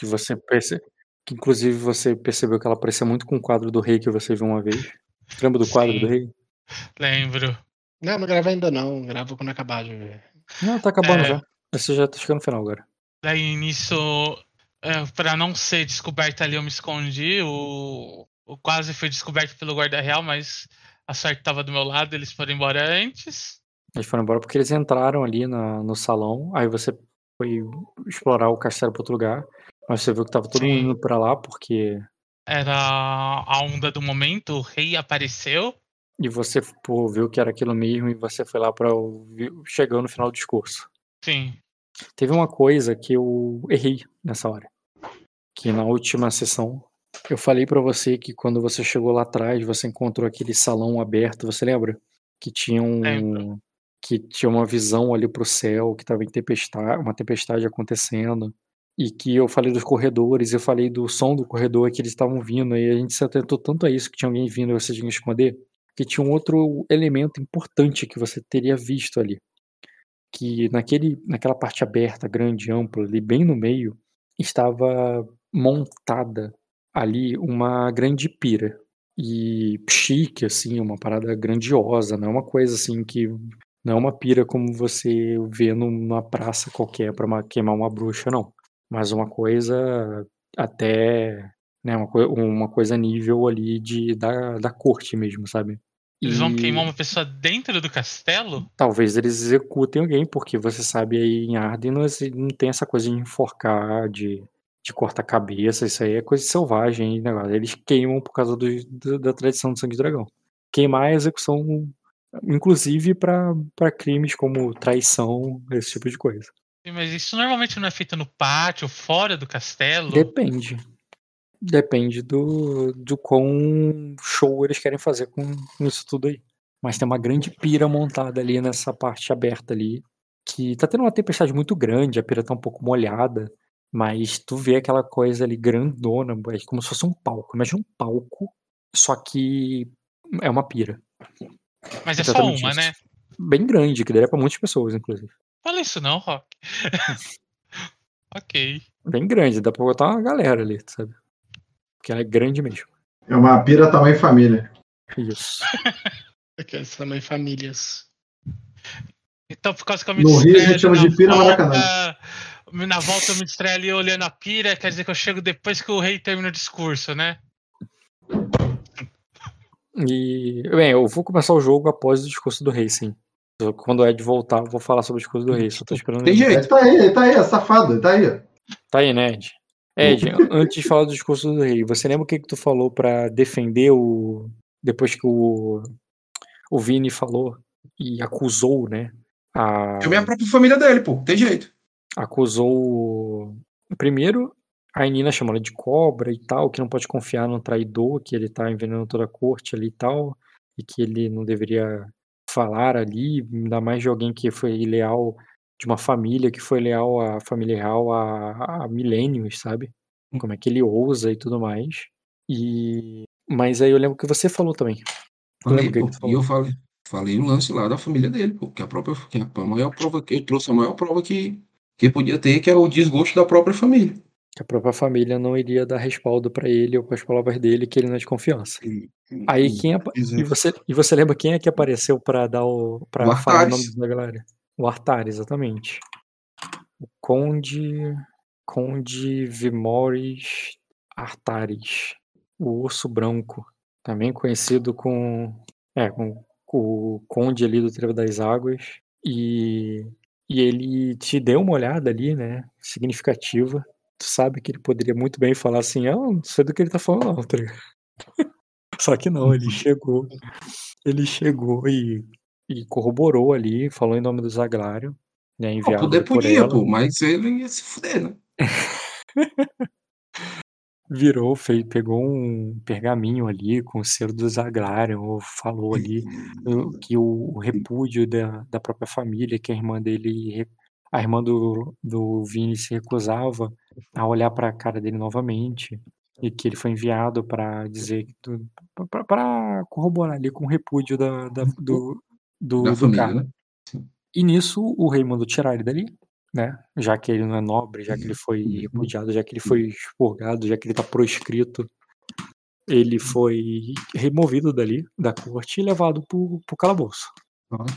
Que você perce que inclusive você percebeu que ela parecia muito com o quadro do rei que você viu uma vez. Lembra do quadro do Sim. rei? Lembro. Não, não grava ainda não. Grava quando acabar de ver. Não, tá acabando É. já. Você já tá chegando no final agora. Daí nisso, é, para não ser descoberto ali, eu me escondi. O, o quase foi descoberto pelo guarda real, mas a sorte tava do meu lado, eles foram embora antes. Eles foram embora porque eles entraram ali na, no salão, aí você foi explorar o castelo pra outro lugar, mas você viu que tava todo mundo Sim. indo pra lá porque. Era a onda do momento, o rei apareceu. E você pô, viu que era aquilo mesmo e você foi lá pra. ouvir- Chegou no final do discurso. Sim. Teve uma coisa que eu errei nessa hora. Que na última sessão eu falei pra você que quando você chegou lá atrás, você encontrou aquele salão aberto, você lembra? Que tinha um. Lembro. Que tinha uma visão ali pro céu, que tava em tempestade, uma tempestade acontecendo. E que eu falei dos corredores, eu falei do som do corredor que eles estavam vindo, e a gente se atentou tanto a isso que tinha alguém vindo e você tinha que esconder, que tinha um outro elemento importante que você teria visto ali que naquele, naquela parte aberta, grande, ampla, ali bem no meio, estava montada ali uma grande pira. E chique, assim, uma parada grandiosa, não é uma coisa assim que. Não é uma pira como você vê numa praça qualquer para queimar uma bruxa, não. Mas uma coisa até. Né, uma, uma coisa nível ali de, da, da corte mesmo, sabe? Eles vão E- queimar uma pessoa dentro do castelo? Talvez eles executem alguém, porque você sabe aí em Arden não, não tem essa coisa de enforcar, de, de cortar cabeça, isso aí é coisa selvagem. negócio. Eles queimam por causa do, do- da tradição do sangue de dragão. Queimar é execução, inclusive para crimes como traição, esse tipo de coisa. Mas isso normalmente não é feito no pátio, fora do castelo? Depende. Depende do, do quão show eles querem fazer com, com isso tudo aí. Mas tem uma grande pira montada ali nessa parte aberta ali. Que tá tendo uma tempestade muito grande, a pira tá um pouco molhada. Mas tu vê aquela coisa ali grandona, é como se fosse um palco. Imagina um palco, só que é uma pira. Mas é só Exatamente uma, isso. né? Bem grande, que daria pra muitas pessoas, inclusive. Fala isso não, Rock. ok. Bem grande, dá pra botar uma galera ali, sabe? Porque ela é grande mesmo. É uma pira tamanho família. Isso. Aqueles também famílias. Então, por causa que eu me No Rio, a gente chama de pira Maracanã. Na volta eu me distraio ali olhando a pira, quer dizer que eu chego depois que o rei termina o discurso, né? E, bem, eu vou começar o jogo após o discurso do rei, sim. Eu- Quando o Ed voltar, eu vou falar sobre o discurso do rei. Só tô esperando Tem jeito. Tá aí, ele tá aí, é safado, ele tá aí. Tá aí, né, Ed? Ed, antes de falar do discurso do rei, você lembra o que, que tu falou pra defender o. Depois que o. O Vini falou e acusou, né? A, Chamei a própria família dele, pô. Tem jeito. acusou. o- Primeiro, a Nina chamou ela de cobra e tal, que não pode confiar num traidor, que ele tá envenenando toda a corte ali e tal, e que ele não deveria falar ali, ainda mais de alguém que foi leal, de uma família que foi leal à família real há, há milênios, sabe? Como é que ele ousa e tudo mais. E. Mas aí eu lembro que você falou também. Falei, que pô. tu E falou? eu falei, falei o lance lá da família dele, pô. Que a própria. Que a maior prova que eu trouxe a maior prova que, que podia ter, que é o desgosto da própria família. Que a própria família não iria dar respaldo pra ele ou para as palavras dele, que ele não é de confiança. Aí quem apa- e você e você lembra quem é que apareceu pra dar o para falar o nome da galera? O Artar, exatamente. O Conde Conde Vimores Artares, o urso branco, também conhecido com é, com o conde ali do Trevo das Águas e e ele te deu uma olhada ali, né, significativa. Tu sabe que ele poderia muito bem falar assim, ah, não sei do que ele tá falando não, tá ligado? Só que não, ele chegou, ele chegou e, e corroborou ali, falou em nome do Zaglário, né, enviado poder podia, pô. Mas ele ia se fuder, né? virou, fez, pegou um pergaminho ali com o selo do Zaglário, falou ali uh, que o, o repúdio da, da própria família, que a irmã dele, a irmã do, do Vini se recusava a olhar para a cara dele novamente, e que ele foi enviado para dizer, para corroborar ali com o repúdio da, da- do, do, Da do família, cara. né? E nisso o rei mandou tirar ele dali, né? Já que ele não é nobre, já que ele foi Uhum. repudiado, já que ele foi expurgado, já que ele tá proscrito, ele foi removido dali, da corte, e levado pro, pro calabouço.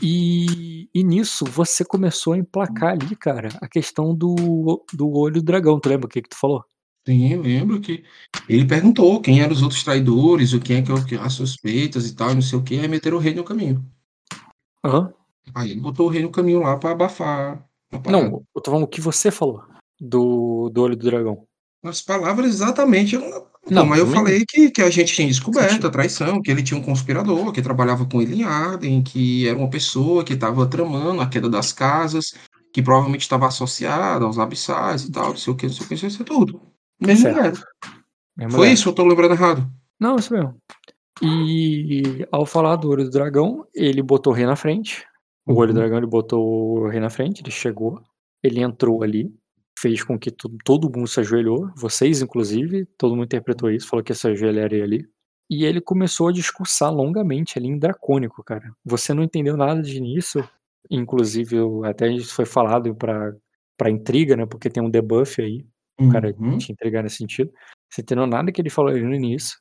E, e nisso você começou a emplacar ali, cara, a questão do, do olho do dragão. Tu lembra o que, que tu falou? Sim, eu lembro que ele perguntou quem eram os outros traidores, o quem é que é que- as suspeitas e tal, não sei o que, aí meteram o rei no caminho. Hã? Aí ele botou o rei no caminho lá pra abafar. Não, eu tô falando o que você falou do, do olho do dragão. As palavras exatamente. Eu não, Não, mas eu nem- falei que, que a gente tinha descoberto a traição, que ele tinha um conspirador, que trabalhava com ele em Arden, que era uma pessoa que estava tramando a queda das casas, que provavelmente estava associada aos abissais e tal, não sei o que, não sei o que, isso é tudo. Mesmo Foi isso, eu tô lembrando errado. Não, isso mesmo. E ao falar do olho do dragão, ele botou o rei na frente. O olho do Uhum. dragão ele botou o rei na frente, ele chegou, ele entrou ali, fez com que tu- todo mundo se ajoelhou, vocês inclusive, todo mundo interpretou isso, falou que se ajoelharia ali. E ele começou a discursar longamente ali em dracônico, cara. Você não entendeu nada de início, inclusive até isso foi falado pra, pra intriga, né? Porque tem um debuff aí, o cara Uhum. te intrigar nesse sentido. Você entendeu nada que ele falou ali no início.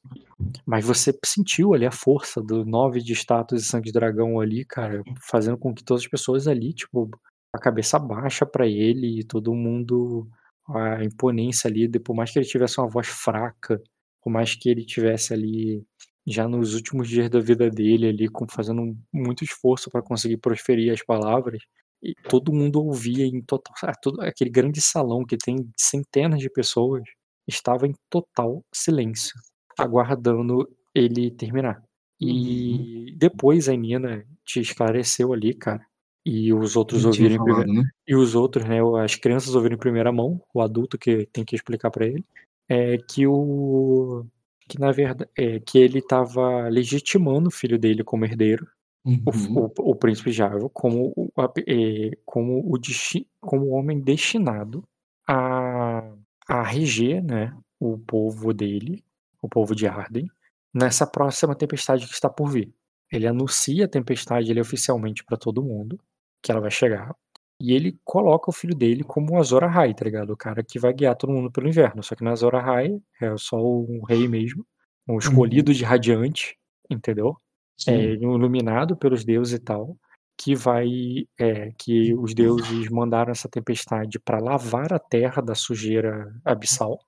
Mas você sentiu ali a força do nove de status e sangue de dragão ali, cara, fazendo com que todas as pessoas ali, tipo, a cabeça baixa pra ele e todo mundo, a imponência ali, por mais que ele tivesse uma voz fraca, por mais que ele tivesse ali já nos últimos dias da vida dele ali, com- fazendo muito esforço pra conseguir proferir as palavras, e todo mundo ouvia em total, todo aquele grande salão que tem centenas de pessoas estava em total silêncio aguardando ele terminar. E depois a Nina te esclareceu ali, cara. E os outros Ele tinha ouviram em primeira, falado, né? e os outros, né, as crianças ouviram em primeira mão, o adulto que tem que explicar pra ele, é que o que na verdade é que ele estava legitimando o filho dele como herdeiro, o, Uhum. o, o príncipe Javo, como o, é, como o como o homem destinado a, a reger, né, o povo dele, o povo de Arden, nessa próxima tempestade que está por vir. Ele anuncia a tempestade ele oficialmente para todo mundo que ela vai chegar. E ele coloca o filho dele como o Azor Ahai, tá ligado? O cara que vai guiar todo mundo pelo inverno. Só que não é Azor Ahai, é só um rei mesmo, um escolhido de radiante, entendeu? é, iluminado pelos deuses e tal, que vai, é, que os deuses mandaram essa tempestade para lavar a terra da sujeira abissal.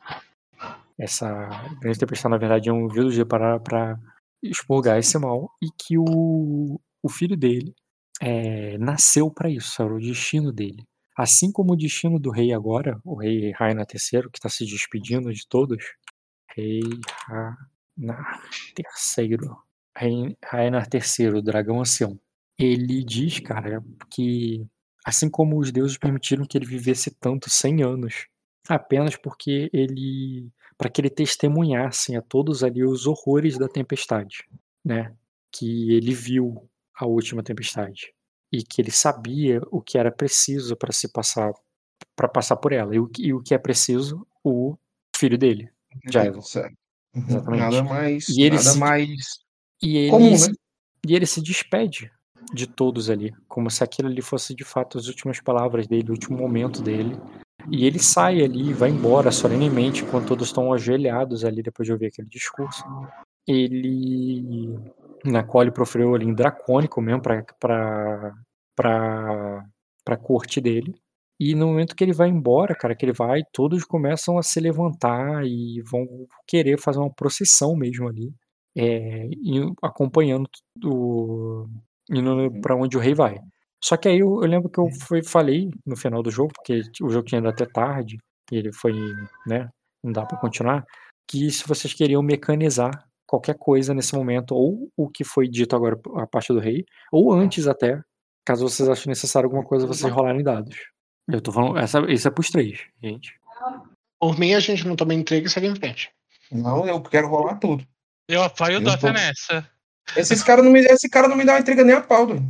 Essa grande tempestade, na verdade, é um para para expurgar esse mal e que o, o filho dele é, nasceu para isso, era o destino dele. Assim como o destino do rei agora, o rei Raina III, que está se despedindo de todos, rei Raina III, Rei- Rainar III, o dragão ancião, ele diz, cara, que assim como os deuses permitiram que ele vivesse tanto 100 anos, apenas porque ele para que ele testemunhasse a todos ali os horrores da tempestade, né? Que ele viu a última tempestade e que ele sabia o que era preciso para se passar para passar por ela e o, que- e o que é preciso o filho dele, Jaivo. Certo. Uhum. Exatamente. Nada mais. E ele nada se- mais. E ele, Comum, se- né? e ele se despede de todos ali, como se aquilo ali fosse de fato as últimas palavras dele, o último momento dele. E ele sai ali, vai embora solenemente, enquanto todos estão ajoelhados ali depois de ouvir aquele discurso. Ele, na qual ele proferiu ali em dracônico mesmo para para para corte dele. E no momento que ele vai embora, cara, que ele vai, todos começam a se levantar e vão querer fazer uma procissão mesmo ali é, acompanhando o indo para onde o rei vai. Só que aí eu, eu lembro que eu falei no final do jogo, porque o jogo tinha ido até tarde, e ele foi, né, não dá para continuar, que se vocês queriam mecanizar qualquer coisa nesse momento, ou o que foi dito agora a parte do rei, ou antes até, caso vocês achem necessário alguma coisa, vocês rolarem dados. Eu tô falando, essa, isso é pros três, gente. Por mim, a gente não toma intriga e segue em frente. Não, eu quero rolar tudo. Eu apoio o Dota nessa. Esses cara não me, esse cara não me dá uma intriga nem a pau, doido.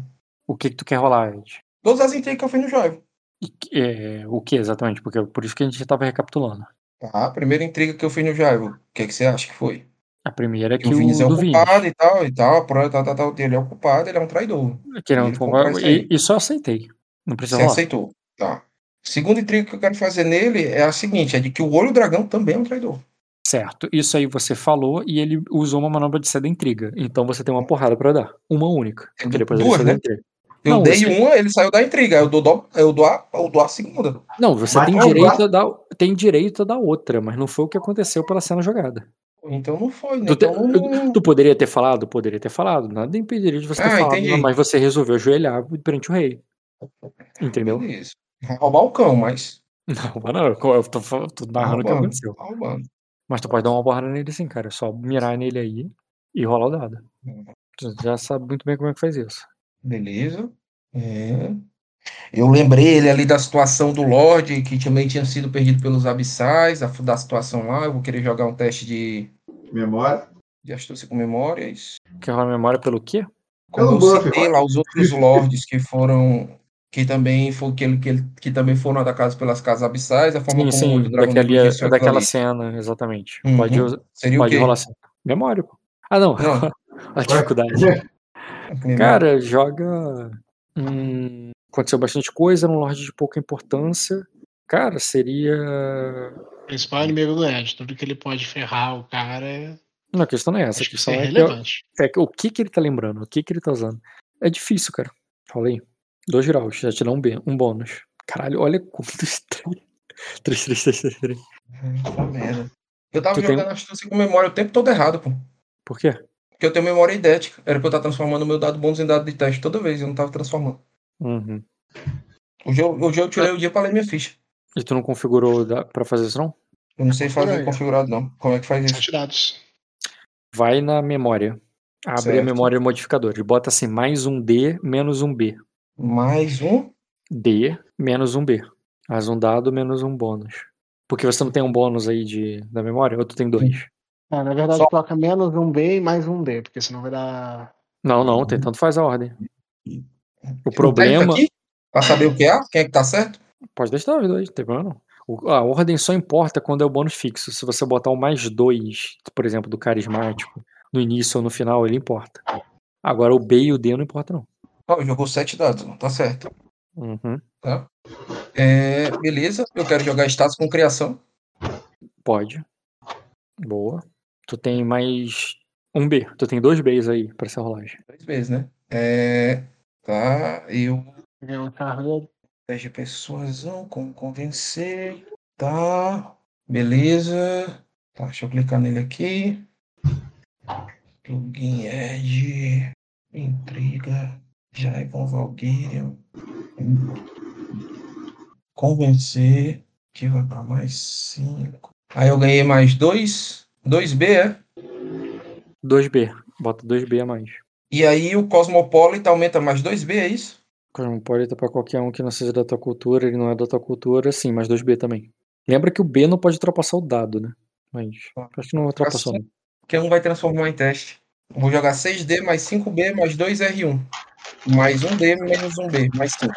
O que que tu quer rolar, Ed? Todas as intrigas que eu fiz no. E que- é, o que exatamente? Porque por isso que a gente tava recapitulando. Tá, a primeira intriga que eu fiz no Jaivo, o que, é que você acha que foi? A primeira é Que que o Vinícius é o o do Vinícius. culpado e tal, e tal, a prova tal, tal, tal, ele é o culpado, ele é um traidor. Que não, isso e, isso eu aceitei. Não precisa Você aceitou, tá. Segunda intriga que eu quero fazer nele é a seguinte: é de que o olho dragão também é um traidor. Certo. Isso aí você falou e ele usou uma manobra de seda intriga. Então você tem uma porrada pra dar. Uma única. Porque depois ele Duas, né? intriga. Eu Não, dei você- uma, ele saiu da intriga. Eu dou, do- eu dou, a, eu dou a segunda. Não, você Mas tem direito, a dar, tem direito a dar outra, mas não foi o que aconteceu pela cena jogada. Então não foi, né? Tu, te- Então não. tu poderia ter falado? Poderia ter falado. Nada impediria de você ter Ah, falado, entendi. mas você resolveu ajoelhar perante o rei. Entendeu? Vai roubar o cão, mas. Não, não, eu tô, tô Tá narrando o que aconteceu. tá roubando. Mas tu pode dar uma porrada nele sim, cara. É só mirar nele aí e rolar o dado. Tu já sabe muito bem como é que faz isso. Beleza. É. Eu lembrei ele ali da situação do Lorde, que também tinha sido perdido pelos abissais, da situação lá. Eu vou querer jogar um teste de, Memória. de astúcia com memórias. Quer rolar memória pelo quê? Como Pelo eu citei lá os outros lords que foram. Que também, foi, que, ele- que, ele- que também foram atacados pelas casas abissais, a forma Sim, como sim, o dragão daquele, disse daquela ali. cena, exatamente. Uhum. Pode, Seria o pode quê? rolar sim. Memória, pô. Ah, não. Não. a dificuldade. Memória. Cara, joga. Hum, aconteceu bastante coisa num Lorde de pouca importância. Cara, seria. Principal inimigo do Ed. Tudo que ele pode ferrar o cara é. Não, a questão não é essa. A que questão é é, que, eu- relevante. é que o que, que ele tá lembrando, o que, que ele tá usando. É difícil, cara. Fala aí. Dois graus, já te dá um, B, um bônus. Caralho, olha quantos. 3, 3, 3, 3, 3. Puta merda. Eu tava Tu tem- jogando astúcia com memória o tempo todo errado, pô. Por quê? Porque eu tenho memória idética. Era pra eu estar transformando o meu dado bônus em dado de teste toda vez. Eu não tava transformando. Uhum. Hoje eu, hoje eu tirei o dia pra ler minha ficha. E tu não configurou pra fazer isso, não? Eu não sei fazer configurado, não. Como é que faz isso? Sete dados. Vai na memória. Abre a Certo. memória modificador. E bota assim, mais um D menos um B. Mais um. D menos um B. Mais um dado menos um bônus. Porque você não tem um bônus aí de, da memória? Ou tu tem dois? Ah, na verdade, Só- coloca menos um B e mais um D, porque senão vai dar. Não, não, tem tanto faz a ordem. O Tem um técnico problema. aqui Pra saber o que é? Quem é que tá certo? Pode deixar os dois, não tem problema não. O- A ordem só importa quando é o bônus fixo. Se você botar o mais dois, por exemplo, do carismático, no início ou no final, ele importa. Agora o B e o D não importa, não. Ó, jogou sete dados, tá certo. Uhum. Tá? É, beleza. Eu quero jogar status com criação. Pode. Boa. Tu tem mais um B. Tu tem dois Bs aí pra essa rolagem. Três vezes, né? É, tá. Eu um Teste de persuasão, como convencer. Tá. Beleza. Tá, deixa eu clicar nele aqui. Plugin Edge. Intriga. Jaivon Valkyrian. Convencer. Que vai pra mais cinco. Aí eu ganhei mais dois. 2B, é? 2B. Bota 2B a mais. E aí o Cosmopolita aumenta mais 2B, é isso? Cosmopolita pra qualquer um que não seja da tua cultura, ele não é da tua cultura, sim, mais 2B também. Lembra que o B não pode ultrapassar o dado, né? Mas acho que não ultrapassou. não. que um vai transformar em teste. Vou jogar 6D mais 5B mais 2R1. Mais 1D menos 1B, mais 5.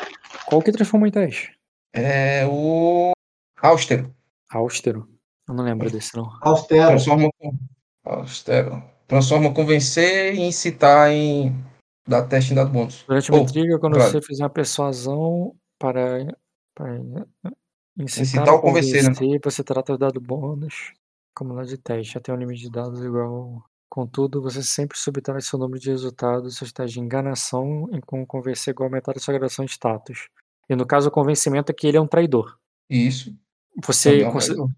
Qual que transformou em teste? É o Austero. Austero. Eu não lembro desse, não. Austero. Transforma com. Austero. Transforma com vencer e incitar em. Dar teste em dado bônus. Durante uma Oh, intriga, quando claro. você fizer uma persuasão para, para incitar, Incitar ou convencer, né? você trata o dado bônus como lá de teste. Já tem um limite de dados igual. Contudo, você sempre subtrai seu número de resultados, seus testes de enganação, e com convencer igual a metade da sua graduação de status. E no caso, o convencimento é que ele é um traidor. Isso. Você. É um traidor.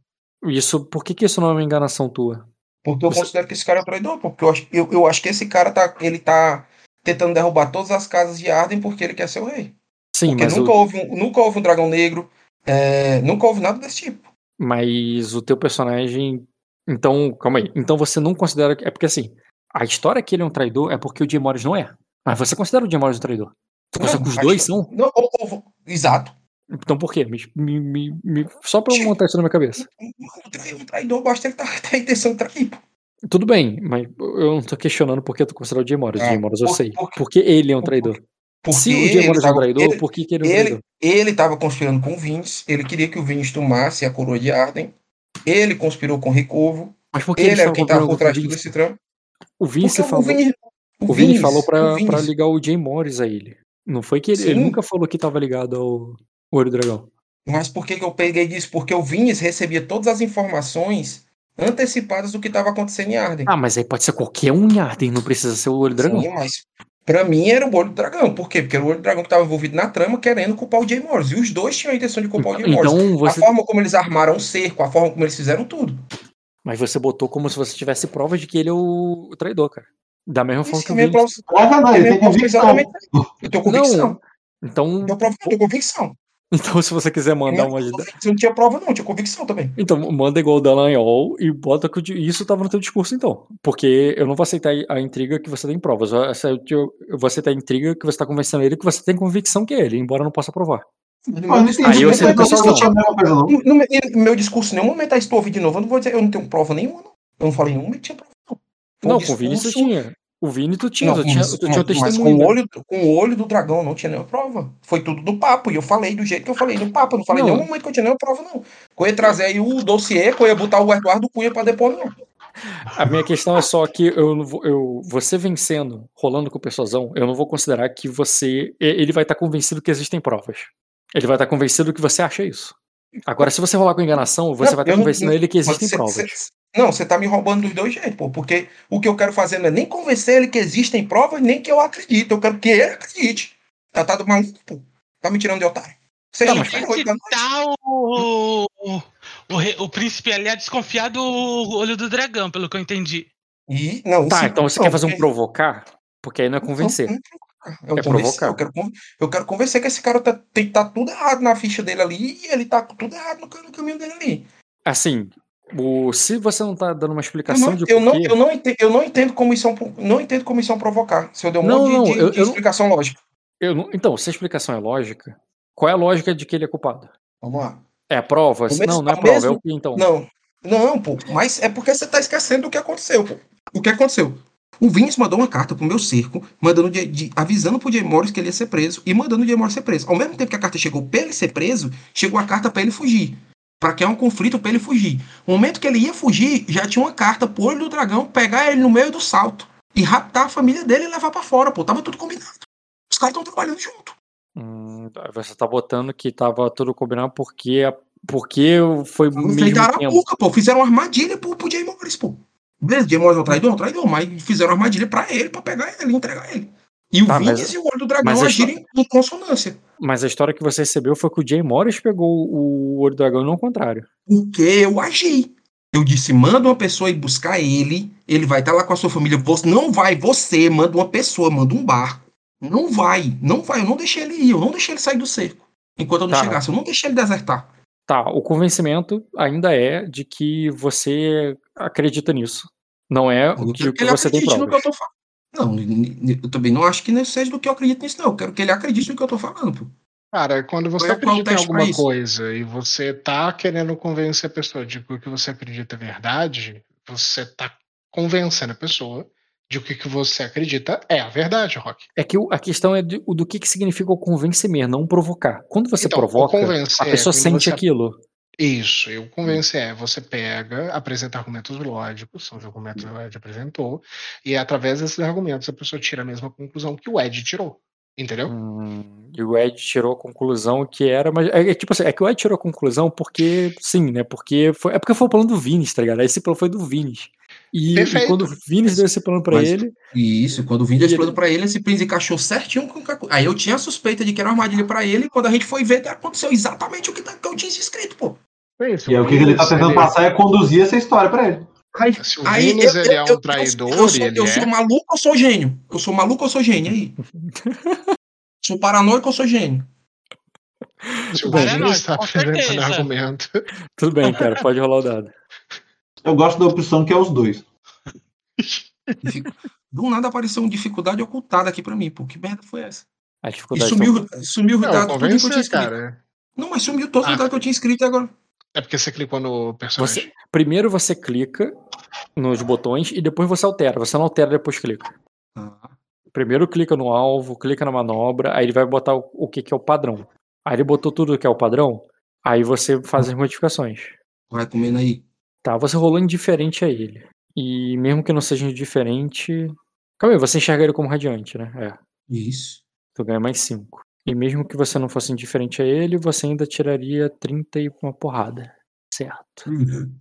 Isso, por que, que isso não é uma enganação tua? Porque eu Você- considero que esse cara é um traidor, porque eu acho, eu, eu acho que esse cara tá, ele tá tentando derrubar todas as casas de Arden porque ele quer ser o rei. Sim, Porque mas nunca, o, houve um, nunca houve um dragão negro, é, nunca houve nada desse tipo. mas o teu personagem. Então, calma aí. Então você não considera. que- É porque assim, a história que ele é um traidor é porque o Jim Morris não é. Mas você considera o Jim Morris um traidor? Tu considera que os dois são? Não, ou- ou- exato. Então por quê? Me, me- me- só pra eu montar isso na minha cabeça. Um traidor, basta ele tá em intenção de trair. Tudo bem, mas eu não tô questionando por que tu considera o Jim Morris. O Ah, Jim Morris eu por- sei. por- Porque ele é um traidor. Porque Se o ele Morris é um tava- traidor, ele- por que, que ele é um ele, traidor? ele estava conspirando com o Vince, ele queria que o Vince tomasse a coroa de Arden, ele conspirou com o Ricovo, Mas por que ele ele era estava quem estava por trás de o todo Vince? esse trampo. O Vince Porque falou. o Vince, O Vince, falou pra, o Vince. pra ligar o Jay Morris a ele. Não foi que ele, ele nunca falou que tava ligado ao Olho Dragão. Mas por que, que eu peguei disso? Porque o Vinícius recebia todas as informações antecipadas do que estava acontecendo em Arden. Ah, mas aí pode ser qualquer um em Arden, não precisa ser o olho do dragão. Sim, mas pra mim era o olho do dragão. Por quê? Porque era o olho do dragão que estava envolvido na trama, querendo culpar o Jay Morris. E os dois tinham a intenção de culpar o Jay Morris. Então você. A forma como eles armaram o cerco, a forma como eles fizeram tudo. Mas você botou como se você tivesse prova de que ele é o, o traidor, cara. Da mesma forma que eu vi. prova. Prova não, convicção. exatamente. Eu tenho convicção. Não, então, Eu, provo, eu tenho convicção. então se você quiser mandar uma. convicção não tinha prova, não, eu tinha convicção também. Então, manda igual o Dallagnol e bota que o di- isso tava no teu discurso, então. Porque eu não vou aceitar a intriga que você tem provas. Eu Eu eu vou aceitar a intriga que você tá convencendo ele que você tem convicção que é ele, embora eu não possa provar. No Pô, meu não discurso, entendi. Aí eu que sei eu você não. não tinha a mesma coisa, não? no, meu- no meu discurso, em nenhum momento, aí estou ouvindo de novo. Eu não vou dizer, eu não tenho prova nenhuma, não. Eu não falei em nenhum momento que tinha prova, não. Não, com o Vini tu discurso- tinha. O Vini tu tinha, Não, tu tinha, mas, tu tinha o mas com, testemunho. o né? olho, com o olho do dragão não tinha nenhuma prova. Foi tudo do papo. E eu falei do jeito que eu falei no papo. Eu não falei Não. nenhum momento que eu tinha nenhuma prova, não. Que eu ia trazer aí o dossiê, que eu ia botar o Eduardo Cunha pra depor, não. A minha questão é só que eu, eu, você vencendo, rolando com o persuasão, eu não vou considerar que você. Ele vai estar convencido que existem provas. Ele vai estar convencido que você acha isso. Agora, se você rolar com enganação, você Não, vai estar eu não- convencendo ele que existem Mas provas. Não, você tá me roubando dos dois jeitos, pô. Porque o que eu quero fazer não é nem convencer ele que existem provas, nem que eu acredite. Eu quero que ele acredite. Tá, tá do maluco, pô. Tá me tirando de otário. Você Tá, mas- noite? tá o, o, o, re- o príncipe ali a desconfiar do olho do dragão, pelo que eu entendi. E, não, Tá, sim, então você não, quer fazer um porque- provocar? Porque aí não é convencer. Não, não é provocar. É, um É. Eu quero, eu quero convencer que esse cara tá, tem, tá tudo errado na ficha dele ali e ele tá tudo errado no caminho dele ali. Assim, o, se você não tá dando uma Eu explicação não, de eu, não, eu, não entendo, eu não entendo como isso é um, não entendo como isso é um provocar. Se eu der um Não, monte não, de, eu- de eu explicação lógica. eu então, se a explicação é lógica, qual é a lógica de que ele é culpado? Vamos lá. É a prova? mesmo- não, não é é prova, é mesmo- o que então? Não, não, pô. Mas é porque você tá esquecendo do que aconteceu, pô. O que aconteceu? O Vince mandou uma carta pro meu cerco, mandando de, de- avisando pro Jay Morris que ele ia ser preso e mandando o Jay Morris ser preso. Ao mesmo tempo que a carta chegou pra ele ser preso, chegou a carta pra ele fugir. Pra criar um conflito pra ele fugir. No momento que ele ia fugir, já tinha uma carta pro olho do dragão pegar ele no meio do salto e raptar a família dele e levar pra fora, pô. Tava tudo combinado. Os caras estão trabalhando junto. Hum, você tá botando que tava tudo combinado porque, a- porque foi tempo. Arapuca, pô. Fizeram uma armadilha pro, pro Jay Morris, pô. Beleza, Jay Morris é um traidor, é um traidor, mas fizeram uma armadilha pra ele, pra pegar ele, entregar ele. E o Tá, mas- e o Olho do Dragão mas agirem em consonância. Mas a história que você recebeu foi que o Jay Morris pegou o olho do dragão e não o contrário. Porque eu agi. Eu disse, manda uma pessoa ir buscar ele, ele vai estar lá com a sua família. Você não vai, você manda uma pessoa, manda um barco. Não vai, não vai. Eu não deixei ele ir, eu não deixei ele sair do cerco. Enquanto eu não Tá. chegasse, eu não deixei ele desertar. Tá, o convencimento ainda é de que você acredita nisso. Não é quero que que você tem acredite no que eu provas. tô falando. Não, eu também não acho que não seja do que eu acredito nisso, não. Eu quero que ele acredite no que eu tô falando, pô. Cara, quando você o acredita em alguma coisa e você tá querendo convencer a pessoa de que o que você acredita é verdade, você tá convencendo a pessoa de que o que você acredita é a verdade, Rock. É que a questão é de- o do que, que significa o convencer, não provocar. Quando você Então, provoca, a é pessoa sente você- aquilo. Isso, e o convencer é você pega, apresenta argumentos lógicos, são os argumentos que o Ed apresentou, e através desses argumentos a pessoa tira a mesma conclusão que o Ed tirou. Entendeu? Hum, e o Ed tirou a conclusão que era, mas é, é tipo assim, é que o Ed tirou a conclusão porque sim, né? Porque foi, é porque foi o plano do Vinis, tá ligado? Esse plano foi do Vinis. E, e quando o Vinis deu esse plano pra Mas- ele, Isso, quando o Vinda E ele- explodiu pra ele, esse Prince encaixou certinho com. Aí eu tinha a suspeita de que era uma armadilha pra ele, e quando a gente foi ver, aconteceu exatamente o tá- que eu tinha escrito, pô. É isso, E aí, o que ele tá tentando ele- passar é conduzir essa história pra ele. Aí, Se o aí Vinicius, ele é um traidor, eu, sou, ele eu é. sou maluco ou sou gênio? Eu sou maluco ou sou gênio? Aí. sou paranoico ou sou gênio? Se o Bem, Vinicius tá com apresentando argumento. tudo bem, cara, pode rolar o dado. Eu gosto da opção que é os dois. Do nada apareceu uma dificuldade ocultada aqui pra mim, pô. Que merda foi essa? A E dificuldade sumiu, sumiu o dado, tudo que eu tinha escrito. cara. Não, mas sumiu todos Ah. os dados que eu tinha escrito agora. É porque você clicou no personagem. Você, primeiro você clica nos botões e depois você altera. Você não altera depois clica. Ah, Primeiro clica no alvo, clica na manobra, aí ele vai botar o, o que, que é o padrão. Aí ele botou tudo que é o padrão, aí você faz as modificações. vai comendo aí. Tá, você rolou indiferente a ele. E mesmo que não seja indiferente. Calma aí, você enxerga ele como radiante, né? É. Isso. Tu ganha mais 5. E mesmo que você não fosse indiferente a ele, você ainda tiraria 30 e uma porrada. Certo. Uhum.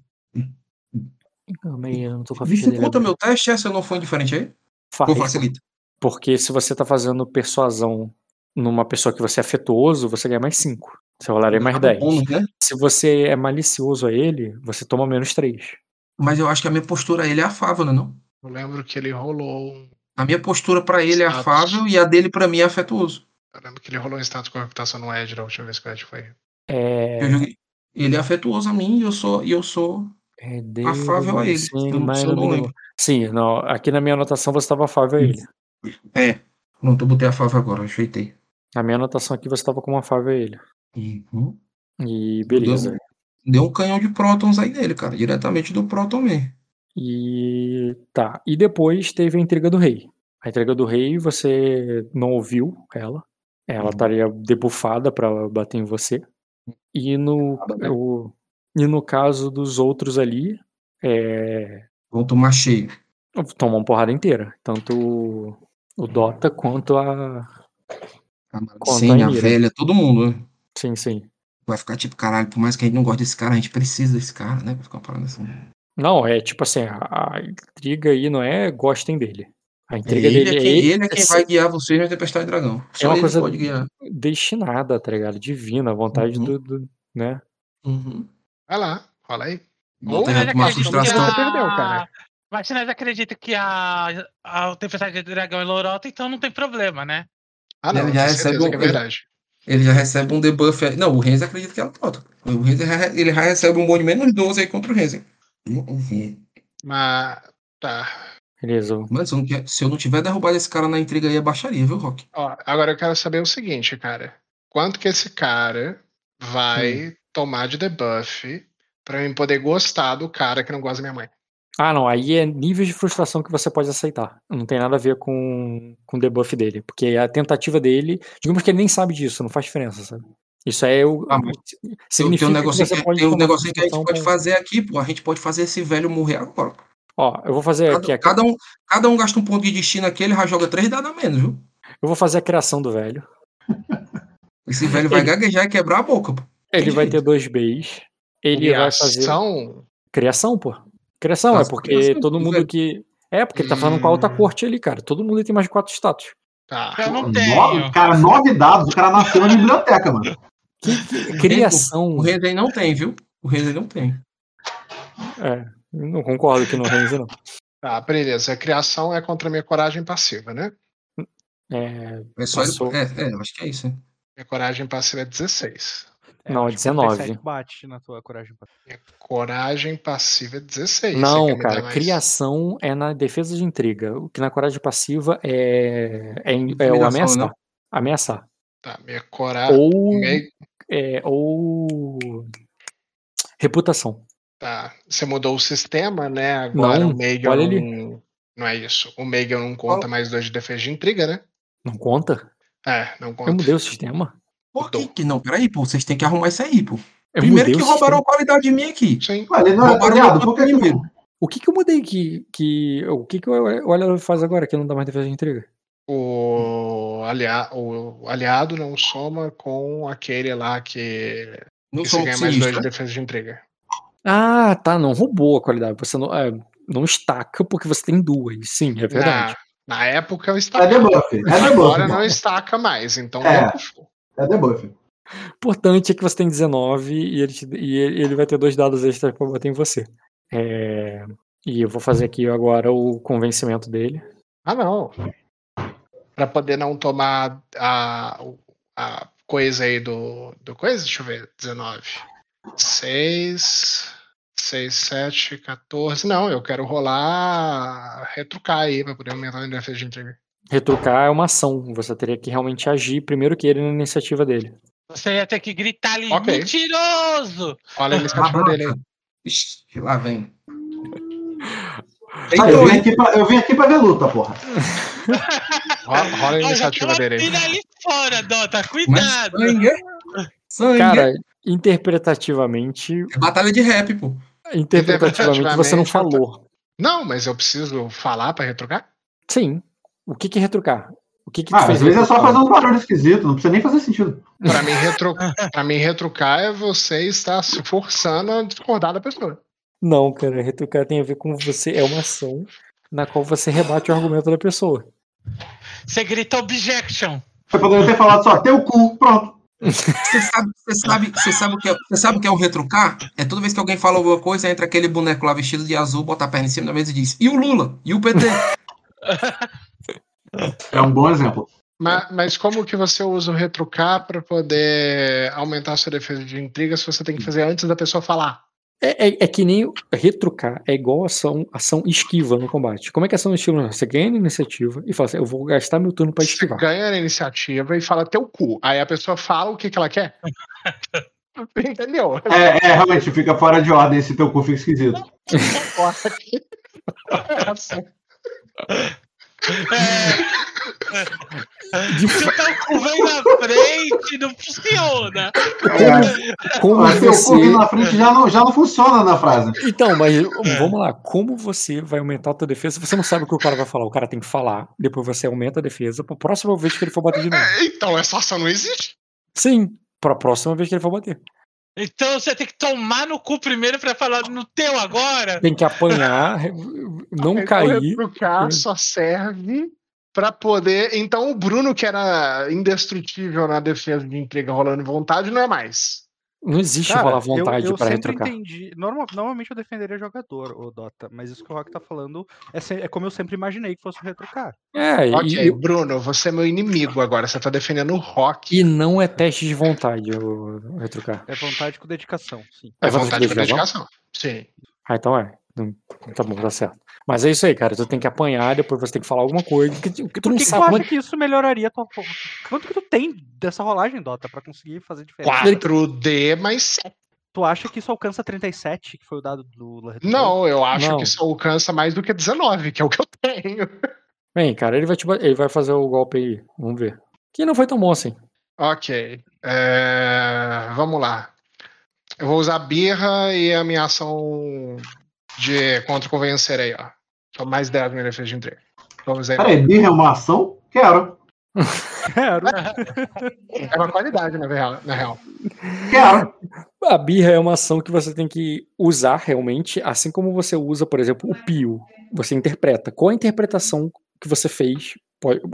Calma aí, eu não tô com a ficha dele. Aberta. meu teste, é, se eu não for indiferente aí? Faz, Ou facilita? Porque se você tá fazendo persuasão numa pessoa que você é afetuoso, você ganha mais 5. Você rolaria mais Acaba o 10. bônus, né? Se você é malicioso a ele, você toma menos 3. Mas eu acho que a minha postura a ele é afável, né? Não? Eu lembro que ele rolou. A minha postura pra ele é afável e a dele pra mim é afetuoso. Eu lembro que ele rolou um status com reputação no Edge da última vez que o Edge foi. É. Ele é afetuoso a mim e eu sou, e eu sou é afável a ele. Sim, Eu não- mas eu não não- lembro. Sim, não, aqui na minha anotação você estava afável a ele. É. Pronto, eu botei afável agora, ajeitei. Na minha anotação aqui você estava como afável a ele. Uhum. E beleza. Deu, deu um canhão de prótons aí nele, cara. Diretamente do próton mesmo. E tá. E depois teve a intriga do rei. A intriga do rei você não ouviu ela. Ela Uhum. estaria debuffada pra bater em você. E no, né? o- e no caso dos outros ali, é, Vão tomar cheio. tomam uma porrada inteira. Tanto o- o Dota quanto a. A a a velha, todo mundo, né? Sim, sim. Vai ficar tipo, caralho, por mais que a gente não goste desse cara, a gente precisa desse cara, né? Vai ficar uma parada assim. Não, é tipo assim, a, a intriga aí não é gostem dele. A intriga ele, dele é quem, ele é é quem vai guiar vocês na Tempestade Dragão. Só uma ele coisa- pode guiar. destinada, tá ligado? Divina, a vontade Uhum. do, do- né? Uhum. Vai lá, rola aí. Aí Mas uma frustração. Você perdeu, cara. Mas se nós acredita que a, a Tempestade de Dragão é lorota, então não tem problema, né? Ah, não, Ele já recebe um- é verdade. Ele já recebe um debuff aí. Não, o Renzi acredita que ela pronto. O Renzi já- ele já recebe um bônus de menos 12 aí contra o Renzi. Mas. Tá. Beleza. Mano, se eu, não, quer- se eu não tiver derrubado esse cara na intriga aí, é baixaria, viu, Rock? Ó, agora eu quero saber o seguinte, cara. Quanto que esse cara vai tomar de debuff pra eu poder gostar do cara que não gosta da minha mãe? Ah, não, aí é níveis de frustração que você pode aceitar. Não tem nada a ver com, com o debuff dele. Porque a tentativa dele, digamos que ele nem sabe disso, não faz diferença, sabe? Isso é o. Ah, mas Tem, significa tem um negocinho, que que, pode tem um negocinho que a gente pode fazer aqui, pô. A gente pode fazer esse velho morrer agora. Ó, eu vou fazer aqui. Cada, a- cada um, cada um gasta um ponto de destino aqui, ele já joga três dados a menos, viu? Eu vou fazer a criação do velho. Esse velho vai Ele- gaguejar e quebrar a boca, pô. Ele vai jeito. ter dois Bs. Ele vai fazer. Criação? Criação, pô. Criação, é porque criação, todo mundo velho. que. É, porque ele tá falando com a alta Hum. corte ali, cara. Todo mundo tem mais de quatro status. Tá. Eu não Nove, tenho. cara, nove dados. O cara nasceu na biblioteca, mano. Criação. O Renzi aí não tem, viu? O Renzi aí não tem. É, não concordo que não Renzi, não. Tá, beleza. A criação é contra a minha coragem passiva, né? É, É só ele- Passou. é, é, eu acho que é isso, hein? Minha coragem passiva é 16. Não, acho que 19. 37 bate na tua coragem. Minha coragem passiva é 16. Você não, cara, mais? criação é na defesa de intriga. O que na coragem passiva é, é, é o ameaçar. né? Ameaçar. Tá, minha coragem. Ou, Meio... é, ou reputação. Tá, você mudou o sistema, né? Agora Não, o Meigel olha não... ali. não é isso. O Meigel não conta mais dois de defesa de intriga, né? Não conta? É, não Eu conta. mudei o sistema. Por que que não? Peraí, pô, vocês têm que arrumar isso aí, pô. Eu Primeiro que roubaram sistema. a qualidade de mim aqui. Sim. Ué, ele não é Roubaram aliado. Por que primeiro. O que que eu mudei que, que o que que o Olha faz agora que não dá mais defesa de intriga? O, alia... o aliado não soma com aquele lá que, Não que você ganha mais dois de defesa de intriga. Ah, tá, não roubou a qualidade. Você não, é, não estaca porque você tem duas. Sim, é verdade. Na, na época eu É estava. debuff. É debuff. Agora não estaca mais, então É. debuffou. É debuff. O importante é que você tem 19 e ele, te- e ele ele vai ter dois dados extras pra bater em você. É, e eu vou fazer aqui agora o convencimento dele. Ah, não. Pra poder não tomar a, a coisa aí do, do coisa, deixa eu ver, 19. 6, 6, 7, 14. Não, eu quero rolar, retrucar aí pra poder aumentar a defesa de intriga. Retrucar é uma ação. Você teria que realmente agir primeiro que ele na iniciativa dele. Você ia ter que gritar ali, Ok. mentiroso! Olha a iniciativa dele aí. Ixi, lá vem. Ah, eu, vim aqui pra, eu vim aqui pra ver luta, porra. Rola, rola a iniciativa dele aí. ali fora, Dota, Mas cuidado! sangue. é? Sangue. Cara, interpretativamente. É batalha de rap, pô. Interpretativamente você não falou. Não, mas eu preciso falar pra retrucar? Sim. O que, que é retrucar? O que que Ah, às vezes é só retrucar? fazer um barulho esquisito, não precisa nem fazer sentido. Pra mim, retro... pra mim, retrucar é você estar se forçando a discordar da pessoa. Não, cara, retrucar tem a ver com você. É uma ação na qual você rebate o argumento da pessoa. Você grita objection. Você poderia ter falado só, teu cu, pronto. Você sabe, você sabe, você sabe, o que é, você sabe o que é um retrucar? É toda vez que alguém fala alguma coisa, entra aquele boneco lá vestido de azul, bota a perna em cima da mesa e diz: E o Lula? E o PT? É um bom exemplo. Mas, mas como que você usa o retrucar pra poder aumentar a sua defesa de intriga se você tem que fazer antes da pessoa falar? É, é, é que nem retrucar, é igual ação, ação esquiva no combate. Como é que é ação esquiva? Você ganha na iniciativa e fala assim: eu vou gastar meu turno pra Você esquivar. ganha na iniciativa e fala teu cu. Aí a pessoa fala o que, que ela quer. Entendeu? É, é, realmente, fica fora de ordem esse teu cu fica esquisito. Essa. De Chutar o cu vem na frente, não funciona. Como Mas teu cu você. vindo na frente já não, já não funciona na frase. Então, mas vamos lá. Como você vai aumentar a tua defesa? Você não sabe o que o cara vai falar. O cara tem que falar, depois você aumenta a defesa pra próxima vez que ele for bater de novo. Então essa ação não existe. Sim, pra próxima vez que ele for bater. Então você tem que tomar no cu primeiro pra falar no teu agora. Tem que apanhar, não cair. retrucar só serve pra poder. Então o Bruno, que era indestrutível na defesa de intriga rolando vontade, não é mais. Não existe Cara, rolar vontade eu, eu pra sempre retrucar. entendi. Normal, normalmente eu defenderia jogador, o Dota, mas isso que o Rock tá falando é, se- é como eu sempre imaginei que fosse o retrucar. É, e- Ok, e, Bruno, você é meu inimigo agora. Você tá defendendo o rock. e não é teste de vontade o, retrucar. É vontade com dedicação, sim. É É vontade vontade de com dedicação? dedicação. Sim. Ah, então é. Tá bom, tá certo. Mas é isso aí, cara. Tu tem que apanhar, depois você tem que falar alguma coisa. Que, que tu Por não que, que tu sabe como acha é que isso melhoraria a tua. Quanto que tu tem dessa rolagem, Dota, pra conseguir fazer diferença? 4D mais 7. Tu acha que isso alcança 37, que foi o dado do Lula? Não, eu acho Não. que isso alcança mais do que 19, que é o que eu tenho. Bem, cara, ele vai, te, ba- ele vai fazer o golpe aí. Vamos ver. Que não foi tão bom assim. Ok. é, Vamos lá. Eu vou usar birra e a minha ação de contra convencer aí, ó. Só mais 10 minha defesa de entrega. Vamos aí. Peraí, birra é uma ação? Quero. Quero. É uma qualidade, na real. Na real. Quero. A birra é uma ação que você tem que usar realmente, assim como você usa, por exemplo, o pio. Você interpreta. Qual a interpretação que você fez?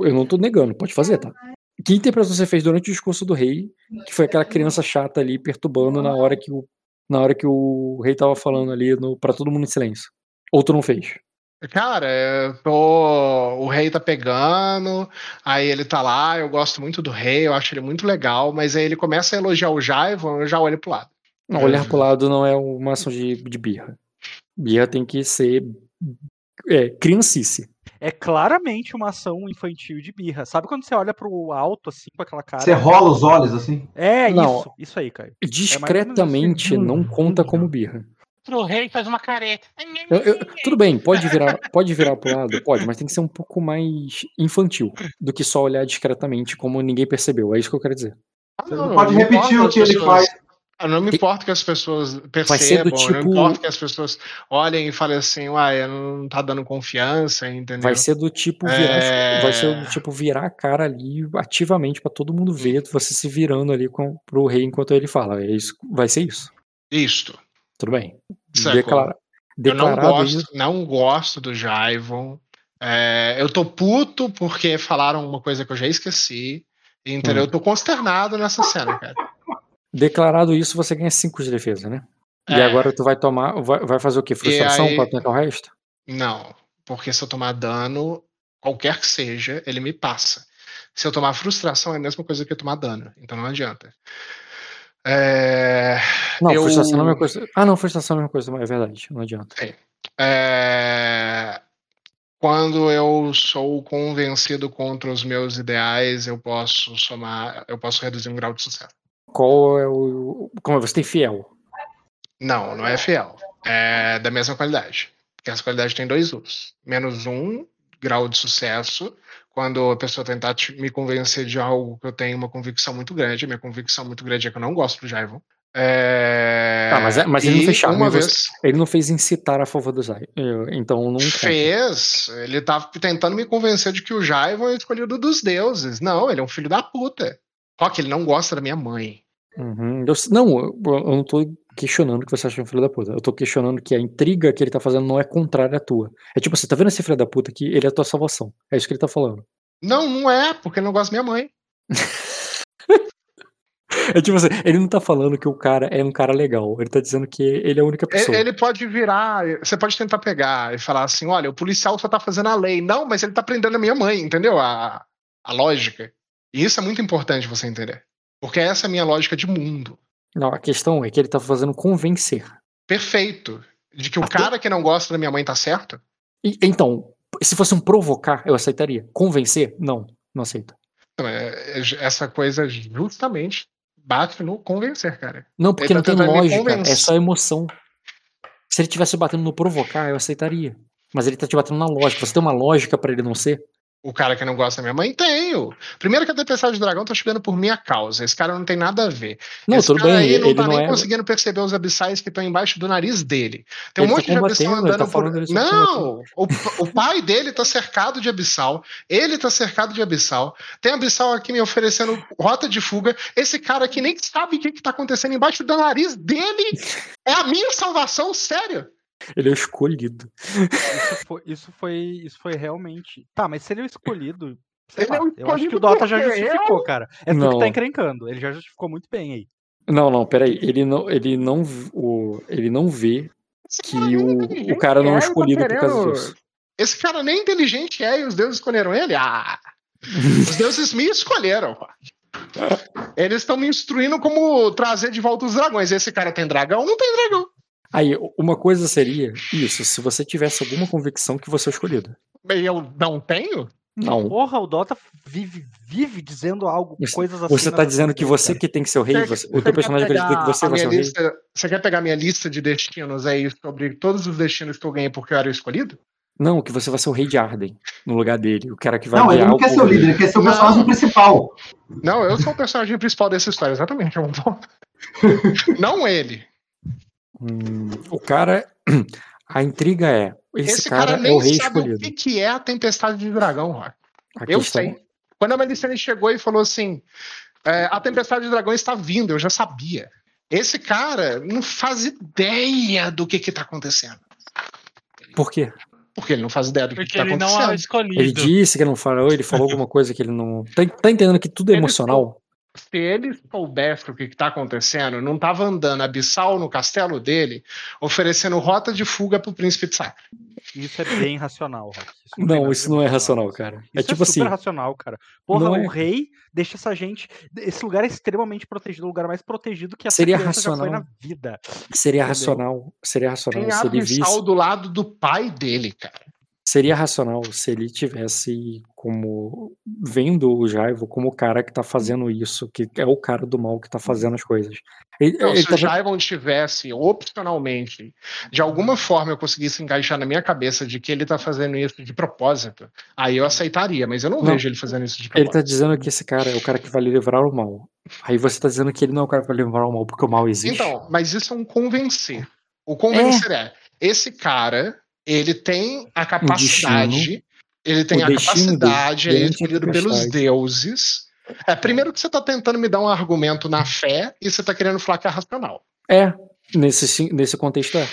Eu não tô negando, pode fazer, tá? Que interpretação você fez durante o discurso do rei, que foi aquela criança chata ali perturbando na hora que o, na hora que o rei tava falando ali no, pra todo mundo em silêncio? Ou tu não fez? Cara, eu tô. O rei tá pegando, aí ele tá lá, eu gosto muito do rei, eu acho ele muito legal, mas aí ele começa a elogiar o Jaivon, eu já olho pro lado. Não, olhar pro lado não é uma ação de, de birra. Birra tem que ser é, criancice. É claramente uma ação infantil de birra. Sabe quando você olha pro alto, assim, com aquela cara? Você rola os olhos assim? É, Não. isso. Isso aí, Caio. Discretamente não conta como birra. Pro rei faz uma careta. Eu- eu- tudo bem, pode virar, pode virar pro lado, pode, mas tem que ser um pouco mais infantil do que só olhar discretamente como ninguém percebeu. É isso que eu quero dizer. Ah, Você não, não pode não repetir o que ele faz. Ah, Não me importa que as pessoas percebam, tipo- não importa que as pessoas olhem e falem assim, uai, não tá dando confiança, entendeu? Vai ser do tipo virar, É. vai ser do tipo virar a cara ali ativamente pra todo mundo ver você se virando ali com, pro rei enquanto ele fala. É isso, vai ser isso. Isto. Tudo bem. Declara, Eu não gosto, isso. não gosto do Jaivon. É, eu tô puto porque falaram uma coisa que eu já esqueci. Entendeu? Hum. Eu tô consternado nessa cena, cara. Declarado isso, você ganha 5 de defesa, né? E É. agora tu vai tomar. Vai, vai fazer o quê? Frustração aí- pra tancar o resto? Não, porque se eu tomar dano, qualquer que seja, ele me passa. Se eu tomar frustração, é a mesma coisa que eu tomar dano. Então não adianta. É, Não, eu- frustração não é a mesma coisa. Ah, não, frustração é a mesma coisa, é verdade. Não adianta. é, quando eu sou convencido contra os meus ideais, eu posso somar, eu posso reduzir um grau de sucesso. Qual é o. Como é? Você tem fiel. Não, não é fiel. É da mesma qualidade. Porque essa qualidade tem dois usos. Menos um grau de sucesso, quando a pessoa tentar te- me convencer de algo que eu tenho uma convicção muito grande. Minha convicção muito grande é que eu não gosto do Jaivon. É... Tá, mas, é- mas ele não fez charme. uma você- vez Ele não fez incitar a favor do. Eu- Então não. conta. fez, ele tava tentando me convencer de que o Jaivon é escolhido dos deuses. Não, ele é um filho da puta. Rock, ele não gosta da minha mãe. Uhum. Eu não, eu, eu não tô questionando que você acha um filho da puta. Eu tô questionando que a intriga que ele tá fazendo não é contrária à tua. É tipo, você tá vendo esse filho da puta aqui? Ele é a tua salvação. É isso que ele tá falando. Não, não é, porque ele não gosta da minha mãe. É tipo assim, ele não tá falando que o cara é um cara legal. Ele tá dizendo que ele é a única pessoa. Ele, ele pode virar, você pode tentar pegar e falar assim: olha, o policial só tá fazendo a lei. Não, mas ele tá prendendo a minha mãe, entendeu? A, a lógica. E isso é muito importante você entender. Porque essa é a minha lógica de mundo. Não, a questão é que ele tá fazendo convencer. Perfeito. De que o Até- cara que não gosta da minha mãe tá certo. E- então, se fosse um provocar, eu aceitaria. Convencer? Não, não aceito. Então, é- é- essa coisa justamente bate no convencer, cara. Não, porque Ele não tá tem lógica, é só emoção. Se ele tivesse batendo no provocar, eu aceitaria. Mas ele tá te batendo na lógica. Você tem uma lógica pra ele não ser? O cara que não gosta da minha mãe, tenho. Primeiro que a Tempestade do Dragão tá chegando por minha causa. Esse cara não tem nada a ver. Não, Esse tudo cara bem. aí não ele tá não nem é. conseguindo perceber os abissais que estão embaixo do nariz dele. Tem um Ele tá monte de abissal ele andando tá por. Não! O, o pai dele tá cercado de abissal. Ele tá cercado de abissal. Tem abissal aqui me oferecendo rota de fuga. Esse cara aqui nem sabe o que, que tá acontecendo embaixo do nariz dele. É a minha salvação, sério. Ele é o escolhido. Isso foi, isso foi, isso foi realmente. Tá, mas se ele é o escolhido. lá, é o eu acho que o Dota já é justificou, cara. É tu que Não. tá encrencando. Ele já justificou muito bem aí. Não, não, peraí. Ele não, ele não, o, ele não vê que o, o cara não é tá escolhido por causa disso. Esse cara nem inteligente é e os deuses escolheram ele? Ah! Os deuses me escolheram. Eles estão me instruindo como trazer de volta os dragões. Esse cara tem dragão? Não tem dragão. Aí, uma coisa seria isso, se você tivesse alguma convicção que você é o escolhido. E eu não tenho? Não. Porra, o Dota vive, vive dizendo algo, Você- coisas assim. Você tá dizendo que você que tem que ser o rei, Você- você- o teu quer personagem acredita que pegar você vai ser minha o rei. lista- Você quer pegar minha lista de destinos aí sobre todos os destinos que eu ganhei porque eu era o escolhido? Não, que você vai ser o rei de Arden no lugar dele. O cara que vai Não, ele não quer ser o líder, ele quer ser o Não. personagem principal. Não, eu sou o personagem principal dessa história, exatamente. eu não- Não ele. Hum, o cara. A intriga é: esse, Esse, cara, cara, é o nem rei sabe escolhido. o que, que é a tempestade de dragão, Rock. Eu questão- sei. Quando a Melicene chegou e falou assim: é, a tempestade de dragão está vindo, eu já sabia. Esse cara não faz ideia do que está acontecendo. Por quê? Porque ele não faz ideia do que Porque está ele não é acontecendo. escolhido. Ele disse que não falou, ele falou alguma coisa que ele não. Tá, tá entendendo que tudo é Ele emocional? Se ele soubesse o que está acontecendo, não estava andando abissal no castelo dele, oferecendo rota de fuga pro príncipe de Sacra. Isso é bem racional, Rock. Isso Não, nada isso de não é racional, cara. Isso É tipo super assim. racional, cara. Porra, não o é. rei deixa essa gente. Esse lugar é extremamente protegido, o lugar mais protegido que essa Seria criança já foi racional. na vida. Seria Entendeu? racional. Seria racional Tem se ele abissal visse. do lado do pai dele, cara. Seria racional se ele tivesse como vendo o Jaivo como o cara que tá fazendo isso, que é o cara do mal que tá fazendo as coisas. Ele, Não, ele se tá o Jaivon tivesse, opcionalmente, de alguma forma eu conseguisse encaixar na minha cabeça de que ele tá fazendo isso de propósito, aí eu aceitaria, mas eu não, Não. vejo ele fazendo isso de Ele propósito. tá dizendo que esse cara é o cara que vai livrar o mal. Aí você tá dizendo que ele não é o cara que vai livrar o mal porque o mal existe. Então, mas isso é um convencer. O convencer é, esse cara, ele tem a capacidade, ele tem a capacidade, ele é escolhido pelos deuses. É, primeiro que você tá tentando me dar um argumento na fé e você tá querendo falar que é racional. É, nesse, nesse contexto é.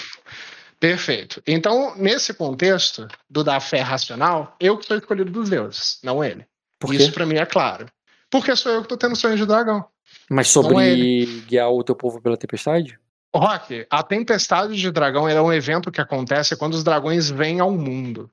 Perfeito. Então, nesse contexto do da fé racional, eu que sou escolhido dos deuses, não ele. Isso pra mim é claro. Porque sou eu que tô tendo sonho de dragão. Mas não é sobre guiar o teu povo pela tempestade? Rock, a tempestade de dragão é um evento que acontece quando os dragões vêm ao mundo.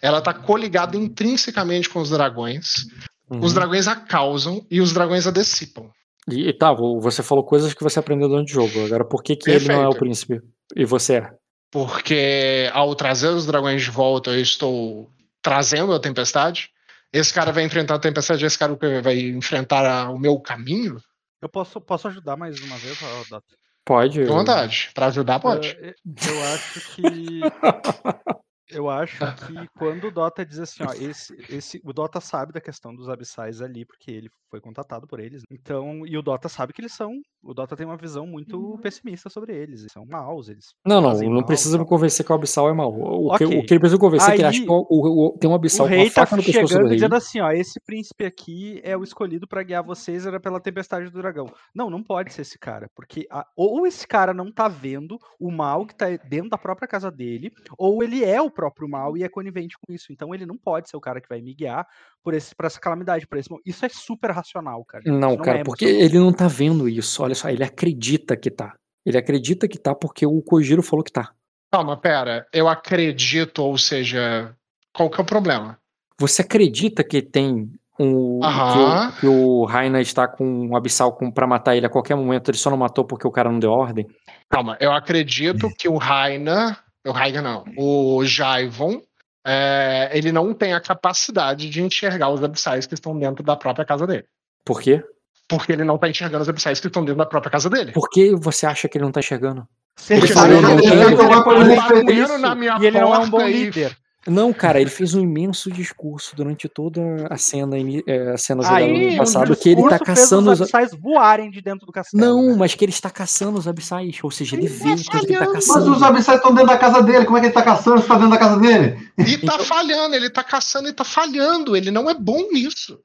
Ela tá coligada intrinsecamente com os dragões. Os Uhum. dragões a causam e os dragões a dissipam. E, e tá, você falou coisas que você aprendeu durante o jogo. Agora, por que, que ele não é o príncipe? E você é? Porque ao trazer os dragões de volta, eu estou trazendo a tempestade. Esse cara vai enfrentar a tempestade, esse cara vai enfrentar a- o meu caminho. Eu posso, posso ajudar mais uma vez, Dota? Pode? À vontade. Pra ajudar, pode. Eu, eu acho que. Eu acho que quando o Dota diz assim, ó, esse, esse, o Dota sabe da questão dos abissais ali, porque ele foi contatado por eles. Então, e o Dota sabe que eles são O Dota tem uma visão muito pessimista sobre eles. Eles são maus, eles. Não, não, não mal, precisa me convencer que o Abissal é mau. O, que, Ok. o que ele precisa convencer é que ele acha Aí, que o, o- o- tem um O Abissal com rei tá no pescoço do chegando rei. dizendo assim, ó, esse príncipe aqui é o escolhido pra guiar vocês, era pela tempestade do dragão. Não, não pode ser esse cara, porque a- ou esse cara não tá vendo o mal que tá dentro da própria casa dele, ou ele é o próprio mal e é conivente com isso. Então ele não pode ser o cara que vai me guiar por, esse, por essa calamidade, por esse Isso é super racional, cara. Não, Isso cara, é porque ele não tá vendo isso. Olha só, ele acredita que tá. Ele acredita que tá porque o Kojiro falou que tá. Calma, pera. Eu acredito, ou seja, qual que é o problema? Você acredita que tem um. Que o, que o Raina está com um Abissal com, pra matar ele a qualquer momento, ele só não matou porque o cara não deu ordem? Calma, eu acredito que o Raina. O Raina não. O Jaivon. é, ele não tem a capacidade de enxergar os abissais que estão dentro da própria casa dele. Por quê? Porque ele não tá enxergando os abissais que estão dentro da própria casa dele. Por que você acha que ele não tá enxergando? Ele Porque ele ele ele vai poder batendo respeitar na minha e ele não é um bom e- líder. Não, cara, ele fez um imenso discurso durante toda a cena, eh, a cena jogada Aí, no passado, que ele tá caçando os os. abissais voarem de dentro do castelo. Não, né? mas que ele está caçando os abissais. Ou seja, ele Ele vê tá que ele tá falhando. Mas caçando. os abissais estão dentro da casa dele. Como é que ele tá caçando se tá dentro da casa dele? E tá falhando, ele tá caçando e tá falhando. Ele não é bom nisso.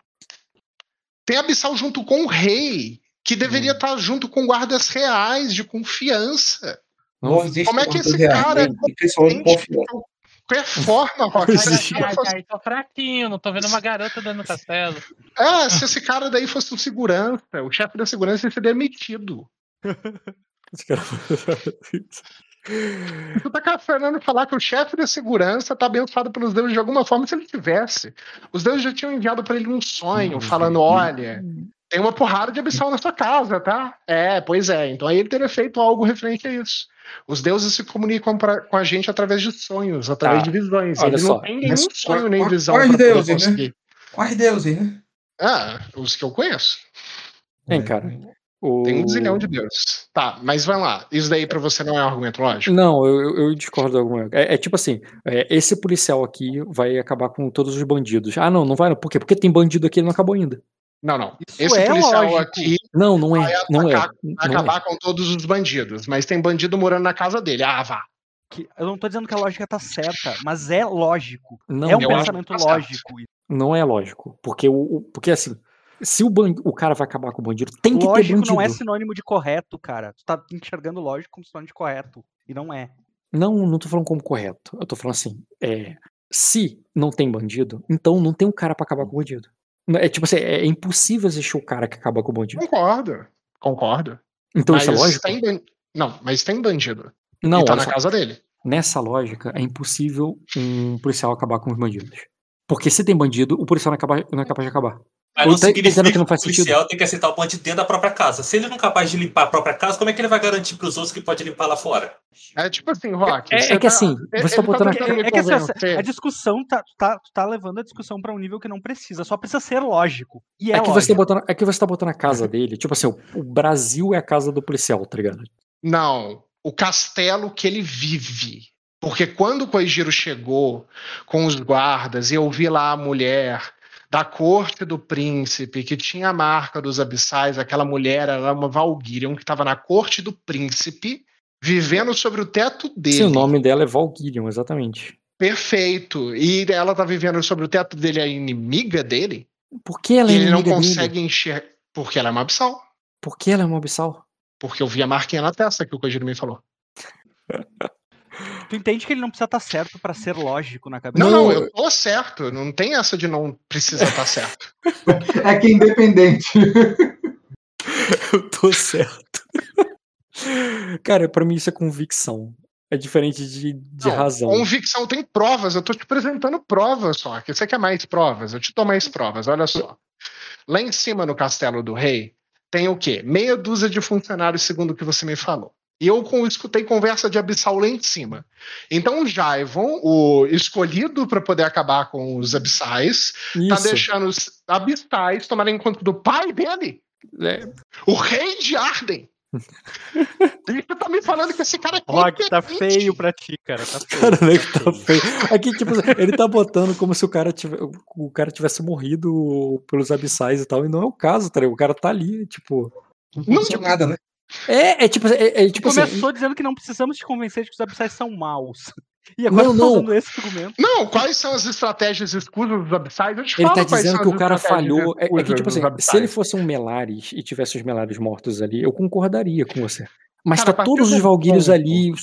Tem abissal junto com o rei, que deveria estar junto com guardas reais de confiança. Não existe Como é que esse real, cara é né? Competente de qualquer forma, Rock? Cara fosse- ai, tô fraquinho, não tô vendo uma garota dentro do castelo. É, se esse cara daí fosse um segurança, o chefe da segurança ia ser demitido. Esse cara- Tu tá com a Fernando falar que o chefe da segurança tá abençoado pelos deuses de alguma forma se ele tivesse. Os deuses já tinham enviado pra ele um sonho, falando: olha, tem uma porrada de abissal na sua casa, tá? É, pois é. Então aí ele teria feito algo referente a isso. Os deuses se comunicam pra- com a gente através de sonhos, através Tá. de visões. Olha ele só, não tem nenhum mas sonho nem qual- visão poder deuses, né? conseguir. Quais deuses, né? Ah, os que eu conheço. Hein, cara? O... Tem um zilhão de deuses. Tá, mas vai lá. Isso daí pra você não é um argumento lógico? Não, eu, eu- discordo alguma. É, é tipo assim: é, esse policial aqui vai acabar com todos os bandidos. Ah, não, não vai. Por quê? Porque tem bandido aqui, ele não acabou ainda. Não, não. Isso Esse é policial lógico. aqui Não, não é. Não é. atacar- Não vai é. acabar com todos os bandidos, mas tem bandido morando na casa dele. Ah, vá. Que- eu não tô dizendo que a lógica tá certa, mas é lógico. Não, é um pensamento tá certo. lógico. não é lógico. Porque, o, o- porque assim, se o, ban- o cara vai acabar com o bandido, tem que ter Lógico bandido. não é sinônimo de correto, cara. Tu tá enxergando lógico como sinônimo de correto. E não é. Não, não tô falando como correto. Eu tô falando assim, é, se não tem bandido, então não tem um cara pra acabar com o bandido. É tipo assim, é impossível existir o cara que acaba com o bandido. Concordo. Concordo. Então mas isso é lógico? tem ban- Não, mas tem bandido. Não, e tá olha na só, casa dele. nessa lógica é impossível um policial acabar com os bandidos. Porque se tem bandido, o policial não é capaz, não é capaz de acabar. Mas não entendendo significa que que não o faz sentido. policial tem que aceitar o bandido dentro da própria casa. Se ele não é capaz de limpar a própria casa, como é que ele vai garantir para os outros que pode limpar lá fora? É tipo assim, Rock. É- você é que assim, você tá ele botando me É que assim, convencer. a discussão tá, tá, tá levando a discussão pra um nível que não precisa, só precisa ser lógico. E é, É, que você tá lógico. botando, é que você tá botando a casa dele. Tipo assim, o, o Brasil é a casa do policial, tá ligado? Não, o castelo que ele vive. Porque quando o Koijiro chegou com os guardas e eu vi lá a mulher da corte do príncipe que tinha a marca dos abissais, aquela mulher era uma Valkyrian que estava na corte do príncipe, vivendo sobre o teto dele. Sim, o nome dela é Valkyrion, exatamente. Perfeito. E ela tá vivendo sobre o teto dele, a inimiga dele. Por que ela é e ele não inimiga dele? consegue enxergar. Porque ela é uma abissal. Por que ela é uma abissal? Porque eu vi a marquinha na testa que o Kojiro me falou. Tu entende que ele não precisa estar certo pra ser lógico na cabeça Não, Não, não, eu- tô certo. Não tem essa de não precisa estar certo. É que é independente. Eu tô certo. Cara, pra mim isso é convicção. É diferente de, de Não, razão. Convicção tem provas. Eu tô te apresentando provas só. Que você quer mais provas? Eu te dou mais provas. Olha só. Lá em cima no Castelo do Rei tem o quê? Meia dúzia de funcionários, segundo o que você me falou. E eu com- escutei conversa de abissal lá em cima. Então o Jaivon, o escolhido para poder acabar com os abissais, tá Isso. deixando os abissais tomarem conta do pai dele, É, o rei de Arden. e você tá me falando que esse cara é Rock, tá feio pra ti, cara. Tá feio. cara, né, que tá feio. Aqui, tipo, ele tá botando como se o cara, tive, o cara tivesse morrido pelos abissais e tal, e não é o caso, tá? O cara tá ali, tipo. Não Não nada, né? É, é tipo, é, é tipo assim, Começou dizendo que não precisamos te convencer de que os abissais são maus. E Não, agora tá não. usando esse argumento. Não, quais são as estratégias escusas dos Abissais? Eu te Ele falo tá dizendo são que o cara falhou. É, é que, tipo assim, se ele fosse um Melares e tivesse os Melares mortos ali, eu concordaria com você. Mas Cara, tá todos do os Valguírios ali,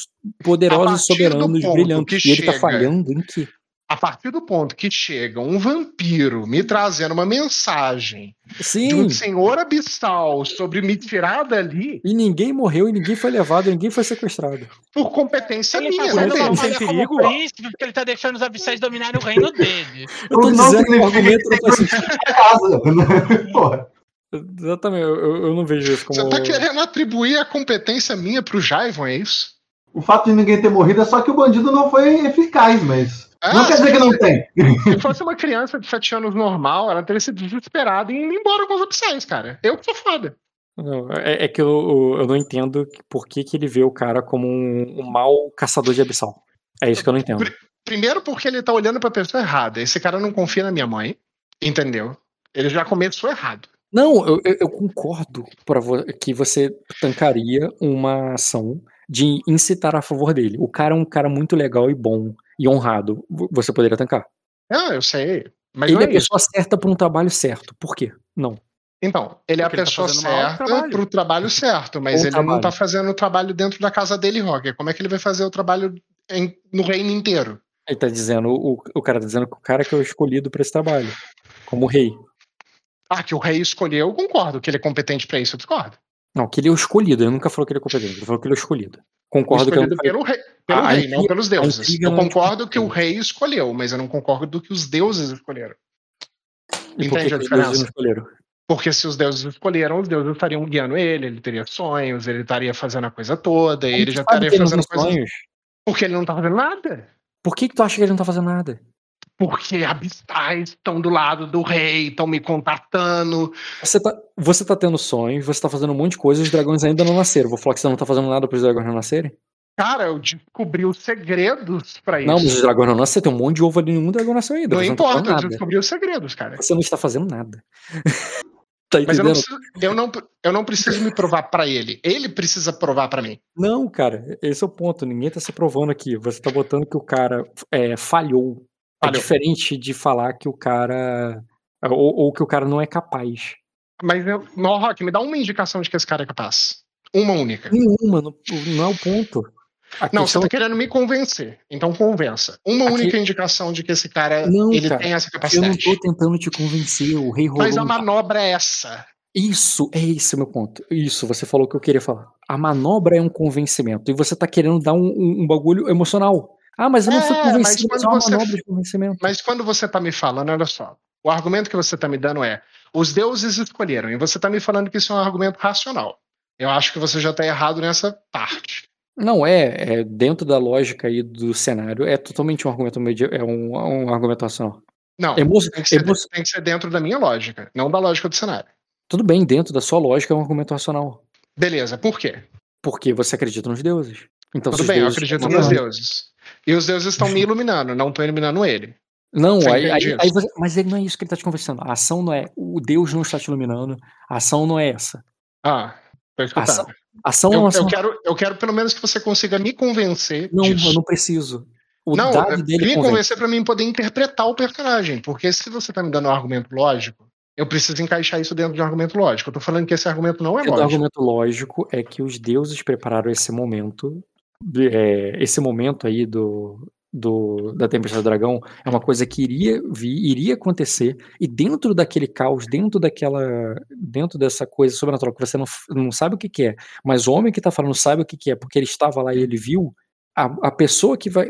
poderosos, soberanos, que E ele tá falhando em quê? A partir do ponto que chega um vampiro me trazendo uma mensagem de Sim. um senhor abissal sobre me tirar dali E ninguém morreu, e ninguém foi levado, ninguém foi sequestrado. por competência Ele minha, tá né, sendo Ele velho? sem perigo? príncipe porque ele tá deixando os abissais dominarem o reino dele. Eu tô Não dizendo que o argumento não faz sentido. É casa. Porra. Exatamente, eu, eu- eu não vejo isso como. Você tá querendo atribuir a competência minha pro Jaivon, é isso? O fato de ninguém ter morrido é só que o bandido não foi eficaz, mas. Ah, não quer dizer que não tem. Se fosse uma criança de 7 anos normal, ela teria sido desesperada e indo embora com os abissais, cara. Eu que sou foda. Não, é, é que eu, eu- eu não entendo por que, que ele vê o cara como um, um mau caçador de abissal. É isso que eu não entendo. Primeiro porque ele tá olhando pra pessoa errada. Esse cara não confia na minha mãe, entendeu? Ele já começou errado. Não, eu, eu- eu concordo pra vo- que você tancaria uma ação de incitar a favor dele. O cara é um cara muito legal e bom e honrado. Você poderia tancar. Ah, eu sei. Mas ele não é é a isso. pessoa certa pra um trabalho certo. Por quê? Não. Então, ele é a Porque tá pessoa pro certa trabalho. pro trabalho certo, mas Bom ele não trabalho. tá fazendo o trabalho dentro da casa dele, Roger. Como é que ele vai fazer o trabalho em- no reino inteiro? Ele tá dizendo, o, o cara tá dizendo que o cara que é o escolhido pra esse trabalho. Como rei. Ah, que o rei escolheu, eu concordo. Que ele é competente pra isso, eu discordo. Não, que ele é o escolhido. Ele nunca falou que ele é competente. Ele falou que ele é o escolhido. Concordo que eu falei. pelo rei, pelo A- a rei não pelos deuses. intriga Eu é concordo que o rei escolheu, mas eu não concordo do que os deuses escolheram. E Entende a diferença? Porque se os deuses escolheram, os deuses estariam guiando ele, ele teria sonhos, ele estaria fazendo a coisa toda, Como ele já estaria fazendo coisas. Porque ele não tá fazendo nada. Por que, que tu acha que ele não tá fazendo nada? Porque abissais estão do lado do rei, estão me contatando. Você tá, você tá tendo sonhos, você tá fazendo um monte de coisa os dragões ainda não nasceram. Vou falar que você não tá fazendo nada para os dragões não nascerem? Cara, eu descobri os segredos pra isso. Não, mas os dragões não nasceram. Tem um monte de ovo ali nenhum dragão nasceu ainda. Não você não tá importa, eu descobri os segredos, cara. Você não está fazendo nada. tá Mas eu não, preciso, eu, não, eu não preciso me provar pra ele. Ele precisa provar pra mim. Não, cara, esse é o ponto. Ninguém tá se provando aqui. Você tá botando que o cara é, falhou. É Falhou. diferente de falar que o cara. Ou, ou que o cara não é capaz. Mas, eu, não, Rock, me dá uma indicação de que esse cara é capaz. Uma única. Nenhuma, não, não é o ponto. A Não, questão- você tá querendo me convencer. Então convença. Uma Aqui- única indicação de que esse cara Não, ele cara, tem essa Eu não capacidade. tô tentando te convencer. O rei rolou. Mas a um manobra é essa. Isso, é esse o meu ponto. Isso, você falou o que eu queria falar. A manobra é um convencimento e você tá querendo dar um, um- um bagulho emocional. Ah, mas eu não É, mas convencido, mas é quando você- manobra de convencimento. Mas quando você tá me falando, olha só. O argumento que você tá me dando é: os deuses escolheram. E você tá me falando que isso é um argumento racional. Eu acho que você já tá errado nessa parte. Não, é, é dentro da lógica aí do cenário, é totalmente um argumento medio, é um, um argumento racional. Não, Emo- tem que, ser, emo- tem que ser dentro da minha lógica, não da lógica do cenário. Tudo bem, dentro da sua lógica é um argumento racional. Beleza, por quê? Porque você acredita nos deuses. Então, Tudo bem, eu deuses acredito estão nos deuses. E os deuses estão me iluminando, não estão iluminando ele. Não, aí, aí- aí você- mas ele não é isso que ele tá te conversando. A ação não é o Deus não está te iluminando. A ação não é essa. Ah, tô escutando. Ação- A ação é Eu, uma eu ação. quero, eu quero pelo menos que você consiga me convencer Não, disso. eu não preciso. O Não, dado é, dele me convence. convencer pra mim poder interpretar o personagem. Porque se você tá me dando um argumento lógico, eu preciso encaixar isso dentro de um argumento lógico. Eu tô falando que esse argumento não é O lógico. argumento lógico é que os deuses prepararam esse momento, é, esse momento aí do, do- da Tempestade do Dragão é uma coisa que iria vir, iria acontecer, e dentro daquele caos, dentro daquela, dentro dessa coisa sobrenatural que você não, não sabe o que, que é, mas o homem que tá falando sabe o que, que é, porque ele estava lá e ele viu, a, a pessoa que vai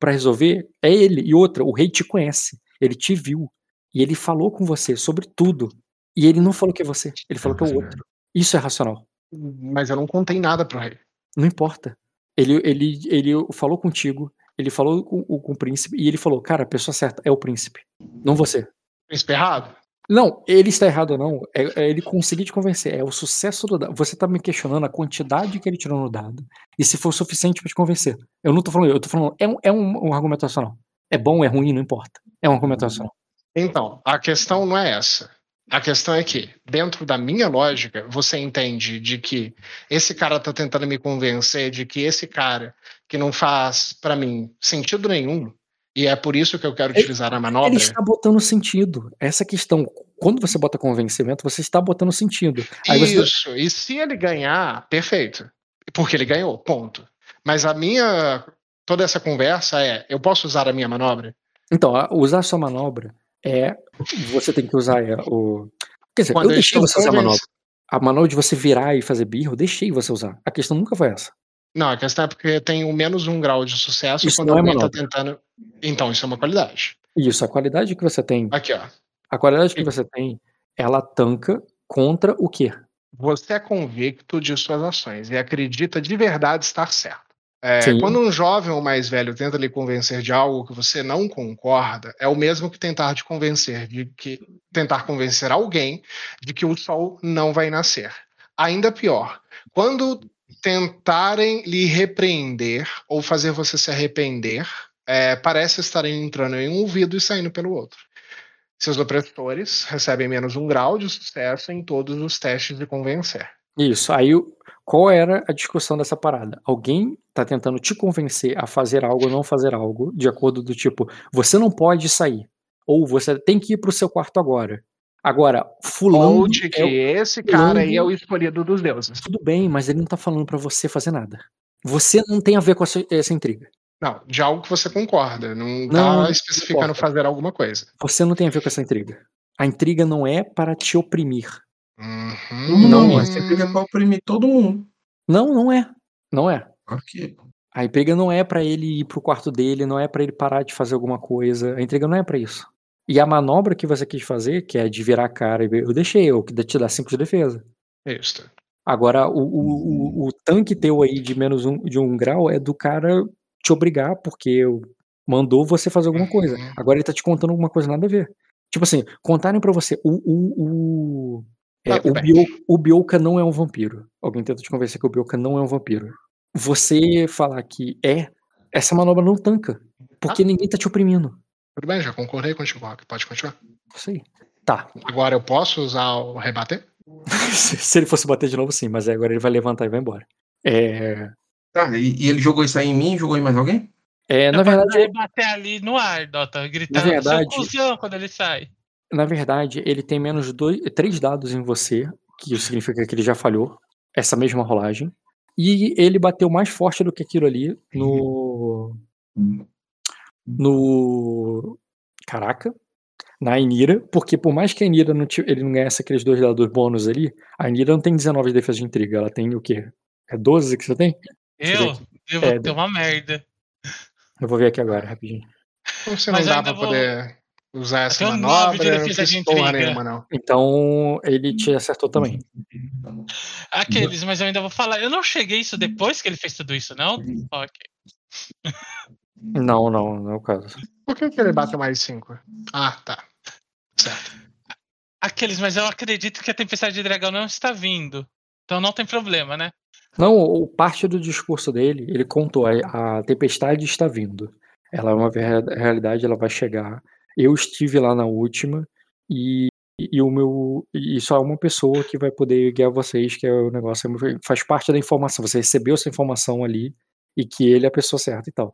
para resolver é ele, e outra, o rei te conhece, ele te viu, e ele falou com você sobre tudo, e ele não falou que é você, ele falou que é o outro. Isso é racional. Mas eu não contei nada pro rei. Não importa. Ele, ele, ele falou contigo, ele falou com, com o príncipe, e ele falou, cara, a pessoa certa é o príncipe, não você. Príncipe errado? Não, ele está errado ou não, é, é ele conseguir te convencer, é o sucesso do dado. Você tá me questionando a quantidade que ele tirou no dado, e se for suficiente pra te convencer. Eu não tô falando, eu tô falando, é um, é um, um argumento racional. É bom, é ruim, não importa. É um argumento racional. Então, a questão não é essa. A questão é que, dentro da minha lógica, você entende de que esse cara tá tentando me convencer de que esse cara que não faz, pra mim, sentido nenhum, e é por isso que eu quero Ele- utilizar a manobra. Ele está botando sentido. Essa questão, quando você bota convencimento, você está botando sentido. Aí você- Isso, e se ele ganhar, perfeito. Porque ele ganhou, ponto. Mas a minha. Toda essa conversa é: eu posso usar a minha manobra? Então, a- usar sua manobra é. Você tem que usar é, o. Quer dizer, Quando eu deixei você usar a manobra. A manobra de você virar e fazer birra, eu deixei você usar. A questão nunca foi essa. Não, a questão é porque tem o menos um grau de sucesso Isso quando não é alguém tá manobra. tentando. Então, isso é uma qualidade. Isso, a qualidade que você tem. Aqui, ó. A qualidade que você tem, ela tanca contra o quê? Você é convicto de suas ações e acredita de verdade estar certo. É, quando um jovem ou mais velho tenta lhe convencer de algo que você não concorda, é o mesmo que tentar te convencer de que tentar convencer alguém de que o sol não vai nascer. Ainda pior, quando tentarem lhe repreender ou fazer você se arrepender, é, parece estarem entrando em um ouvido e saindo pelo outro. Seus opressores recebem menos um grau de sucesso em todos os testes de convencer. Isso. Aí, qual era a discussão dessa parada? Alguém tá tentando te convencer a fazer algo ou não fazer algo, de acordo do tipo, você não pode sair. Ou você tem que ir pro seu quarto agora. Agora, fulano. De que é o- esse cara aí é o escolhido dos deuses. Tudo bem, mas ele não tá falando pra você fazer nada. Você não tem a ver com essa, essa intriga. Não, de algo que você concorda, não, Não, tá não especificando importa. fazer alguma coisa. Você não tem a ver com essa intriga. A intriga não é para te oprimir. Uhum. Não, Não, mas você fica pra oprimir todo mundo. Não, não é. Não é. Ok. A intriga não é pra ele ir pro quarto dele, não é pra ele parar de fazer alguma coisa. A intriga não é pra isso. E a manobra que você quis fazer, que é de virar a cara e ver, eu deixei, eu que te dá 5 de defesa. Isso. Agora, o, o, o, o tanque teu aí de menos um, de um grau é do cara te obrigar, porque eu- mandou você fazer alguma coisa. Uhum. Agora ele tá te contando alguma coisa nada a ver. Tipo assim, contarem pra você, o, o, o, é, Tá, o. Bio, o Bioka não é um vampiro. Alguém tenta te convencer que o Bioka não é um vampiro. Você falar que é, essa manobra não tanca. Porque ninguém tá te oprimindo. Tudo bem, já concordei contigo, Rock. Pode continuar. Isso aí. Tá. Agora eu posso usar o rebater? se se ele fosse bater de novo, sim, mas agora ele vai levantar e vai embora. É, Tá, e, e ele jogou isso aí em mim? Jogou em mais alguém? é, na pra verdade, ele bater ali no ar, Dota, gritando verdade- seu cuzão quando ele sai. Na verdade, ele tem menos dois, três dados em você, que isso significa que ele já falhou essa mesma rolagem. E ele bateu mais forte do que aquilo ali no. No. Caraca. Na Enira, porque por mais que a Enira não ele não ganhasse aqueles dois dados bônus ali, a Enira não tem 19 de defesa de intriga, ela tem o quê? É 12 que você tem? Eu devo É, ter uma merda. Eu vou ver aqui agora, rapidinho. Se não Mas dá pra vou- poder usar essa nove de manobra, eu não porra intriga. nenhuma, não. Então, ele te acertou também. Aqueles, mas eu ainda vou falar. Eu não cheguei isso depois que ele fez tudo isso, não? Ok. Não, não, não é o caso. Por que, que ele bateu mais 5? Ah, tá. Certo. Aqueles, mas eu acredito que a tempestade de dragão não está vindo. Então não tem problema, né? Não, o parte do discurso dele, ele contou, a, a tempestade está vindo. Ela é uma realidade, ela vai chegar. Eu estive lá na última e, e o meu e só uma pessoa que vai poder guiar vocês, que é o negócio, faz parte da informação. Você recebeu essa informação ali e que ele é a pessoa certa e tal.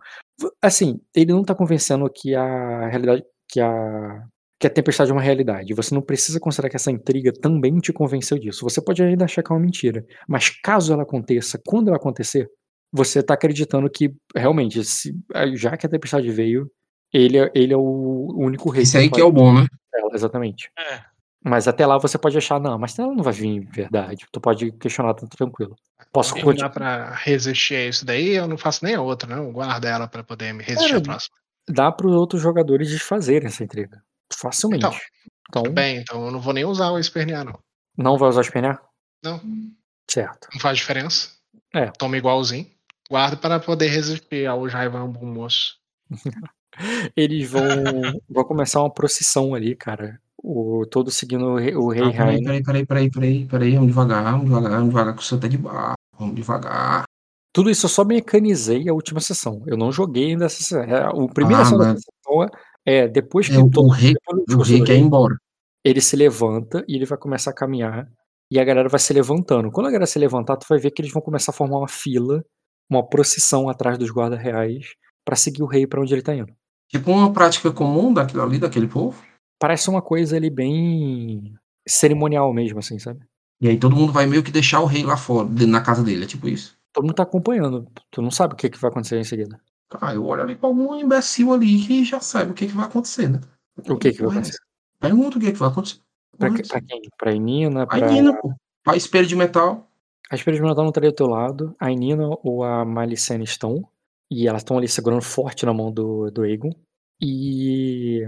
Assim, ele não tá convencendo que a realidade, que a que a tempestade é uma realidade. Você não precisa considerar que essa intriga também te convenceu disso. Você pode ainda achar que é uma mentira. Mas caso ela aconteça, quando ela acontecer, você tá acreditando que realmente, se- já que a tempestade veio, ele é, ele é o único rei. Esse aí que é o bom, né? ela, exatamente. É. Mas até lá você pode achar, não, mas ela não vai vir em verdade. Tu pode questionar tanto tranquilo. Posso Não dá continuar? pra resistir a isso daí, eu não faço nem a outra, não. Eu guardo ela pra poder me resistir à Cara, próxima. Dá para os outros jogadores desfazerem essa intriga. Facilmente. Então, Então, Tudo bem, então eu não vou nem usar o espernear, não. não vai usar espernear? Não, Certo. não faz diferença. É. Toma igualzinho. Guardo para poder resistir ao Jaivan Bom Moço. Eles vão, vão começar uma procissão ali, cara. O, todo seguindo o rei, o rei Não, peraí, peraí, peraí, peraí, peraí, peraí, vamos devagar, vamos devagar, vamos devagar, que o senhor tá de barro. Vamos devagar. Tudo isso eu só mecanizei a última sessão. Eu não joguei ainda essa sessão. É, O primeira Ah, sessão mas- dessa sessão é depois que É, o, todo o rei, o rei quer ir embora. ele se levanta e ele vai começar a caminhar. E a galera vai se levantando. Quando a galera se levantar, tu vai ver que eles vão começar a formar uma fila, uma procissão atrás dos guardas reais pra seguir o rei pra onde ele tá indo. Tipo uma prática comum daquilo ali, daquele povo. Parece uma coisa ali bem cerimonial mesmo, assim, sabe? E aí todo mundo vai meio que deixar o rei lá fora, de- na casa dele, é tipo isso. Todo mundo tá acompanhando. Tu não sabe o que, que vai acontecer em seguida. Ah, eu olho ali pra algum imbecil ali que já sabe o que, que vai acontecer, né? O que, que vai acontecer? Pergunta o que, que vai acontecer. Pra, que- pra quem? Pra Inina? A Pra... Nina, pô. Pra espelho de metal. A experimental não estaria do teu lado. A Inina ou a Malicene estão. E elas estão ali segurando forte na mão do, do Aegon. E,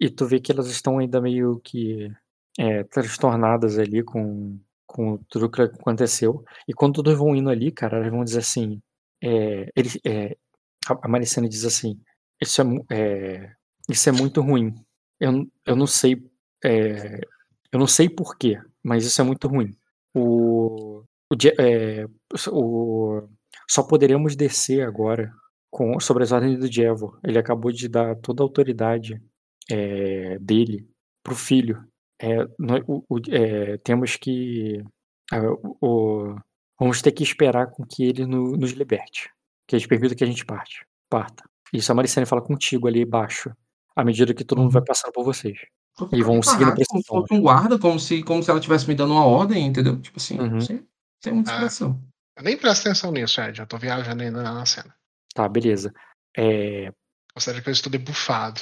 e tu vê que elas estão ainda meio que é, transtornadas ali com, com tudo que aconteceu. E quando todos vão indo ali, cara, elas vão dizer assim. É, eles, é, a Malicene diz assim: Isso é, é, isso é muito ruim. Eu, eu não sei. é, eu não sei porquê, mas isso é muito ruim. O, o, é, o- só poderemos descer agora com, sobre as ordens do Jevo. Ele acabou de dar toda a autoridade é, dele pro filho. É, o- o- é, temos que. ah, o- o- vamos ter que esperar com que ele no- nos liberte. Que eles permitam que a gente parte, parta. Isso a Maricene fala contigo ali embaixo, à medida que todo mundo vai passando por vocês. E vão seguindo a Caraca, como se um guarda, como se, como se ela estivesse me dando uma ordem, entendeu? Tipo assim, Uhum. sem, sem muita Ah. expressão. Eu nem presto atenção nisso, Ed. Eu tô viajando ainda na cena. Tá, beleza. É, Ou seja, que eu estou debufado.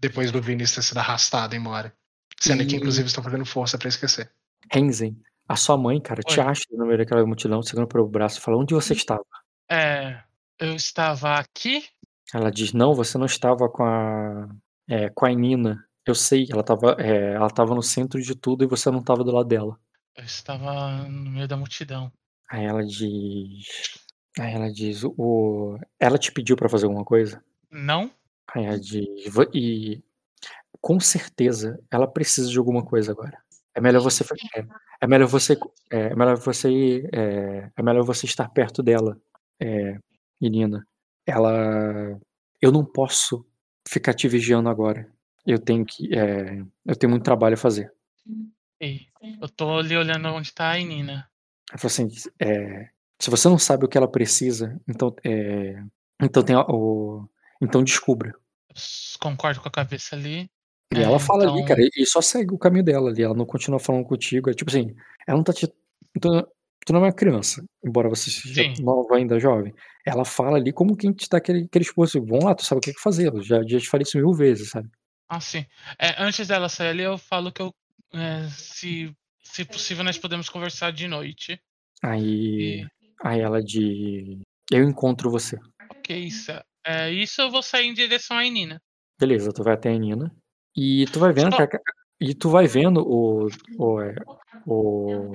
Depois do Vinícius ter sido arrastado embora. Sendo que, E- inclusive, estou fazendo força pra esquecer. Renzen, a sua mãe, cara, te Oi. acha no meio daquela multidão, segurando pelo braço, e fala: Onde você estava? É, eu estava aqui. Ela diz: Não, você não estava com a, é, com a Nina. Eu sei, ela estava é, ela tava no centro de tudo e você não estava do lado dela. Eu estava no meio da multidão. Aí ela diz. Aí ela diz: o, Ela te pediu pra fazer alguma coisa? Não? Aí ela diz: "Va- E com certeza ela precisa de alguma coisa agora. É melhor você. fa- É, é melhor você. É, é melhor você. É, é melhor você estar perto dela, é, menina. Ela. Eu não posso ficar te vigiando agora. Eu tenho que. é, eu tenho muito trabalho a fazer. Ei, eu tô ali olhando onde tá a Nina. Ela falou assim: é, se você não sabe o que ela precisa, então. é, então tem o. Então descubra. Concordo com a cabeça ali. E É, ela fala ali, então- cara, e só segue o caminho dela ali. Ela não continua falando contigo. É tipo assim, ela não tá te. Tu, tu não é uma criança, embora você seja Sim. nova ainda, jovem. Ela fala ali como quem te dá aquele, aquele esforço. Vamos lá, tu sabe o que, que fazer. Eu já, já te falei isso mil vezes, sabe? Ah, sim. É, antes dela sair ali, eu falo que eu. é, se, se possível, nós podemos conversar de noite. Aí, E, aí ela diz: Eu encontro você. ok, isso. É, isso eu vou sair em direção à Nina. Beleza, tu vai até a Nina. E tu vai vendo, Só- cara, e tu vai vendo o, o, é, o-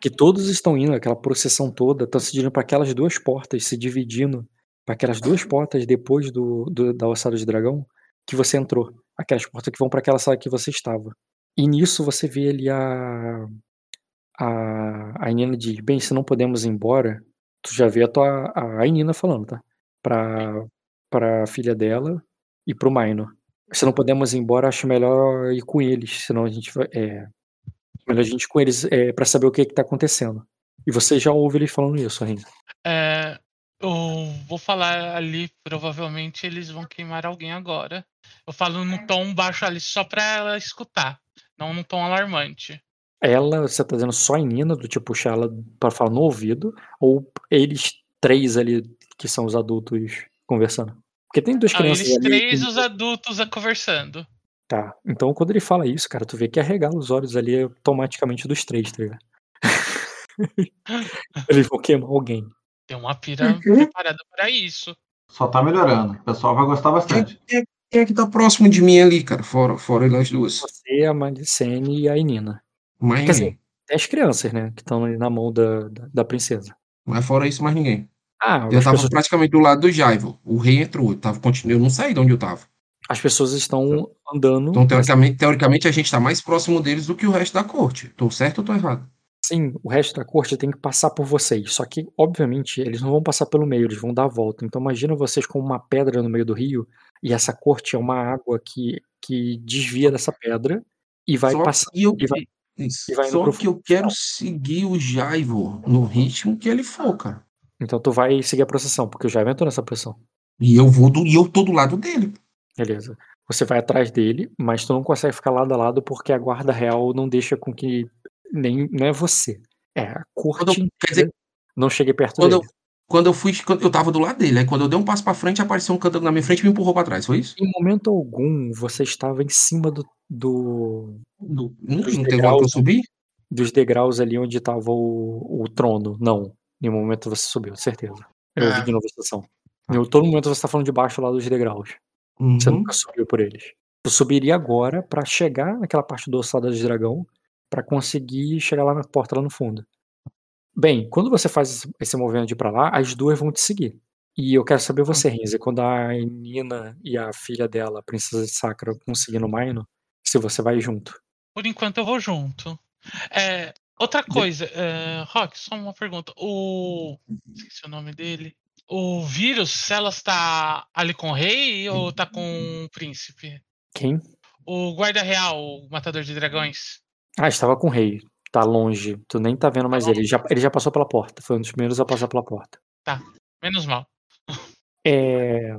que todos estão indo, aquela procissão toda, estão se dirigindo para aquelas duas portas, se dividindo para aquelas duas portas depois do, do- da ossada de dragão que você entrou, aquelas portas que vão para aquela sala que você estava. E nisso você vê ali a a, a Nina diz, bem, se não podemos ir embora, tu já vê a tua a, a Nina falando, tá? Pra, pra filha dela e pro Minor. Se não podemos ir embora, acho melhor ir com eles, senão a gente vai. É, melhor a gente ir com eles é, para saber o que, que tá acontecendo. E você já ouve eles falando isso ainda. É, eu vou falar ali, provavelmente eles vão queimar alguém agora. Eu falo num tom baixo ali só pra ela escutar, não num tom alarmante. Ela, você tá dizendo só a Nina, do tipo puxar ela pra falar no ouvido, ou eles três ali, que são os adultos, conversando? Porque tem duas Ah, crianças eles ali. três, que- os adultos, a conversando. Tá. Então quando ele fala isso, cara, tu vê que arregala os olhos ali automaticamente dos três, tá ligado? Eles vão queimar alguém. Tem uma pira preparada para isso. Só tá melhorando. O pessoal vai gostar bastante. Quem, quem é que tá próximo de mim ali, cara? Fora, fora elas duas. Você, a Malicene e a Inina. Mais Quer ninguém. dizer, tem as crianças, né? Que estão na mão da, da, da princesa. Mas fora isso, mais ninguém. Ah, Eu tava pessoas, praticamente do lado do Jaivo. O rei entrou. Eu, tava, continu- eu não saí de onde eu tava. as pessoas estão andando. Então, mas, teoricamente, teoricamente, a gente tá mais próximo deles do que o resto da corte. Tô certo ou tô errado? sim, o resto da corte tem que passar por vocês. Só que, obviamente, eles não vão passar pelo meio, eles vão dar a volta. Então imagina vocês com uma pedra no meio do rio e essa corte é uma água que, que desvia dessa pedra e vai Só passar. que eu, e vai- isso. e vai Só que eu quero seguir o Jaivo no ritmo que ele for, cara. Então tu vai seguir a procissão, porque eu já entrou nessa procissão. E eu vou do, e eu tô do lado dele. Beleza. Você vai atrás dele, mas tu não consegue ficar lado a lado porque a guarda real não deixa com que nem não é você. É a corte eu- quer dizer, não chegue perto quando eu, dele. Quando eu fui, eu tava do lado dele, aí quando eu dei um passo pra frente, apareceu um cantando na minha frente e me empurrou pra trás, foi isso? Em momento algum você estava em cima do, do Do, não, Dos não teve uma hora que eu degraus. subi? dos degraus ali onde estava o, o trono. Não. Em momento você subiu, certeza. Eu É. ouvi de novo a estação. Em todo momento você tá falando de baixo lá dos degraus. Uhum. Você nunca subiu por eles. Tu subiria agora pra chegar naquela parte do ossada de dragão pra conseguir chegar lá na porta lá no fundo. Bem, quando você faz esse, movimento de ir pra lá, as duas vão te seguir. E eu quero saber você, Renzi, quando a Nina e a filha dela, a princesa de Sakura, vão seguir no Maino, se você vai junto. Por enquanto eu vou junto. É, outra coisa, é, Rock, só uma pergunta. O. Esqueci o nome dele. O vírus, ela está ali com o rei ou tá com o príncipe? Quem? O guarda real, o matador de dragões. Ah, estava com o rei. Tá longe. Tu nem tá vendo mais ele. Ele já, ele já passou pela porta. Foi um dos primeiros a passar pela porta. Menos mal. É.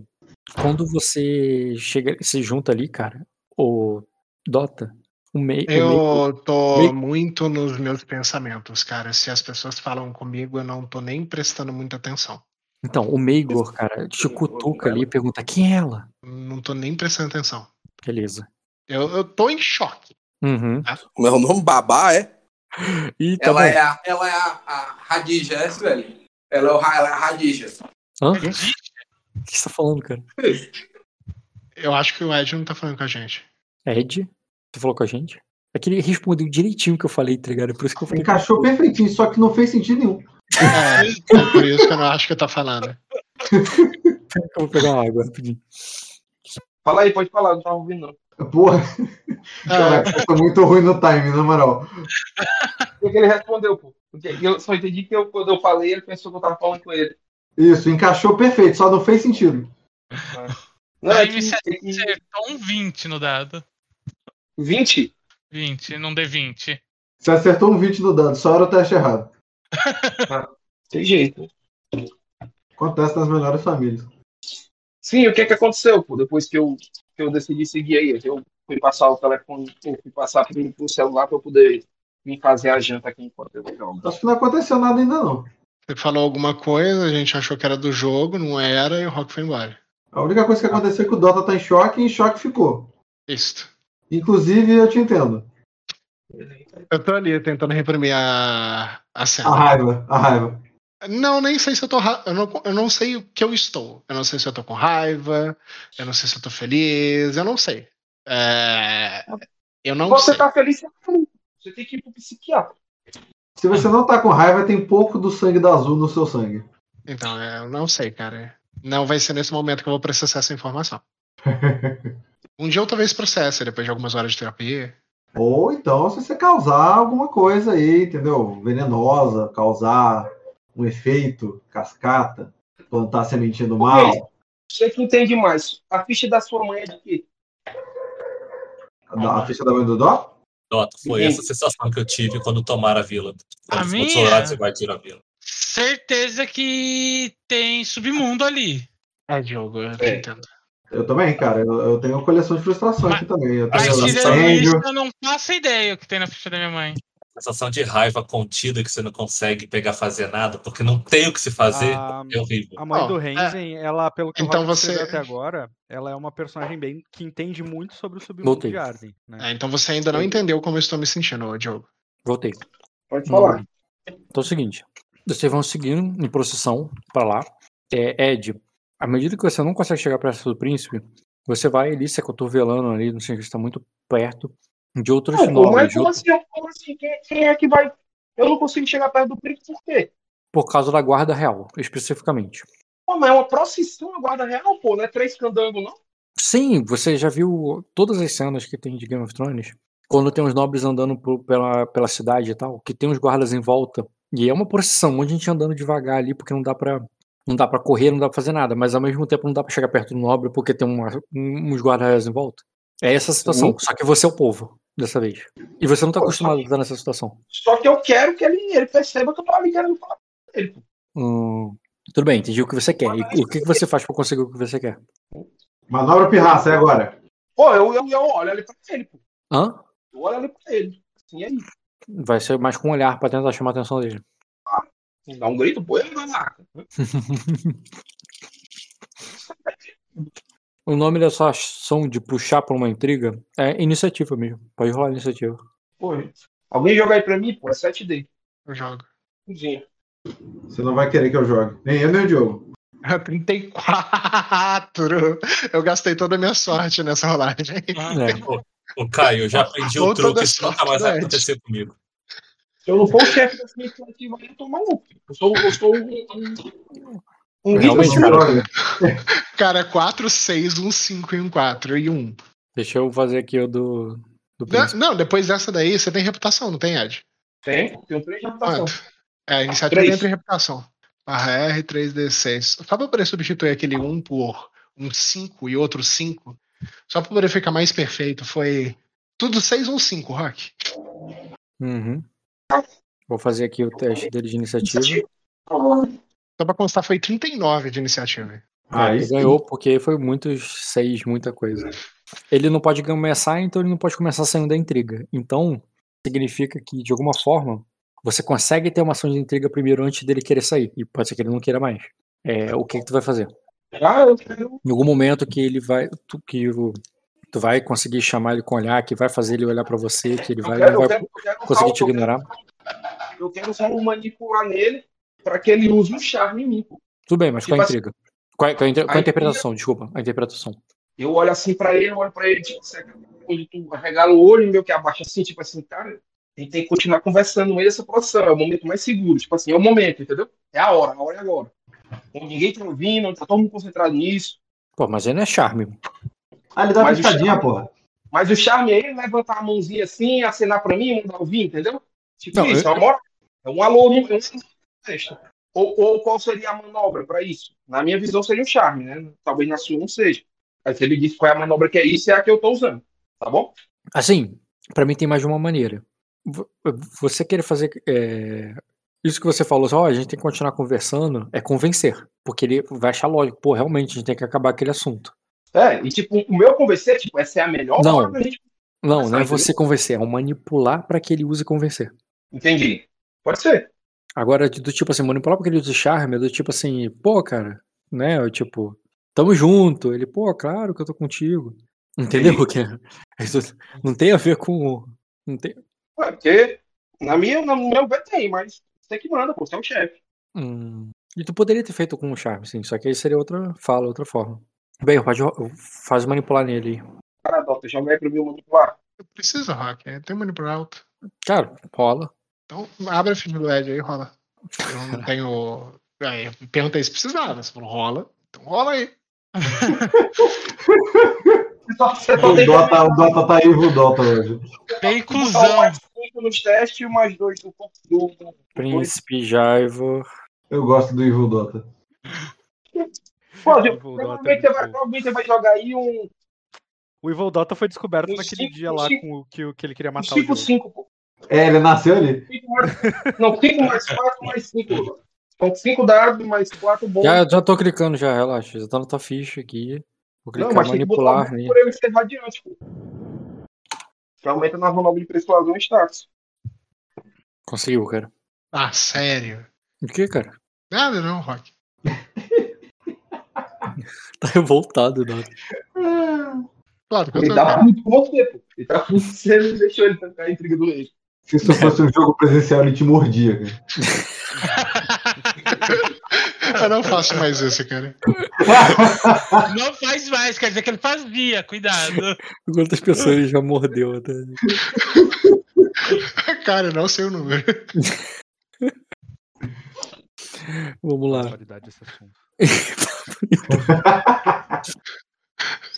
Quando você chega, se junta ali, cara, o Dota, o meio. Eu tô meio- muito nos meus pensamentos, cara. Se as pessoas falam comigo, eu não tô nem prestando muita atenção. Então, o Meigor, cara, te cutuca ali e pergunta: quem é ela? Não tô nem prestando atenção. Beleza. Eu, eu tô em choque. Uhum. Meu nome babá é? Tá Ela bom. é a, ela é a, a Radija, é isso, velho? Ela é, o, ela é a Radija. Hã? O que você tá falando, cara? Eu acho que o Ed não tá falando com a gente. Ed? Você falou com a gente? É que ele respondeu direitinho o que eu falei, tá ligado? É Por isso que eu falei. Encaixou perfeitinho, só que não fez sentido nenhum. É, é por isso que eu não acho que tá falando. Eu vou pegar uma água rapidinho. Fala aí, pode falar, não tava ouvindo não. Porra, É, caraca, eu tô muito ruim no time, na moral. O que, que ele respondeu, pô? Porque eu só entendi que eu, quando eu falei, ele pensou que eu tava falando com ele. Isso, encaixou perfeito, só não fez sentido. Não, Aí é me que, é que acertou um 20 no dado. 20? 20, não dê 20. Você acertou um 20 no dado, só era o teste errado. Tem jeito. Acontece nas melhores famílias. Sim, o que que aconteceu, pô? Depois que eu, que eu decidi seguir aí, eu fui passar o telefone, eu fui passar pro, pro celular pra eu poder vir fazer a janta aqui enquanto eu jogo. Acho que não aconteceu nada ainda, não. Você falou alguma coisa, a gente achou que era do jogo, não era, e o Rock foi embora. A única coisa que aconteceu é que o Dota tá em choque e em choque ficou. Isso. Inclusive, eu te entendo. Eu tô ali tentando reprimir a, a cena. A raiva, a raiva. Não, nem sei se eu tô. ra- Eu não, eu não sei o que eu estou. Eu não sei se eu tô com raiva. Eu não sei se eu tô feliz. Eu não sei. É, Eu não Você sei. tá feliz, você tá feliz. Você tem que ir pro psiquiatra. Se você não tá com raiva, tem pouco do sangue da azul no seu sangue. Então, é, eu não sei, cara. Não vai ser nesse momento que eu vou processar essa informação. Um dia eu talvez processe, depois de algumas horas de terapia. Ou então, se você causar alguma coisa aí, entendeu? Venenosa, causar um efeito, cascata, plantar sementinha do mal. Você que entende mais. A ficha da sua mãe é de quê? A ficha da mãe do Dó? Nota, foi Sim. essa sensação que eu tive quando tomaram a vila. A Quando minha? os soldados invadiram a vila. Certeza que tem submundo ali. É, Diogo, eu É. entendo. Eu também, cara. Eu, eu tenho uma coleção de frustração Mas- aqui também. Eu Mas tenho sensação- tirando incêndio. isso, eu não faço ideia o que tem na ficha da minha mãe. Sensação de raiva contida que você não consegue pegar fazer nada, porque não tem o que se fazer. Ah, É horrível. A mãe Ó, do é. Renzen, ela, pelo que Então Rock você- até agora, ela é uma personagem bem que entende muito sobre o submundo Voltei. de Arden. Né? É, então você ainda não entendeu como eu estou me sentindo, Diogo. Voltei. Pode falar. Então é o seguinte: vocês vão seguindo em procissão pra lá. É, Ed, à medida que você não consegue chegar perto do príncipe, você vai ali se acotovelando ali, não sei que está muito perto de outros Não, pô, nobres, mas como assim? Como assim? Quem, quem é que vai. Eu não consigo chegar perto do príncipe por quê? por causa da guarda real, especificamente. Pô, mas é uma procissão a guarda real, pô, não é três candangos, não? Sim, você já viu todas as cenas que tem de Game of Thrones? Quando tem os nobres andando por- pela, pela cidade e tal, que tem os guardas em volta. E é uma procissão, um monte de gente andando devagar ali, porque não dá pra. Não dá pra correr, não dá pra fazer nada, mas ao mesmo tempo não dá pra chegar perto do nobre porque tem uma, um- uns guardas em volta. É essa a situação, só que você é o povo. dessa vez. E você não tá acostumado a estar nessa situação. Só que eu quero que ele, ele perceba que eu tô ali querendo falar com ele. pô. Hum, tudo bem, entendi o que você quer. E o que, que você faz pra conseguir o que você quer? Manobra pirraça, é agora. Pô, eu, eu, eu olho ali pra ele, pô. Hã? Eu olho ali pra ele. Assim, aí. Vai ser mais com um olhar pra tentar chamar a atenção dele. Dá um grito, pô, ele vai lá. O nome dessa ação de puxar pra uma intriga é iniciativa mesmo. Pode rolar iniciativa. Pô, alguém joga aí pra mim, pô, é 7D. Eu jogo. Cozinha. Você não vai querer que eu jogue. Nem eu, nem o Diogo. 34! Eu gastei toda a minha sorte nessa rolagem. É. Ô, Caio, eu já aprendi o truque, isso nunca mais vai acontecer comigo. Se eu não for o chefe dessa iniciativa aí, eu tô maluco. Eu sou, eu sou um. um, um Realmente, cara. Cara, 4, 6, 1, 5 e um 4 e 1. Deixa eu fazer aqui o do, do Não, não, depois dessa daí você tem reputação, não tem, Ed? Tem, tem um três de reputação. Quanto? É, iniciativa Três. entra em reputação. Barra R, 3D6. Só pra poder substituir aquele 1 por um 5 e outro 5, só pra poder ficar mais perfeito, foi tudo 6 ou 5, Rock. Uhum. Vou fazer aqui o teste dele de iniciativa. Só pra constar, foi 39 de iniciativa. Ah, ele sim. ganhou porque foi muitos seis, muita coisa. Ele não pode começar, então ele não pode começar saindo da intriga. Então, significa que, de alguma forma, você consegue ter uma ação de intriga primeiro antes dele querer sair. E pode ser que ele não queira mais. É, o que, que tu vai fazer? Ah, eu quero. Em algum momento que ele vai. Tu, que o- tu vai conseguir chamar ele com olhar, que vai fazer ele olhar pra você, que ele vai, quero, eu vai quero, eu conseguir te ignorar. Eu quero só manipular nele pra que ele use um charme em mim. pô. Tudo bem, mas qual a Tipo assim- intriga? Qual, qual a inter- qual a interpretação? Desculpa, a interpretação. Eu olho assim pra ele, eu olho pra ele, tipo, você- quando tu regala o olho, meu que abaixa assim, tipo assim, cara, a gente tem que continuar conversando no meio dessa posição, é o momento mais seguro, tipo assim, é o momento, entendeu? É a hora, a hora é agora. Quando ninguém tá ouvindo, tá todo mundo concentrado nisso. Pô, mas aí não é charme. Ah, ele dá uma Mas o piscadinha, charme- porra. Mas o charme é ele levantar a mãozinha assim, acenar pra mim, mandar ouvir, entendeu? Tipo Não, isso, eu- é uma hora. É um alô, um texto. Ou, ou qual seria a manobra pra isso? Na minha visão seria o charme, né? Talvez na sua não seja. Aí se ele disse qual é a manobra que é isso, é a que eu tô usando. Tá bom? Assim, pra mim tem mais de uma maneira. Vo- Você querer fazer. é, Isso que você falou, ó, a gente tem que continuar conversando, é convencer. Porque ele vai achar lógico, pô, realmente a gente tem que acabar aquele assunto. É, e tipo, o meu convencer, tipo, essa é a melhor Não. pra gente. Não, não é você convencer, é o manipular pra que ele use convencer. Entendi. Pode ser. Agora, do tipo assim, manipular pra que ele use charme, é do tipo assim, pô, cara, né? eu, Tipo, tamo junto. Ele, pô, claro que eu tô contigo. Entendeu? Que isso não tem a ver com. Não tem, Ué, porque na minha, no meu ver tem, mas você que manda, pô, você é o chefe. Hum, E tu poderia ter feito com o charme, sim. Só que aí seria outra fala, outra forma. Bem, pode faz manipular nele. aí. Cara, Dota, joga aí pra mim o manipular. Precisa, é, Tem manipular alto. Cara, rola. Então, abre a ficha do Ed aí, rola. Eu não tenho. Aí, eu perguntei se precisava. Você falou, rola. Então rola aí. O tem Dota, o Dota tá aí, o Dota hoje. O cuzão. mais 5 nos testes e mais 2 do, do, do, Príncipe Jaivor. Eu gosto do Evil Dota. Pô, Evil provavelmente, Dota você vai, provavelmente jogar aí um O Evil Dota foi descoberto Uns naquele cinco- dia lá cinco- com o que, que ele queria um matar o jogo. 5-5, pô. É, ele nasceu ali. Cinco mais- Não, 5 mais 4 mais 5. São 5 dados mais 4 bônus. Já, já tô clicando já, relaxa. Já tá na tua ficha aqui. Vou Não, clicar mas tem que botar manipular um por eu encerrar adiante, pô. Que aumenta na manobra de persuasão e status. Conseguiu, cara. Ah, sério? O que, cara? Nada não, Rock. Tá revoltado, Dota. Claro que eu Ele tá muito com você, pô. Ele tá muito você não deixou ele tancar a intriga do rei. Se isso fosse um jogo presencial, ele te mordia, cara. Eu não faço mais isso, cara. Não faz mais, quer dizer que ele fazia, cuidado. Quantas pessoas ele já mordeu até. Cara, eu não sei o número. Vamos lá.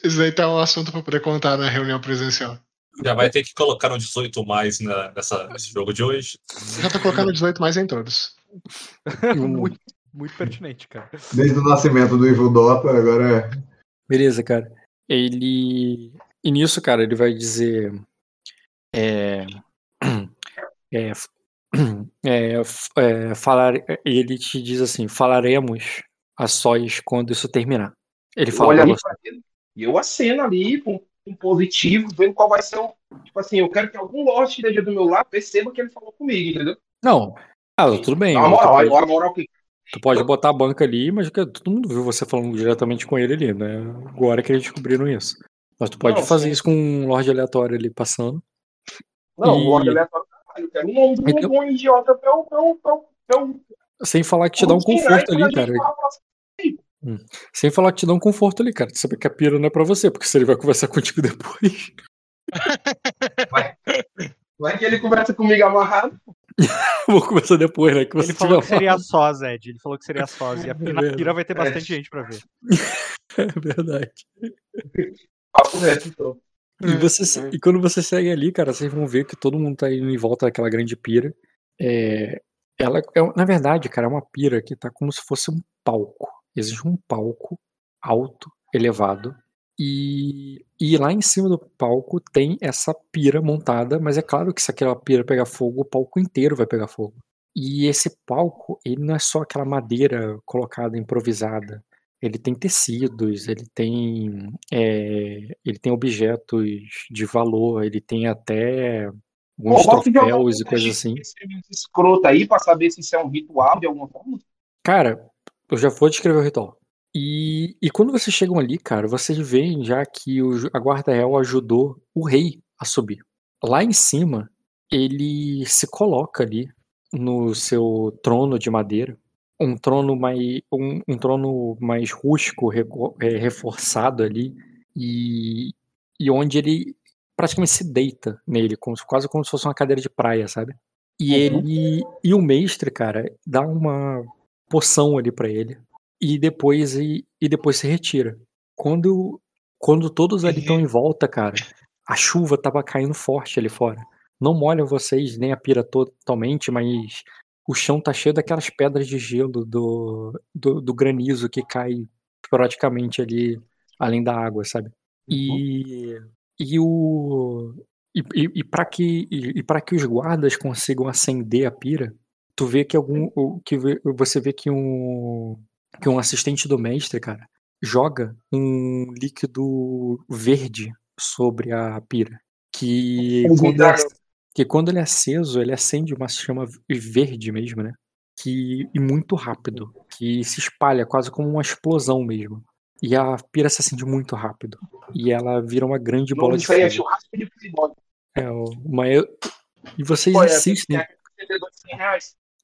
Isso aí tá um assunto pra poder contar na reunião presencial. Já vai ter que colocar um 18 mais na- nessa, nesse jogo de hoje. Já tô colocando 18 mais em todos. muito, muito pertinente, cara. Desde o nascimento do Evil Dota, agora é. Beleza, cara. Ele. E nisso, cara, ele vai dizer. é, é, é, é, falar, ele te diz assim: falaremos a sós quando isso terminar. Ele fala olho pra ali e eu aceno ali com positivo, vendo qual vai ser o. Tipo assim, eu quero que algum Lorde que esteja do meu lado perceba que ele falou comigo, entendeu? Não, ah, tudo bem. Dá uma tu moral, pode- moral que. Tu pode botar a banca ali, mas que todo mundo viu você falando diretamente com ele ali, né? Agora que eles descobriram isso. Mas tu pode Não, fazer sim. isso com um Lorde aleatório ali passando. Não, E- o Lorde aleatório. Eu quero um nome de um, idiota pra eu. Pra eu, pra eu, pra eu Sem falar que te dá um conforto ali, cara. Você. Sem falar que te dá um conforto ali, cara. Tu sabe que a pira não é pra você, porque se ele vai conversar contigo depois. Vai que ele conversa comigo amarrado. Vou conversar depois, né? Que você Ele falou que seria sós, Ed. Ele falou que seria sós. E a É na verdade. pira vai ter É. bastante gente pra ver. É verdade. Papo reto, então. E, você, se- e quando você segue ali, cara, vocês vão ver que todo mundo tá indo em volta daquela grande pira. É, ela, é, na verdade, cara, é uma pira que tá como se fosse um palco. Existe um palco alto, elevado. E, e lá em cima do palco tem essa pira montada, mas é claro que se aquela pira pegar fogo, o palco inteiro vai pegar fogo. E esse palco, ele não é só aquela madeira colocada improvisada. Ele tem tecidos, ele tem é, ele tem objetos de valor, ele tem até alguns Pô, troféus e coisas assim. escroto aí pra saber se isso é um ritual de alguma forma? Cara, eu já vou descrever o ritual. E, e quando vocês chegam ali, cara, vocês veem já que o, a guarda real ajudou o rei a subir. Lá em cima, ele se coloca ali no seu trono de madeira, um trono mais um, um trono mais rústico, reco- é, reforçado ali, e, e onde ele praticamente se deita nele, como se- quase como se fosse uma cadeira de praia, sabe? E ele e o mestre, cara, dá uma poção ali pra ele e depois e, e depois se retira. Quando quando todos ali estão em volta, cara, a chuva tava caindo forte ali fora. Não molha vocês nem a pira totalmente, mas o chão tá cheio daquelas pedras de gelo do, do, do granizo que cai praticamente ali além da água, sabe? E e o e, e, e para que e, e para que os guardas consigam acender a pira, tu vê que algum que você vê que um que um assistente do mestre, cara, joga um líquido verde sobre a pira, que quando, é, que quando ele é aceso, ele acende uma chama verde mesmo, né? Que e muito rápido, que se espalha quase como uma explosão mesmo. E a pira se acende muito rápido. E ela vira uma grande bola de é fogo. churrasco de. É, uma... E vocês Pô, é,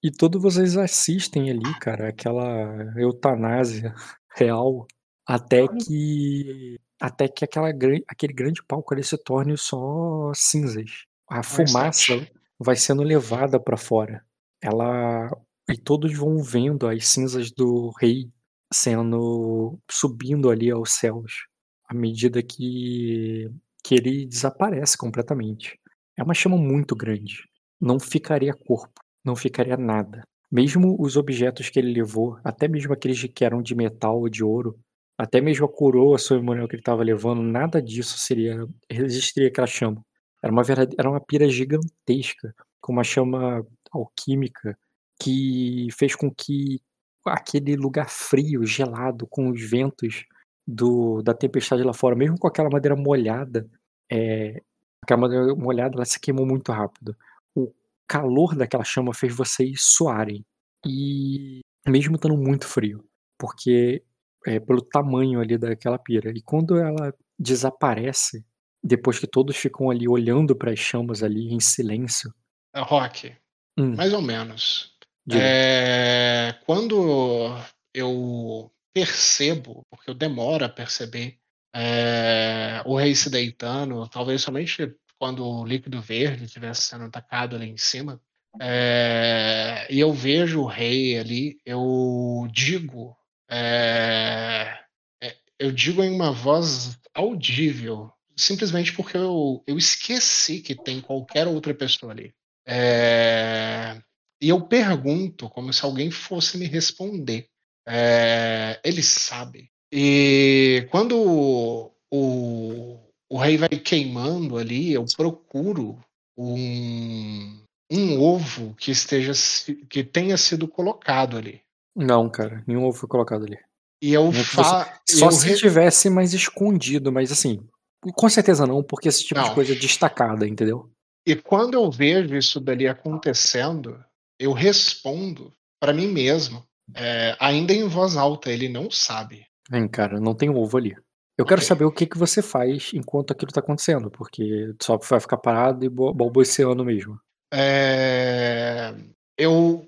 E todos vocês assistem ali, cara, aquela eutanásia real, até que até que aquela, aquele grande palco ali se torne só cinzas. A fumaça vai sendo levada para fora. Ela e todos vão vendo as cinzas do rei sendo subindo ali aos céus à medida que que ele desaparece completamente. É uma chama muito grande. Não ficaria corpo, não ficaria nada. Mesmo os objetos que ele levou, até mesmo aqueles que eram de metal ou de ouro, até mesmo a coroa cerimonial que ele estava levando, nada disso seria resistiria àquela chama. Era uma era uma pira gigantesca, com uma chama alquímica que fez com que aquele lugar frio, gelado, com os ventos do, da tempestade lá fora, mesmo com aquela madeira molhada, é, aquela madeira molhada, ela se queimou muito rápido. O calor daquela chama fez vocês suarem. E mesmo estando muito frio, porque é pelo tamanho ali daquela pira. E quando ela desaparece, depois que todos ficam ali olhando para as chamas ali em silêncio, É, Rock, hum, mais ou menos. É, quando eu percebo, porque eu demoro a perceber, é, o rei se deitando, talvez somente quando o líquido verde estivesse sendo atacado ali em cima, é, e eu vejo o rei ali, eu digo, é, eu digo em uma voz audível, simplesmente porque eu, eu esqueci que tem qualquer outra pessoa ali. É, e eu pergunto, como se alguém fosse me responder. Ele sabe. E quando o, o, o rei vai queimando ali, eu procuro um, um ovo que esteja que tenha sido colocado ali. Não, cara, nenhum ovo foi colocado ali. E eu Só eu se re- tivesse mais escondido, mas assim, com certeza não, porque esse tipo de Não. coisa é destacada, entendeu? E quando eu vejo isso dali acontecendo, eu respondo para mim mesmo, é, ainda em voz alta, ele não sabe. Vem, cara, não tem ovo ali. Eu quero Ok. saber o que, que você faz enquanto aquilo tá acontecendo, porque só vai ficar parado e bo- balbuciando mesmo. É, eu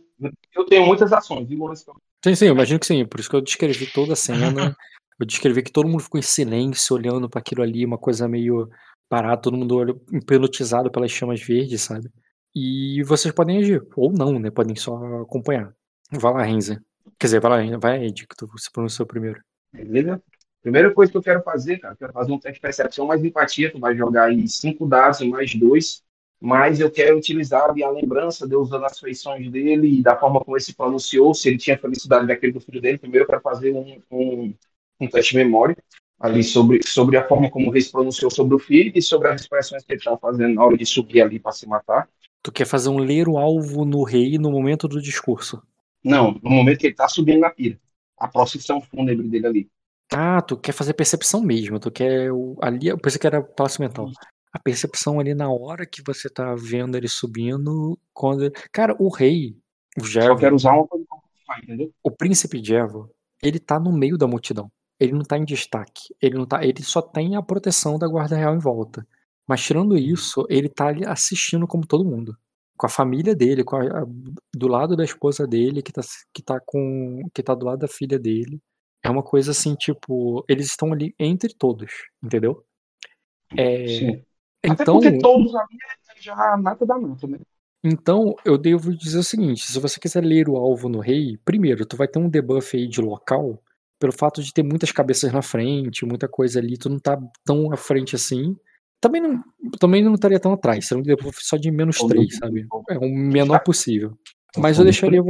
Eu tenho muitas ações, viu, Maurício? Sim, sim, eu imagino que sim. Por isso que eu descrevi toda a cena. Eu descrevi que todo mundo ficou em silêncio, olhando para aquilo ali, uma coisa meio parada, todo mundo olhou hipnotizado pelas chamas verdes, sabe? E vocês podem agir, ou não, né? Podem só acompanhar. Vai lá, Renzer. Quer dizer, vai lá, vai, Ed, que tu se pronunciou primeiro. Beleza? Primeira coisa que eu quero fazer, cara, eu quero fazer um teste de percepção mais empatia. Tu vai jogar aí cinco dados mais dois. Mas eu quero utilizar a lembrança de usando as feições dele e da forma como ele se pronunciou, se ele tinha felicidade daquele do filho dele. Primeiro quero fazer um, um, um teste de memória ali sobre, sobre a forma como rei se pronunciou sobre o filho e sobre as expressões que ele estava fazendo na hora de subir ali para se matar. Tu quer fazer um ler o alvo no rei no momento do discurso. Não, no momento que ele tá subindo na pira. A procissão fúnebre dele ali. Ah, tu quer fazer percepção mesmo. Tu quer. O, ali, eu pensei que era passo mental. A percepção ali na hora que você tá vendo ele subindo. Quando... Cara, o rei, o Só Jervo, quero usar uma entendeu? o príncipe Jevo, ele tá no meio da multidão. Ele não tá em destaque. Ele não tá, ele só tem a proteção da guarda real em volta. Mas tirando isso, ele tá ali assistindo como todo mundo. Com a família dele, com a- a- do lado da esposa dele, que tá, que tá com que tá do lado da filha dele. É uma coisa assim, tipo, eles estão ali entre todos, entendeu? É, Sim. Até então, porque todos ali é já nata da nata, né? então, eu devo dizer o seguinte: se você quiser ler o alvo no rei, primeiro, tu vai ter um debuff aí de local, pelo fato de ter muitas cabeças na frente, muita coisa ali, tu não tá tão à frente assim. Também não, também não estaria tão atrás, seria um debuff só de menos Ou 3, do- sabe? É o menor possível. Mas eu deixaria,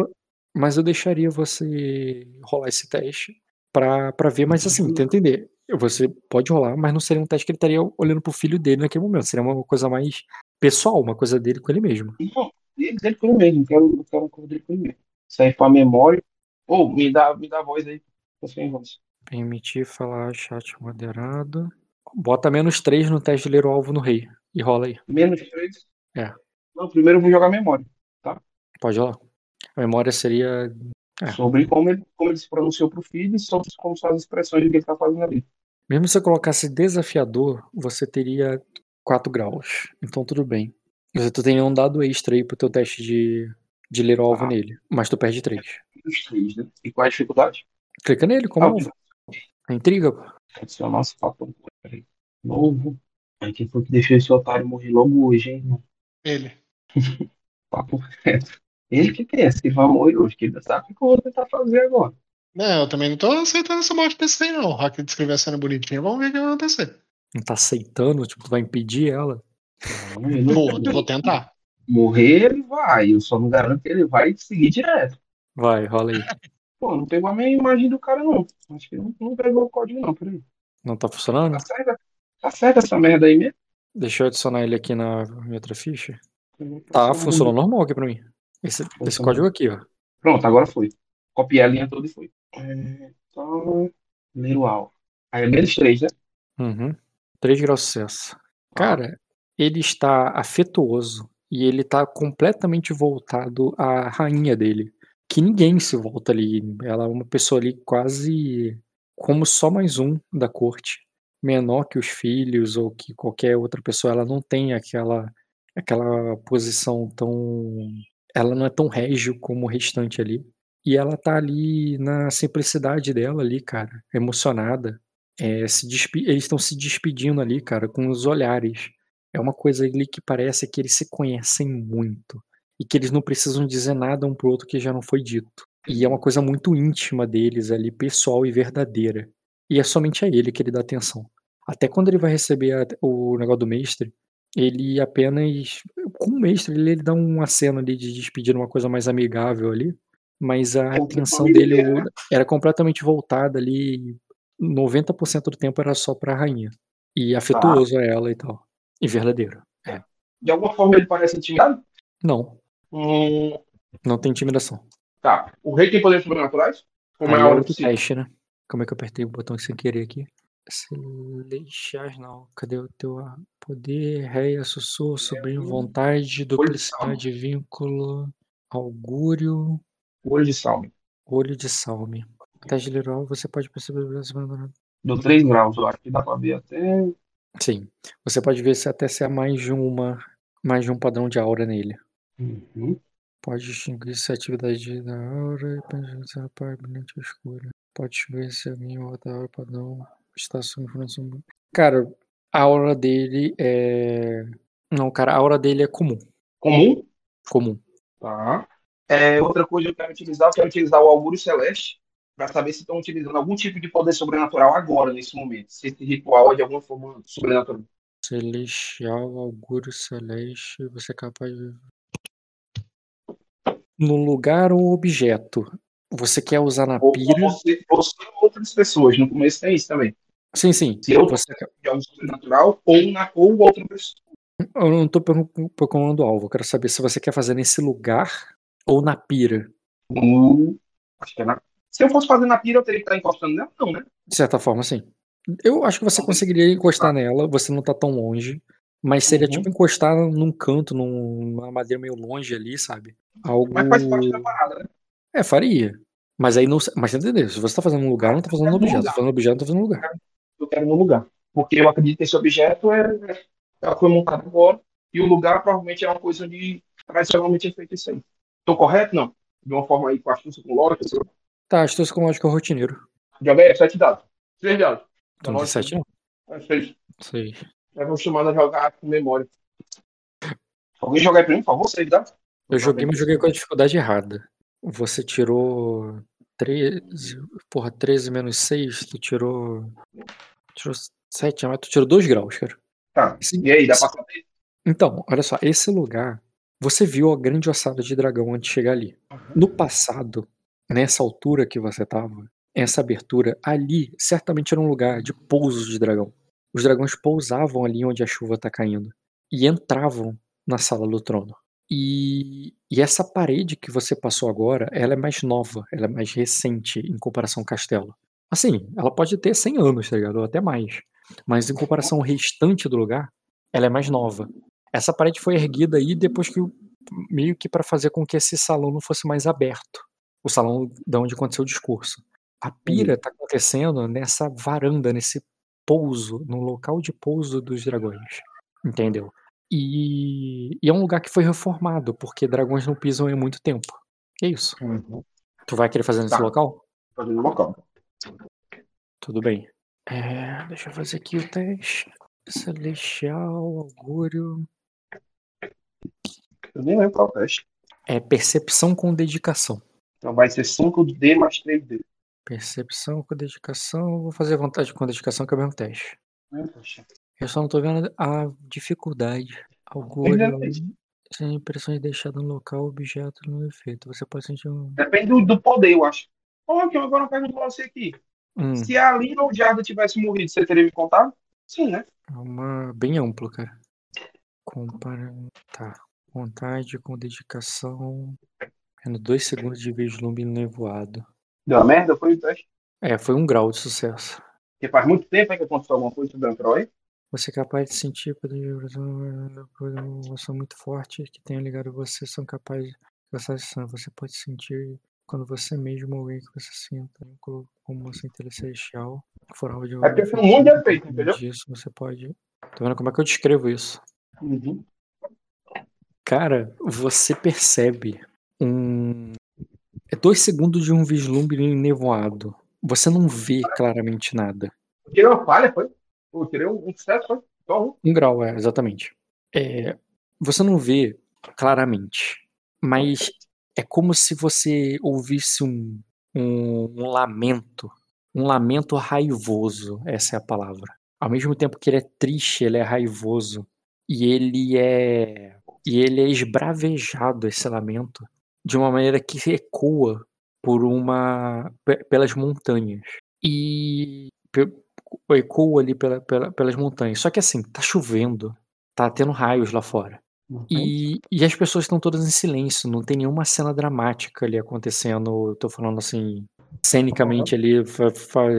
mas eu deixaria você rolar esse teste pra ver, mas assim, tenta entender. Você pode rolar, mas não seria um teste que ele estaria olhando pro filho dele naquele momento. Seria uma coisa mais pessoal, uma coisa dele com ele mesmo. Não, ele dele com ele mesmo, quero, eu quero uma coisa dele com ele mesmo. Serve pra memória. Ou me dá, me dá a voz aí. Tô sem voz. Permitir falar chat moderado. Bota menos 3 no teste de ler o alvo no rei. E rola aí. Menos três. É. Não, primeiro eu vou jogar memória. Pode rolar. A memória seria. É. Sobre como ele, como ele se pronunciou pro filho e sobre como são as expressões do que ele tá fazendo ali. Mesmo se você colocasse desafiador, você teria 4 graus. Então tudo bem. Você tu tem um dado extra aí pro teu teste de, de ler o alvo Ah. nele. Mas tu perde 3. Menos três, né? E qual é a dificuldade? Clica nele como Ah, alvo. A intriga, pô. Adicionar esse papo. Peraí. Novo. Aí quem foi que deixou esse otário morrer logo hoje, hein, irmão? ele. Papo reto. Ele que pensa que vai morrer hoje, que ele sabe o que eu vou tentar fazer agora. Não, eu também não tô aceitando essa morte desse aí, não. O Hack descreveu a cena bonitinha, vamos ver o que vai acontecer. Não tá aceitando, tipo, tu vai impedir ela. Não, Vou, vou tentar. Morrer ele vai, eu só não garanto que ele vai seguir direto. Vai, rola aí. Pô, não pegou a minha imagem do cara, não. Acho que não, não pegou o código, não. Peraí. Não tá funcionando? Tá tá certo essa merda aí mesmo? Deixa eu adicionar ele aqui na minha outra ficha. Tá, funcionou normal aqui pra mim. Esse, esse código aqui, ó. Pronto, agora foi. Copiei a linha toda e foi. É, então, ler o alvo. Aí é menos três, né? Uhum. 3 graus de sucesso. Cara, ele está afetuoso e ele tá completamente voltado à rainha dele. Que ninguém se volta ali. Ela é uma pessoa ali quase como só mais um da corte. Menor que os filhos ou que qualquer outra pessoa. Ela não tem aquela, aquela posição tão. Ela não é tão régio como o restante ali. E ela tá ali na simplicidade dela ali, cara. Emocionada. É, se eles estão se despedindo ali, cara, com os olhares. É uma coisa ali que parece que eles se conhecem muito. E que eles não precisam dizer nada um pro outro que já não foi dito. E é uma coisa muito íntima deles ali, pessoal e verdadeira. E é somente a ele que ele dá atenção. Até quando ele vai receber a- o negócio do mestre, ele apenas. Com o mestre, ele, ele dá uma cena ali de despedir, uma coisa mais amigável ali. Mas a Como atenção dele né? era completamente voltada ali 90% do tempo era só pra rainha. E afetuoso a ela e tal. E verdadeiro. É. De alguma forma ele parece intimidado? Não, Hum, não tem intimidação. tá. O rei tem poderes sobrenaturais? Como é a é hora outro possível? teste, né? Como é que eu apertei o botão sem querer aqui? Celestiais, não. Cadê o teu poder? Rei, sussurro, sobrinho, vontade, duplicidade, vínculo, augúrio, Olho de salme. olho de salme. Teste de Leroy, você pode perceber Do 3 graus, eu acho que dá pra ver até. Sim. Você pode ver se até se há mais de uma, mais de um padrão de aura nele. Uhum. Pode distinguir se a atividade da aura e se a parte brilhante ou escura. Pode distinguir se alguém ou outra aura padrão está sob influência. Cara, a aura dele é. Não, cara, a aura dele é comum. Comum? Comum. Tá. É, outra coisa que eu quero utilizar, eu quero utilizar o Augúrio Celeste para saber se estão utilizando algum tipo de poder sobrenatural agora, nesse momento. Se esse ritual é de alguma forma sobrenatural. Celestial, augúrio celeste, você é capaz de. No lugar ou objeto. Você quer usar na Ou pira. você, você ou outras pessoas. No começo tem isso também. Sim, sim. Se eu Você... de algo sobrenatural ou na ou outra pessoa. Eu não pergun- procurando alvo. Eu quero saber se você quer fazer nesse lugar ou na pira. Hum, acho que é na... Se eu fosse fazer na pira, eu teria que estar encostando nela? Não, né? De certa forma, sim. Eu acho que você conseguiria encostar nela, você não tá tão longe. Mas seria Uhum. tipo encostar num canto, num- numa madeira meio longe ali, sabe? Algo. Mas faz parte da parada, né? É, faria. Mas aí não. Mas entendeu? Se você tá fazendo no lugar, não tá fazendo No objeto. lugar. Tá fazendo no objeto, não tá fazendo no lugar. Eu quero no lugar. Porque eu acredito que esse objeto é, é, ela foi montado agora. E o lugar provavelmente é uma coisa onde tradicionalmente é feito isso aí. Tô correto? Não. De uma forma aí com astúcia, com lógica. lá. Tá, astúcia com lógica rotineiro. Joga aí, sete dados. Seis dados. Então, Tá 17 não. É seis. Sei. É acostumado a jogar com memória. Alguém jogar aí pra mim, por favor? Seis dados? Eu joguei, mas joguei com a dificuldade errada. Você tirou 13. Porra, 13 menos 6, tu tirou. Tirou 7, mas tu tirou 2 graus, cara. Tá. Sim. E aí, dá pra saber? Então, olha só, esse lugar, você viu a grande ossada de dragão antes de chegar ali. No passado, nessa altura que você tava, essa abertura, ali certamente era um lugar de pouso de dragão. Os dragões pousavam ali onde a chuva tá caindo e entravam na sala do trono. E, e essa parede que você passou agora, ela é mais nova, ela é mais recente em comparação ao castelo. Assim, ela pode ter 100 anos, tá ligado? Ou até mais. Mas em comparação ao restante do lugar, ela é mais nova. Essa parede foi erguida aí depois que meio que para fazer com que esse salão não fosse mais aberto. O salão da onde aconteceu o discurso. A pira está acontecendo nessa varanda, nesse pouso, no local de pouso dos dragões. Entendeu? E, e é um lugar que foi reformado, porque dragões não pisam em muito tempo. É isso. Tu vai querer fazer nesse Tá. local? Fazer no local. Tudo bem. É, deixa eu fazer aqui o teste. Celestial, augúrio. Eu nem lembro qual é o teste. É percepção com dedicação. Então vai ser 5D mais 3D. Percepção com dedicação. Vou fazer vontade com dedicação, que é o mesmo teste. Eu só não tô vendo a dificuldade. Tem. Sem impressões deixadas no local, objeto no efeito. Você pode sentir um. Depende do, do poder, eu acho. Ó, aqui, agora eu pergunto pra você aqui. Hum, Se a Lina ou o Jarda tivesse morrido, você teria me contado? Sim, né? é uma. Bem amplo, cara. Compara. Tá. Vontade com dedicação. Tendo dois segundos de vislumbre nevoado. Deu uma merda, foi o teste. É, foi um grau de sucesso. Porque faz muito tempo que aconteceu alguma coisa sobre o Troy. Você é capaz de sentir poder de vibração, uma emoção muito forte que tenha ligado você, são capazes de ação. Você pode sentir quando você mesmo ou alguém que você sinta, vínculo com uma centelha celestial, for algo de É porque tem um monte de efeito, entendeu? Disso, você pode. Tá vendo como é que eu descrevo isso? Uhum. Cara, você percebe um. É dois segundos de um vislumbre nevoado. Você não vê claramente nada. Tirei uma falha, foi? Eu tirei um, sucesso, foi? Só um. Um grau, é, exatamente. É, você não vê claramente, mas é como se você ouvisse um, um, um lamento. Um lamento raivoso, essa é a palavra. Ao mesmo tempo que ele é triste, ele é raivoso. E ele é. E ele é esbravejado, esse lamento, de uma maneira que ecoa por uma. pe- pelas montanhas. E. ecoa ali pela, pela- pelas montanhas. Só que assim, tá chovendo, tá tendo raios lá fora. E, e as pessoas estão todas em silêncio, não tem nenhuma cena dramática ali acontecendo. Eu tô falando assim, cenicamente ali,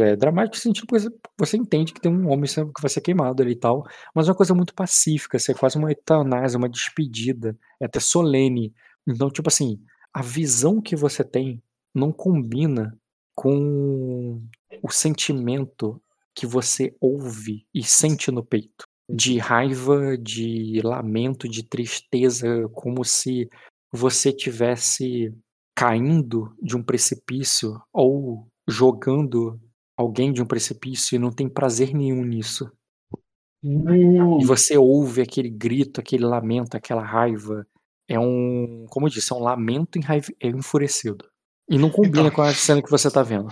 é, dramático sentido que você, entende que tem um homem que vai ser queimado ali e tal, mas é uma coisa muito pacífica, assim, é quase uma eutanásia, uma despedida, é até solene. Então, tipo assim, a visão que você tem não combina com o sentimento que você ouve e sente no peito. De raiva, de lamento, de tristeza, como se você tivesse caindo de um precipício ou jogando alguém de um precipício e não tem prazer nenhum nisso. E você ouve aquele grito, aquele lamento, aquela raiva. É um, como eu disse, é um lamento enraive- é enfurecido. E não combina Então. com a cena que você tá vendo.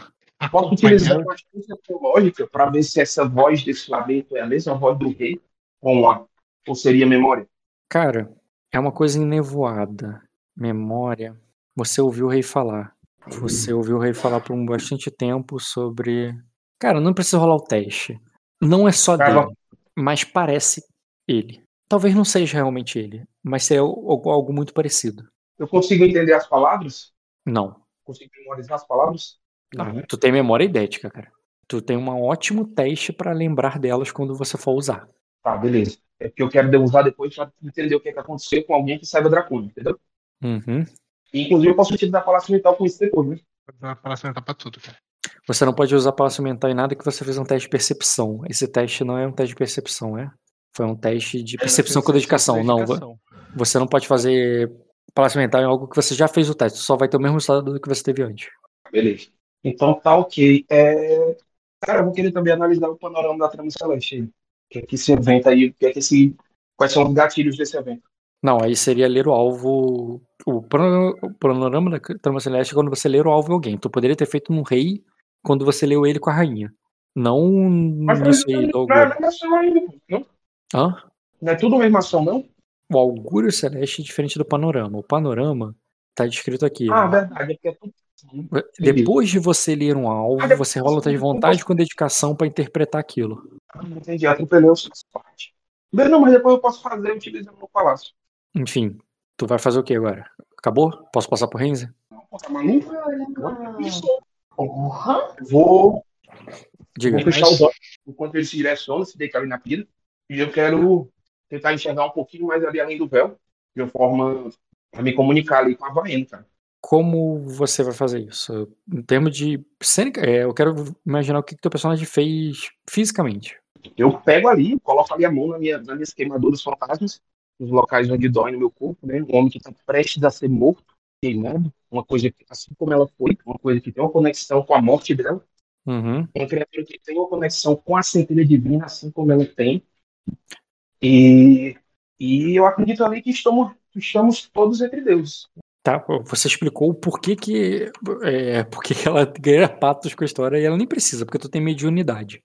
Posso utilizar uma astúcia teológica para ver se essa voz desse lamento é a mesma voz do rei ou, a, ou seria memória? Cara, é uma coisa enevoada. Memória. Você ouviu o rei falar. Você ouviu o rei falar por um bastante tempo sobre. Cara, não precisa rolar o teste. Não é só Cara, dele, mas parece ele. Talvez não seja realmente ele, mas é algo, algo muito parecido. Eu consigo entender as palavras? Não. Consigo memorizar as palavras? Ah, tu tem memória idética, cara. Tu tem um ótimo teste pra lembrar delas quando você for usar. Tá, beleza. É porque eu quero usar depois para entender o que, é que aconteceu com alguém que saiba dracônico, entendeu? Uhum. E, inclusive, eu posso utilizar a palavra mental com isso depois, né? Pra sentar pra tudo, cara. Você não pode usar palácio mental em nada que você fez um teste de percepção. Esse teste não é um teste de percepção, é? Foi um teste de percepção com dedicação. Não, vo- você não pode fazer palácio mental em algo que você já fez o teste. Só vai ter o mesmo resultado do que você teve antes. Beleza. Então tá ok. É... Cara, eu vou querer também analisar o panorama da trama celeste. O que é que esse evento aí, que é que esse. Quais são os gatilhos desse evento? Não, aí seria ler o alvo. O pano- o panorama da trama celeste é quando você ler o alvo em alguém. Tu poderia ter feito no rei quando você leu ele com a rainha. Não Mas aí do não é a mesma ação ainda. Não? Hã? Não é tudo a mesma ação, não? O augúrio celeste é diferente do panorama. O panorama tá descrito aqui. Ah, ó. verdade, é porque é tudo. Depois de você ler um alvo, Ah, você rola o de vontade com dedicação pra interpretar aquilo. Ah, entendi, atropelei os parte. Bem, não, mas depois eu posso fazer utilizando no palácio. Enfim, tu vai fazer o que agora? Acabou? Posso passar pro Renzi? Pô, tá maluco? Não, isso. Porra! Vou, Diga. vou fechar os olhos enquanto ele se direciona, se deita ali na pira. E eu quero tentar enxergar um pouquinho mais ali além do véu, de uma forma a me comunicar ali com a Vaena, cara. Como você vai fazer isso? Em termos de cênica, é, eu quero imaginar o que, que teu personagem fez fisicamente. Eu pego ali, coloco ali a mão na minha, nas minhas queimaduras fantasmas, nos locais onde dói no meu corpo, né? Um homem que está prestes a ser morto, queimado, uma coisa que, assim como ela foi, uma coisa que tem uma conexão com a morte dela, Uhum. uma criatura que tem uma conexão com a centelha divina, assim como ela tem. E, e eu acredito ali que estamos, estamos todos entre deuses. Tá, você explicou o porquê que, é, porquê que ela ganha patos com a história e ela nem precisa, porque tu tem mediunidade.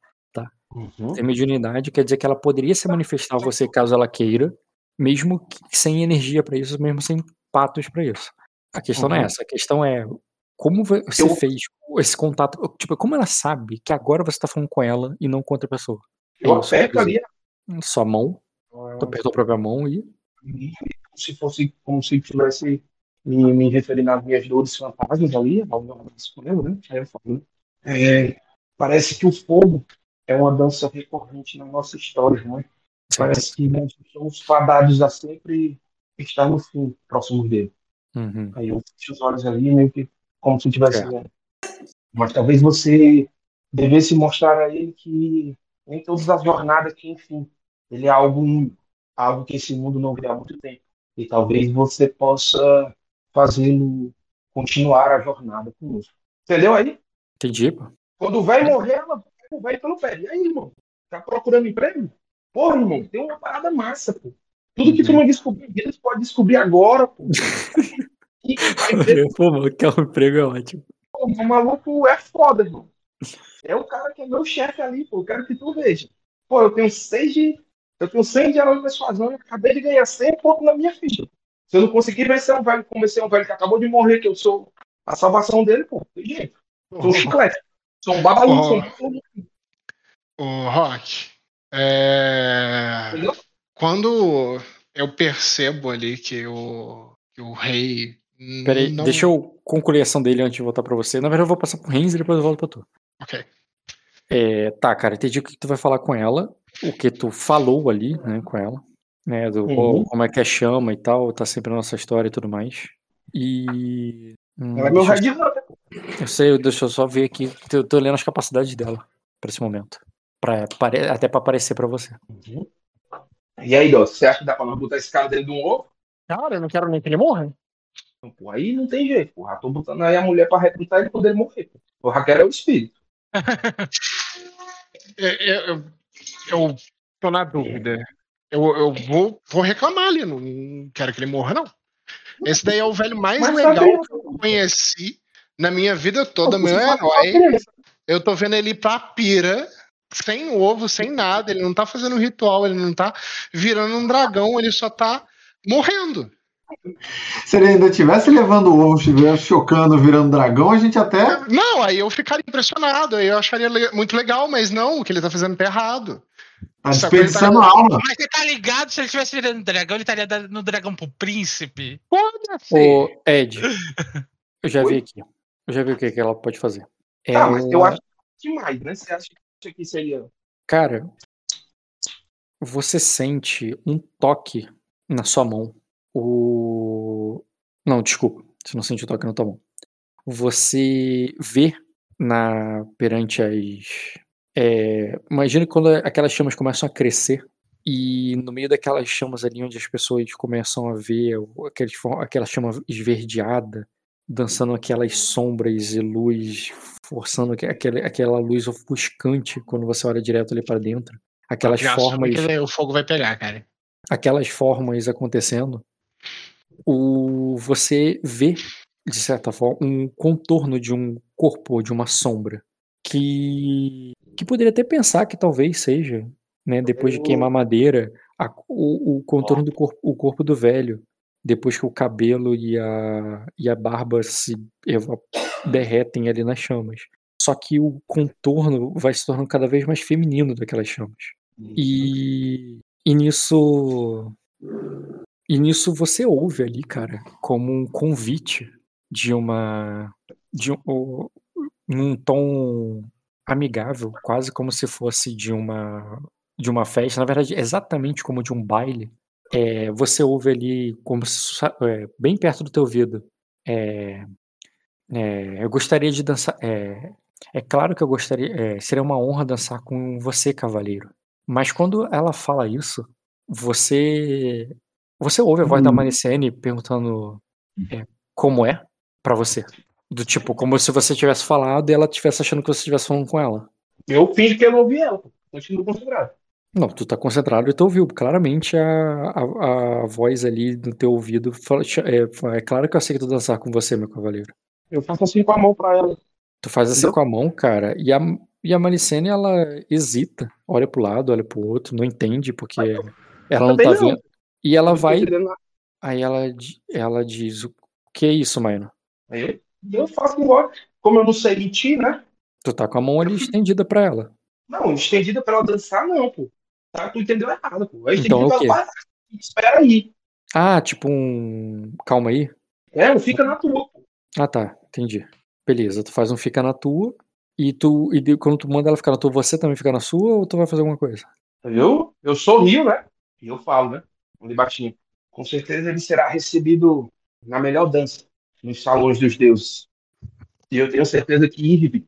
Tem mediunidade quer dizer que ela poderia se manifestar a você caso ela queira, mesmo que sem energia pra isso, mesmo sem patos pra isso. A questão não é Uhum. essa, a questão é como você Eu- fez esse contato, tipo, como ela sabe que agora você tá falando com ela e não com outra pessoa? Eu Isso, aperto ali Sua mão, tu apertou a própria mão e como se fosse como se tivesse me, me referindo às minhas dores fantasmas ali, ao meu né? Aí eu falo, né? É, parece que o fogo é uma dança recorrente na nossa história, né? Parece que nós somos fadados a sempre estar no fim, próximos dele. Uhum. Aí eu fecho os olhos ali, meio que como se tivesse vendo. Mas talvez você devesse mostrar a ele que nem todas as jornadas que, enfim, ele é algo, algo que esse mundo não vê há muito tempo. E talvez você possa fazê-lo continuar a jornada conosco. Entendeu aí? Entendi, pô. Quando o velho morrer, ela velho pelo pé. E aí, irmão? Tá procurando emprego? Porra, irmão, tem uma parada massa, pô. Tudo que tu não descobriu em vida, tu pode descobrir agora, pô. E vai ver, Pô, mano, que é um emprego é ótimo. pô, o maluco é foda, irmão. É o cara que é meu chefe ali, pô. Eu quero que tu veja. Pô, eu tenho seis de. Eu tenho 100 de herói de persuasão e acabei de ganhar 100 pontos na minha ficha. Se eu não conseguir vencer um velho, esse um velho que acabou de morrer, que eu sou a salvação dele, pô, tem jeito. Sou um chiclete. Sou um babalu, Oh. sou um Rock, é... Entendeu? quando eu percebo ali que o, que o rei. Peraí, não... deixa eu concluir a ação dele antes de voltar pra você. Na verdade, eu vou passar pro Renz e depois eu volto pra tu. Ok. É, tá, cara, entendi o que tu vai falar com ela, o que tu falou ali, né, com ela, né, do Uhum. como é que é chama e tal, tá sempre na nossa história e tudo mais. E. hum, Ela é meu eu- Red Hunter. Eu sei, deixa eu só ver aqui. Eu tô lendo as capacidades dela pra esse momento. Pra, até pra aparecer pra você. E aí, Dó, você acha que dá pra nós botar esse cara dentro de um ovo? Cara, eu não quero nem que ele morra. Então, pô, aí não tem jeito, porra. Tô botando aí a mulher pra recrutar ele poder morrer. pô. O Raquel é o espírito. Eu, eu, eu- eu tô na dúvida. Eu, eu vou, vou reclamar ali, não quero que ele morra, não. Esse daí é o velho mais Mas legal que eu conheci na minha vida toda, meu herói. Eu tô vendo ele pra pira, sem ovo, sem nada. Ele não tá fazendo ritual, ele não tá virando um dragão, ele só tá morrendo. Se ele ainda tivesse levando o ovo, estivesse chocando, virando dragão, a gente até. Não, aí eu ficaria impressionado, aí eu acharia le- muito legal, mas não, o que ele tá fazendo tá errado. Tá desperdiçando tá- alma. Mas você tá ligado? Se ele tivesse virando dragão, ele estaria dando no dragão pro príncipe. Foda-se. Ô, Ed, eu já Oi? vi aqui. Eu já vi o que, que ela pode fazer. Tá, mas eu acho demais, né? Você acha que isso aqui seria. Cara, você sente um toque na sua mão. O. Não, desculpa. Você não sente o toque na tua mão. Você vê na perante as. É, imagina quando aquelas chamas começam a crescer e no meio daquelas chamas ali onde as pessoas começam a ver aqueles, aquela chama esverdeada dançando aquelas sombras e luz forçando aque- aquele, aquela luz ofuscante quando você olha direto ali para dentro aquelas formas o fogo vai pegar, cara. aquelas formas acontecendo, o você vê de certa forma um contorno de um corpo, de uma sombra que que poderia até pensar que talvez seja, né, depois de queimar madeira, a- o, o contorno do corpo, o corpo do velho, depois que o cabelo e a e a barba se derretem ali nas chamas. Só que o contorno vai se tornando cada vez mais feminino daquelas chamas. E, e nisso. E nisso você ouve ali, cara, como um convite de uma. de um, num tom amigável, quase como se fosse de uma de uma festa, na verdade, exatamente como de um baile. É, você ouve ali como se, é, bem perto do teu ouvido. É, é, eu gostaria de dançar. É, é claro que eu gostaria. é, seria uma honra dançar com você, cavaleiro. Mas quando ela fala isso, você você ouve a voz da Hum. Maricene perguntando é, como é pra você. Do tipo, como se você tivesse falado e ela estivesse achando que você estivesse falando com ela. Eu fingi que eu não ouvi ela. Continuo concentrado. Não, tu tá concentrado e tu ouviu claramente a, a, a voz ali no teu ouvido. é, é claro que eu aceito dançar com você, meu cavaleiro. Eu faço assim com a mão pra ela. Tu faz assim Entendeu? com a mão, cara, e a, e a Malicene, ela hesita, olha pro lado, olha pro outro, não entende, porque ela não tá não. vendo. E ela vai, aí ela, ela diz, o que é isso, Maino? Aí eu, eu faço igual. Como eu não sei mentir, né? Tu tá com a mão ali estendida pra ela. Não, estendida pra ela dançar, não, pô. Tá? Tu entendeu errado, pô. É Então o quê? ela parar. Espera aí. Ah, tipo um... Calma aí. É, não fica na tua, pô. Ah, tá, entendi. Beleza, tu faz um fica na tua, e tu, e quando tu manda ela ficar na tua, você também fica na sua, ou tu vai fazer alguma coisa? Eu, eu sorrio, né? E eu falo, né? Ali baixinho. Com certeza ele será recebido na melhor dança, nos salões dos deuses. E eu tenho certeza que Irving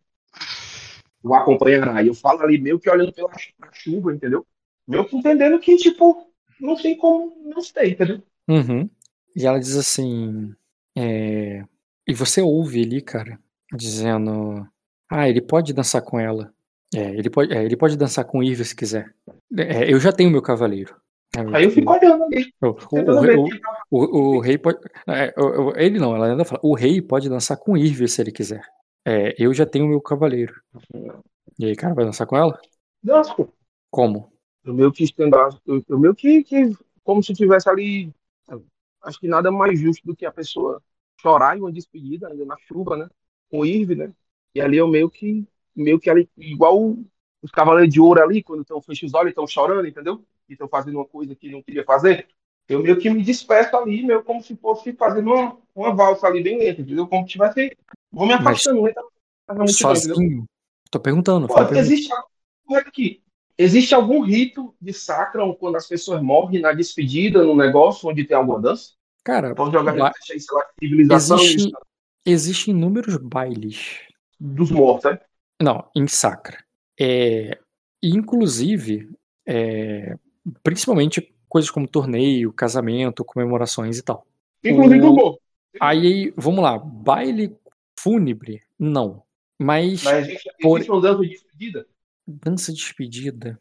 o acompanhará. E eu falo ali meio que olhando pela chuva, entendeu? Meio que entendendo que, tipo, não tem como não ser, entendeu? Uhum. E ela diz assim. é, E você ouve ali, cara, dizendo. Ah, ele pode dançar com ela. É, ele pode, é, ele pode dançar com Irva se quiser. É, eu já tenho meu cavaleiro. Aí eu fico olhando ali, o, o- o- o- O, o rei pode. é, o- o- ele não, ela ainda fala. O rei pode dançar com Irve se ele quiser. É, eu já tenho meu cavaleiro. E aí, cara, vai dançar com ela? dança, pô. Como? Eu meio que estender, eu, meio que, que como se tivesse ali, acho que nada mais justo do que a pessoa chorar em uma despedida, ainda na chuva, né? Com o Irving, né? E ali eu meio que, meio que ali, igual os cavaleiros de ouro ali, quando estão fechando os olhos, estão chorando, entendeu? E estão fazendo uma coisa que não queria fazer. eu meio que me desperto ali, meio como se fosse fazendo uma, uma valsa ali bem lenta, entendeu? Como se tivesse. Vou me Mas afastando lentamente da multidão, entendeu? Sozinho? Tô perguntando. Pô, pergunta. existe, aqui. existe algum rito de sacram quando as pessoas morrem na despedida, no negócio, onde tem alguma dança? Cara, Vamos jogar ba- aí, sei lá, civilização existe, isso, existem inúmeros bailes dos mortos, né? Não, em Sacra. É, inclusive, é, principalmente coisas como torneio, casamento, comemorações e tal. Inclusive O- o morto. Aí, vamos lá, baile fúnebre, não. Mas Mas existe, Por- existe uma dança de despedida. dança de despedida.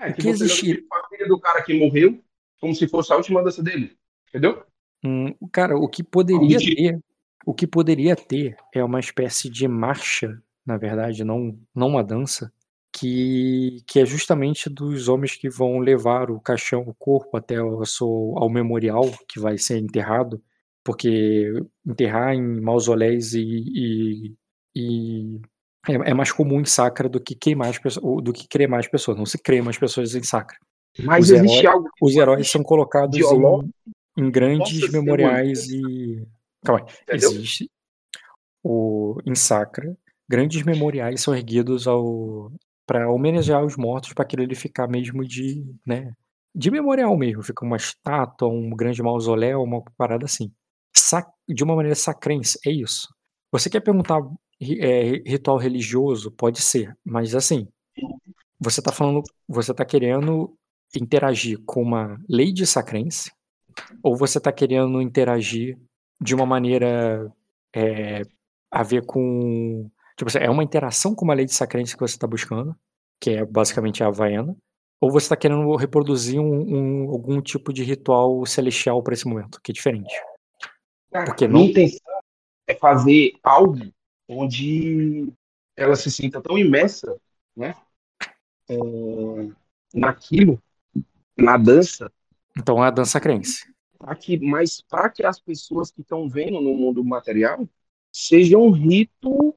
É, O que que você existe- família do cara que morreu, como se fosse a última dança dele. Entendeu? Hum, cara, o que poderia Algum ter, o que poderia ter é uma espécie de marcha, na verdade, não, não uma dança, que, que é justamente dos homens que vão levar o caixão, o corpo até o ao memorial que vai ser enterrado, porque enterrar em mausoléus e, e, e é, é mais comum em Sacra do que queimar as pessoas, do que cremar as pessoas. Não se crema as pessoas em Sacra. Mas Os existe heróis- algo. Os heróis são colocados em, em grandes possa ser memoriais e. Calma aí. Entendeu? Existe. O, em Sacra, grandes memoriais são erguidos ao para homenagear os mortos, para aquilo ele ficar mesmo de. Né, de memorial mesmo. Fica uma estátua, um grande mausoléu, uma parada assim. Sac- de uma maneira sacrense, é isso. Você quer perguntar é, ritual religioso? Pode ser, mas assim. Você tá falando. Você tá querendo interagir com uma lei de sacrense ou você está querendo interagir de uma maneira é, a ver com tipo assim, é uma interação com uma lei de sacrense que você está buscando que é basicamente a havaiana ou você está querendo reproduzir um, um- algum tipo de ritual celestial para esse momento que é diferente Cara, Porque não- minha intenção é fazer algo onde ela se sinta tão imersa, né? é, naquilo, na dança, então é a dança crense pra que, mas para que as pessoas que estão vendo no mundo material seja um rito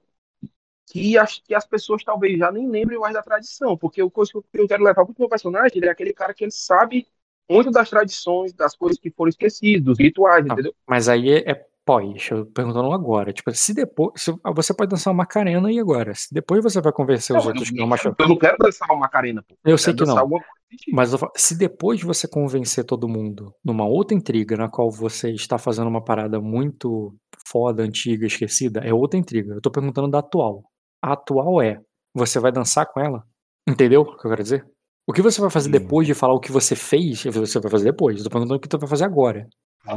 que as, que as pessoas talvez já nem lembrem mais da tradição, porque o coisa que eu quero levar para o meu personagem ele é aquele cara que ele sabe muito das tradições, das coisas que foram esquecidas, dos rituais, Ah. entendeu? mas aí é, é pós eu perguntando agora tipo se depois se- você pode dançar uma Macarena e agora se depois você vai convencer os Não, outros eu, que não machucam eu não quero dançar uma Macarena, pô. eu Eu sei que não alguma sentido. Mas falo, se depois você convencer todo mundo numa outra intriga na qual você está fazendo uma parada muito foda, antiga, esquecida, é outra intriga. Eu tô perguntando da atual. A atual é, você vai dançar com ela? Entendeu o que eu quero dizer? O que você vai fazer Hum. depois de falar o que você fez, você vai fazer depois. Eu tô perguntando o que tu vai fazer agora.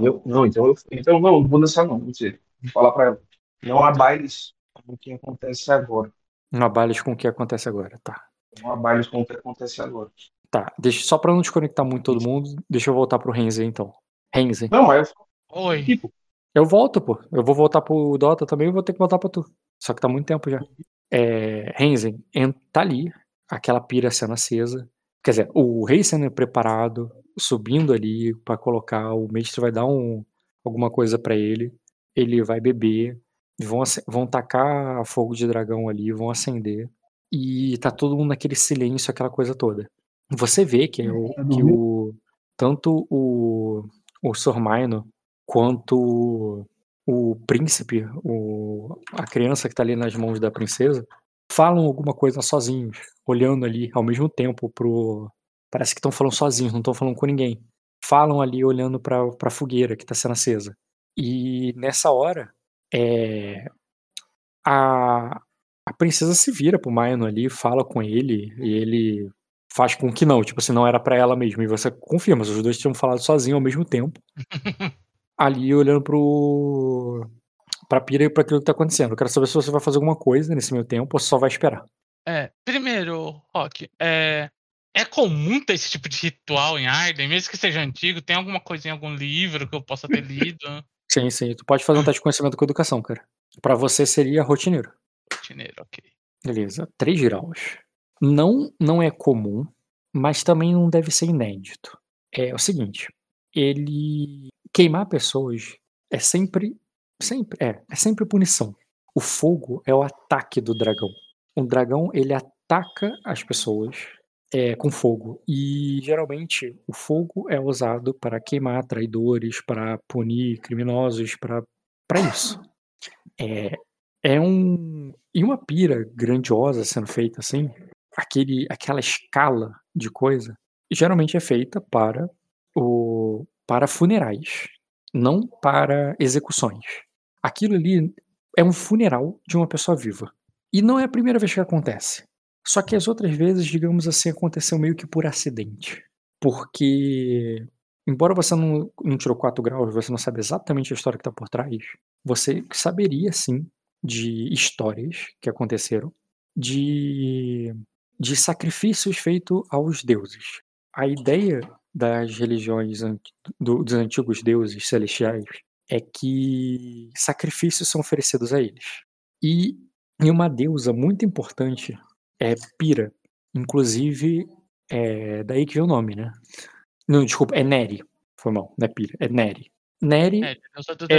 Eu- não, então, eu, então não, não vou dançar não, vou dizer. Vou falar pra ela. Não há bailes como o que acontece agora. Não abales com o que acontece agora, tá. Não há bailes como o que acontece agora. Tá, deixa, só pra não desconectar muito todo mundo, deixa eu voltar pro Renzi então. Renzi, Não, mas Oi. tipo, Eu volto, pô. Eu vou voltar pro Dota também e vou ter que voltar pra tu. Só que tá muito tempo já. É, Renzen, en- tá ali, aquela pira sendo acesa. Quer dizer, o rei sendo preparado, subindo ali pra colocar, o mestre vai dar um, alguma coisa pra ele. Ele vai beber, vão, vão tacar fogo de dragão ali, vão acender. E tá todo mundo naquele silêncio, aquela coisa toda. Você vê que, o, que o tanto o, o Sormaino quanto o príncipe, o, a criança que tá ali nas mãos da princesa, falam alguma coisa sozinhos, olhando ali ao mesmo tempo pro. Parece que estão falando sozinhos, não estão falando com ninguém. Falam ali olhando pra, pra fogueira que tá sendo acesa. E nessa hora, é, a, a princesa se vira pro Maino ali, fala com ele, e ele faz com que não, tipo assim, não era pra ela mesmo. E você confirma, os dois tinham falado sozinhos ao mesmo tempo ali olhando pro pra pira e pra aquilo que tá acontecendo. Eu quero saber se você vai fazer alguma coisa nesse meio tempo ou só vai esperar. É, primeiro, Rock, é, é comum ter esse tipo de ritual em Arden, mesmo que seja antigo, tem alguma coisa em algum livro que eu possa ter lido? Sim, sim. Tu pode fazer um teste de conhecimento com educação, cara. Pra você seria rotineiro. Rotineiro, ok. Beleza. Três graus. Não, não é comum, mas também não deve ser inédito. É o seguinte, ele queimar pessoas é sempre sempre é, é sempre punição. O fogo é o ataque do dragão. O dragão ele ataca as pessoas é, com fogo. E geralmente o fogo é usado para queimar traidores, para punir criminosos, para isso. É, é um e uma pira grandiosa sendo feita assim, aquele aquela escala de coisa, geralmente é feita para o para funerais, não para execuções. Aquilo ali é um funeral de uma pessoa viva. E não é a primeira vez que acontece. Só que as outras vezes, digamos assim, aconteceu meio que por acidente. Porque, embora você não, não tirou 4 graus, você não sabe exatamente a história que está por trás, você saberia sim de histórias que aconteceram de, de sacrifícios feitos aos deuses. A ideia das religiões do- dos antigos deuses celestiais é que sacrifícios são oferecidos a eles. E, e uma deusa muito importante é Pira. Inclusive, é daí que vem o nome, né? Não, desculpa, é Neri. Foi mal, não é Pira, é Neri. Neri É,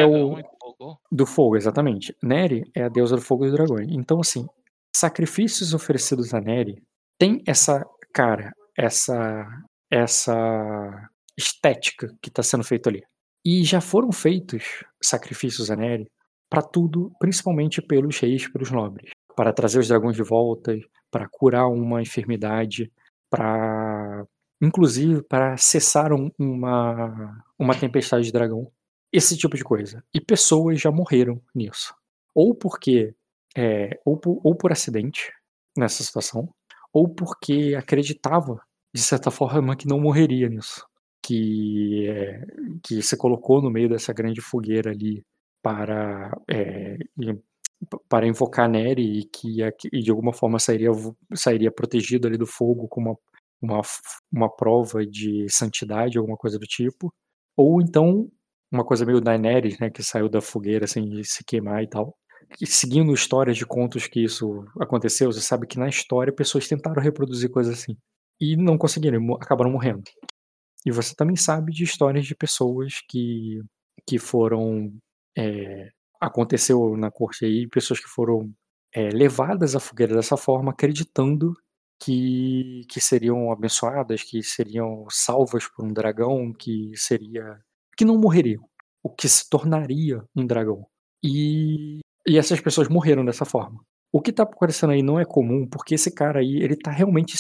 é o do fogo, exatamente. Neri é a deusa do fogo e do dragão. Então, assim, sacrifícios oferecidos a Neri tem essa cara, essa essa estética que está sendo feito ali. E já foram feitos sacrifícios a Neri para tudo, principalmente pelos reis, pelos nobres, para trazer os dragões de volta, para curar uma enfermidade, para inclusive para cessar um- uma uma tempestade de dragão, esse tipo de coisa. E pessoas já morreram nisso, ou porque é, ou, por, ou por acidente nessa situação, ou porque acreditava de certa forma que não morreria nisso, que é, que se colocou no meio dessa grande fogueira ali para é, para invocar Neri e que e de alguma forma sairia sairia protegido ali do fogo com uma uma, uma prova de santidade, alguma coisa do tipo, ou então uma coisa meio Daenerys, né, que saiu da fogueira sem se queimar e tal. E seguindo histórias de contos que isso aconteceu, você sabe que na história pessoas tentaram reproduzir coisas assim e não conseguiram, acabaram morrendo. E você também sabe de histórias de pessoas que, que foram. é, aconteceu na corte aí, pessoas que foram é, levadas à fogueira dessa forma, acreditando que, que seriam abençoadas, que seriam salvas por um dragão, que seria. que não morreriam, o que se tornaria um dragão. E, e essas pessoas morreram dessa forma. O que tá acontecendo aí não é comum, porque esse cara aí, ele tá realmente,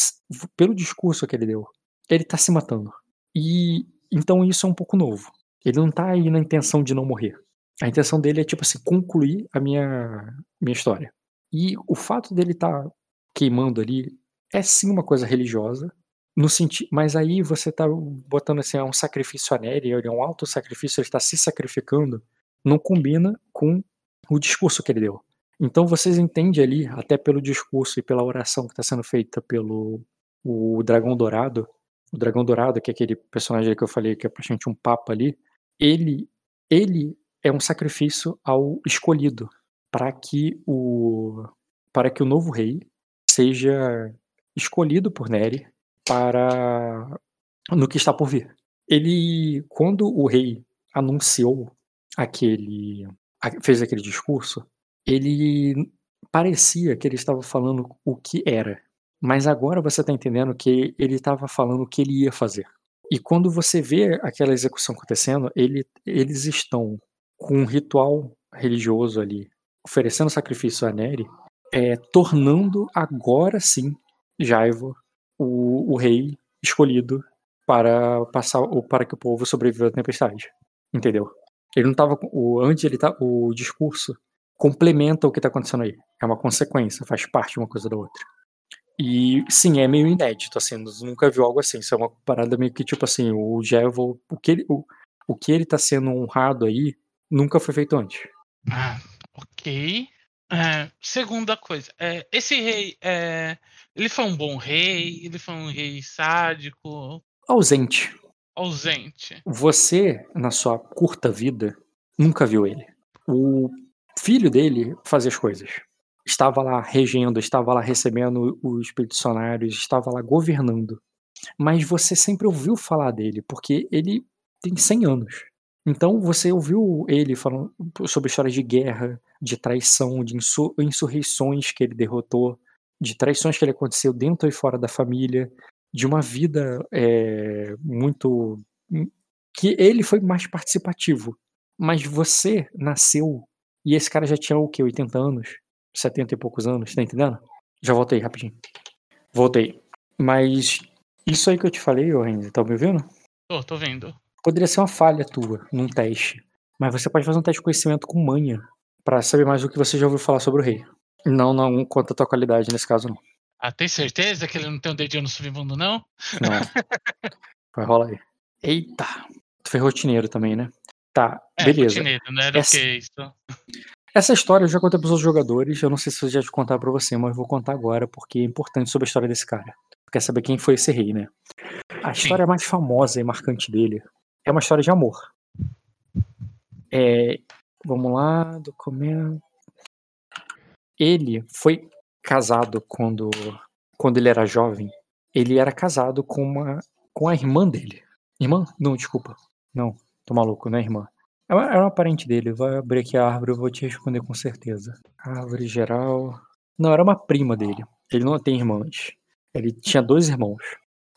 pelo discurso que ele deu, ele tá se matando. E então isso é um pouco novo. Ele não tá aí na intenção de não morrer. A intenção dele é, tipo assim, concluir a minha, minha história. E o fato dele estar queimando ali é sim uma coisa religiosa, no sentido, mas aí você tá botando assim, é um sacrifício a ele é um alto sacrifício, ele está se sacrificando, não combina com o discurso que ele deu. Então vocês entendem ali, até pelo discurso e pela oração que está sendo feita pelo o Dragão Dourado, o Dragão Dourado, que é aquele personagem que eu falei que é praticamente um papa ali, ele, ele é um sacrifício ao escolhido para que o para que o novo rei seja escolhido por Neri para no que está por vir. Ele, quando o rei anunciou aquele, fez aquele discurso, ele parecia que ele estava falando o que era, mas agora você está entendendo que ele estava falando o que ele ia fazer. E quando você vê aquela execução acontecendo, ele, eles estão com um ritual religioso ali, oferecendo sacrifício a Neri, é, tornando agora sim Jaivo o, o rei escolhido para passar para que o povo sobreviva à tempestade. Entendeu? Ele não tava com- o antes ele tá o discurso complementa o que tá acontecendo aí. É uma consequência, faz parte uma coisa da outra. E sim, é meio inédito assim, nunca viu algo assim. Isso é uma parada meio que tipo assim, o Jevo, o que ele, o, o que ele tá sendo honrado aí nunca foi feito antes. Ah, ok. É, segunda coisa, é, esse rei, é, ele foi um bom rei? Ele foi um rei sádico, Ausente. ausente? Você, na sua curta vida, nunca viu ele. O filho dele fazia as coisas. Estava lá regendo, estava lá recebendo os peticionários, estava lá governando. Mas você sempre ouviu falar dele, porque ele tem 100 anos. Então você ouviu ele falando sobre histórias de guerra, de traição, de insur- insurreições que ele derrotou, de traições que ele aconteceu dentro e fora da família, de uma vida é, muito. que ele foi mais participativo. Mas você nasceu e esse cara já tinha o quê? 80 anos? 70 e poucos anos, tá entendendo? Já voltei rapidinho. Voltei. Mas isso aí que eu te falei, ô Renzi, tá me ouvindo? Tô, tô vendo. Poderia ser uma falha tua num teste. Mas você pode fazer um teste de conhecimento com manha pra saber mais do que você já ouviu falar sobre o rei. Não, não conta a tua qualidade nesse caso, não. Ah, tem certeza que ele não tem um dedinho no submundo, não? Não. Vai rolar aí. Eita. Tu foi rotineiro também, né? Tá, É, beleza. era Essa- isso? Essa história eu já contei pros outros jogadores. Eu não sei se eu já te contar pra você, mas vou contar agora porque é importante sobre a história desse cara. Quer saber quem foi esse rei, né? A história mais famosa e marcante dele é uma história de amor. É, vamos lá, documento. Ele foi casado quando, quando ele era jovem. Ele era casado com uma com a irmã dele. Irmã? Não, desculpa. Não, tô maluco, não é irmã. É uma, é parente dele. Vai abrir aqui a árvore, eu vou te responder com certeza. Árvore geral. Não, era uma prima dele. Ele não tem irmãs. Ele tinha dois irmãos.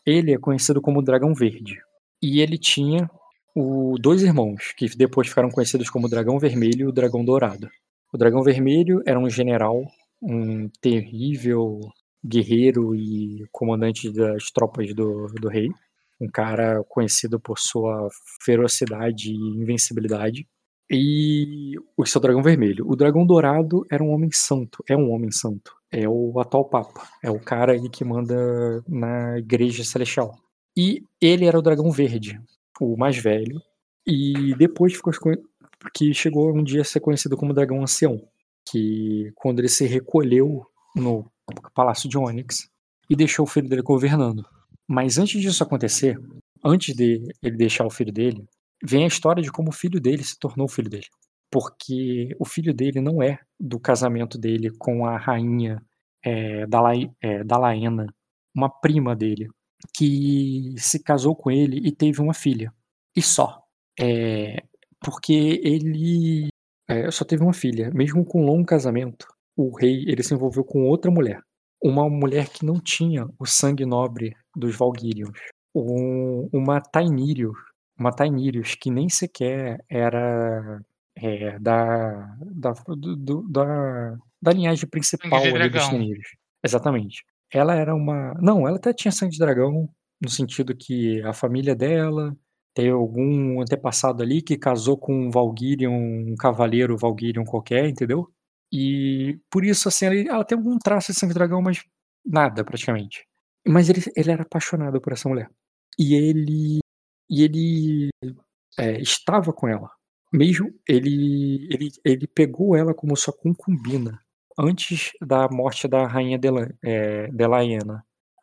Ele é conhecido como Dragão Verde. E ele tinha o, dois irmãos, que depois ficaram conhecidos como Dragão Vermelho e o Dragão Dourado. O Dragão Vermelho era um general, um terrível guerreiro e comandante das tropas do, do rei. Um cara conhecido por sua ferocidade e invencibilidade. E o seu dragão vermelho. O dragão dourado era um homem santo. É um homem santo. É o atual Papa. É o cara aí que manda na Igreja Celestial. E ele era o dragão verde, o mais velho. E depois ficou que chegou um dia a ser conhecido como dragão ancião. Que quando ele se recolheu no Palácio de Onyx e deixou o filho dele governando. Mas antes disso acontecer, antes de ele deixar o filho dele, vem a história de como o filho dele se tornou o filho dele. Porque o filho dele não é do casamento dele com a rainha é, Dalai, é, Dalaena, uma prima dele, que se casou com ele e teve uma filha. E só. É, porque ele é, só teve uma filha. Mesmo com um longo casamento, o rei ele se envolveu com outra mulher. Uma mulher que não tinha o sangue nobre dos Valgyrians. Um, uma Tainirius. Uma Tainirius que nem sequer era é, da, da, do- da, da linhagem principal ali dos. Tainirius. Exatamente. Ela era uma. Não, ela até tinha sangue de dragão, no sentido que a família dela tem algum antepassado ali que casou com um Valgyrian, um cavaleiro Valgyrian qualquer, entendeu? E por isso, assim, ela tem algum traço de sangue de dragão, mas nada, praticamente. Mas ele, ele era apaixonado por essa mulher. E ele. E ele é, estava com ela. Mesmo ele, ele, ele pegou ela como sua concubina antes da morte da rainha Dela, é.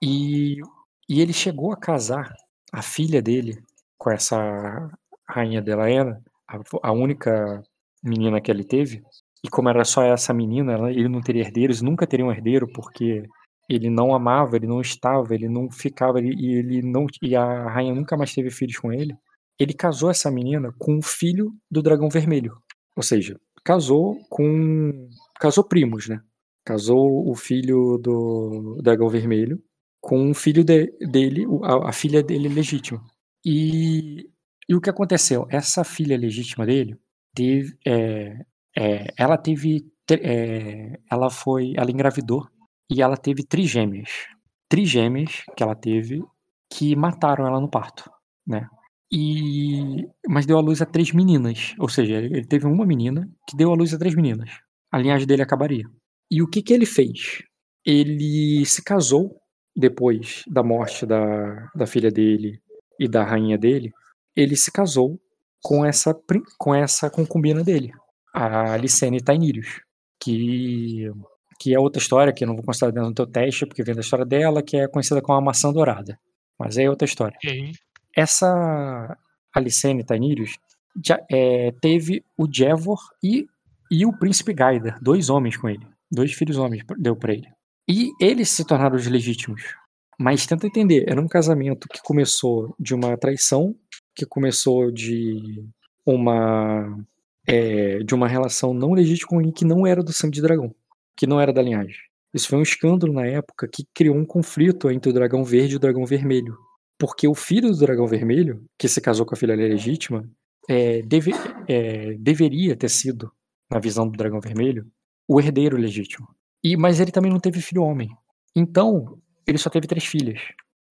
E, e ele chegou a casar a filha dele com essa rainha Delaena, a, a única menina que ele teve. E como era só essa menina, ele não teria herdeiros, nunca teria um herdeiro, porque ele não amava, ele não estava, ele não ficava, ele- e ele não e a rainha nunca mais teve filhos com ele. Ele casou essa menina com o filho do dragão vermelho. Ou seja, casou com casou primos, né? Casou o filho do dragão vermelho com o filho de- dele, a, a filha dele legítima. E, e o que aconteceu? Essa filha legítima dele teve, é, é, ela teve, é, ela foi, ela engravidou e ela teve trigêmeas. Trigêmeas que ela teve que mataram ela no parto, né? E mas deu à luz a três meninas, ou seja, ele teve uma menina que deu à luz a três meninas. A linhagem dele acabaria. E o que que ele fez? Ele se casou depois da morte da, da filha dele e da rainha dele. Ele se casou com essa com essa concubina dele, a Licene Tainirius, que que é outra história que eu não vou considerar dentro do teu teste, porque vem da história dela, que é conhecida como a maçã dourada. Mas é outra história. Essa Alicene Tainirius já, é, teve o Jevor e, e o príncipe Gaida, dois homens com ele. Dois filhos homens deu pra ele. E eles se tornaram os legítimos. Mas tenta entender, era um casamento que começou de uma traição, que começou de uma é, de uma relação não legítima com alguém que não era do sangue de dragão, que não era da linhagem. Isso foi um escândalo na época que criou um conflito entre o dragão verde e o dragão vermelho. Porque o filho do dragão vermelho, que se casou com a filha legítima, é, deve, é, deveria ter sido, na visão do dragão vermelho, o herdeiro legítimo. E, mas ele também não teve filho homem. Então, ele só teve três filhas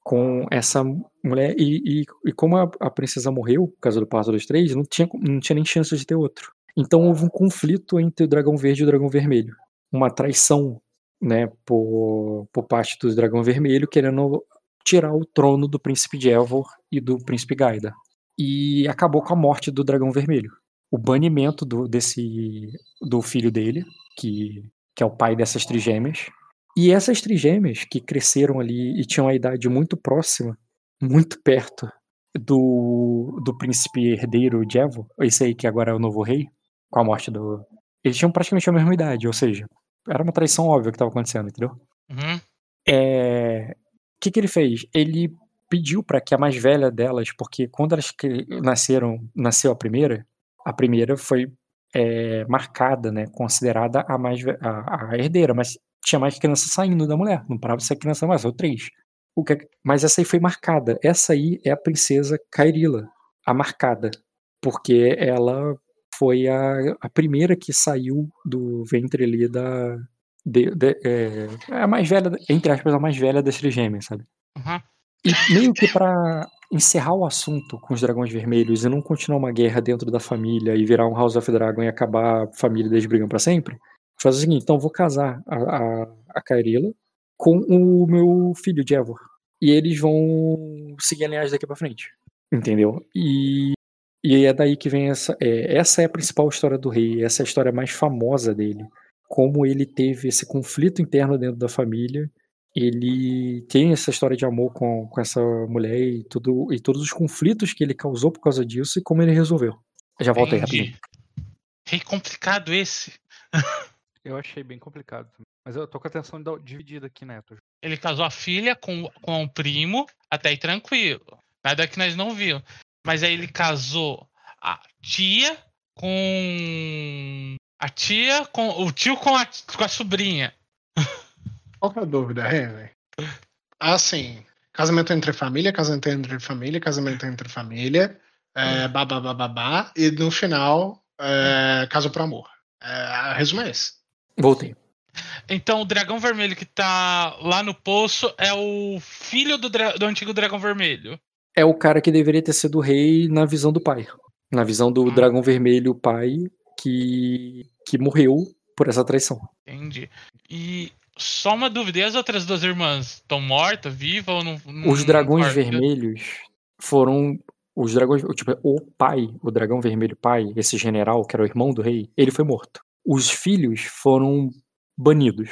com essa mulher. E, e, e como a, a, princesa morreu, por causa do parto dos três, não tinha, não tinha nem chance de ter outro. Então houve um conflito entre o dragão verde e o dragão vermelho. Uma traição, né, por, por parte do dragão vermelho, querendo tirar o trono do príncipe de Elvor e do príncipe Gaida. E acabou com a morte do dragão vermelho. O banimento do, desse, do filho dele, que, que é o pai dessas trigêmeas, e essas trigêmeas que cresceram ali e tinham a idade muito próxima, muito perto do, do príncipe herdeiro de esse aí que agora é o novo rei, com a morte do. Eles tinham praticamente a mesma idade, ou seja, era uma traição óbvia que estava acontecendo, entendeu? Uhum. É... O que, que ele fez? Ele pediu para que a mais velha delas, porque quando elas nasceram, nasceu a primeira, a primeira foi é, marcada, né, considerada a mais a, a herdeira, mas tinha mais criança saindo da mulher. Não parava de ser criança mais, saiu três. O que, é mas essa aí foi marcada. Essa aí é a princesa Kairila, a marcada. Porque ela foi a, a primeira que saiu do ventre ali da. De, de, é, a mais velha, entre aspas, a mais velha das trigêmeas, sabe? Uhum. E meio que para encerrar o assunto com os dragões vermelhos e não continuar uma guerra dentro da família e virar um House of Dragon e acabar a família deles brigando pra sempre, faz o seguinte, então vou casar a, a, a Kairila com o meu filho, Jevor. E eles vão seguir a linhagem daqui pra frente. Entendeu? E, e é daí que vem essa. É, essa é a principal história do rei, essa é a história mais famosa dele. Como ele teve esse conflito interno dentro da família. Ele tem essa história de amor com, com essa mulher e, tudo, e todos os conflitos que ele causou por causa disso e como ele resolveu. Já volto aí rapidinho. Rei complicado esse. Eu achei bem complicado. Mas eu tô com a atenção dividida aqui, Neto. Ele casou a filha com, com o primo, até aí tranquilo. Nada que nós não vimos. Mas aí ele casou a tia com. A tia com. O tio com a, com a sobrinha. Qual que é a dúvida, Henry? Assim, casamento entre família, casamento entre família, casamento entre família, é, babá, babá, e no final, é, caso por amor. É, resumo é esse. Voltei. Então o dragão vermelho que tá lá no poço é o filho do, do antigo dragão vermelho. É o cara que deveria ter sido rei na visão do pai. Na visão do ah. dragão vermelho, pai, que, que morreu por essa traição. Entendi. E só uma dúvida: e as outras duas irmãs? Estão mortas, vivas ou não? não Os dragões não vermelhos foram. Os dragões. Tipo, o pai, o dragão vermelho pai, esse general, que era o irmão do rei, ele foi morto os filhos foram banidos,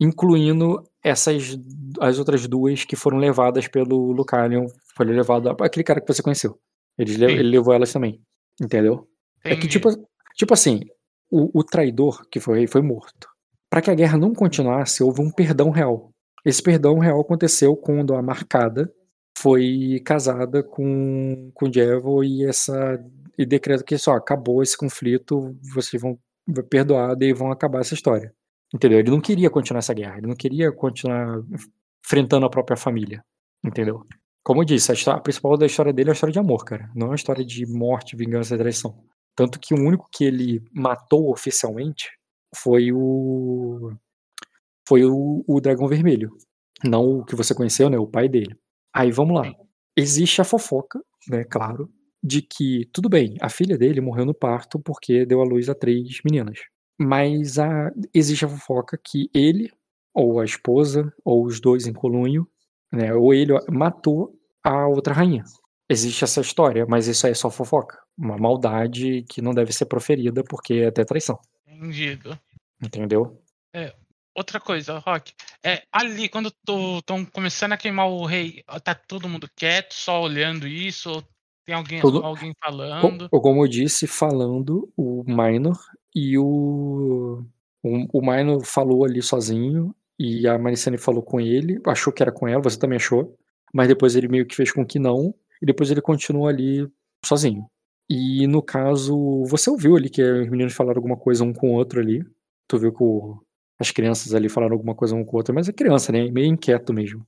incluindo essas as outras duas que foram levadas pelo Lucalion, foi levado aquele cara que você conheceu. Ele, ele levou elas também, entendeu? Entendi. É que tipo, tipo assim, o, o traidor que foi foi morto. Para que a guerra não continuasse, houve um perdão real. Esse perdão real aconteceu quando a Marcada foi casada com com Jevo e essa e decreto que só acabou esse conflito, vocês vão perdoado e vão acabar essa história. Entendeu? Ele não queria continuar essa guerra, ele não queria continuar enfrentando a própria família. Entendeu? Como eu disse, a, história, a principal da história dele é a história de amor, cara. Não é uma história de morte, vingança e traição. Tanto que o único que ele matou oficialmente foi o. Foi o, o Dragão Vermelho. Não o que você conheceu, né? O pai dele. Aí vamos lá. Existe a fofoca, né? Claro, de que, tudo bem, a filha dele morreu no parto porque deu à luz a três meninas. Mas a, existe a fofoca que ele, ou a esposa, ou os dois em colunho, né, ou ele matou a outra rainha. Existe essa história, mas isso aí é só fofoca. Uma maldade que não deve ser proferida porque é até traição. Entendido. Entendeu? É, outra coisa, Rock. É, ali, quando estão começando a queimar o rei, tá todo mundo quieto, só olhando isso? Tem alguém, Todo, alguém falando? Como eu disse, falando o Minor e o, o, o falou ali sozinho e a Maricene falou com ele, achou que era com ela, você também achou, mas depois ele meio que fez com que não, e depois ele continuou ali sozinho. E no caso, você ouviu ali que os meninos falaram alguma coisa um com o outro ali. Tu viu que o, as crianças ali falaram alguma coisa uma com a outra, mas é criança, né? Meio inquieto mesmo.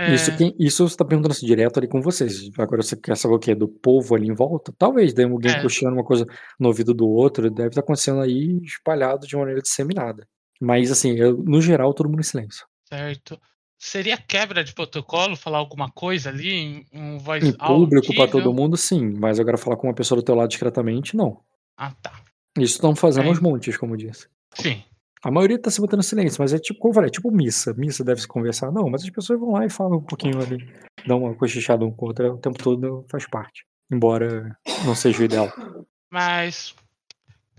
É, Isso, quem, isso você tá perguntando assim, direto ali com vocês. Agora você quer saber o que? Do povo ali em volta? Talvez, dê alguém É. cochichando uma coisa no ouvido do outro, deve estar acontecendo aí espalhado de maneira disseminada. Mas assim, eu- no geral, todo mundo em silêncio. certo. Seria quebra de protocolo falar alguma coisa ali em um voz Em público pra todo mundo, sim. Mas agora falar com uma pessoa do teu lado discretamente, não. Ah, tá. Isso estão fazendo É. aos montes, como disse. Sim. A maioria tá se botando em silêncio, mas é tipo, como eu falei, é tipo missa. Missa deve se conversar. Não, mas as pessoas vão lá e falam um pouquinho ali. Dão uma cochichada um com o outro o tempo todo, faz parte. Embora não seja o ideal. Mas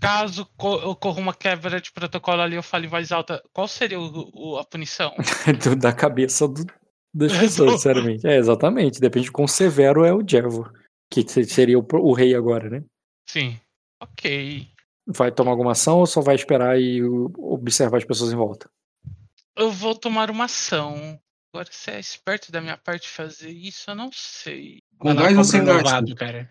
caso co- ocorra uma quebra de protocolo ali, eu falo em voz alta, qual seria o- o- a punição? Da cabeça do- das pessoas, sinceramente. É, exatamente. Depende de quão severo é o Jevo. Que se- seria o, o rei agora, né? Sim. Ok. Vai tomar alguma ação ou só vai esperar e observar as pessoas em volta? Eu vou tomar uma ação. Agora, se é esperto da minha parte fazer isso, eu não sei. Com Vai lá, gás ou sem novato, cara.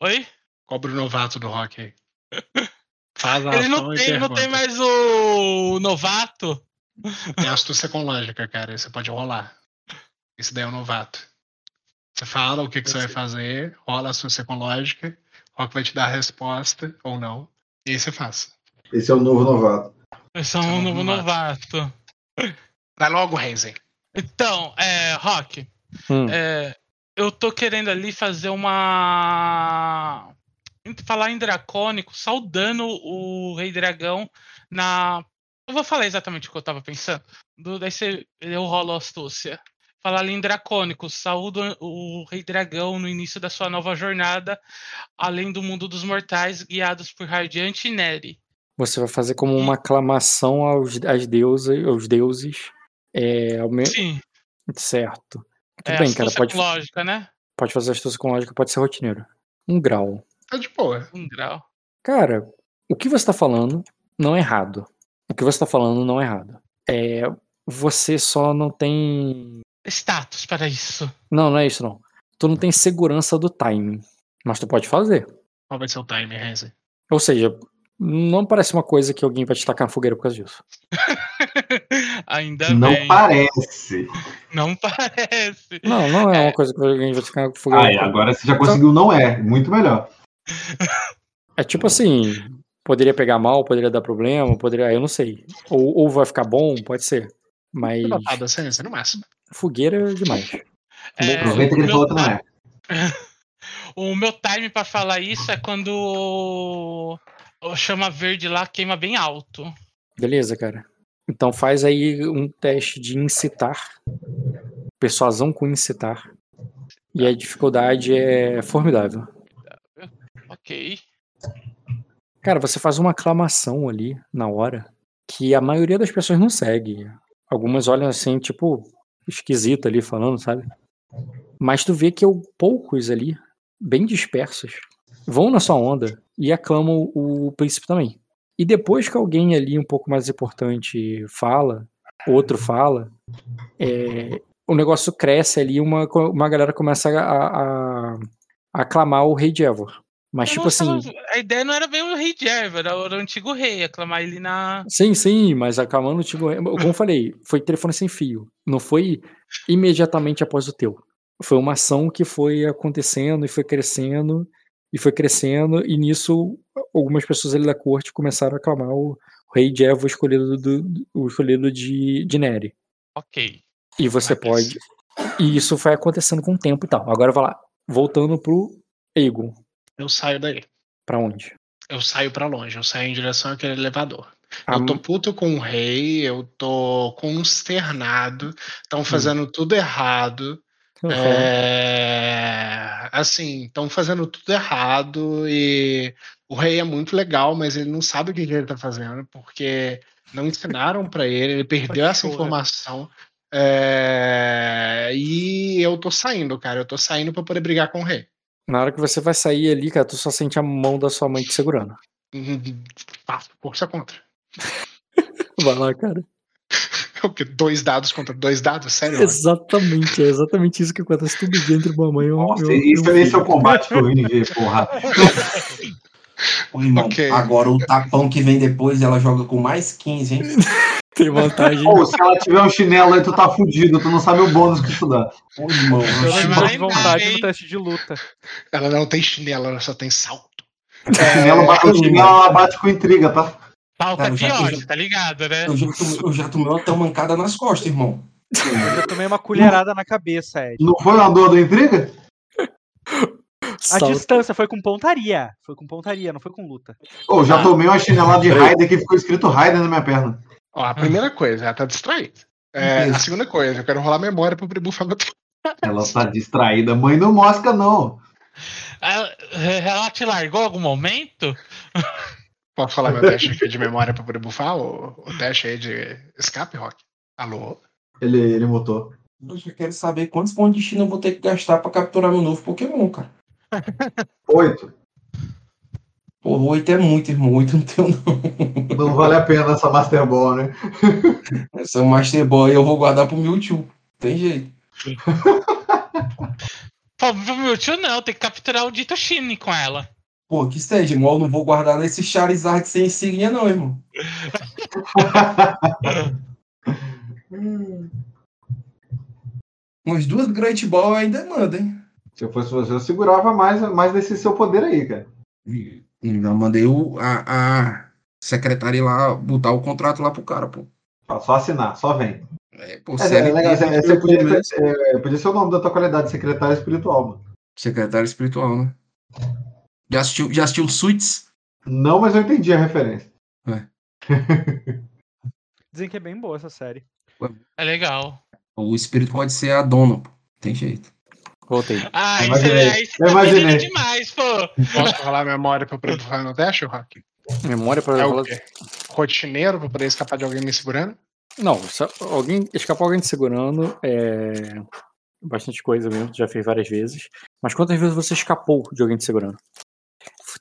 Oi? Cobra o novato do rock aí. Faz a Ele ação não tem, não tem mais o novato. Tem astúcia com lógica, cara. Você pode rolar. Isso daí é o novato. Você fala o que, que você vai fazer, rola a astúcia com lógica, o Rock vai te dar a resposta ou não. E aí você faz. Esse é o novo novato. Eu sou um novo novato. Vai logo, Renzen. Então, é, Rock, Hum. é, eu tô querendo ali fazer uma. Falar em dracônico, saudando o Rei Dragão na. Eu vou falar exatamente o que eu tava pensando. Do, daí você, eu rolo a astúcia. Falar ali em dracônico, saúdo o Rei Dragão no início da sua nova jornada, além do mundo dos mortais, guiados por Radiante e Neri. Você vai fazer como uma aclamação aos, às deusas, aos deuses. É, ao me- Sim, Certo. Tudo é bem, cara. Pode, com lógica, né? pode fazer astúcia com lógica, pode ser rotineiro. Um grau. Tá de boa. Um grau. Cara, o que você tá falando não é errado. O que você tá falando não é errado. É, você só não tem. Status para isso. Não, não é isso não. Tu não tem segurança do timing. Mas tu pode fazer. Qual vai ser o time, Renzen? Ou seja, não parece uma coisa que alguém vai te tacar na fogueira por causa disso. Ainda Não bem. parece. Não parece. Não, não é, É. uma coisa que alguém vai te tacar na fogueira. Ai, agora você já conseguiu, não é. Muito melhor. É tipo assim, poderia pegar mal, poderia dar problema, poderia. Eu não sei. Ou, ou vai ficar bom, pode ser. Mas Notada, Renzen, no máximo. Fogueira demais. É, Aproveita que ele o falou meu que não é. O meu time pra falar isso é quando o o chama verde lá queima bem alto. Beleza, cara. Então faz aí um teste de incitar. Persuasão com incitar. E a dificuldade é formidável. Ok. Cara, você faz uma aclamação ali na hora que a maioria das pessoas não segue. Algumas olham assim, tipo, esquisito ali falando, sabe? Mas tu vê que eu, poucos ali, bem dispersos, vão na sua onda e aclamam o príncipe também. E depois que alguém ali um pouco mais importante fala, outro fala, é, o negócio cresce ali, uma, uma galera começa a, a- a aclamar o rei de Evor. Mas Eu tipo assim. a ideia não era bem o rei Jerva, era o antigo rei, aclamar ele na. Sim, sim, mas acalmando, tipo, como eu falei, foi telefone sem fio. Não foi imediatamente após o teu. Foi uma ação que foi acontecendo e foi crescendo e foi crescendo, e nisso algumas pessoas ali da corte começaram a aclamar o rei de Evo escolhido, do, o escolhido de, de Neri. Ok. E você pode. E isso foi acontecendo com o tempo e tal. Agora vai lá. Voltando pro Egon. Eu saio daí. Pra onde? Eu saio pra longe, eu saio em direção àquele elevador. A- Eu tô puto com o rei, eu tô consternado, estão fazendo tudo errado. Uhum. É, assim, estão fazendo tudo errado e o rei é muito legal, mas ele não sabe o que, ele tá fazendo, porque não ensinaram pra ele, ele perdeu essa Chora. informação. É, e eu tô saindo, cara, eu tô saindo pra poder brigar com o rei. Na hora que você vai sair ali, cara, tu só sente a mão da sua mãe te segurando. Faço força contra. Vai lá, cara. O quê? Dois dados contra dois dados? Sério? Exatamente, é exatamente isso que acontece todo dia entre mamãe e um. Nossa, e um- e esse, um esse é o combate que vim ver, porra. Ô, irmão, Ok. agora o tapão que vem depois, ela joga com mais 15, hein? Tem vantagem. Ou se ela tiver um chinelo aí, tu tá fudido, tu não sabe o bônus que isso dá. Ô, irmão, Eu mais vontade no teste de luta. Ela não tem chinelo, ela só tem salto. O chinelo, bate, o chinelo ela bate com intriga, tá? Falta eu eu pior, já- tá ligado, né? eu já, tomei, eu já tomei uma tamancada nas costas, irmão. Eu já tomei uma colherada na cabeça, Ed. Não foi uma dor do intriga? A Salto. distância foi com pontaria. Foi com pontaria, não foi com luta. Ou já Ah. tomei uma chinelada de Raider que ficou escrito Raider na minha perna. Ó, a primeira coisa, ela tá distraída. É, a segunda coisa, eu quero rolar memória pro Bribu falar. Ela tá distraída. Mãe não mosca, não. Ela, ela te largou em algum momento? Posso falar meu teste aqui de memória pra poder bufar? O, o teste aí de escape, Rock? Alô? Ele, ele mutou. Eu já quero saber quantos pontos de China eu vou ter que gastar pra capturar meu novo Pokémon, cara. Oito. Porra, oito é muito, irmão. Oito não tenho, não. Não vale a pena essa Master Ball, né? Essa Master Boy eu vou guardar pro Mewtwo. Tem jeito. Pô, pro meu tio não, tem que capturar o Dito Shine com ela. Pô, que seja, irmão. Eu não vou guardar nesse Charizard sem insígnia, não, irmão. Umas duas Great Ball ainda manda, hein? Se eu fosse você, eu segurava mais, mais desse seu poder aí, cara. Ainda mandei o, a, a secretária ir lá botar o contrato lá pro cara, pô. Só assinar, só vem. É, pô, É, é legal, é, você podia, é, podia ser o nome da tua qualidade, secretário espiritual, mano. Secretário espiritual, né? Já assistiu, já assistiu Suits? Não, mas eu entendi a referência. Dizem que é bem boa essa série. É legal. O espírito pode ser a dona, pô. Tem jeito. Voltei. Ah, isso é, isso tá imaginei. demais, pô. Posso rolar memória pra poder bufar no teste, Rock? Memória pra É o quê? Rotineiro pra poder escapar de alguém me segurando? Não, se alguém escapar alguém te segurando é bastante coisa mesmo, já fez várias vezes. Mas quantas vezes você escapou de alguém te segurando?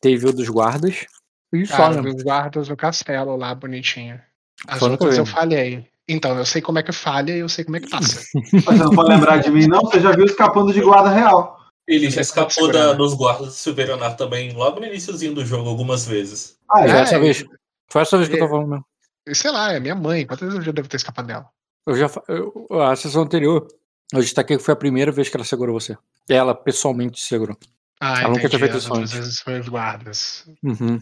Teve o dos guardas e só, Cara, né? dos guardas do castelo lá, bonitinho. As Só no outras eu falhei. Então, eu sei como é que falha e eu sei como é que passa. Mas Você não pode lembrar de mim, não? Você já viu escapando de guarda real. Ele já escapou da- dos guardas do Silverionar também, logo no iníciozinho do jogo, algumas vezes. Ah, Foi é? essa vez. Foi essa vez que eu tô falando mesmo. Sei lá, é minha mãe. Quantas vezes eu já devo ter escapado dela? Eu já, eu- a sessão anterior, eu destaquei que foi a primeira vez que ela segurou você. Ela pessoalmente te segurou. Ah, Ela nunca entendi. tinha feito As isso antes. vezes foi os guardas. Uhum.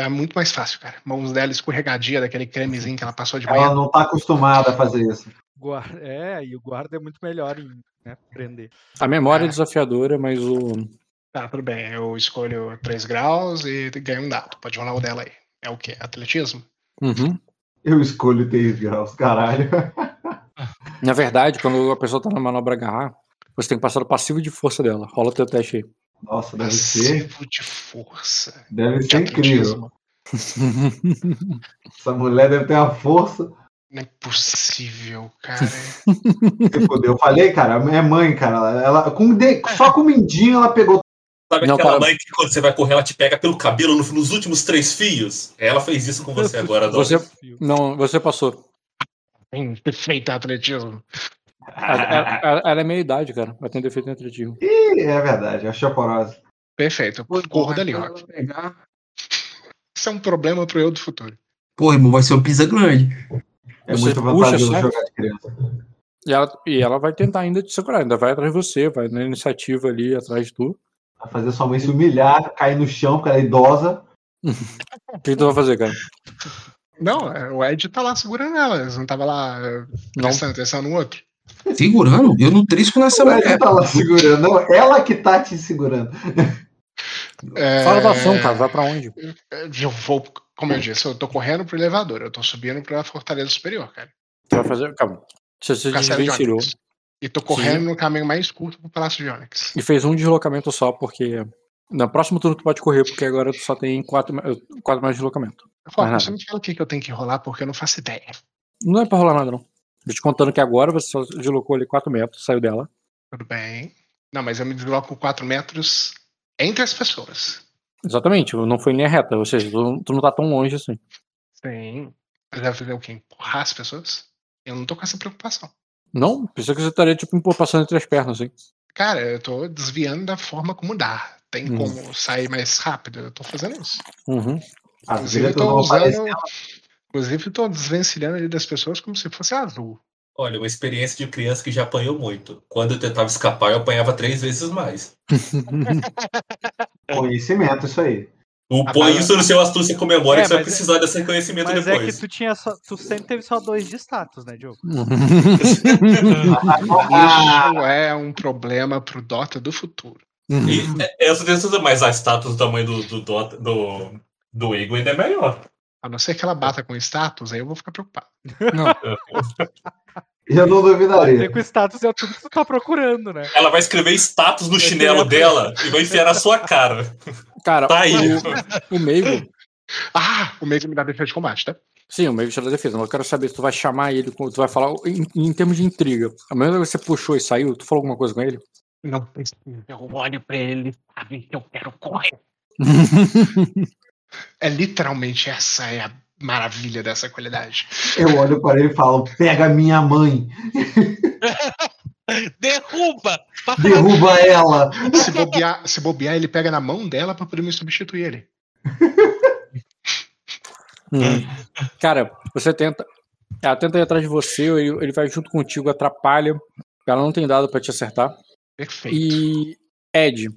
Tá muito mais fácil, cara. Mãos dela escorregadia daquele cremezinho que ela passou de Ela manhã. não tá acostumada a fazer isso. Guarda... É, e o guarda é muito melhor em né, prender. A memória é É. desafiadora, mas o. Tá, tudo bem. Eu escolho 3 graus e ganho um dado. Pode rolar o dela aí. É o quê? Atletismo? Uhum. Eu escolho 3 graus, caralho. Na verdade, quando a pessoa tá na manobra agarrar, você tem que passar o passivo de força dela. Rola o teu teste aí. Nossa, deve ser. De força. Deve De ser incrível. Essa mulher deve ter uma força. Não é possível, cara. Se. Eu falei, cara, é mãe, cara. Ela, com de- só com o mindinho ela pegou. Sabe Não, aquela cara. mãe que quando você vai correr, ela te pega pelo cabelo no- nos últimos três fios? Ela fez isso com você agora, Dom. Você, não, você passou. Perfeito atletismo. Ela, ela- ela- ela é meia idade, cara. Vai ter defeito atletismo. Ih, é verdade, a chaporosa. Perfeito. Corro dali, Quando Rock. ela Isso é um problema pro eu do futuro. Pô, irmão, vai ser uma pisa grande. É Você muito puxa, vantajoso certo? jogar de criança. E ela, e ela vai tentar ainda te segurar, ainda vai atrás de você, vai na iniciativa ali atrás de tu. Vai fazer sua mãe se humilhar, cair no chão, porque ela é idosa. O que tu vai fazer, cara? Não, é, o Ed tá lá segurando ela. Eles não tava lá Não. prestando atenção no outro. Segurando? Eu não trisco nessa Ela mulher. tá lá segurando. Não, ela que tá te segurando. É, Fala da ação, cara. Vai pra onde? Eu vou, como eu disse, eu tô correndo pro elevador. Eu tô subindo pra Fortaleza Superior, cara. Tu vai fazer. Calma. Se você de desvencilhou. E tô correndo no caminho mais curto pro Palácio de Onyx. e fez um deslocamento só, porque. No próximo turno tu pode correr, porque agora tu só tem quatro, quatro mais deslocamento. Rock, nada. você me fala o que, que eu tenho que rolar, porque eu não faço ideia. Não é pra rolar nada, não. Tô te contando que agora você só deslocou ali 4 metros, saiu dela. Tudo bem. Não, mas eu me desloco 4 metros entre as pessoas. Exatamente, não foi em linha reta, ou seja, tu, tu não tá tão longe assim. Sim. Eu devo fazer o quê? Empurrar as pessoas? Eu não tô com essa preocupação. Não, pensei que você estaria tipo passando entre as pernas, assim. Cara, eu tô desviando da forma como dá. tem Hum. como sair mais rápido. Eu tô fazendo isso. Uhum. Inclusive, eu tô usando. apareceu. Inclusive, eu tô desvencilhando ali das pessoas como se fosse azul. Olha, uma experiência de criança que já apanhou muito. Quando eu tentava escapar, eu apanhava três vezes mais. Conhecimento, isso aí. O, Ah, põe mas- isso no seu astúcia com memória É, que você vai mas é- precisar desse conhecimento Mas é que depois. tu tinha só. Tu sempre teve só dois de status, né, Diogo? Isso é um problema pro Dota do futuro. E é, essa certeza, mas a status do tamanho do, do, Dota- do, do Ego ainda é melhor. A não ser que ela bata com status, aí eu vou ficar preocupado. eu não duvidaria. com status é tudo que tu tá procurando, né? Ela vai escrever status no chinelo dela e vai enfiar na sua cara. Cara, Tá aí. o, o Meigo. Ah, o meio me dá defesa de combate, tá? Sim, o Meigo tira a defesa, mas eu quero saber se tu vai chamar ele, tu vai falar em, em termos de intriga. A mesma vez que você puxou e saiu, tu falou alguma coisa com ele? Não precisa. Eu olho pra ele, sabe que eu quero correr. É literalmente essa é a maravilha dessa qualidade. Eu olho para ele e falo: pega minha mãe, Derruba! Derruba ela. Se bobear, se bobear, ele pega na mão dela pra poder me substituir ele. Hum. Cara, você tenta. Ela tenta ir atrás de você, ele, ele vai junto contigo, atrapalha. Ela não tem dado pra te acertar. Perfeito. E Ed,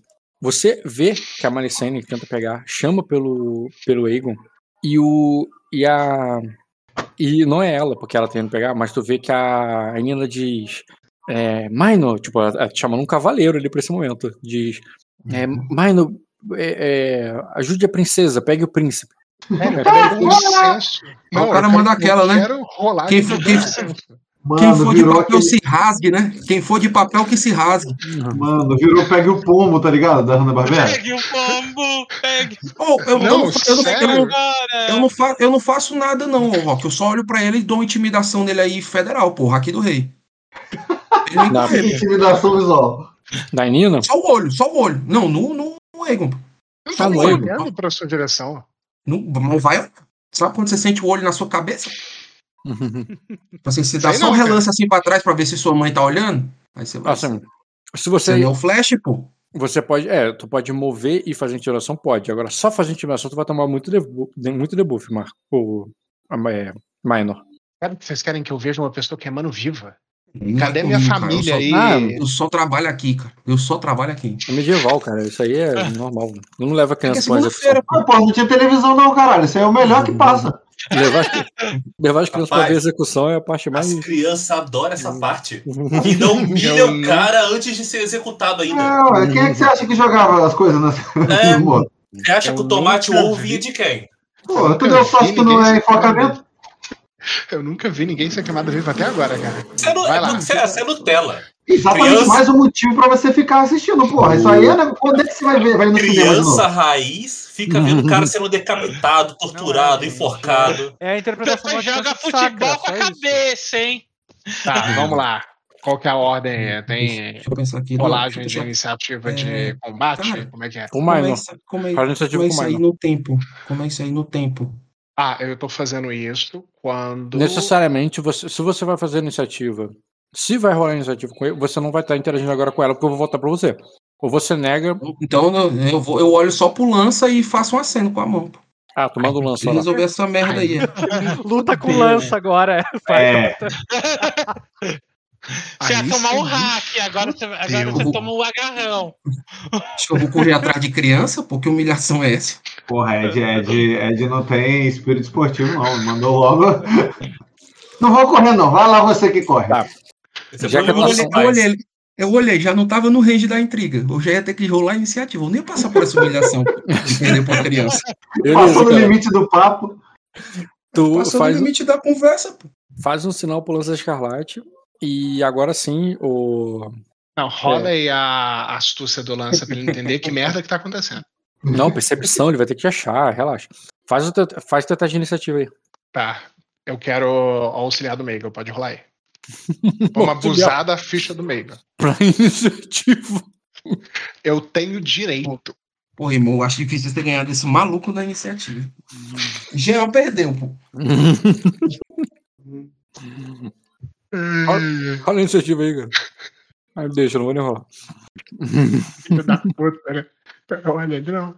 você vê que a Malicene tenta pegar, chama pelo, pelo Aegon e o. E a. E não é ela, porque ela tenta pegar, mas tu vê que a Nina diz. É, Maino, tipo, ela ela te chamando um cavaleiro ali pra esse momento. Diz. É, Maino, é, é, ajude a princesa, pegue o príncipe. Com licença. o cara manda aquela, eu né? Quero rolar Quem quem- licença. Quem Mano, for de papel aquele. se rasgue, né? Quem for de papel que se rasgue. Mano, virou pegue o pombo, tá ligado? Da Hanna Barbera. Pegue o pombo! Pegue Oh, eu, eu Não, não, eu, não, não, não não faço nada, não, ô, Rock. Eu só olho pra ele e dou uma intimidação nele aí, federal, porra, aqui do rei. Dá. Intimidação visual. Da Nina? Só o olho, só o olho. Não, no, no, no Egon. Eu Tá tô olhando pra sua direção. No, mas vai. Sabe quando você sente o olho na sua cabeça? Tipo Assim, você dá Sei só um não, cara. relance assim pra trás pra ver se sua mãe tá olhando. Aí você vai. Assim, se Você você. é o flash, pô. Você pode. É, tu pode mover e fazer intimidação? Pode. Agora, só fazer intimidação, tu vai tomar muito debuff, muito debuff Marco. O. É, minor. Cara, vocês querem que eu veja uma pessoa queimando viva? Não Cadê é minha comigo, cara. família eu aí? só, Ah, Eu só trabalho aqui, cara. Eu só trabalho aqui. É medieval, cara. Isso aí é normal. Não levo a É que é criança segunda-feira, pô. Ah, pô, não tinha televisão não, caralho. Isso aí é o melhor que passa. Levar, levar as crianças pra Rapaz, ver a execução é a parte mais. As crianças adoram essa parte. E não humilha Eu o cara antes de ser executado ainda. Não, é, quem é que você acha que jogava as coisas nessa... É. no modo? Você acha que o tomate nunca ou vi. vinha de quem? Pô, tu deu sorte que não é enfocamento? Eu nunca vi ninguém ser queimado vivo até agora, cara. Você é, nu- Vai lá. você é- você é Nutella. Exatamente Criança- mais um motivo pra você ficar assistindo, porra. Isso aí é. Quando é que você vai ver? Vai no Criança raiz fica vendo o cara sendo decapitado, torturado, enforcado. É a interpretação Você do joga futebol Sacra, com a cabeça, hein? Tá, vamos lá. Qual que é a ordem? Tem Deixa eu pensar aqui. rolagem Não, de iniciativa É, de combate? cara. Como é que é? Como é, isso, como é, como é isso aí no tempo? Como é isso aí no tempo? Ah, eu tô fazendo isso quando. Necessariamente, você, se você vai fazer iniciativa, se vai rolar iniciativa com ele, você não vai estar interagindo agora com ela, porque eu vou votar pra você. Ou você nega. Então eu, eu vou, eu olho só pro lança e faço um aceno com a mão. Ah, tu manda o lança lá. resolver essa merda aí. é. Luta com lança agora. É. Você ia tomar um hack, agora você, agora você toma um agarrão. Acho que eu vou correr atrás de criança, porque humilhação é essa. Porra, Ed, Ed, Ed não tem espírito esportivo, não. Mandou logo. Não vou correr, não. Vai lá você que corre. Tá. Já que Eu olhei, eu olhei, eu olhei, já não tava no range da intriga. Eu já ia ter que rolar a iniciativa. Eu nem ia passar por essa humilhação de perder criança. Passou no limite do papo. Tu Passou faz, no limite da conversa, pô. faz um sinal pro lança escarlate. E agora sim, o. Não, rola É. aí a astúcia do lança pra ele entender que merda que tá acontecendo. Não, percepção, ele vai ter que achar, relaxa. Faz o teu, faz o teu teste de iniciativa aí. Tá. Eu quero o auxiliar do Meiga, pode rolar aí. Vamos abusar da ficha do Meiga. Pra iniciativa. Eu tenho direito. Pô, irmão, eu acho difícil você ter ganhado esse maluco da iniciativa. Jean perdeu, pô. Rola a iniciativa aí, cara. Ah, deixa, eu não vou nem rolar. Filho da puta, né? Olha, ele não.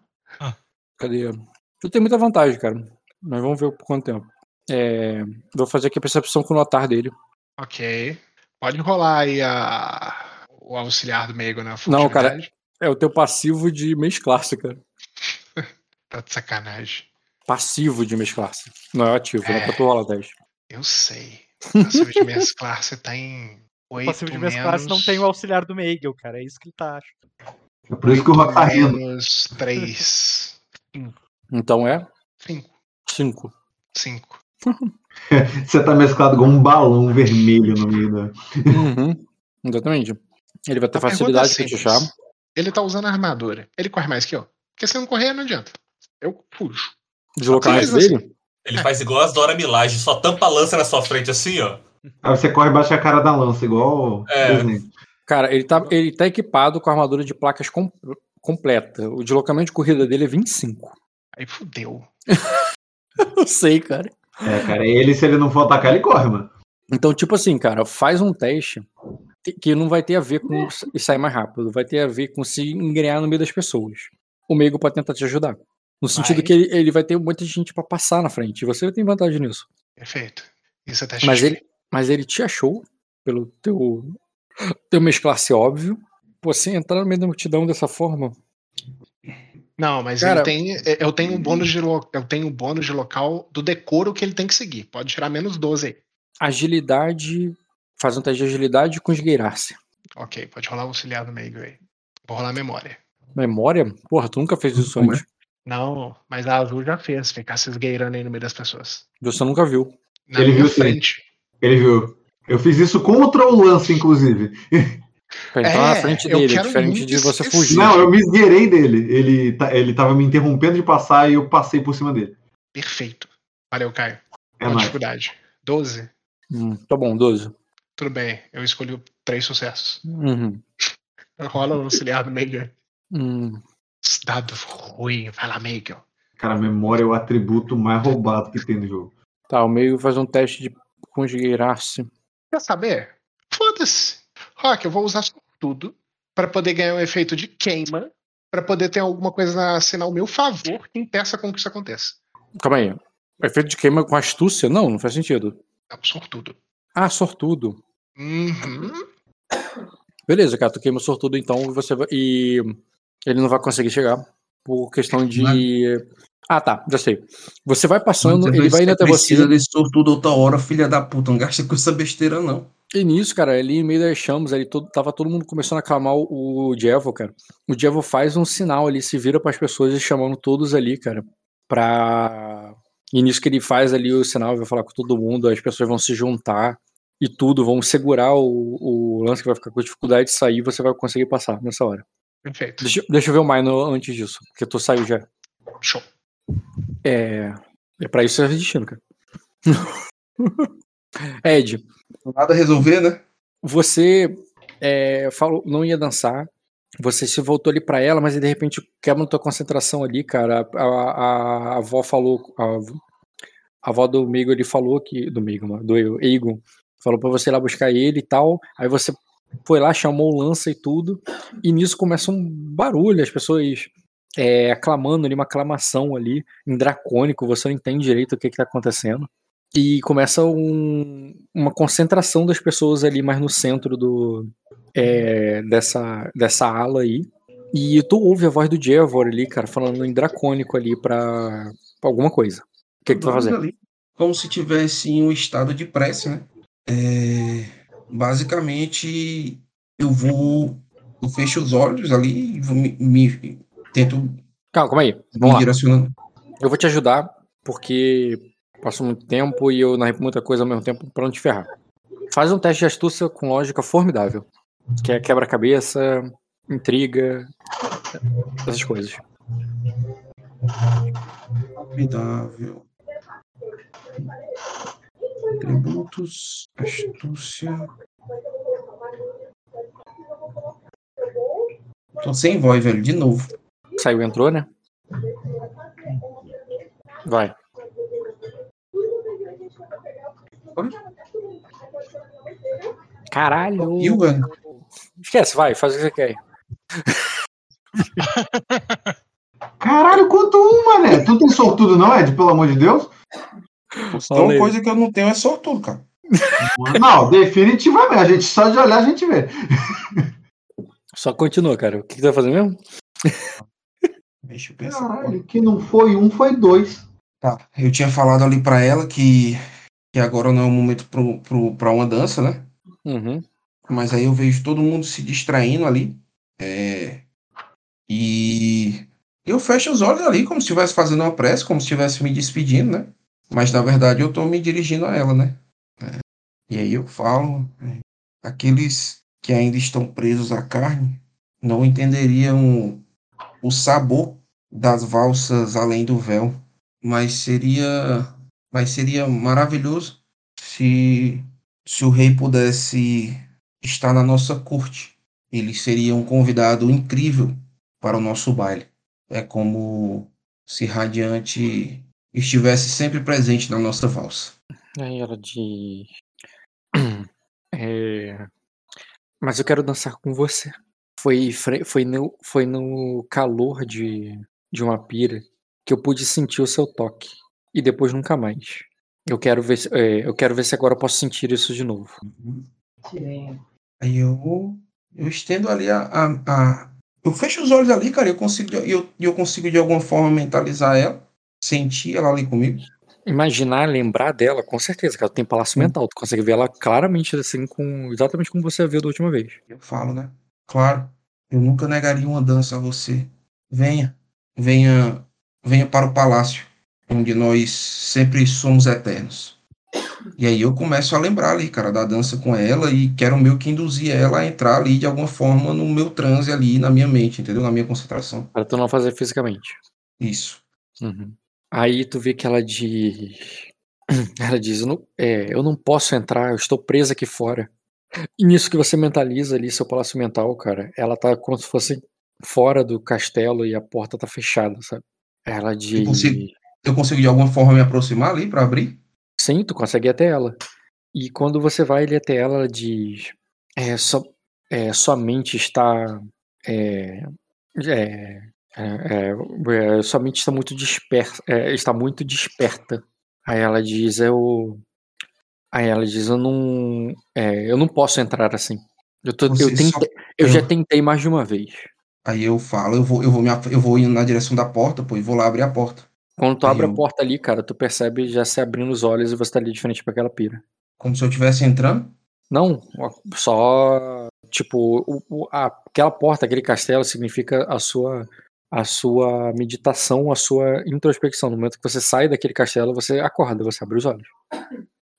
Cadê? Eu tenho muita vantagem, cara. Mas vamos ver por quanto tempo. É, vou fazer aqui a percepção com o notar dele. Ok. Pode rolar aí a... o auxiliar do Meigo na Não, cara. É o teu passivo de mês classe, cara. Tá de sacanagem. Passivo de mês classe. Não é ativo, não é É. pra tu rolar 10. Eu sei. Passivo de mesclar, você tá em O 8 passivo de menos... minhas classes não tem o auxiliar do Meigel, cara. É isso que ele tá achando. É por isso que o Rock tá rindo. Menos 3. Então é 5. 5. 5. Você tá mesclado com um balão vermelho no meio da. Uhum. Exatamente. Ele vai ter A pergunta facilidade é pra te achar. Ele tá usando armadura. Ele corre mais que eu. Porque se não correr, não adianta. Eu fujo. Deslocamento Mas, assim, dele? Ele faz igual as Dora Milaje, só tampa a lança na sua frente assim, ó. Aí você corre embaixo da cara da lança, igual o É. Cara, ele tá, ele tá equipado com a armadura de placas com- completa. O deslocamento de corrida dele é 25. Aí fudeu. Eu sei, cara. É, cara, ele, se ele não for atacar, ele corre, mano. Então, tipo assim, cara, faz um teste que- não vai ter a ver com e sair mais rápido, vai ter a ver com se engrenar no meio das pessoas. O Meigo pode tentar te ajudar. No sentido Vai. que ele, ele vai ter muita gente pra passar na frente. E você tem vantagem nisso. Perfeito. Isso é teste Mas ele, mas ele te achou pelo teu, teu mesclasse óbvio. Você entrar no meio da multidão dessa forma. Não, mas Cara- ele tem. Eu tenho um bônus de eu tenho um bônus de local do decoro que ele tem que seguir. Pode tirar menos 12 aí. Agilidade. Faz um teste de agilidade com esgueirar-se. Ok, pode rolar o auxiliar do meio aí. Vou rolar a memória. Memória? Porra, tu nunca fez isso Como é? antes. Não, mas a azul já fez, ficar se esgueirando aí no meio das pessoas. Você nunca viu. Na Ele viu sim. frente. Ele viu. Eu fiz isso contra o lance, inclusive. Entrar na É, frente eu dele, diferente de você fugir. Não, eu me esgueirei dele. Ele, tá, ele tava me interrompendo de passar e eu passei por cima dele. Perfeito. Valeu, Caio. É Qual a nóis. dificuldade? 12. Hum, tá bom, 12. Tudo bem, eu escolhi três sucessos. Uhum. Rola o auxiliar do Megan. Hum. Dado ruim, vai lá, Megan. Cara, memória é o atributo mais roubado que tem no jogo. Tá, o meio faz um teste de conjugar-se. Quer saber? Foda-se. Rock, eu vou usar tudo para poder ganhar um efeito de queima, para poder ter alguma coisa assim ao meu favor que impeça com que isso aconteça. Calma aí. Efeito de queima com astúcia? Não, não faz sentido. É um sortudo. Ah, sortudo. Uhum. Beleza, cara, tu queima o sortudo então você vai. E ele não vai conseguir chegar por questão de. Ah, tá, já sei. Você vai passando, ele vai indo até precisa você. desse sortudo outra hora, filha da puta. Não gasta com essa besteira, não. E nisso, cara, ali no meio das chamas, ali todo, tava todo mundo começando a aclamar o, o Jevo, cara. O Jevo faz um sinal ali, se vira pras pessoas e chamando todos ali, cara, pra. E nisso que ele faz ali o sinal, vai falar com todo mundo, as pessoas vão se juntar e tudo, vão segurar o, o lance que vai ficar com dificuldade de sair, você vai conseguir passar nessa hora. Perfeito. Deixa, deixa eu ver o Minor antes disso, porque tu saiu já. Show. É. É pra isso que você tá resistindo, cara. Ed, Nada a resolver, né? você é, falou, não ia dançar. Você se voltou ali pra ela, mas de repente quebra tua concentração ali, cara. A, a, a avó falou. A, a avó do Migo ele falou que. Do Migo, do Egon. Falou pra você ir lá buscar ele e tal. Aí você foi lá, chamou o lança e tudo. E nisso começa um barulho, as pessoas é, aclamando ali, uma aclamação ali, em dracônico, você não entende direito o que, que tá acontecendo. E começa um- uma concentração das pessoas ali mais no centro do, é, dessa, dessa ala aí. E tu ouve a voz do Jevor ali, cara, falando em dracônico ali pra, pra alguma coisa. O que, que tu vai fazer? ali, como se tivesse em um estado de prece, né? É, basicamente, eu vou. Eu fecho os olhos ali e vou me, me- tento Calma, calma aí. me Vamos lá. direcionando. Eu vou te ajudar, porque passou muito tempo e eu narrei muita coisa ao mesmo tempo pra não te ferrar. Faz um teste de astúcia com lógica formidável. Que é quebra-cabeça, intriga, essas coisas. Formidável. Atributos, astúcia. Tô sem voz, velho, de novo. Saiu, entrou, né? Vai. Oi? Caralho. Velho? Esquece, vai, faz o que você quer. Caralho, quanto um, mané? Tu tem sortudo, não, Ed? Pelo amor de Deus? Então, uma coisa que eu não tenho é sortudo, cara. Não, definitivamente. A gente só de olhar a gente vê. Só continua, cara. O que, que tu vai fazer mesmo? Deixa eu pensar. Caralho, que não foi um, foi dois. Tá, eu tinha falado ali pra ela que, que agora não é o momento pra uma dança, né? Uhum. Mas aí eu vejo todo mundo se distraindo ali. É, e eu fecho os olhos ali como se estivesse fazendo uma prece, como se estivesse me despedindo, né? Mas na verdade eu tô me dirigindo a ela, né? É, E aí eu falo, é, aqueles que ainda estão presos à carne não entenderiam o sabor das valsas além do véu, mas seria, mas seria maravilhoso se, se o rei pudesse estar na nossa corte. Ele seria um convidado incrível para o nosso baile. É como se Radiante estivesse sempre presente na nossa valsa. Aí ela diz. É, Mas eu quero dançar com você. Foi, foi, no, foi no calor de, de uma pira que eu pude sentir o seu toque. E depois nunca mais. Eu quero ver, se- é, eu quero ver se agora eu posso sentir isso de novo. Aí eu, eu estendo ali a, a, a- Eu fecho os olhos ali, cara, e eu consigo, de- eu, eu consigo de alguma forma mentalizar ela, sentir ela ali comigo. Imaginar, lembrar dela, com certeza, que ela tem palácio mental. Tu consegue ver ela claramente assim, com exatamente como você a viu da última vez. Eu falo, né? Claro, eu nunca negaria uma dança a você. Venha, venha, venha para o palácio, onde nós sempre somos eternos. E aí eu começo a lembrar ali, cara, da dança com ela e quero meio que induzir ela a entrar ali de alguma forma no meu transe ali, na minha mente, entendeu? Na minha concentração. Pra tu não fazer fisicamente. Isso. Uhum. Aí tu vê que ela diz. Ela diz: eu não, é, eu não posso entrar, eu estou presa aqui fora. E nisso que você mentaliza ali, seu palácio mental, cara, ela tá como se fosse fora do castelo e a porta tá fechada, sabe? Ela diz. Consigo, eu consigo de alguma forma me aproximar ali para abrir? Sim, tu consegue ir até ela. E quando você vai ali até ela, ela diz: é, só, é, sua mente está. É, é, é, é, sua mente está muito dispersa, é, está muito desperta. Aí ela diz: eu. Aí ela diz: eu não, é, eu não posso entrar assim. Eu, tô, eu, Você só- tentei, eu já tentei mais de uma vez. Aí eu falo, eu vou, eu vou, me, eu vou indo na direção da porta, pô, e vou lá abrir a porta. Quando tu abre eu- a porta ali, cara, tu percebe já se abrindo os olhos e você tá ali de frente pra aquela pira. Como se eu estivesse entrando. Não, só tipo o, o- a- aquela porta, aquele castelo significa a sua a sua meditação, a sua introspecção. No momento que você sai daquele castelo, você acorda, você abre os olhos.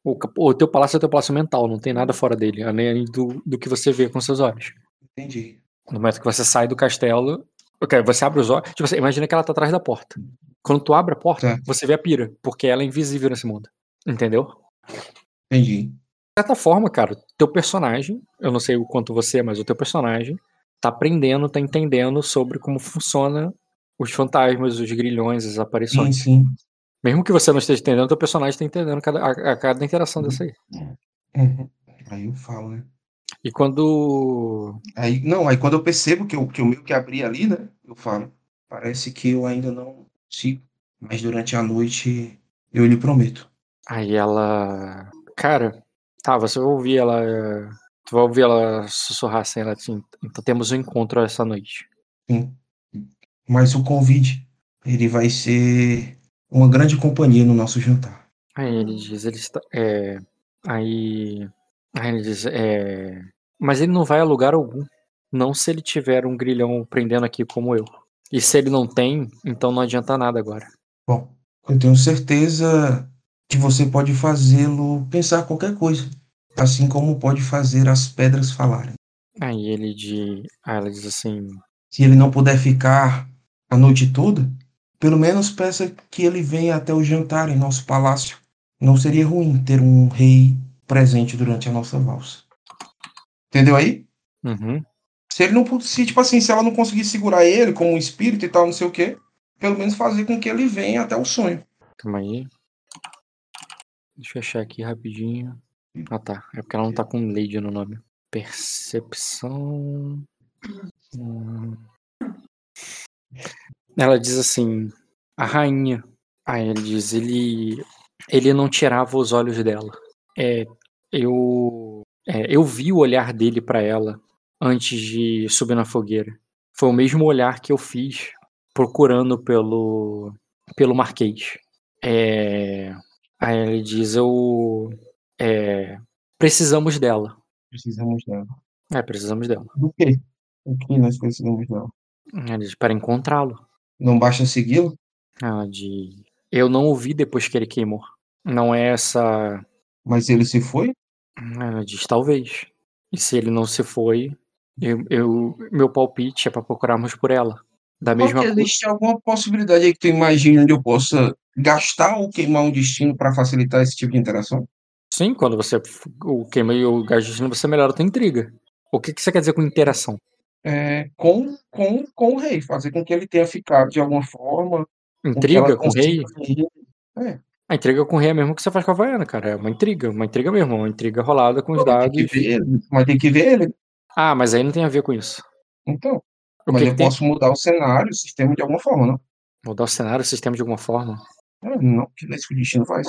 O, o teu palácio é o teu palácio mental, não tem nada fora dele, além do, do que você vê com seus olhos. Entendi. No momento que você sai do castelo, ok, você abre os olhos, tipo, você imagina que ela tá atrás da porta. Quando tu abre a porta, Certo. você vê a pira, porque ela é invisível nesse mundo. Entendeu? Entendi. De certa forma, cara, teu personagem, eu não sei o quanto você, mas o teu personagem tá aprendendo, tá entendendo sobre como funciona os fantasmas, os grilhões, as Sim, aparições. sim. Mesmo que você não esteja entendendo, teu personagem tá entendendo cada, a, a cada interação dessa aí. Uhum. Aí eu falo, né? E quando. Aí, não, aí quando eu percebo que eu, que eu meio que abri ali, né? Eu falo, parece que eu ainda não consigo, mas durante a noite eu lhe prometo. Aí ela. Cara, tá, você vai ouvir ela. Tu vai ouvir ela sussurrar assim, ela assim, então temos um encontro essa noite. Sim. Mas o convite, ele vai ser uma grande companhia no nosso jantar. Aí ele diz, ele está. É, aí. Aí ele diz, é. Mas ele não vai a lugar algum. Não se ele tiver um grilhão prendendo aqui como eu. E se ele não tem, então não adianta nada agora. Bom, eu tenho certeza que você pode fazê-lo pensar qualquer coisa, assim como pode fazer as pedras falarem. Aí ele diz. Aí ela diz assim. Se ele não puder ficar a noite toda, pelo menos peça que ele venha até o jantar em nosso palácio. Não seria ruim ter um rei presente durante a nossa valsa. Entendeu aí? Uhum. Se ele não se tipo assim, se ela não conseguir segurar ele como um espírito e tal, não sei o quê, pelo menos fazer com que ele venha até o sonho. Calma aí. Deixa eu achar aqui rapidinho. Ah tá. É porque ela não tá com Lady no nome. Percepção. Hum. Ela diz assim, a rainha. Aí ele diz, ele, ele não tirava os olhos dela. É, eu, é, eu vi o olhar dele pra ela antes de subir na fogueira. Foi o mesmo olhar que eu fiz procurando pelo, pelo Marquês. É, aí ele diz, eu, é, precisamos dela. Precisamos dela. É, precisamos dela. Do quê? O que nós precisamos dela? Ele diz, para encontrá-lo. Não basta segui-lo? Ela diz, eu não o vi depois que ele queimou. Não é essa. Mas ele se foi? Ela diz, talvez. E se ele não se foi, eu, eu- meu palpite é para procurarmos por ela. Da mesma que coisa. existe alguma possibilidade aí que tu imagine onde eu possa gastar ou queimar um destino para facilitar esse tipo de interação? Sim, quando você queima e o gás de destino, você melhora a tua intriga. O que, que você quer dizer com interação? É, com, com, com o rei, fazer com que ele tenha ficado de alguma forma, Intriga com o rei? É, A intriga com o rei é mesmo que você faz com a Havaiana, cara. É uma intriga, uma intriga mesmo, uma intriga rolada com os dados. mas tem que ver ele. Ah, mas aí não tem a ver com isso. Então, O mas que, eu que tem? posso mudar o cenário, o sistema de alguma forma, não? Mudar o cenário, o sistema de alguma forma. É, não, que não é isso que o destino faz.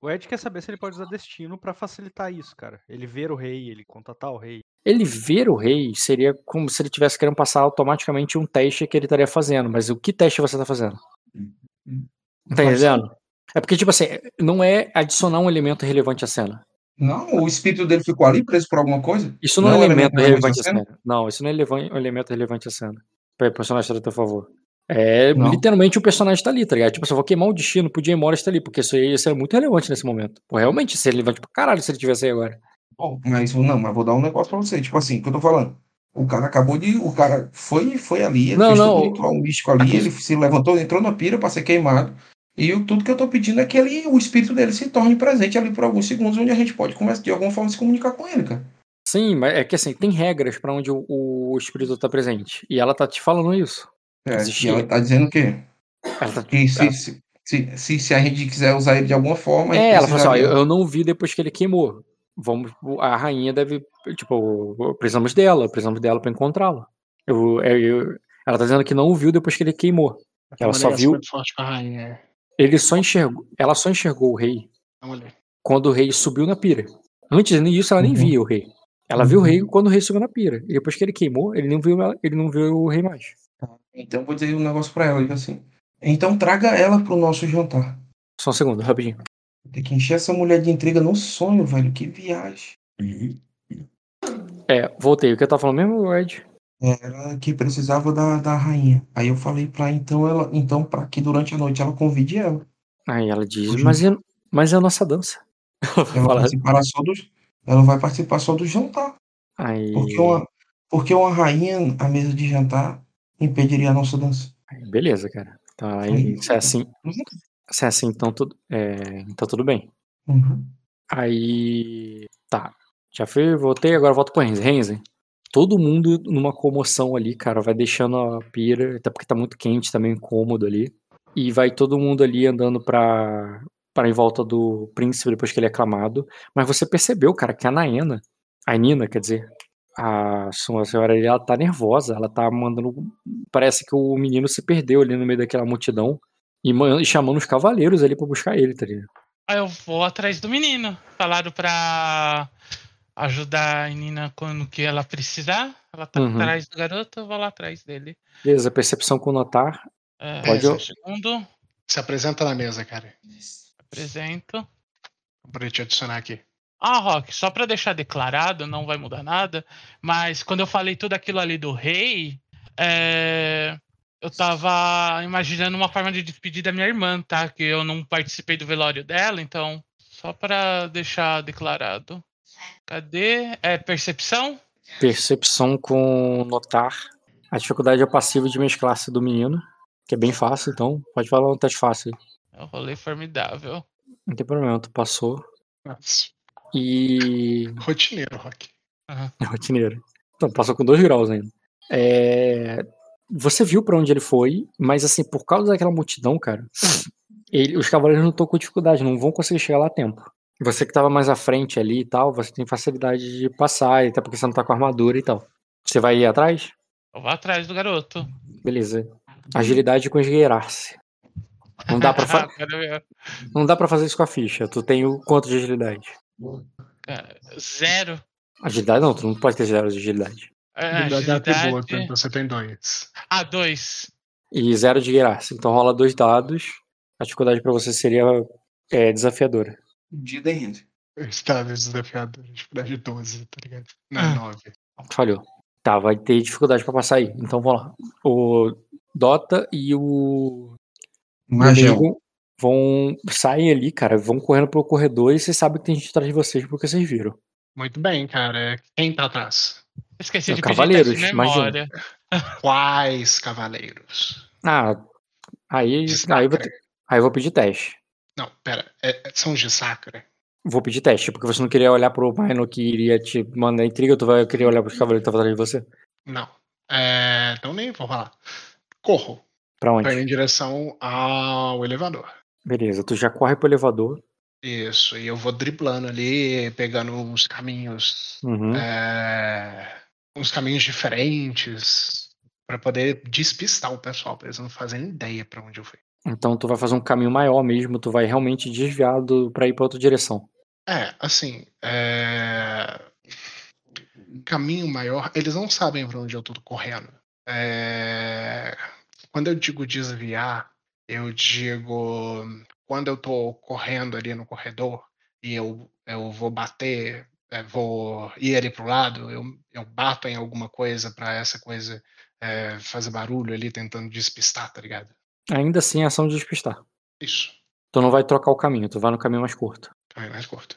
O Ed quer saber se ele pode usar destino pra facilitar isso, cara. Ele ver o rei, ele contatar o rei. Ele ver o rei seria como se ele tivesse querendo passar automaticamente um teste que ele estaria fazendo. Mas o que teste você tá fazendo? Tá Pode ser. entendendo? É porque, tipo assim, não é adicionar um elemento relevante à cena. Não, o espírito dele ficou ali preso por alguma coisa? Isso não, é é elemento relevante à cena? cena. Não, isso não é elemento relevante à cena. Pra personagem estar a teu favor. É, Não. literalmente o personagem tá ali, tá ligado? Tipo, se eu vou queimar o destino pro Jay Morris tá ali, porque isso aí ia ser muito relevante nesse momento. Pô, realmente ia ser relevante pra caralho se ele tivesse aí agora. Bom, mas não, mas vou dar um negócio pra você. Tipo assim, o que eu tô falando. O cara acabou de. O cara foi, foi ali, ele Não, fez não, todo o ritual místico ali, aqui- ele se levantou, entrou na pira pra ser queimado. E o- tudo que eu tô pedindo é que ele, o espírito dele se torne presente ali por alguns segundos, onde a gente pode de alguma forma se comunicar com ele, cara. Sim, mas é que assim, tem regras pra onde o, o espírito tá presente. E ela tá te falando isso. É, e ela tá dizendo o quê? Ela tá, Que se, se, se, se, se a gente quiser usar ele de alguma forma. É, ela falou assim, ó, eu, eu não vi depois que ele queimou. Vamos, a rainha deve, tipo, precisamos dela, precisamos dela pra encontrá-la. Eu, é, eu- ela tá dizendo que não o viu depois que ele queimou. Ela só é viu, forte com a rainha. Ele só enxergou, ela só enxergou o rei quando o rei subiu na pira. Antes disso, ela nem Uhum. via o rei. Ela viu o rei quando o rei subiu na pira. E depois que ele queimou, ele não viu, ela- ele não viu o rei mais. Então vou dizer um negócio pra ela, assim. Então traga ela pro nosso jantar. Só um segundo, rapidinho. Tem que encher essa mulher de intriga no sonho, velho. Que viagem. É, voltei. O que eu tava falando mesmo, Ed? Era que precisava da, da rainha. Aí eu falei pra então ela, então para que durante a noite ela convide ela. Aí ela diz, Hoje- mas é, mas é a nossa dança. Ela vai participará só do, ela vai participar só do jantar. Aí, Porque uma, porque uma rainha à mesa de jantar impediria a nossa dança. aí, beleza, cara. Tá, aí, Aí- se é assim, se é assim, então tudo, é, então tudo bem. Uhum. Aí, tá. Já fui, voltei, agora volto pro Renzi. Renzi, todo mundo numa comoção ali, cara, vai deixando a pira, até porque tá muito quente, tá meio incômodo ali. E vai todo mundo ali andando pra, pra em volta do príncipe depois que ele é aclamado. Mas você percebeu, cara, que a Naena, a Nina, quer dizer, a sua senhora ali, ela tá nervosa, ela tá mandando. Parece que o menino se perdeu ali no meio daquela multidão e, e chamando os cavaleiros ali pra buscar ele, tá ligado? Aí eu vou atrás do menino. Falaram pra ajudar a menina quando que ela precisar. Ela tá Uhum. atrás do garoto, eu vou lá atrás dele. Beleza, percepção com notar. É, Pode um eu- segundo. Se apresenta na mesa, cara. Apresento. Pra eu te adicionar aqui. Ah, Rock, só pra deixar declarado, não vai mudar nada, mas quando eu falei tudo aquilo ali do rei, é, eu tava imaginando uma forma de despedir da minha irmã, tá? Que eu não participei do velório dela, então, só pra deixar declarado. Cadê? É percepção? Percepção com notar. A dificuldade é passiva de mesclar-se do menino, que é bem fácil, então pode falar um teste fácil. É um rolê formidável. Não tem problema, tu passou. Nossa, E. rotineiro, Rock. É rotineiro. Então, passou com dois graus ainda. É, Você viu pra onde ele foi, mas assim, por causa daquela multidão, cara, ele- os cavaleiros não estão com dificuldade, não vão conseguir chegar lá a tempo. Você que tava mais à frente ali e tal, você tem facilidade de passar, até porque você não tá com armadura e tal. Você vai ir atrás? Eu vou atrás do garoto. Beleza. Agilidade com esgueirar-se. Não dá pra fa- não dá pra fazer isso com a ficha. Tu tem o quanto de agilidade? Cara, Zero. Agilidade não, tu não pode ter zero de agilidade. É, Habilidade é agilidade. então você tem dois. Ah, dois. E zero de esgueirar-se. Então rola dois dados. A dificuldade pra você seria é, desafiadora. De the end. Estado desafiador, dificuldade 12, tá ligado? Não, Ah. 9. Falhou. Tá, vai ter dificuldade pra passar aí. Então vamos lá. O Dota e o Magel. Vão saem ali, cara, vão correndo pelo corredor e vocês sabem que tem gente atrás de vocês porque vocês viram. Muito bem, cara. Quem tá atrás? Esqueci É, de cavaleiros, pedir imagina. memória. Quais cavaleiros? Ah, aí, aí, eu vou aí eu vou pedir teste. Não, pera. é- é- são de Sacra? Vou pedir teste, porque você não queria olhar pro Mino que iria te mandar intriga, tu vai querer olhar pros cavaleiros que estavam atrás de você? Não. É, então nem vou falar. Corro. Pra onde? indo em direção ao elevador. Beleza, tu já corre pro elevador. Isso, e eu vou driblando ali, pegando uns caminhos. Uhum. é, uns caminhos diferentes. Pra poder despistar o pessoal, pra eles não fazerem ideia pra onde eu fui. Então tu vai fazer um caminho maior mesmo, tu vai realmente desviado pra ir pra outra direção. É, assim, é... caminho maior, eles não sabem pra onde eu tô correndo. É, Quando eu digo desviar, eu digo quando eu tô correndo ali no corredor e eu, eu vou bater, é, vou ir ali pro lado, eu, eu bato em alguma coisa pra essa coisa é, fazer barulho ali, tentando despistar, tá ligado? Ainda assim, é ação de despistar. Isso, Tu não vai trocar o caminho, tu vai no caminho mais curto. caminho mais curto.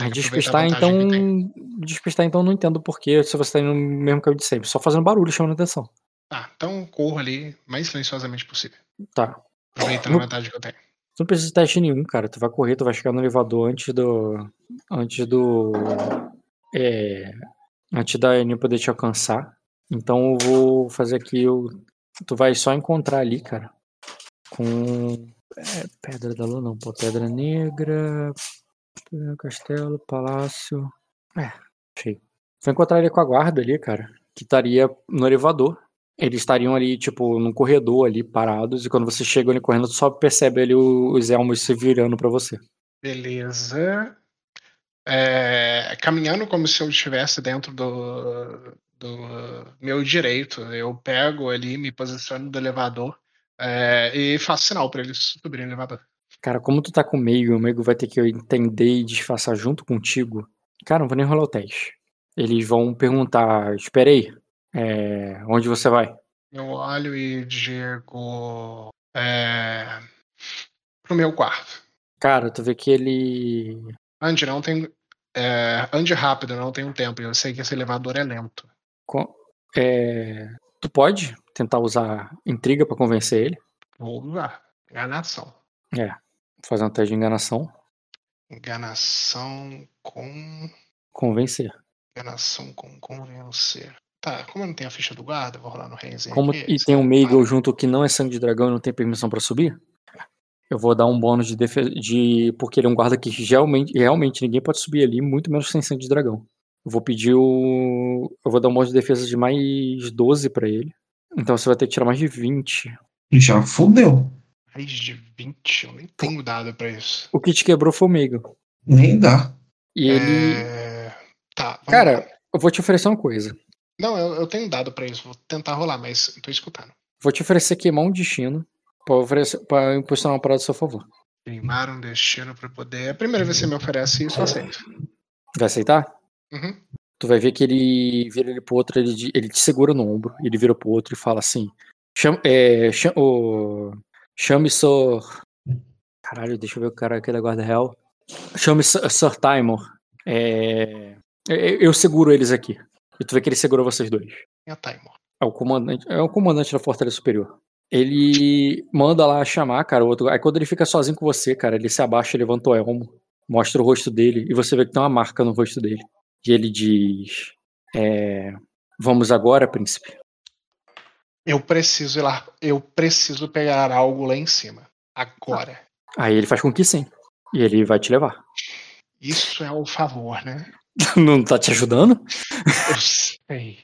A despistar, então. Despistar, então, não entendo porquê se você tá indo no mesmo caminho de sempre. Só fazendo barulho chamando atenção. Tá, então corro ali mais silenciosamente possível. Tá. Aproveitando No- a vantagem que eu tenho. Tu não precisa de teste nenhum, cara. Tu vai correr, tu vai chegar no elevador antes do. Antes do. É. Antes da Aninha poder te alcançar. Então eu vou fazer aqui. o Tu vai só encontrar ali, cara. Com. é, pedra da lua, não, pô. Pedra negra. é, Castelo, palácio. É, achei. Vai encontrar ele com a guarda ali, cara. Que estaria no elevador. Eles estariam ali, tipo, num corredor ali, parados, e quando você chega ali correndo, tu só percebe ali os elmos se virando pra você. Beleza. É, caminhando como se eu estivesse dentro do, do meu direito, eu pego ali, me posiciono do elevador é, e faço sinal para eles subirem o elevador. Cara, como tu tá com o Meigo, o Meigo vai ter que entender e disfarçar junto contigo. Cara, não vou nem rolar o teste. Eles vão perguntar, espera aí, é, onde você vai? Eu olho e digo é, pro meu quarto. Cara, tu vê que ele. Ande, não tem. é, ande rápido, não tenho tempo. Eu sei que esse elevador é lento. co- é, tu pode tentar usar intriga pra convencer ele. Vou usar. Enganação. É, fazer um teste de enganação, Enganação com. convencer. Enganação com convencer. Tá, como eu não tenho a ficha do guarda, eu vou rolar no Renzen Como, aqui. e tem um Meagle junto que não é sangue de dragão e não tem permissão pra subir, eu vou dar um bônus de defesa. De, porque ele é um guarda que realmente, realmente ninguém pode subir ali, muito menos sem sangue de dragão. Eu vou pedir o. Eu vou dar um bônus de defesa de mais 12 pra ele. Então você vai ter que tirar mais de 20. Já fudeu. Mais de 20, eu nem tenho dado pra isso. O que te quebrou foi o Meagle. Nem dá. E ele. É, Tá, vamos Cara, lá. eu vou te oferecer uma coisa. Não, eu, eu tenho dado pra isso. Vou tentar rolar, mas tô escutando. Vou te oferecer queimar um destino pra, oferecer, pra impulsionar uma parada a seu favor. Queimar um destino pra poder. A primeira vez que você me oferece isso, eu aceito. Vai aceitar? Uhum. Tu vai ver que ele vira ele pro outro, ele, ele te segura no ombro, ele vira pro outro e fala assim: chama, é, chama, o, chame Sir. Caralho, deixa eu ver o cara aqui da Guarda Real. Chame Sir, Timor. É, eu, eu seguro eles aqui. E tu vê que ele segura vocês dois. E a Taimor. É o comandante, é o comandante da Fortaleza Superior. Ele manda lá chamar, cara, o outro. Aí quando ele fica sozinho com você, cara, ele se abaixa, levanta o elmo, mostra o rosto dele e você vê que tem uma marca no rosto dele. E ele diz: é, Vamos agora, príncipe. Eu preciso ir lá. Eu preciso pegar algo lá em cima. Agora. Aí ele faz com que sim. E ele vai te levar. Isso é o favor, né? Não tá te ajudando? Eu sei.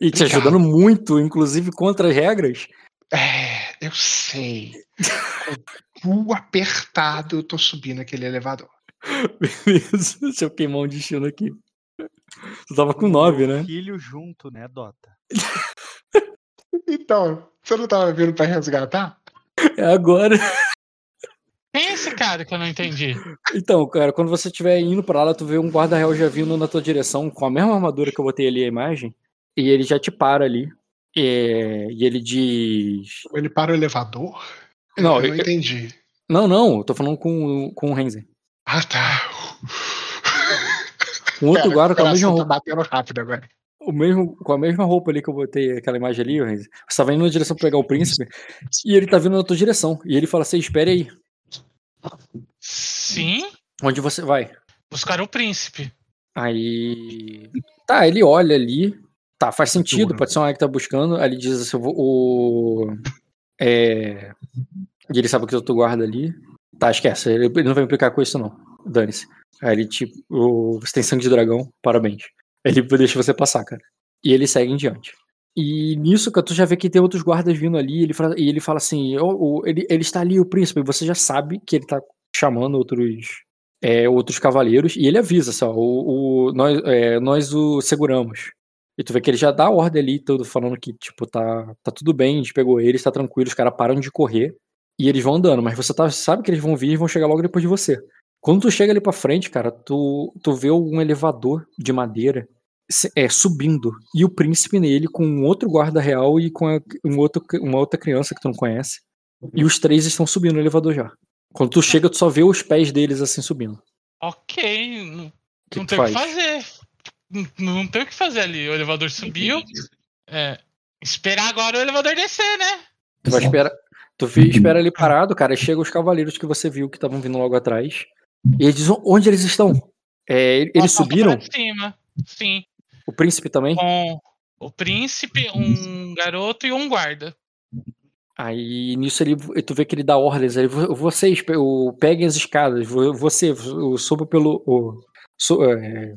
E te Obrigado. ajudando muito, inclusive contra as regras. É, Eu sei. Cu apertado, eu tô subindo aquele elevador. Beleza, deixa eu queimar um destino aqui. Tu tava com 9, né? Filho junto, né, Dota? Então, você não tava vindo pra resgatar? É agora. Quem é esse cara que eu não entendi? Então, cara, quando você estiver indo pra lá, tu vê um guarda-real já vindo na tua direção com a mesma armadura que eu botei ali a imagem. E ele já te para ali. É, e ele diz. Ele para o elevador? Não, eu não eu- entendi. Não, não, eu tô falando com, com o Renzen. Ah, tá. Um outro Pera, guarda com a o mesma tá roupa. batendo rápido agora. o mesmo, com a mesma roupa ali que eu botei aquela imagem ali, você tava indo na direção pra pegar o príncipe, e ele tá vindo na tua direção. E ele fala assim: espere aí, Sim, onde você vai? buscar o príncipe. Aí. Tá, ele olha ali. Tá, faz sentido, Duro. pode ser um que tá buscando. Aí ele diz assim: eu vou- o. É. E ele sabe que eu tô guarda ali. Tá, esquece, ele ele não vai implicar com isso, não. Dane-se. Aí ele, tipo, você tem sangue de dragão, parabéns. Ele deixa você passar, cara. E ele segue em diante. E nisso, cara, tu já vê que tem outros guardas vindo ali, ele fala, e ele fala assim: "Ô, ô, ele, ele está ali, o príncipe, e você já sabe que ele tá chamando outros é, outros cavaleiros, e ele avisa, assim, ó, o, o- nós, é, nós o seguramos. E tu vê que ele já dá a ordem ali, todo falando que, tipo, tá, tá tudo bem, a gente pegou eles, tá tranquilo, os caras param de correr, e eles vão andando, mas você tá, sabe que eles vão vir e vão chegar logo depois de você. Quando tu chega ali pra frente, cara, tu, tu vê um elevador de madeira se- é, subindo, e o príncipe nele com um outro guarda real e com a- um outro, uma outra criança que tu não conhece. E os três estão subindo no elevador já. Quando tu chega, tu só vê os pés deles assim subindo. Ok, não, que não tem o que faz? fazer. Não, não tem o que fazer ali. O elevador subiu. É, esperar agora o elevador descer, né? Tu vai esperar. Tu espera ali parado, cara. e Chega os cavaleiros que você viu que estavam vindo logo atrás. E eles dizem: onde eles estão? É, eles subiram? pra cima. Sim. O príncipe também? Com o príncipe, um garoto e um guarda. Aí nisso ele, tu vê que ele dá ordens aí. "Vo- Vocês o, peguem as escadas. vo- Você, o, suba pelo. O, su- é,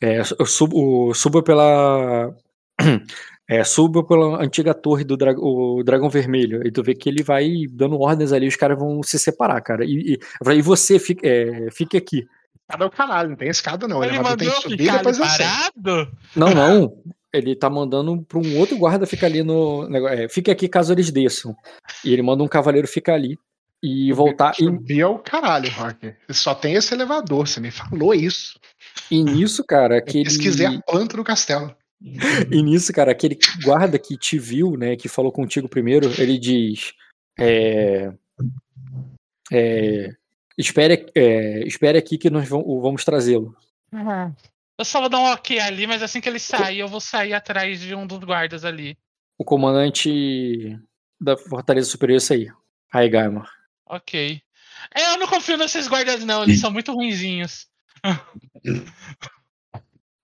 é, subo, o- suba pela. É, suba pela antiga torre do dra- o dragão vermelho. E tu vê que ele vai dando ordens ali, os caras vão se separar, cara. E, e, e você fique, é, fique aqui. Escada é o caralho, não tem escada não. O Ele elevador tem mandou que subir e depois parado? Não, não. Ele tá mandando pra um outro guarda ficar ali no. negócio- É, fique aqui caso eles desçam. E ele manda um cavaleiro ficar ali e voltar. E, Subir é o caralho, Rock. Só tem esse elevador, você me falou isso. e nisso, cara, aquele. Se quiser a planta do castelo. E nisso, cara, aquele guarda que te viu, né, que falou contigo primeiro, ele diz: é, é, espere, é, espere aqui que nós vamos, trazê-lo. Eu só vou dar um ok ali, mas assim que ele sair, eu vou sair atrás de um dos guardas ali. O comandante da Fortaleza Superior é aí. Aí, Gaimar. Ok. É, eu não confio nesses guardas, não. Eles são muito ruinzinhos.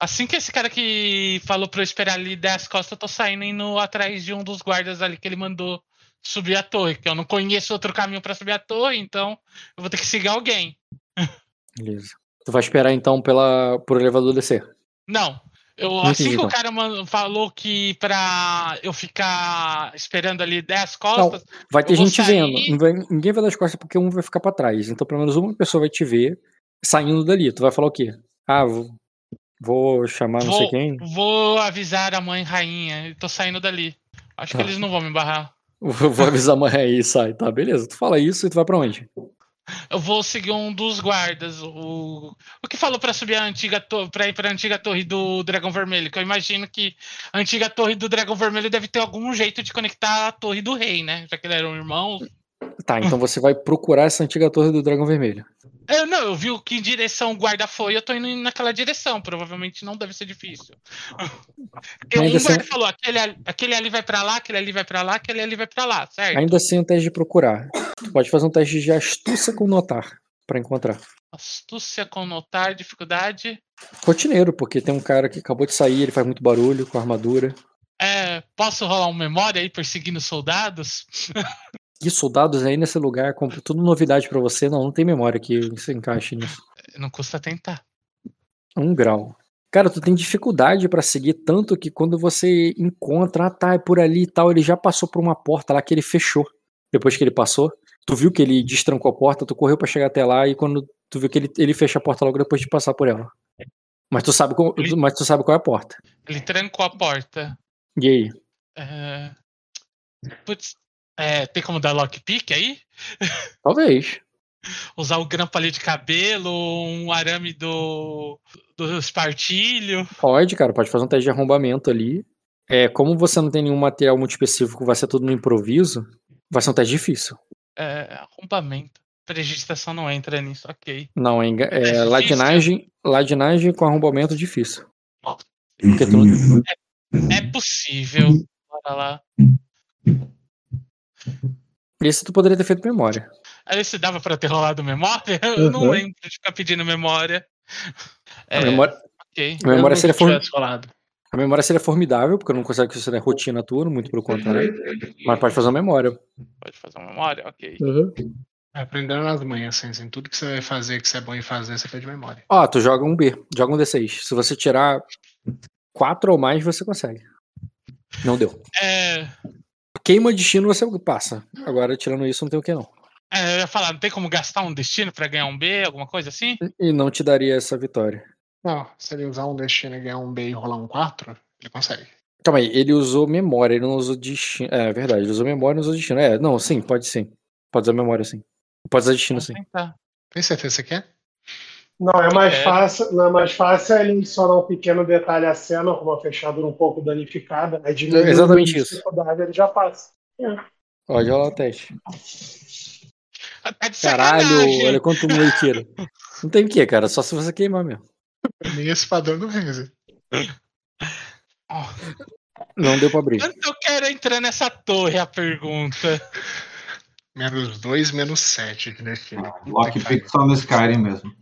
Assim que esse cara que falou pra eu esperar ali der as costas, eu tô saindo indo atrás de um dos guardas ali que ele mandou subir a torre. Que eu não conheço outro caminho pra subir a torre, então eu vou ter que seguir alguém. Beleza. Tu vai esperar então pela, por elevador descer. Não. Eu, Não assim entendi, que o não. cara falou que pra eu ficar esperando ali der as costas, Vai ter gente sair- vendo. Não vai- ninguém vai dar as costas porque um vai ficar pra trás. Então, pelo menos uma pessoa vai te ver saindo dali. Tu vai falar o quê? Ah, vou, vou chamar não sei Vou- quem. vou avisar a mãe rainha. Tô saindo dali. Acho que Tá. eles não vão me barrar. Vou avisar a mãe aí e sai. Tá, beleza. Tu fala isso e tu vai pra onde? Eu vou seguir um dos guardas. O, o que falou pra subir a antiga torre, pra ir pra antiga torre do Dragão Vermelho? Que eu imagino que a antiga torre do Dragão Vermelho deve ter algum jeito de conectar a torre do rei, né? Já que eles eram irmãos. Tá, então você vai procurar essa antiga torre do Dragão Vermelho. Eu, não, eu vi que direção o guarda foi, eu tô indo naquela direção. Provavelmente não deve ser difícil. Porque Ainda um guarda assim- falou: aquele, ali- aquele ali vai pra lá, aquele ali vai pra lá, aquele ali vai pra lá, certo? Ainda assim, o teste de procurar. Tu pode fazer um teste de astúcia com notar pra encontrar. Astúcia com notar, dificuldade. Rotineiro, porque tem um cara que acabou de sair, ele faz muito barulho com a armadura. É, posso rolar um memória aí perseguindo soldados? E soldados aí nesse lugar, tudo novidade pra você, não, não tem memória que se encaixe nisso. Não custa tentar. Um grau. Cara, tu tem dificuldade pra seguir tanto que quando você encontra, ah tá, é por ali e tal, ele já passou por uma porta lá que ele fechou. depois que ele passou. Tu viu que ele destrancou a porta, tu correu pra chegar até lá e quando tu viu que ele, ele fecha a porta logo depois de passar por ela. Mas tu sabe, qual- Ele- mas tu sabe qual é a porta. Ele trancou a porta. E aí? É... Putz, é, tem como dar lockpick aí? Talvez. Usar o grampo ali de cabelo, um arame do, do espartilho. Pode, cara, pode fazer um teste de arrombamento ali. É, como você não tem nenhum material muito específico, vai ser tudo no improviso, vai ser um teste difícil. É, arrombamento. Prestidigitação não entra nisso, ok. Não, é, é difícil. ladinagem, ladinagem com arrombamento difícil. Porque tu não- É possível. Bora lá. Esse tu poderia ter feito memória. Aí se dava pra ter rolado memória? Eu não Uhum. lembro de ficar pedindo memória. É, A memória, ok. a memória seria não form- tivesse rolado. a memória seria formidável, porque eu não consigo que isso é rotina tua, muito pelo contrário. Mas pode fazer uma memória. Pode fazer uma memória? Ok. Aprendendo nas manhãs, assim, assim, tudo que você vai fazer, que você é bom em fazer, você fez de memória. Ó, tu joga um B, joga um D6. Se você tirar quatro ou mais, você consegue. Não deu. É, Queima destino, você passa. Agora, tirando isso, não tem o que não. é, eu ia falar, não tem como gastar um destino pra ganhar um B, alguma coisa assim? E não te daria essa vitória. Não, se ele usar um destino e ganhar um B e rolar um 4, ele consegue. Calma aí, ele usou memória, ele não usou destino. É verdade, ele usou memória e não usou destino. É, não, sim, pode sim. Pode usar memória sim. Pode usar destino sim. Tentar. Tem certeza que você quer? Não, é mais É. fácil, não é mais fácil ele adicionar um pequeno detalhe à cena, com uma fechadura um pouco danificada, aí diminui É exatamente a isso. dificuldade, ele já passa. Pode rolar o teste. Tá de Caralho, olha quanto aí tira. Não tem o que, cara, só se você queimar mesmo. Mim, esse padrão não vence. Ó, Não deu pra abrir. Quanto eu quero entrar nessa torre, é a pergunta. Menos 2, menos 7 de destino. Lockpick só no Skyrim mesmo.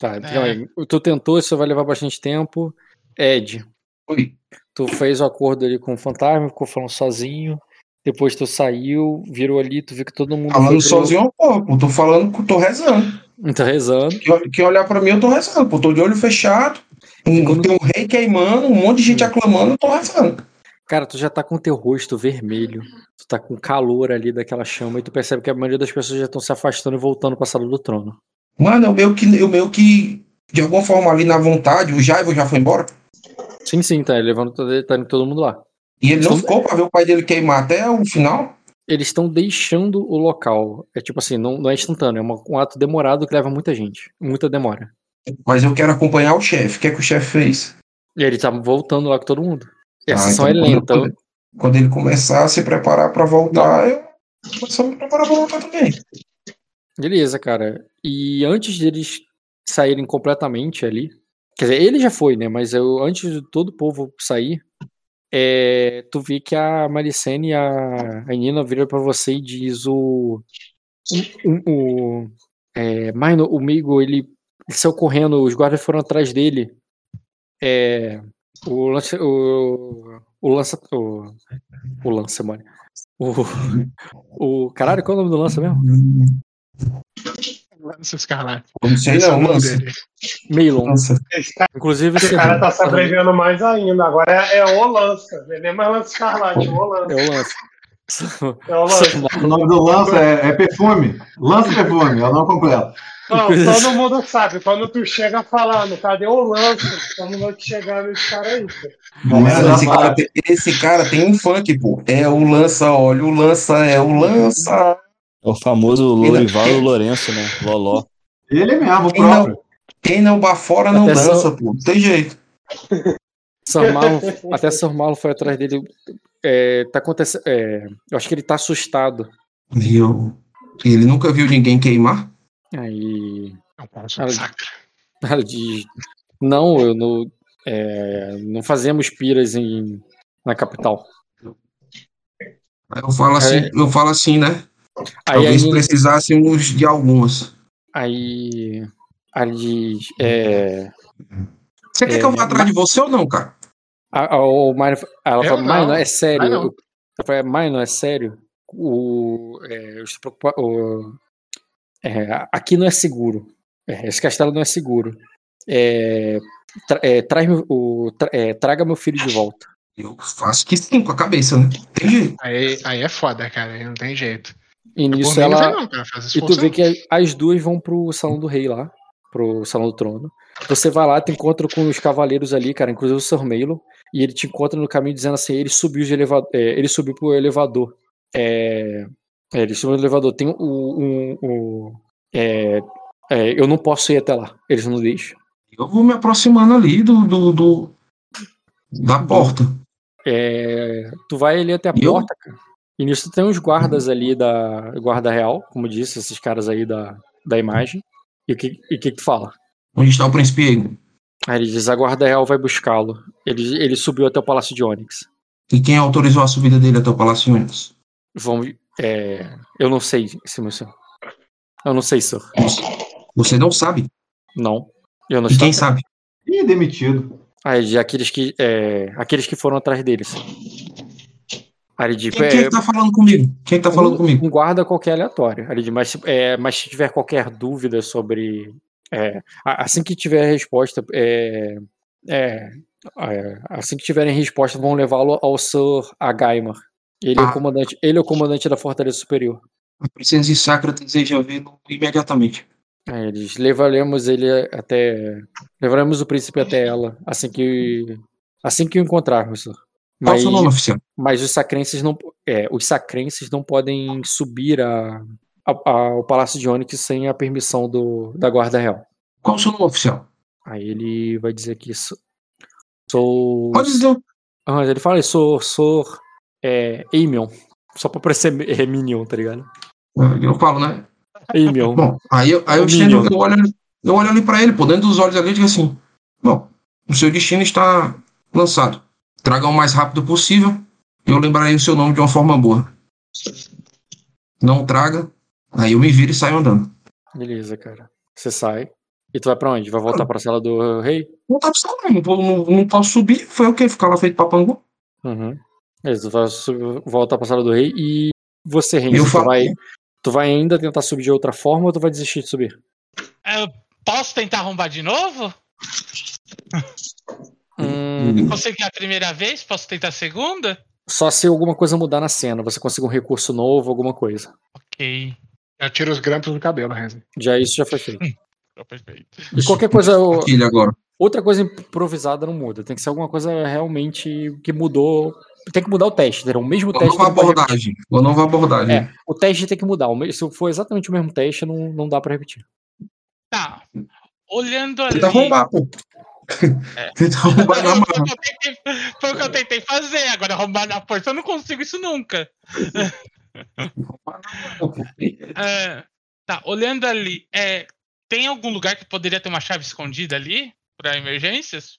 Tá, então aí, tu tentou, isso vai levar bastante tempo. Ed, Oi. tu fez o acordo ali com o fantasma, ficou falando sozinho. Depois tu saiu, virou ali, tu viu que todo mundo. Falando sozinho um pouco, tô falando que eu tô rezando. Tá rezando. Quem, quem olhar pra mim, eu tô rezando, pô, tô de olho fechado. Um, tem um rei queimando, um monte de gente aclamando, eu tô rezando. Cara, tu já tá com teu rosto vermelho. Tu tá com calor ali daquela chama e tu percebe que a maioria das pessoas já estão se afastando e voltando pra sala do trono. Mano, eu meio que, eu meio que, de alguma forma ali na vontade, o Jaivo já foi embora. Sim, sim, tá levando todo, tá todo mundo lá. E ele não Então- ficou pra ver o pai dele queimar até o final. Eles estão deixando o local. É tipo assim, não, não é instantâneo, é uma- um ato demorado que leva muita gente. Muita demora. Mas eu quero acompanhar o chefe. O que é que o chefe fez? E ele tá voltando lá com todo mundo. E a Ah, sessão então é lenta. Quando, quando ele começar a se preparar pra voltar, eu começo a me preparar pra voltar também. Beleza, cara. E antes deles saírem completamente ali, quer dizer, ele já foi, né? Mas eu, antes de todo o povo sair, é, tu vê que a Maricene e a, a Nina viram pra você e diz o. O. o, o é, Mino, o Migo, ele, ele saiu correndo, os guardas foram atrás dele. É, o lance. O, o lança. O, o lança, mano. O, o. Caralho, qual é o nome do lança mesmo? Lança Escarlate. Esse é o nome lança. dele. Meilon. Lança. Esse cara, Inclusive, esse cara tá se abrevendo mais ainda. Agora é, é o Lança. É nem mais Lança Escarlate, é o Lança. É o lance. É o Lança. O nome do lança é, é perfume. Lança perfume, é o nome completo. Não, todo mundo sabe. Quando tu chega falando, cadê o Lança? Todo mundo chegar nesse cara aí. pô. Mano, esse, cara, tem- esse cara tem um funk, pô. É o lança, olha, o lança, é o lança. É o famoso Lorival Lourenço, né? Loló. Ele é mesmo, o Quem próprio. não, quem não bafora não Até dança, pô. Não tem jeito. Marlon, até Sir Marlon foi atrás dele. É, tá acontecendo. é, eu acho que ele tá assustado. E eu- ele nunca viu ninguém queimar? Aí. É um Ela- sacra. Ela diz: Não, eu não. é, não fazemos piras em, na capital. Eu falo assim, É. eu falo assim, né? Aí, Talvez aí, precisássemos de algumas. aí, diz: é, Você quer É, que eu vá mas- atrás de você ou não, cara? a, a, o Mario, ela Eu fala: Mãe, não. é sério. Vai não. Eu, eu falei: Mãe, não é sério. O, é, eu estou preocupado. o- é, aqui não é seguro. É, esse castelo não é seguro. É, tra- é, traz o, tra- é, traga meu filho de volta. Eu faço que sim com a cabeça, né? Tem jeito. Aí, aí é foda, cara. Aí não tem jeito. E Por nisso ela. não, cara. Faz E tu vê que as duas vão pro salão do rei lá, pro salão do trono. Você vai lá, te encontra com os cavaleiros ali, cara, inclusive o Sir Melo, e ele te encontra no caminho dizendo assim, ele subiu de elevador, ele subiu pro elevador. É, é, ele subiu no elevador. Tem o, um, o- é, é, eu não posso ir até lá. Eles não deixam. Eu vou me aproximando ali do, do, do- da porta. É, tu vai ali até a E eu? porta, cara. E nisso tem uns guardas ali da guarda real, como disse, esses caras aí da, da imagem. E o que, e o que que tu fala? Onde está o príncipe Aegon? Aí ele diz: a guarda real vai buscá-lo. Ele, ele subiu até o palácio de Onyx. E quem autorizou a subida dele até o Palácio Ônibus? Vão, é, eu não sei, meu senhor. Eu não sei, senhor. Você não sabe? Não. Eu não E quem sabe? Ih, demitido. Aí de aqueles que, é, aqueles que foram atrás deles. Diz: Quem, é, tá falando comigo? Quem que tá falando um, comigo? um guarda qualquer aleatório. Mas, se- é, mas se tiver qualquer dúvida sobre. é, assim que tiver a resposta. É, é, é, assim que tiverem resposta, vão levá-lo ao Sir Agaimar. Ele, é o Ah. comandante, ele é o comandante da Fortaleza Superior. A princesa Sacra deseja vê-lo imediatamente. Aí eles levaremos ele até. Levaremos o príncipe até ela assim que. Assim que o encontrarmos, senhor. Qual o Mas, seu nome oficial? mas os sacrenses não. É, os sacrenses não podem subir a, a- ao Palácio de Onyx sem a permissão do, da Guarda Real. Qual o seu nome oficial? Aí ele vai dizer que sou. Sou. Pode dizer. Ah, ele fala, sou. Sou. É. Aemion. Só pra parecer é, Minion, tá ligado? Eu falo, né? Aemion. Bom, aí eu, aí eu O estendo, eu olho, ali- eu olho ali pra ele, por dentro dos olhos ali, e digo assim: Bom, o seu destino está lançado. Traga o mais rápido possível e eu lembrarei o seu nome de uma forma boa. Não traga, aí eu me viro e saio andando. Beleza, cara. Você sai. E tu vai pra onde? Vai voltar pra sala do rei? Não tá precisando, não, vou- não, não posso subir. Foi o quê? Ficar lá feito papangu? Uhum. Beleza, tu vai subir- voltar pra sala do rei e você, Renzo, Eu tu falo- vai, tu vai ainda tentar subir de outra forma ou tu vai desistir de subir? Eu posso tentar arrombar de novo? Hum, Consegui a primeira vez? Posso tentar a segunda? só se alguma coisa mudar na cena, você conseguir um recurso novo, alguma coisa. Ok. Já tira os grampos do cabelo, Renzi. Já isso já foi feito. E qualquer coisa, agora. outra coisa improvisada não muda. Tem que ser alguma coisa realmente que mudou. Tem que mudar o teste, entendeu? O mesmo Uma teste. nova abordagem. Uma nova abordagem. É, o teste tem que mudar. Se for exatamente o mesmo teste, não, não dá pra repetir. Tá. Olhando ali. Tenta arrombar, pô. Tenta arrombar na Foi o mão. que eu tentei- Foi o que eu tentei fazer. Agora, arrombar na força, eu não consigo isso nunca. É, tá, olhando ali, é, tem algum lugar que poderia ter uma chave escondida ali? Pra emergências?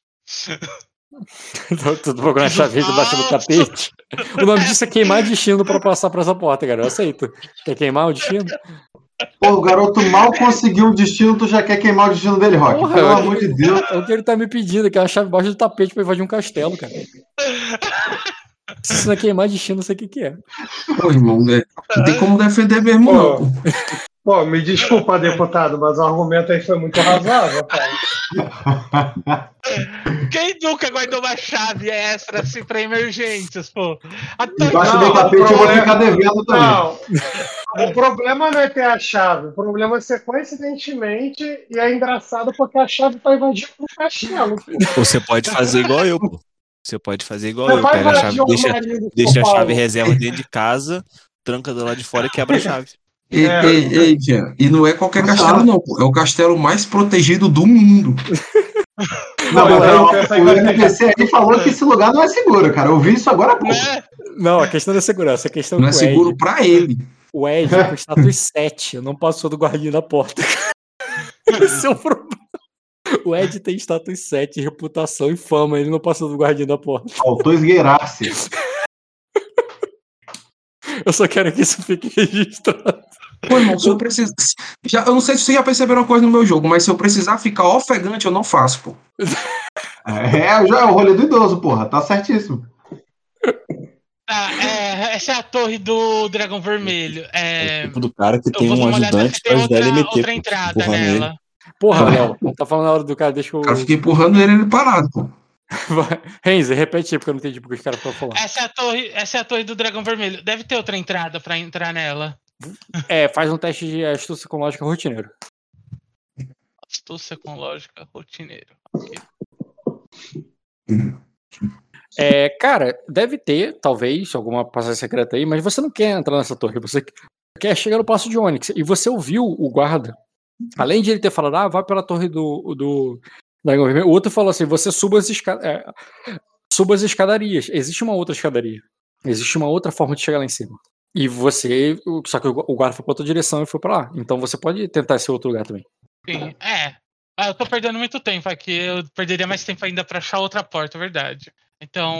Tô, tô procurando a chave debaixo do tapete. O nome disso é queimar destino pra passar por essa porta, cara. Eu aceito. Quer queimar o destino? Pô, o garoto mal conseguiu o destino, tu já quer queimar o destino dele, Rock. Porra, Pelo eu- amor de Deus. É o que ele tá me pedindo, que é uma chave debaixo do tapete pra invadir um castelo, cara. Se isso não é queimar destino, não sei o que, que é. Pô, irmão, né? não tem como defender mesmo, não. Pô. pô. Pô, me desculpa, deputado, mas o argumento aí foi muito razoável, cara. Quem nunca guardou uma chave extra assim pra emergências, pô? Até Debaixo Não, do tapete eu vou problema- ficar devendo também. Não. O problema não é ter a chave, o problema é ser coincidentemente e é engraçado porque a chave tá invadindo o castelo. pô. Você pode fazer igual eu, pô. Você pode fazer igual Você eu. Pega a chave, deixa, armário do deixa a chave reserva dentro de casa, tranca do lado de fora e quebra a chave. Ei, É. ei, ei, Jean, e não é qualquer castelo, não. pô. É o castelo mais protegido do mundo. Não, Não, mas eu o- ter- NPC aí falou que esse lugar não é seguro, cara. Eu vi isso agora há pouco. Né? Não, a questão da segurança, a questão Não é seguro Ed, pra ele. o Ed é com status 7, não passou do guardinha da porta. Esse é o problema. O Ed tem status 7, reputação e fama, ele não passou do guardinha da porta. Faltou esgueirar-se. Eu só quero que isso fique registrado. Pô, irmão, se eu precisar. Já, eu não sei se vocês já perceberam uma coisa no meu jogo, mas se eu precisar ficar ofegante, eu não faço, pô. É, já é o rolê do idoso, porra. Tá certíssimo. Tá, é, essa é a torre do Dragão Vermelho. É, Tipo do cara que tem um ajudante pra ajudar outra, ele a meter. outra entrada ele. nela. Porra, Ah. Léo, tá falando na hora do cara, deixa eu. O cara fica empurrando ele, ele parado, pô. Renzo, repete aí, porque eu não entendi porque os caras estão falando. Essa é a torre, essa é a torre do dragão vermelho. Deve ter outra entrada pra entrar nela. É, faz um teste de astúcia com lógica rotineiro. Astúcia com lógica rotineiro. É, cara, deve ter, talvez, alguma passagem secreta aí, mas você não quer entrar nessa torre, você quer chegar no passo de Onyx. E você ouviu o guarda, além de ele ter falado, ah, vai pela torre do, do Dragão Vermelho, o outro falou assim: você suba as, esca é, suba as escadarias. Existe uma outra escadaria. Existe uma outra forma de chegar lá em cima. E você. Só que o guarda foi pra outra direção e foi pra lá. Então você pode tentar esse outro lugar também. Sim, é. Ah, eu tô perdendo muito tempo aqui. Eu perderia mais tempo ainda pra achar outra porta, verdade. Então,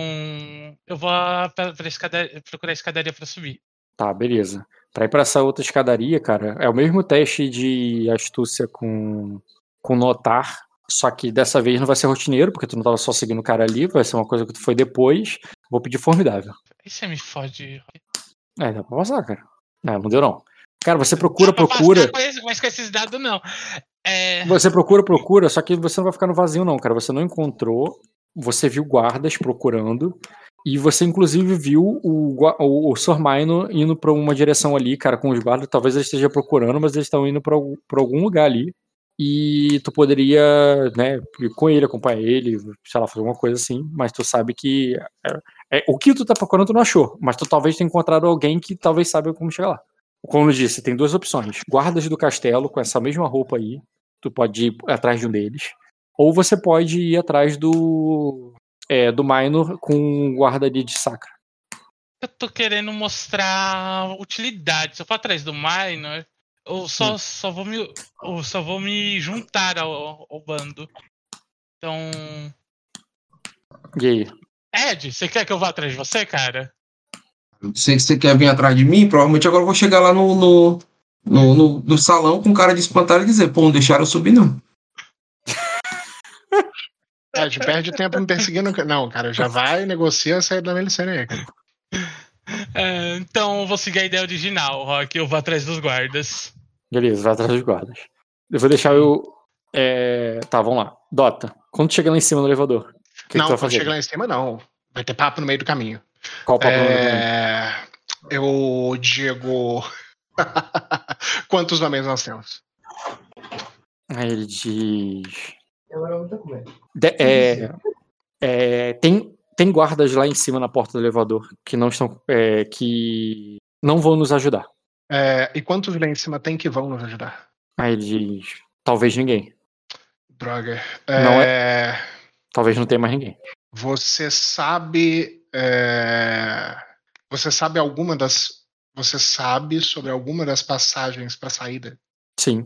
eu vou pra, pra escadaria, procurar a escadaria pra subir. Tá, beleza. Pra ir pra essa outra escadaria, cara, é o mesmo teste de astúcia com, com notar. Só que dessa vez não vai ser rotineiro, porque tu não tava só seguindo o cara ali, vai ser uma coisa que tu foi depois. Vou pedir formidável. Aí você me fode. É, dá pra passar, cara. Não, não deu não. Cara, você procura, procura. passar esse- Mas com esses dados, não. É, Você procura, procura, só que você não vai ficar no vazio, não, cara. Você não encontrou. Você viu guardas procurando. E você, inclusive, viu o, o, o Sormaino indo pra uma direção ali, cara, com os guardas. Talvez ele esteja procurando, mas eles estão indo pra, algum- pra algum lugar ali. E tu poderia, né, ir com ele, acompanhar ele, sei lá, fazer alguma coisa assim. Mas tu sabe que. É, o que tu tá procurando, tu não achou. Mas tu talvez tenha encontrado alguém que talvez saiba como chegar lá. Como eu disse, tem duas opções. Guardas do castelo com essa mesma roupa aí. Tu pode ir atrás de um deles. Ou você pode ir atrás do. É, do Minor com um guarda ali de sacra. eu tô querendo mostrar utilidade. Se eu for atrás do Minor, eu só, só, vou, me, eu só vou me juntar ao, ao bando. Então. E aí? Ed, você quer que eu vá atrás de você, cara? Sei que você quer vir atrás de mim, provavelmente agora eu vou chegar lá no, no, no, no- no salão com cara de espantalho e dizer, pô, não deixaram eu subir, não. Te perde tempo me perseguindo. Não, cara, já vai, negocia a saída da Melicene aí, cara. É, então eu vou seguir a ideia original, Rock. Eu vou atrás dos guardas. Beleza, vai atrás dos guardas. Eu vou deixar eu. é, Tá, vamos lá. Dota, quando chegar lá em cima no elevador, que, não, quando chega lá em cima, não. Vai ter papo no meio do caminho. Qual o papo no meio do É, Eu digo. Quantos homens nós temos? Aí ele diz. Agora eu vou comer. De- é, é, tem, tem guardas lá em cima na porta do elevador que não estão. é, que não vão nos ajudar. É, e quantos lá em cima tem que vão nos ajudar? Aí ele diz. Talvez ninguém. Droga. Não É, Talvez não tenha mais ninguém. Você sabe. é, Você sabe alguma das. Você sabe sobre alguma das passagens para saída? Sim.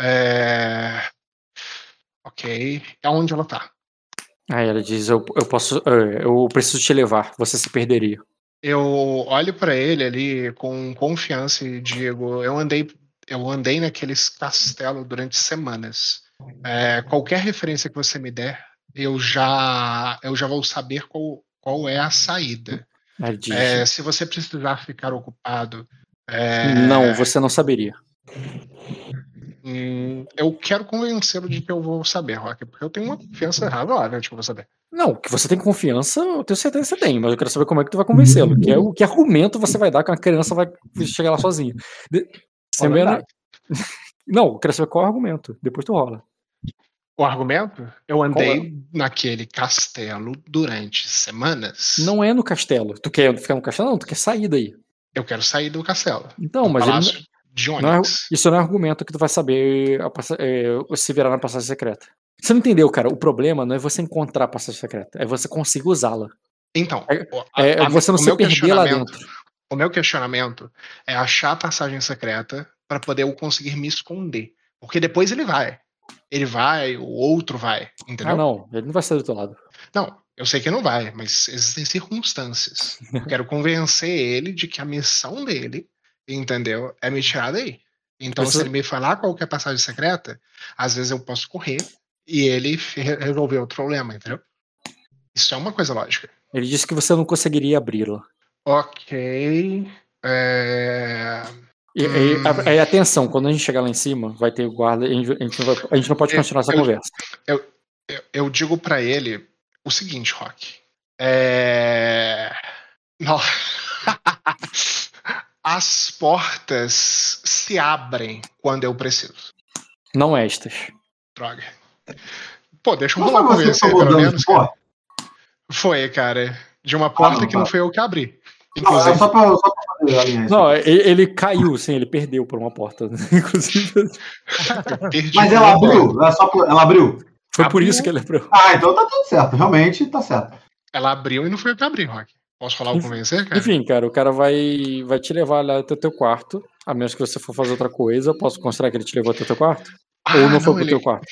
É... Ok. Aonde ela tá? Aí ela diz: Eu, eu posso. é, Eu preciso te levar. Você se perderia. Eu olho para ele ali com confiança e digo: eu andei, eu andei naqueles castelos durante semanas. É, qualquer referência que você me der, eu já, eu já vou saber qual, qual é a saída. É, se você precisar ficar ocupado, é, Não, você não saberia. hum, eu quero convencê-lo de que eu vou saber, Rock, porque eu tenho uma confiança razoável de que eu vou saber. Não, que você tem confiança, eu tenho certeza que você tem, mas eu quero saber como é que tu vai convencê-lo. Que, é o, que argumento você vai dar que uma criança vai chegar lá sozinha. De, Semana- dado. Não, eu quero saber qual é o argumento. Depois tu rola. O argumento? Eu andei Qual naquele castelo durante semanas. Não é no castelo. Tu quer ficar no castelo? Não, tu quer sair daí. Eu quero sair do castelo. Então, mas ele de não é, isso não é argumento que tu vai saber a passa- é, se virar na passagem secreta. Você não entendeu, cara? O problema não é você encontrar a passagem secreta, é você conseguir usá-la. Então, É, a- você não se perder lá dentro. O meu questionamento é achar a passagem secreta para poder eu conseguir me esconder. Porque depois ele vai. Ele vai, o outro vai. Entendeu? Ah, não, ele não vai sair do teu lado. Não, eu sei que não vai, mas existem circunstâncias. Eu quero convencer ele de que a missão dele, entendeu? É me tirar daí. Então, se ele me falar qual que é a passagem secreta, às vezes eu posso correr e ele re- resolver outro problema, entendeu? Isso é uma coisa lógica. Ele disse que você não conseguiria abri-la. Ok. É... E, e- a- aí, atenção, quando a gente chegar lá em cima, vai ter guarda, a gente, a gente não, vai- a gente não pode Eu- continuar essa eu- conversa. Eu, eu digo pra ele o seguinte, Rock. É. As portas se abrem quando eu preciso. Não estas. Droga. Pô, deixa eu rolar que convencer, tomou pelo menos, cara. Foi, cara. De uma porta não, que não tá. foi eu que abri. É Inclusive. só pra, só Não, ele, caiu, sim, ele perdeu por uma porta. Inclusive, perdi Mas ela abriu, ela, só por- ela abriu. foi por Abriu. isso que ele lembrou. Ah, então tá tudo certo. Realmente tá certo. Ela abriu e não foi eu que abri, Rock. Posso falar o convencer, cara? Enfim, cara, o cara vai, vai te levar lá até o teu quarto. A menos que você for fazer outra coisa, eu posso considerar que ele te levou até o teu quarto? Ah, Ou não foi pro ele- teu quarto?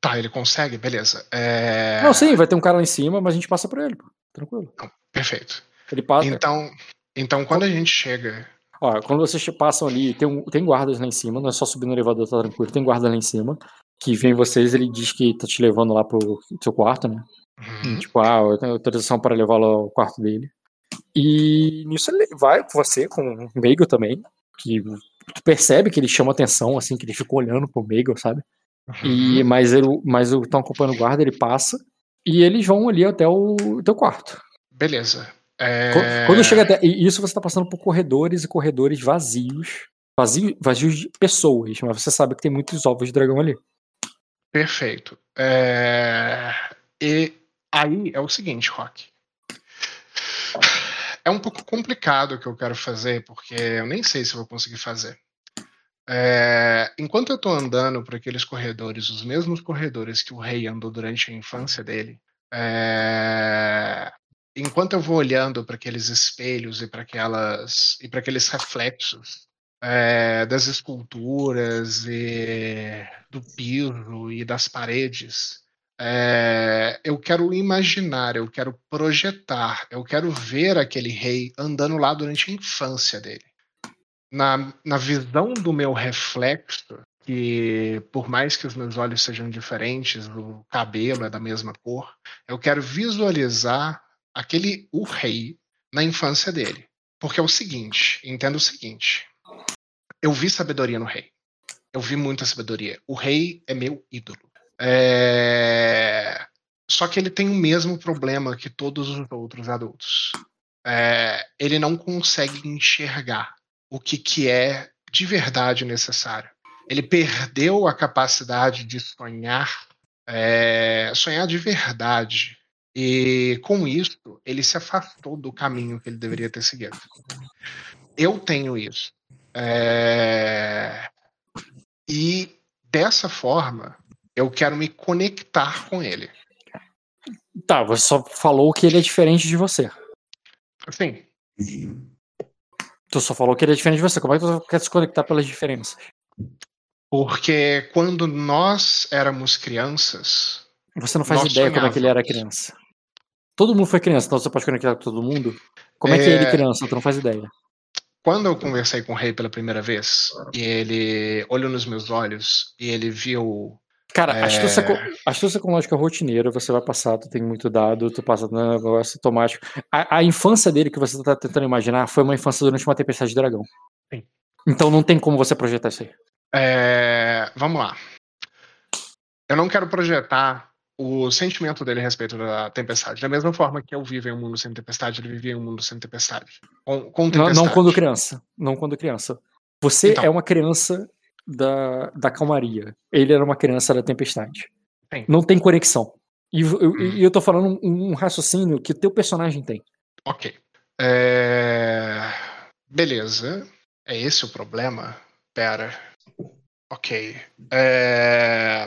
Tá, ele consegue? Beleza. É... Não, sim, vai ter um cara lá em cima, mas a gente passa por ele, pô. Tranquilo. Perfeito. Ele passa. Então, então, quando a gente chega. Ó, quando vocês passam ali, tem, um, tem guardas lá em cima, não é só subir no elevador, tá tranquilo. Tem guarda lá em cima, que vem vocês, ele diz que tá te levando lá pro seu quarto, né? Uhum. Tipo, ah, eu tenho autorização para levá-lo ao quarto dele. E nisso ele vai com você, com o Meigel também, que tu percebe que ele chama atenção, assim, que ele fica olhando pro Meigel, sabe? E, mas ele, mas o tão acompanhando o guarda, ele passa, e eles vão ali até o teu quarto. Beleza. É... Quando chega até. E isso você tá passando por corredores e corredores vazios. Vazios, vazios de pessoas, mas você sabe que tem muitos ovos de dragão ali. Perfeito. É, E aí é o seguinte, Rock. É um pouco complicado o que eu quero fazer, porque eu nem sei se vou conseguir fazer. É, Enquanto eu tô andando por aqueles corredores, os mesmos corredores que o rei andou durante a infância dele, é, enquanto eu vou olhando para aqueles espelhos e para aquelas e para aqueles reflexos é, das esculturas e do piso e das paredes, é, eu quero imaginar, eu quero projetar, eu quero ver aquele rei andando lá durante a infância dele. Na, na visão do meu reflexo, que por mais que os meus olhos sejam diferentes, o cabelo é da mesma cor, eu quero visualizar aquele o rei na infância dele. Porque é o seguinte, entenda o seguinte, eu vi sabedoria no rei. Eu vi muita sabedoria. O rei é meu ídolo. É, Só que ele tem o mesmo problema que todos os outros adultos. É, Ele não consegue enxergar o que, que é de verdade necessário. Ele perdeu a capacidade de sonhar, é, sonhar de verdade. E com isso, ele se afastou do caminho que ele deveria ter seguido. Eu tenho isso. É, E dessa forma, eu quero me conectar com ele. Tá, você só falou que ele é diferente de você. Sim. Tu só falou que ele é diferente de você. Como é que tu quer se conectar pelas diferenças? Porque quando nós éramos crianças, Você não faz ideia como é que ele era criança. Todo mundo foi criança, então você pode conectar com todo mundo. Como é, que é ele É. criança? Tu não faz ideia. quando eu conversei com o rei pela primeira vez, e ele olhou nos meus olhos e ele viu. Cara, É. astúcia, astúcia com lógica rotineira, você vai passar, tu tem muito dado, tu passa no negócio automático. A, a infância dele que você tá tentando imaginar foi uma infância durante uma tempestade de dragão. Sim. Então não tem como você projetar isso aí. É, vamos lá. Eu não quero projetar o sentimento dele a respeito da tempestade. Da mesma forma que eu vivo em um mundo sem tempestade, ele vivia em um mundo sem tempestade. Com, com Não, tempestade. não quando criança. Não quando criança. Você Então. é uma criança da, da calmaria. Ele era uma criança da tempestade. Sim. Não tem conexão. E eu, Hum. eu tô falando um, um raciocínio que o teu personagem tem. Ok. É, Beleza. É esse o problema? Pera. Ok. É,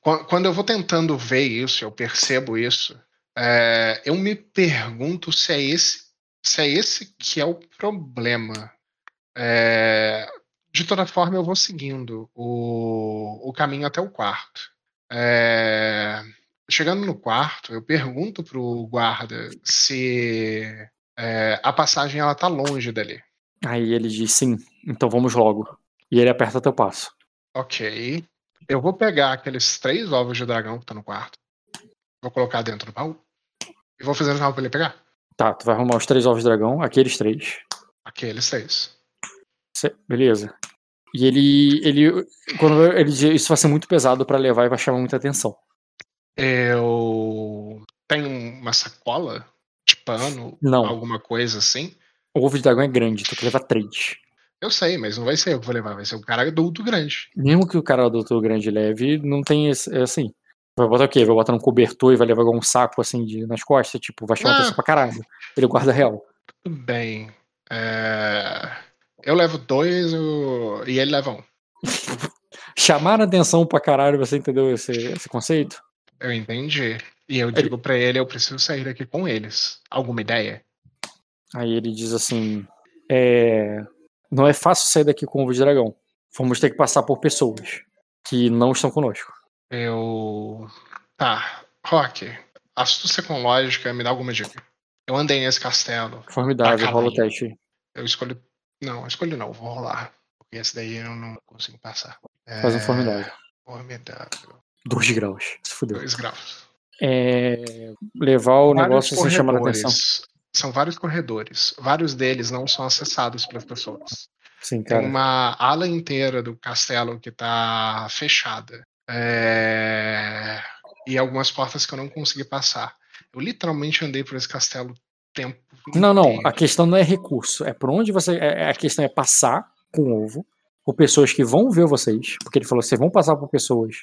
Quando eu vou tentando ver isso, eu percebo isso, é, eu me pergunto se é esse, se é esse que é o problema. É, De toda forma, eu vou seguindo o, o caminho até o quarto. É, Chegando no quarto, eu pergunto pro guarda se é, a passagem ela tá longe dali. Aí ele diz sim, então vamos logo. E ele aperta teu passo. Ok. Eu vou pegar aqueles três ovos de dragão que tá no quarto. Vou colocar dentro do baú. E vou fazer sinal pra ele pegar. Tá, tu vai arrumar os três ovos de dragão, aqueles três. Aqueles três. Cê- Beleza. E ele. ele quando ele diz isso vai ser muito pesado pra levar e vai chamar muita atenção. Eu tem uma sacola de pano, Não. alguma coisa assim? O ovo de dragão é grande, tu tem que levar três. Eu sei, mas não vai ser eu que vou levar, vai ser um cara adulto grande. Mesmo que o cara adulto grande leve, não tem esse, é assim. Vai botar o quê? Vai botar num cobertor e vai levar um saco assim de, nas costas? Tipo, vai chamar Ah. atenção pra caralho. Ele guarda real. Tudo bem. É, Eu levo dois eu- e ele leva um. Chamar atenção pra caralho, você entendeu esse, esse conceito? Eu entendi. E eu digo pra ele, eu preciso sair daqui com eles. Alguma ideia? Aí ele diz assim: é, Não é fácil sair daqui com o ovo de dragão. Vamos ter que passar por pessoas que não estão conosco. Eu. Tá. Rock, astúcia com lógica, me dá alguma dica. Eu andei nesse castelo. Formidável, pra rola o teste aí. Eu escolhi. Não, eu escolhi não, vou rolar. Porque esse daí eu não consigo passar. Faz um É, formidável. Formidável. Dois graus. Se fudeu. Dois graus. É, levar o Vários negócio sem chamar a atenção. São vários corredores. Vários deles não são acessados pelas pessoas. Sim, Tem cara. uma ala inteira do castelo que tá fechada. É, E algumas portas que eu não consegui passar. Eu literalmente andei por esse castelo tempo. Não, não. A questão não é recurso. É por onde você. é- é- a questão é passar com o ovo por pessoas que vão ver vocês. Porque ele falou: vocês vão passar por pessoas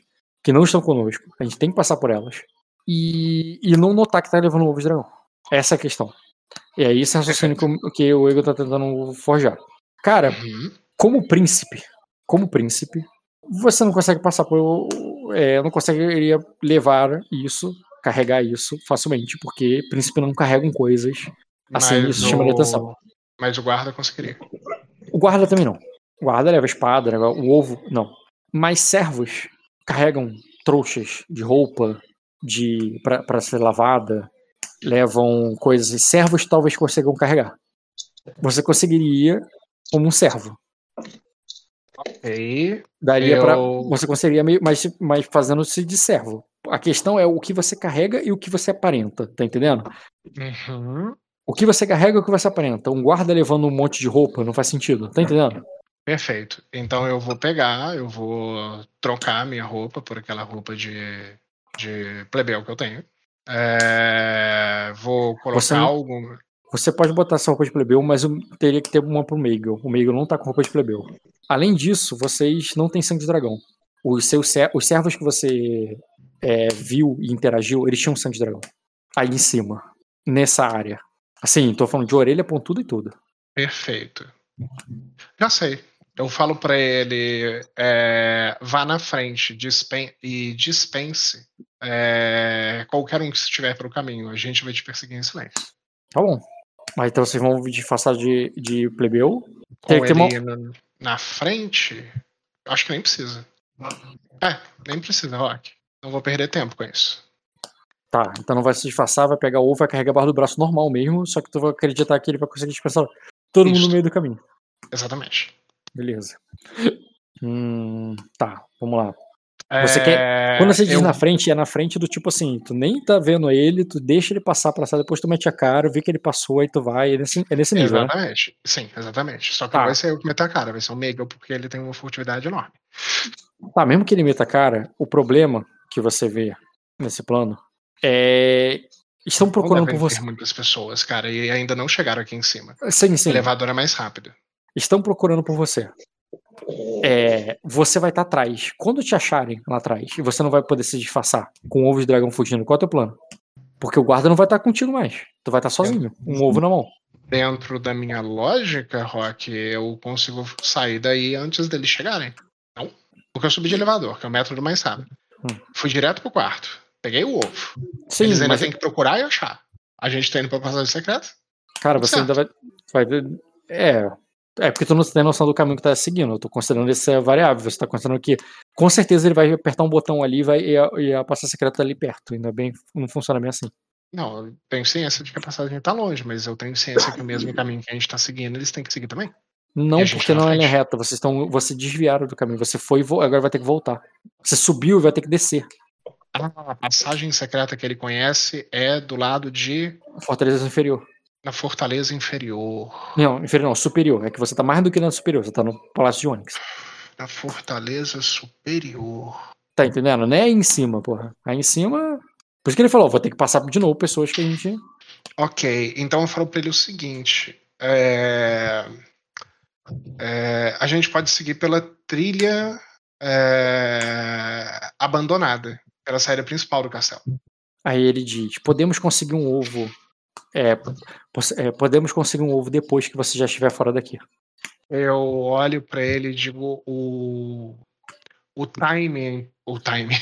que não estão conosco. A gente tem que passar por elas. E, e não notar que tá levando o ovo de dragão. Essa é a questão. E é esse raciocínio que, o- que o Ego tá tentando forjar. Cara, Uhum. como príncipe, como príncipe, você não consegue passar por. É, não conseguiria levar isso, carregar isso facilmente, porque príncipe não carregam coisas. Assim, Mas isso chamaria o- atenção. Mas o guarda conseguiria. O guarda também não. O guarda leva espada, o ovo, não. Mas servos carregam trouxas de roupa de para ser lavada, levam coisas. e Servos talvez consigam carregar. Você conseguiria como um servo. E Daria. Eu- Você conseguiria meio, mas, mas fazendo-se de servo. A questão é o que você carrega e o que você aparenta, tá entendendo? Uhum. O que você carrega e o que você aparenta. Um guarda levando um monte de roupa não faz sentido, tá entendendo? Perfeito. Então eu vou pegar, eu vou trocar minha roupa por aquela roupa de, de plebeu que eu tenho. É, vou colocar Você algum. Você pode botar essa roupa de plebeu, mas eu teria que ter uma pro Meigel. O Meigel não tá com roupa de plebeu. Além disso, vocês não têm sangue de dragão. Os, seus, os servos que você é, viu e interagiu, eles tinham sangue de dragão. Aí em cima. Nessa área. Assim, tô falando de orelha, pontuda e tudo. Perfeito. Já sei. Eu falo pra ele, é, vá na frente dispen e dispense é, qualquer um que estiver pelo caminho. A gente vai te perseguir em silêncio. Tá bom. Mas então vocês vão disfarçar de, de plebeu. Com ele uma- na, frente, acho que nem precisa. É, nem precisa, Rock. Não vou perder tempo com isso. Tá, então não vai se disfarçar, vai pegar o ovo, vai carregar a barra do braço normal mesmo, só que tu vai acreditar que ele vai conseguir dispensar todo mundo no Isso. meio do caminho. Exatamente. Beleza. Hum, tá, vamos lá. Você quer. É, Quando você diz eu- na frente, é na frente do tipo assim, tu nem tá vendo ele, tu deixa ele passar pra sala, depois tu mete a cara, vê que ele passou, aí tu vai. É nesse, é nesse nível, né? Exatamente. Sim, exatamente. Só que Tá. não vai ser eu que meter a cara, vai ser o Miguel, porque ele tem uma furtividade enorme. Tá, mesmo que ele meta a cara, o problema que você vê nesse plano é. Estão procurando por você. muitas pessoas, cara, e ainda não chegaram aqui em cima. Sim, sim. O elevador é mais rápido. Estão procurando por você. É, você vai estar atrás. Quando te acharem lá atrás e você não vai poder se disfarçar com o ovo de dragão fugindo, qual é o teu plano? Porque o guarda não vai estar contigo mais. Tu vai estar sozinho, um ovo na mão. Dentro da minha lógica, Rock, eu consigo sair daí antes deles chegarem. Não? Porque eu subi de elevador, que é o método mais rápido. Hum. Fui direto pro quarto. Peguei o ovo. Sim, Eles ainda mas têm que procurar e achar. A gente tá indo pra passagem secreta? cara, você ainda vai, vai. É. É porque tu não tem noção do caminho que tá seguindo. Eu tô considerando essa variável. Você tá considerando que com certeza ele vai apertar um botão ali e, vai, e, a, e a passagem secreta tá ali perto. Ainda bem não funciona bem assim. Não, eu tenho ciência de que a passagem tá longe, mas eu tenho ciência que o mesmo caminho que a gente tá seguindo, eles têm que seguir também. Não, porque tá não é linha reta. Vocês estão. Você desviaram do caminho. Você foi e agora vai ter que voltar. Você subiu e vai ter que descer. Ah, a passagem secreta que ele conhece é do lado de. Fortaleza inferior. Na Fortaleza Inferior. Não, inferior não, superior. É que você tá mais do que na superior. Você tá no Palácio de Onyx. Na Fortaleza Superior. Tá entendendo? Não é aí em cima, porra. Aí em cima Por isso que ele falou, vou ter que passar de novo pessoas que a gente. Ok, então eu falo pra ele o seguinte. é, é, a gente pode seguir pela trilha é, abandonada, pela saída principal do castelo. Aí ele diz: podemos conseguir um ovo. É, é, podemos conseguir um ovo depois que você já estiver fora daqui. Eu olho pra ele e digo o o timing, o timing.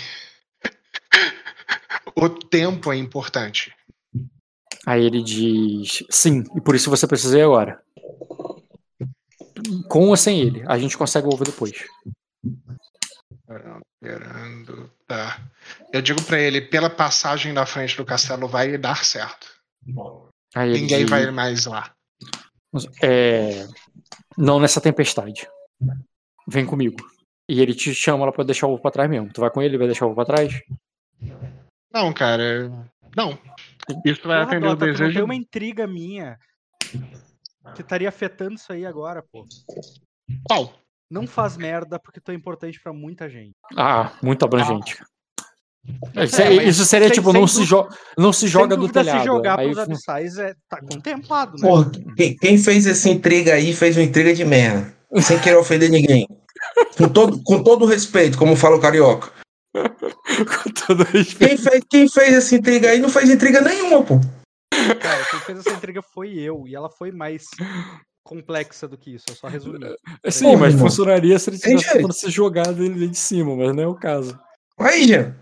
o tempo é importante. Aí ele diz: sim, e por isso você precisa ir agora. Com ou sem ele, a gente consegue o ovo depois. Esperando, tá. Eu digo pra ele, pela passagem da frente do castelo vai dar certo. Aí ele Ninguém diz, vai mais lá. É, não nessa tempestade. Vem comigo. E ele te chama lá pra deixar o ovo pra trás mesmo. Tu vai com ele, vai deixar o ovo pra trás? Não, cara, não. Isso vai Porra, atender o Dota, tu não tem desejo. uma intriga minha que estaria afetando isso aí agora, pô. Qual? Não faz merda porque tu é importante pra muita gente. Ah, muito abrangente. Isso, É, mas isso seria sem- tipo, sem não se, jo não se joga do telhado. se jogar Aí pros abissais é, tá contemplado, né? Porra, quem, quem fez essa intriga aí fez uma intriga de merda. Sem querer ofender ninguém. Com todo, com todo respeito, como fala o carioca. com todo respeito. Quem fez, quem fez essa intriga aí não fez intriga nenhuma, pô. Cara, quem fez essa intriga foi eu, e ela foi mais complexa do que isso, eu só resumi. Sim, mas irmão. funcionaria se ele tivesse se jogar dele de cima, mas não é o caso. Aí, Jean.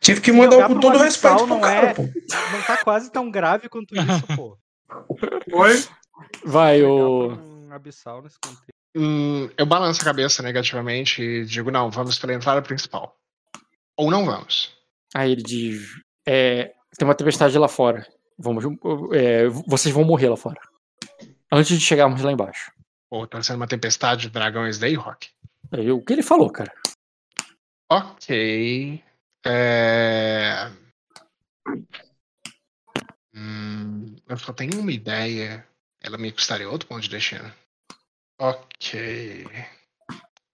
Tive que mandar com todo respeito pro não cara, é- pô. Não tá quase tão grave quanto isso, pô. Oi? Vai, o. um abissal nesse contexto. Hum, eu balanço a cabeça negativamente e digo, não, vamos pela entrada principal. Ou não vamos. Aí ele diz: é, tem uma tempestade lá fora. Vamos, é, vocês vão morrer lá fora. Antes de chegarmos lá embaixo. Pô, tá sendo uma tempestade de dragões daí, Rock? Aí, o que ele falou, cara? Ok. É... Hum, eu só tenho uma ideia. Ela me custaria outro ponto de destino. Ok.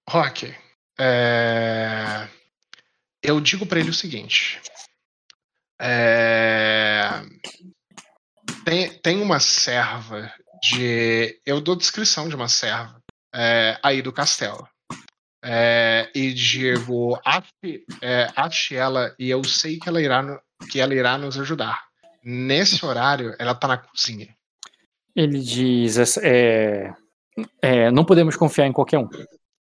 Rock. é, Eu digo pra ele o seguinte. É, Tem, tem uma serva de. Eu dou descrição de uma serva é, aí do castelo. É, e digo, ache, é, ache ela e eu sei que ela irá, no- que ela irá nos ajudar. Nesse horário, ela tá na cozinha. Ele diz: é, é, não podemos confiar em qualquer um.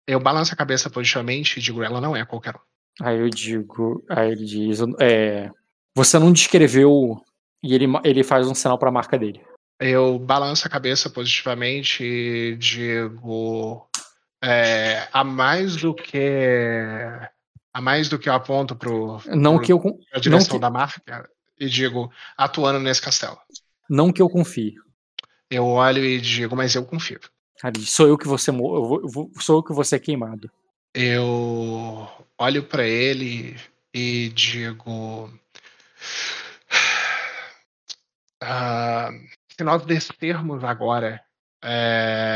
Eu balanço a cabeça positivamente e digo, ela não é qualquer um. Aí eu digo, aí ele diz, é, você não descreveu e ele, ele faz um sinal pra marca dele. Eu balanço a cabeça positivamente e digo, é, a mais do que a mais do que eu aponto pro, Não pro- que eu pra direção que- da marca e digo, atuando nesse castelo. não que eu confie. Eu olho e digo, mas eu confio. Diz, sou eu que você sou eu que você é queimado. Eu olho pra ele e digo. "Ah, se nós descermos agora, é,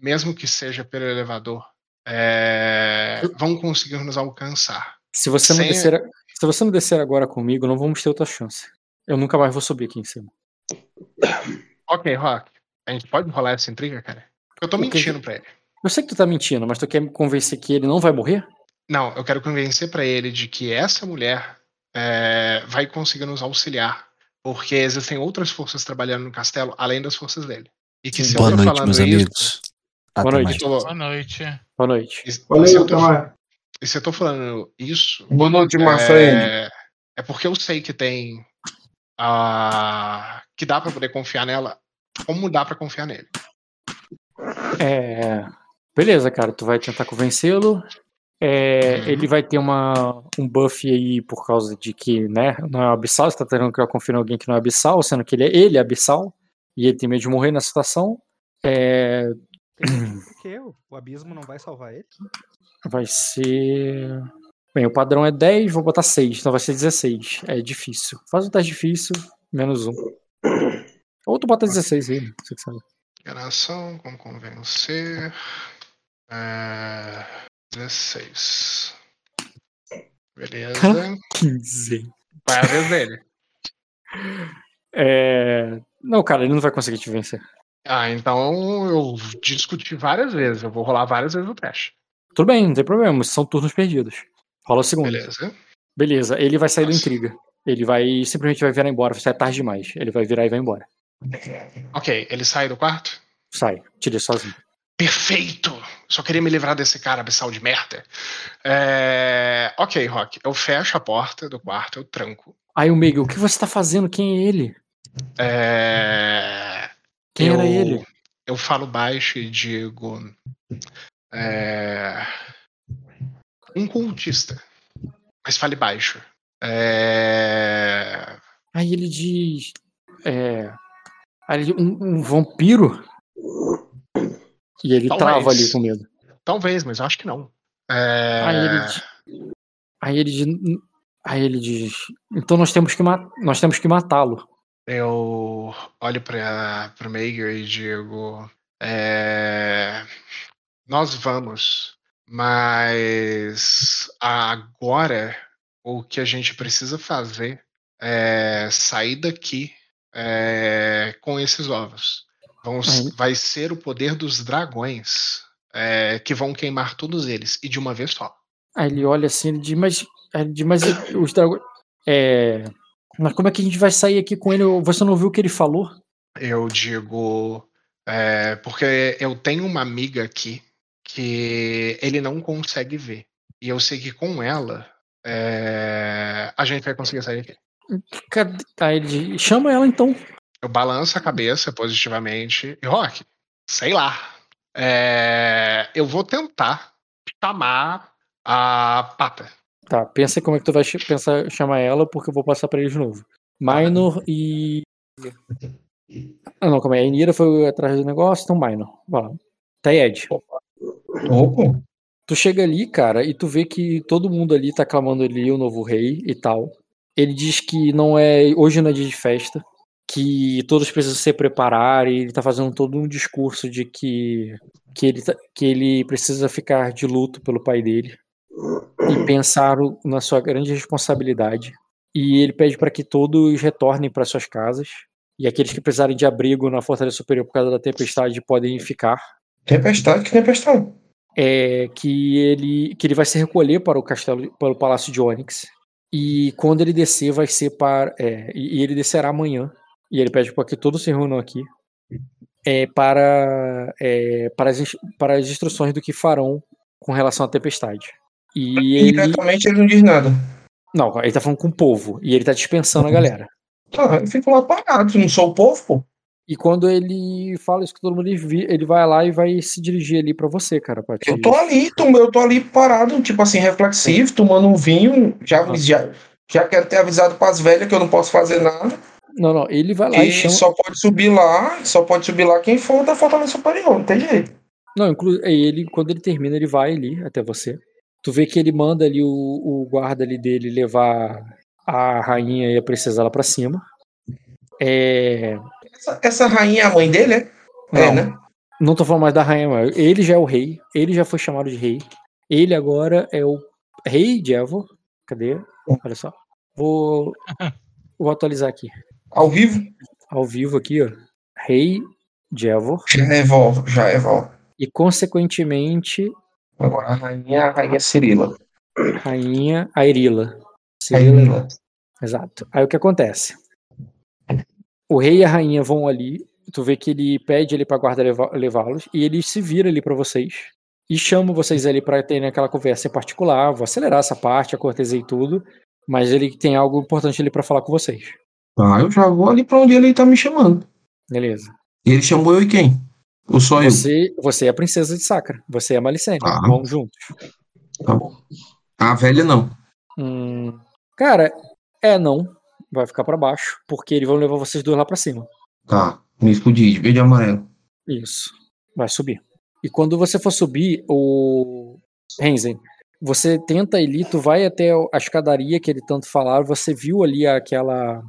mesmo que seja pelo elevador, é, vão conseguir nos alcançar. Se você não Sem- descer, a- se você não descer agora comigo, não vamos ter outra chance. Eu nunca mais vou subir aqui em cima. Ok, Rock, a gente pode rolar essa intriga, cara? Eu tô O que mentindo pra ele. Eu sei que tu tá mentindo, mas tu quer me convencer que ele não vai morrer? Não, eu quero convencer pra ele de que essa mulher é, vai conseguir nos auxiliar, porque existem outras forças trabalhando no castelo além das forças dele. E que se Boa eu tô noite, falando meus isso, amigos. Boa noite. tô- Boa noite. Boa noite. e- Valeu, se eu tô, e se eu tô falando isso, Boa noite, Marcelo. é, é porque eu sei que tem a que dá pra poder confiar nela, como dá pra confiar nele. É, beleza, cara, tu vai tentar convencê-lo. É, ele vai ter uma, um buff aí por causa de que, né, não é um abissal, você tá tentando criar confiar em alguém que não é abissal, sendo que ele é, ele é abissal, e ele tem medo de morrer na situação. É, Por que eu? O abismo não vai salvar ele? vai ser. Bem, o padrão é 10, vou botar 6, então vai ser 16. É difícil. Faz um teste difícil, menos um. Ou tu bota 16 aí, né? Você que sabe. Enganação, como convencer. É, 16. Beleza. 15. Vai a vez dele. É... Não, cara, ele não vai conseguir te vencer. Ah, então eu discuti várias vezes. Eu vou rolar várias vezes o teste. Tudo bem, não tem problema, são turnos perdidos. Rola o segundo. Beleza. Beleza, ele vai sair do Nossa. intriga. Ele vai simplesmente vai virar embora, vai sair tarde demais. Ele vai virar e vai embora. Ok, ele sai do quarto? Sai, te deixa sozinho. Perfeito! Só queria me livrar desse cara abissal de merda. É... Ok, Rock. Eu fecho a porta do quarto, eu tranco. Aí o Miguel, o que você tá fazendo? Quem é ele? É... Quem eu... era ele? Eu falo baixo e digo. é, Um cultista. Mas fale baixo. É... Aí ele diz. É. Ele, um, um vampiro? E ele Talvez. trava ali com medo. Talvez, mas eu acho que não. É... Aí ele diz. Aí ele diz. Aí ele diz. Então nós temos que, nós temos que matá-lo. Eu olho para o Mager e digo: é, Nós vamos, mas agora o que a gente precisa fazer é sair daqui é, com esses ovos. Vão, Aí- vai ser o poder dos dragões é, que vão queimar todos eles e de uma vez só. Aí ele olha assim, ele diz, mas. Ele diz, mas os dragões. É. Mas como é que a gente vai sair aqui com ele? Você não viu o que ele falou? Eu digo. é, porque eu tenho uma amiga aqui que ele não consegue ver. E eu sei que com ela é, a gente vai conseguir sair daqui. Cadê? Aí ele chama ela então. Eu balanço a cabeça positivamente. E Rock, sei lá. é, eu vou tentar chamar a Pata. Tá, pensa como é que tu vai pensar, chamar ela, porque eu vou passar pra ele de novo. Minor e. Ah, não, calma aí. A Inira foi atrás do negócio, então Minor. Vai lá. Tá, Ed. Opa. Tu chega ali, cara, e tu vê que todo mundo ali tá clamando ali o novo rei e tal. Ele diz que não é. Hoje não é dia de festa. Que todos precisam se preparar e ele tá fazendo todo um discurso de que. Que ele, tá- que ele precisa ficar de luto pelo pai dele. E pensar na sua grande responsabilidade. E ele pede para que todos retornem para suas casas. E aqueles que precisarem de abrigo na Fortaleza Superior por causa da tempestade podem ficar Tempestade, que tempestade? é que ele que ele vai se recolher para o castelo para o palácio de Onyx e quando ele descer vai ser para é, e, ele descerá amanhã e ele pede para que todos se reúnam aqui é, para é, para, as, para as instruções do que farão com relação à tempestade e ele Diretamente ele não diz nada. não ele tá falando com o povo e ele tá dispensando a galera Tá, eu fico lá parado, não sou o povo, pô. e quando ele fala isso que todo mundo vi- ele vai lá e vai se dirigir ali para você cara pra te- Eu tô ali, eu tô ali parado, tipo assim, reflexivo, tomando um vinho, já, já, já quero ter avisado pras velhas que eu não posso fazer nada. não não ele vai lá e E chama só pode subir lá, só pode subir lá quem for da Fortaleza Superior, não tem jeito. Não, inclu aí ele, quando ele termina, ele vai ali até você. Tu vê que ele manda ali o, o guarda ali dele levar a rainha e a princesa lá pra cima. É. Essa, essa rainha é a mãe dele, é? É, Não, né? não tô falando mais da rainha, mas ele já é o rei. Ele já foi chamado de rei. Ele agora é o rei de Evo. Cadê? Olha só. Vou, vou atualizar aqui. Ao vivo, Ao vivo aqui, ó. Rei de Evo. já evolve. E, consequentemente, Agora a rainha, a rainha Cirila. rainha Airila. Cirila. Exato. Aí o que acontece? O rei e a rainha vão ali, tu vê que ele pede ali pra guarda levá-los e ele se vira ali pra vocês e chama vocês ali pra terem aquela conversa em particular. Vou acelerar essa parte, a cortesia e tudo, mas ele tem algo importante ali pra falar com vocês. Ah, eu já vou ali pra onde ele tá me chamando. Beleza? E ele chamou eu e quem? Só eu? Você, você é a princesa de Sacra, você é a Malicene. Ah. Vão juntos. Tá bom. A velha não. Hum, cara, é não, vai ficar pra baixo, porque eles vão levar vocês dois lá pra cima. Tá, me escondi, de verde e amarelo. Isso. Vai subir. E quando você for subir, o Renzen, você tenta ali, tu vai até a escadaria que ele tanto falava, você viu ali aquela.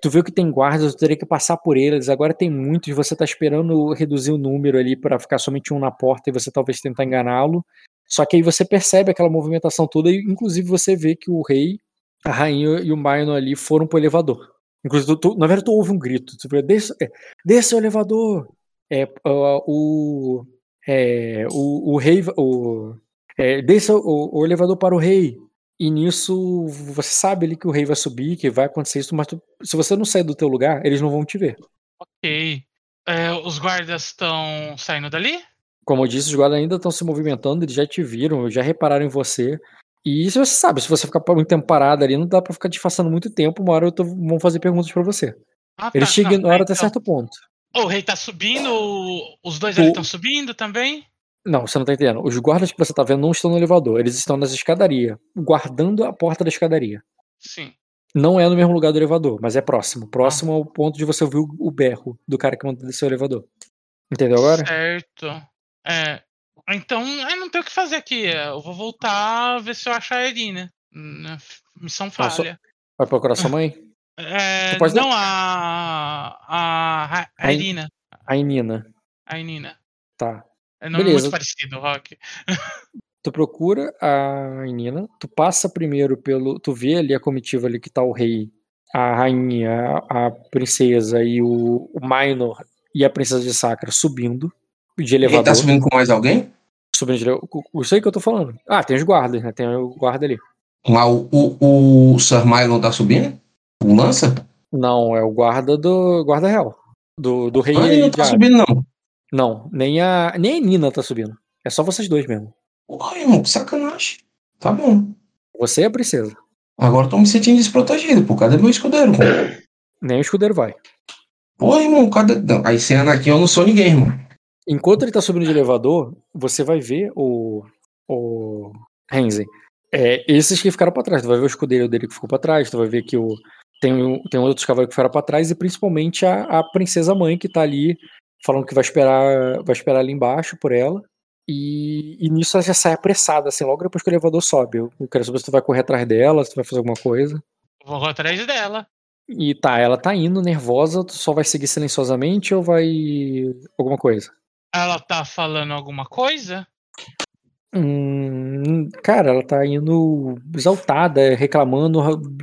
Tu viu que tem guardas, tu teria que passar por eles. Agora tem muitos, você tá esperando reduzir o número ali pra ficar somente um na porta e você talvez tentar enganá-lo. Só que aí você percebe aquela movimentação toda e inclusive você vê que o rei a rainha e o Minor ali foram pro elevador. Inclusive, tu, na verdade, tu ouve um grito. Tu vê, desce, é, desce o elevador. É, o, é, o, o rei. O, é, desça o, o elevador para o rei. E nisso, você sabe ali que o rei vai subir, que vai acontecer isso, mas tu- se você não sair do teu lugar, eles não vão te ver. Ok. É, os guardas estão saindo dali? Como eu disse, os guardas ainda estão se movimentando, eles já te viram, já repararam em você. E isso você sabe, se você ficar muito tempo parado ali, não dá pra ficar disfarçando muito tempo, uma hora eu tô, vão fazer perguntas pra você. Ah, Eles tá. te ignoram é, até então- certo ponto. O rei tá subindo, os dois ali O- estão subindo também? Não, você não tá entendendo. Os guardas que você tá vendo não estão no elevador, eles estão nas escadarias, guardando a porta da escadaria. Sim. Não é no mesmo lugar do elevador, mas é próximo. Próximo ao ponto de você ouvir o, o berro do cara que manda descer o elevador. Entendeu agora? Certo. É. Então, eu não tenho o que fazer aqui. é, Eu vou voltar ver se eu achar a Irina. Hum, Missão Ah, falha. Vai procurar sua mãe? É, não, a. A, a, a A In- Irina. A Nina. A Irina. Tá. É nome Beleza. muito parecido, Rock. Tu procura a Nina, tu passa primeiro pelo. Tu vê ali a comitiva ali que tá o rei, a rainha, a, princesa e o, o Minor e a princesa de Sacra subindo de Ele elevador. tá subindo com mais alguém? Subindo de elevador. Isso aí que eu tô falando. Ah, tem os guardas, né? Tem o guarda ali. Mas o, o, o Sir Mylon tá subindo? O lança? Não, é o guarda do. Guarda real. Do, do rei Ah, ele não tá subindo, não. Não, nem a, nem a Nina tá subindo. É só vocês dois mesmo. Porra, irmão, que sacanagem. Tá bom. Você e a princesa. Agora eu tô me sentindo desprotegido, pô. Cadê meu escudeiro, pô? Nem o escudeiro vai. Porra, irmão, cadê. Não, aí sem Anakin eu não sou ninguém, irmão. Enquanto ele tá subindo de elevador, você vai ver o. O. Renzen. É, esses que ficaram pra trás. Tu vai ver o escudeiro dele que ficou pra trás. Tu vai ver que o. Tem, tem outros cavaleiros que ficaram pra trás. E principalmente a, a princesa mãe que tá ali falando que vai esperar. Vai esperar ali embaixo por ela. E, e nisso ela já sai apressada, assim, logo depois que o elevador sobe. Eu quero saber se tu vai correr atrás dela, se tu vai fazer alguma coisa. Vou atrás dela. E tá, ela tá indo nervosa, tu só vai seguir silenciosamente ou vai. alguma coisa? Ela tá falando alguma coisa? Hum, cara, ela tá indo exaltada, reclamando,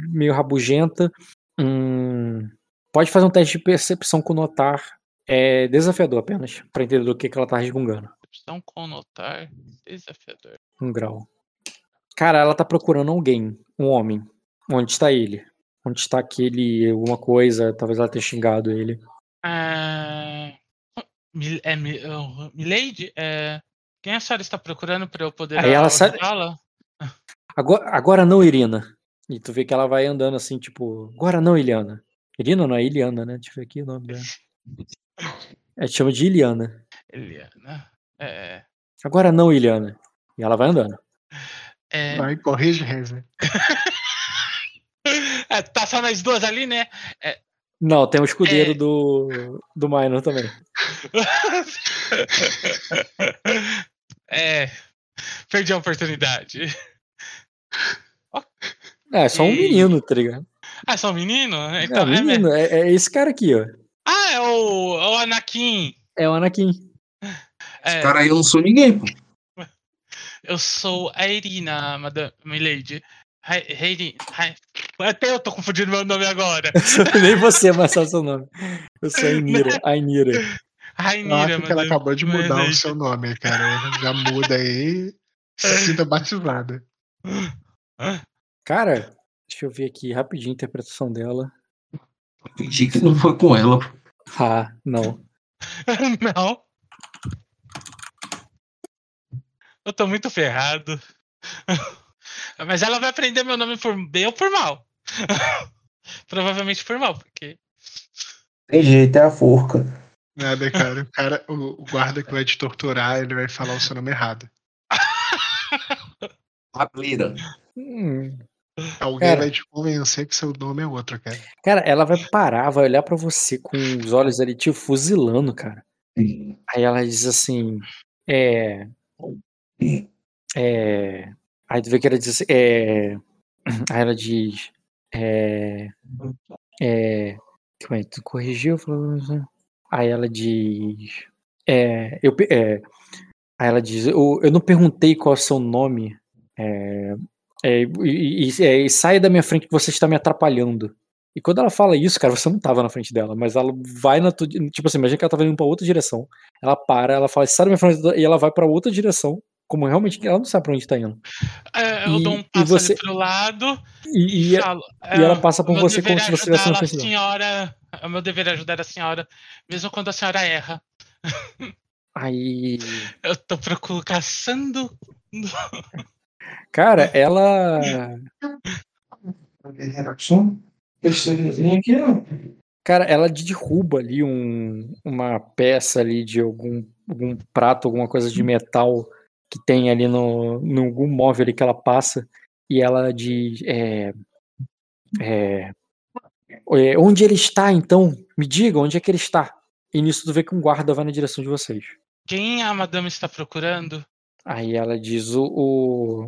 meio rabugenta. Hum, pode fazer um teste de percepção com notar. É desafiador apenas, pra entender do que, que ela tá resmungando. Opção conotar. Desafiador. Um grau. Cara, ela tá procurando alguém, um homem. Onde está ele? Onde está aquele, alguma coisa, talvez ela tenha xingado ele. É... Mil- É, Mi- oh, Milady? É... Quem a senhora está procurando para eu poder Aí ela ajudá-la? Agora, agora não, Irina. E tu vê que ela vai andando assim, tipo, agora não, Iliana. Irina não é Iliana, né? Deixa eu ver aqui o nome dela. É, chama de Iliana. Eliana. É... Agora não, Iliana. E ela vai andando. É... Vai, corrige, Renzi. é, tá só nós duas ali, né? É... Não, tem o escudeiro É. do, do Minor também. é... Perdi a oportunidade. É, é só um E- menino, tá ligado? Ah, só um menino? É, Então, um é, menino, é, é esse cara aqui, ó. É o, é o Anakin. É o Anakin. É, Cara, aí eu não sou ninguém, pô. eu sou a Irina, Madame Milady. Heidi- Até eu tô confundindo meu nome agora. Nem você, mas só seu nome. Eu sou a Inira. A Inira. Eu Rainira, acho que ela acabou de mudar o Milady. seu nome, cara. Já muda aí. Se sinta batizada. Cara, deixa eu ver aqui rapidinho a interpretação dela. Fingi que não foi com ela. Ah, não. Não. Eu tô muito ferrado. Mas ela vai aprender meu nome por bem ou por mal. Provavelmente por mal, porque. Tem jeito, é a forca. Nada, cara. O, cara, o, o guarda que vai te torturar, ele vai falar o seu nome errado. Rapira. Hum. Alguém Cara. vai te convencer que seu nome é outro, cara. Cara, ela vai parar, vai olhar pra você com os olhos ali te fuzilando, cara. Aí ela diz assim, é... É... Aí tu vê que ela diz assim, é... Aí ela diz, é... É... Como é? Tu corrigiu? Falou- Aí ela diz, é... Eu, é... Aí ela diz, eu, eu não perguntei qual é o seu nome, é... é, e, e- é, e sai da minha frente que você está me atrapalhando. E quando ela fala isso, cara, você não tava na frente dela, mas ela vai na tua. Tipo assim, imagina que ela tava indo pra outra direção. Ela para, ela fala, sai da minha frente, e ela vai pra outra direção. Como realmente ela não sabe pra onde tá indo. É, eu E- dou um e passo você- ali pro lado E, e, e- falo. e ela é, passa por você como é se você estivesse na frente dela. senhora. É meu dever é ajudar a senhora, mesmo quando a senhora erra. Aí. Eu tô procurando, caçando. Cara, ela. aqui, ó. Cara, ela derruba ali um, uma peça ali de algum, algum prato, alguma coisa de metal que tem ali no, no algum móvel ali que ela passa e ela diz é, é, é, onde ele está então? Me diga onde é que ele está. E nisso tu vê que um guarda vai na direção de vocês. Quem a madame está procurando? Aí ela diz o, o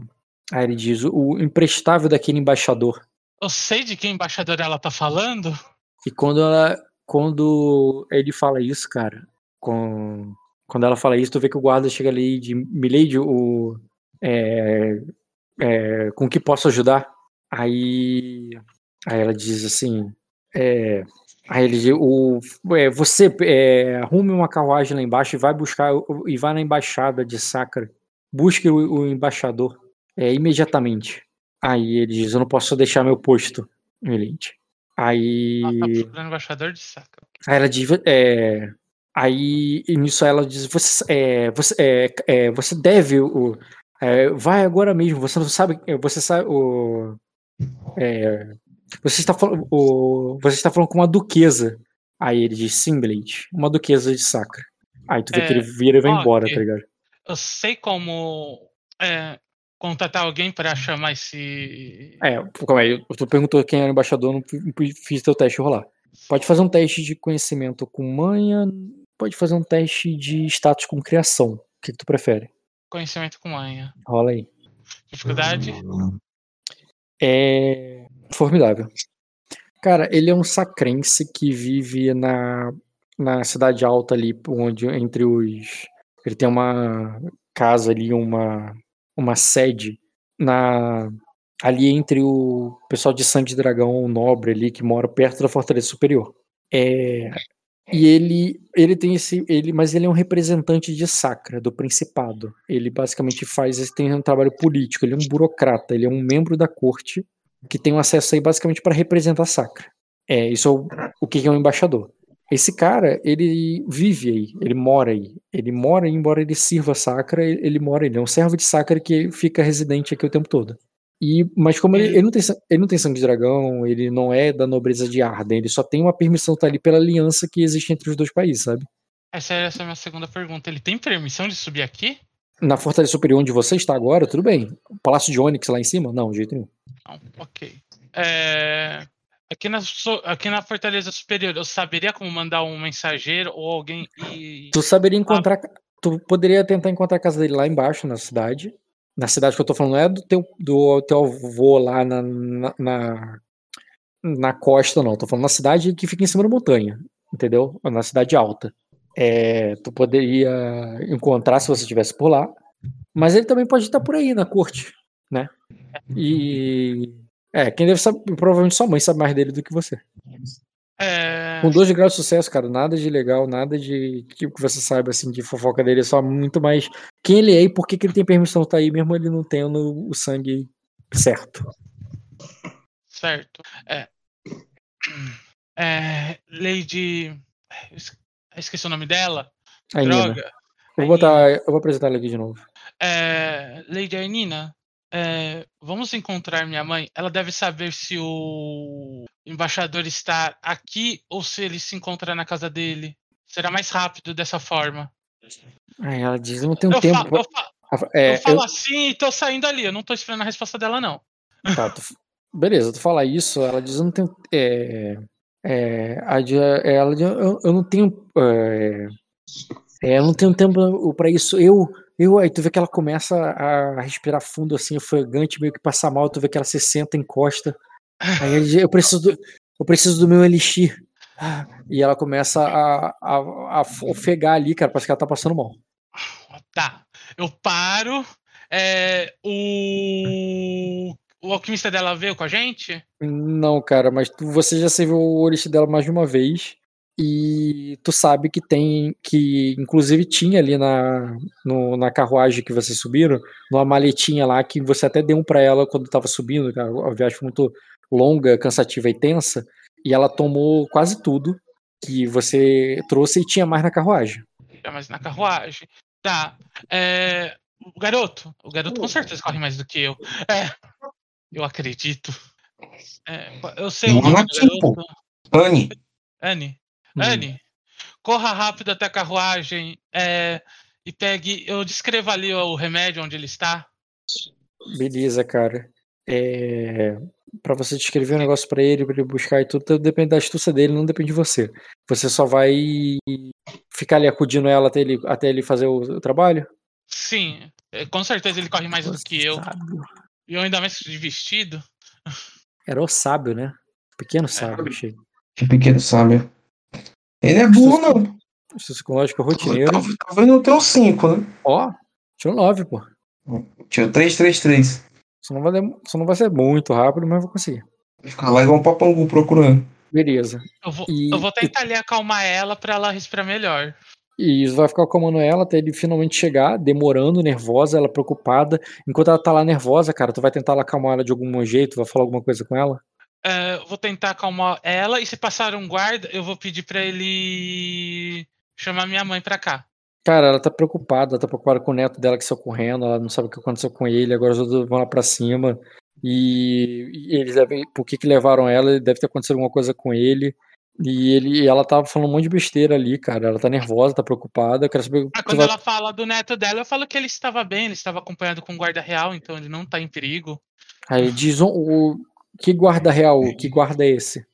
aí ele diz o emprestável daquele embaixador. Eu sei de que embaixador ela tá falando. E quando ela. Quando ele fala isso, cara, com, quando ela fala isso, tu vê que o guarda chega ali de Milady, o. É, é, com que posso ajudar? Aí. Aí ela diz assim. É, aí ele diz, o, é, você é, arrume uma carruagem lá embaixo e vai buscar. E vai na embaixada de Sacra. Busque o, o embaixador é, imediatamente. Aí ele diz, eu não posso deixar meu posto, Milady. Aí. Ela tá procurando embaixador de saca. Aí ela diz. É, aí nisso ela diz: Você, é, você, é, é, você deve. O, é, vai agora mesmo. Você não sabe. é, Você sabe. O, é, você, está falando, o, você está falando com uma duquesa. Aí ele diz: Sim, Blade. Uma duquesa de Sacra. Aí tu vê que ele vira e vai ok. embora, tá ligado? Eu sei como é, contatar alguém pra chamar esse. É, calma aí. Tu perguntou quem era o embaixador, não fiz teu teste rolar. Pode fazer um teste de conhecimento com manha, pode fazer um teste de status com criação. O que, que tu prefere? Conhecimento com manha. Rola aí. Dificuldade? É formidável. Cara, ele é um sacrense que vive na, na cidade alta ali, onde entre os. Ele tem uma casa ali, uma, uma sede na ali entre o pessoal de Sangue Dragão, nobre ali, que mora perto da Fortaleza Superior. É, e ele, ele tem esse, ele, mas ele é um representante de Sacra, do Principado. Ele basicamente faz, esse- tem um trabalho político. Ele é um burocrata, ele é um membro da corte que tem um acesso aí basicamente para representar Sacra. É, isso é o, o que é um embaixador. Esse cara, ele vive aí, ele mora aí. Ele mora, aí, embora ele sirva a Sacra, ele, ele mora, ele é um servo de Sacra que fica residente aqui o tempo todo. E, mas como ele, ele não tem, ele não tem sangue de dragão, ele não é da nobreza de Arden, ele só tem uma permissão tá ali pela aliança que existe entre os dois países, sabe? Essa, essa é a minha segunda pergunta. Ele tem permissão de subir aqui? Na Fortaleza Superior onde você está agora, tudo bem. O Palácio de Onyx lá em cima? Não, de jeito nenhum. Não, ok. É, aqui, na, aqui na Fortaleza Superior, eu saberia como mandar um mensageiro ou alguém e. Tu saberia encontrar. Tu poderia tentar encontrar a casa dele lá embaixo, na cidade. Na cidade que eu tô falando, não é do teu, do teu avô lá na, na, na, na costa, não. Tô falando na cidade que fica em cima da montanha, entendeu? Na cidade alta. É, tu poderia encontrar se você estivesse por lá. Mas ele também pode estar por aí na corte, né? E. É, quem deve saber. Provavelmente sua mãe sabe mais dele do que você. É, Com 12 graus de sucesso, cara, nada de legal, nada de que que você saiba assim de fofoca dele, é só muito mais quem ele é e por que, que ele tem permissão de estar aí, mesmo ele não tendo o sangue certo. certo. É, é, Lady. eu Esqueci o nome dela. A. Droga. Eu vou botar, eu vou apresentar ela aqui de novo. É, Lady Arnina, é, vamos encontrar minha mãe. Ela deve saber se o embaixador está aqui ou se ele se encontra na casa dele. Será mais rápido dessa forma. Aí ela diz, eu não tenho Eu, tempo. eu, fa- pra- É, eu falo eu- assim e tô saindo ali. Eu não tô esperando a resposta dela, não. Tá, tu- beleza, tu fala isso, ela diz, eu não tenho. É, é, ela diz, eu, eu não tenho. É, é, eu não tenho tempo pra isso. Eu, eu, aí tu vê que ela começa a respirar fundo, assim, ofegante, meio que passar mal, tu vê que ela se senta, encosta. Aí ela diz, eu preciso do, eu preciso do meu elixir. E ela começa a, a, a ofegar ali, cara, parece que ela tá passando mal. Tá. Eu paro. é, o o alquimista dela veio com a gente? Não, cara, mas tu- você já serviu o Orist dela mais de uma vez. E tu sabe que tem. Que inclusive tinha ali na, no- na carruagem que vocês subiram, numa maletinha lá que você até deu um pra ela quando tava subindo. A viagem foi muito longa, cansativa e tensa. E ela tomou quase tudo que você trouxe e tinha mais na carruagem. É, mas na carruagem. Tá. É, o garoto. O garoto com certeza corre mais do que eu. É. Eu acredito. É, eu sei o nome do aqui, pô. garoto. Anne, Anne. Hum. Anne. Corra rápido até a carruagem. é, e pegue. Eu descrevo ali o remédio onde ele está. Beleza, cara. É... Para você descrever um negócio pra ele, pra ele buscar e tudo, depende da astúcia dele, não depende de você. Você só vai ficar ali acudindo ela até ele, até ele fazer o, o trabalho? Sim. é, Com certeza ele corre mais do que eu. Sábio. E eu ainda mais de vestido. Era o sábio, né? Pequeno sábio, achei. que pequeno sábio. Ele é bom, não. Astúcia psicológica rotineiro. Tá, tá vendo o teu 5, né? Ó, tirou 9, pô. Tinha 333. Só não, vai dem- só não vai ser muito rápido, mas eu vou conseguir. Vai ficar lá igual um papangu procurando. Beleza. Eu vou, E- eu vou tentar ali acalmar ela pra ela respirar melhor. E isso vai ficar comando ela até ele finalmente chegar, demorando, nervosa, ela preocupada. Enquanto ela tá lá nervosa, cara, tu vai tentar ela acalmar ela de algum jeito, vai falar alguma coisa com ela? Eu vou tentar acalmar ela e se passar um guarda, eu vou pedir pra ele chamar minha mãe pra cá. Cara, ela tá preocupada, ela tá preocupada com o neto dela que saiu correndo, ela não sabe o que aconteceu com ele, agora os outros vão lá pra cima. E, e eles devem. Por que, que levaram ela? Deve ter acontecido alguma coisa com ele. E ele, e ela tava falando um monte de besteira ali, cara. Ela tá nervosa, tá preocupada. Eu quero saber. Ah, quando vai- ela fala do neto dela, eu falo que ele estava bem, ele estava acompanhado com um guarda real, então ele não tá em perigo. Aí diz o- que guarda real, que guarda é esse?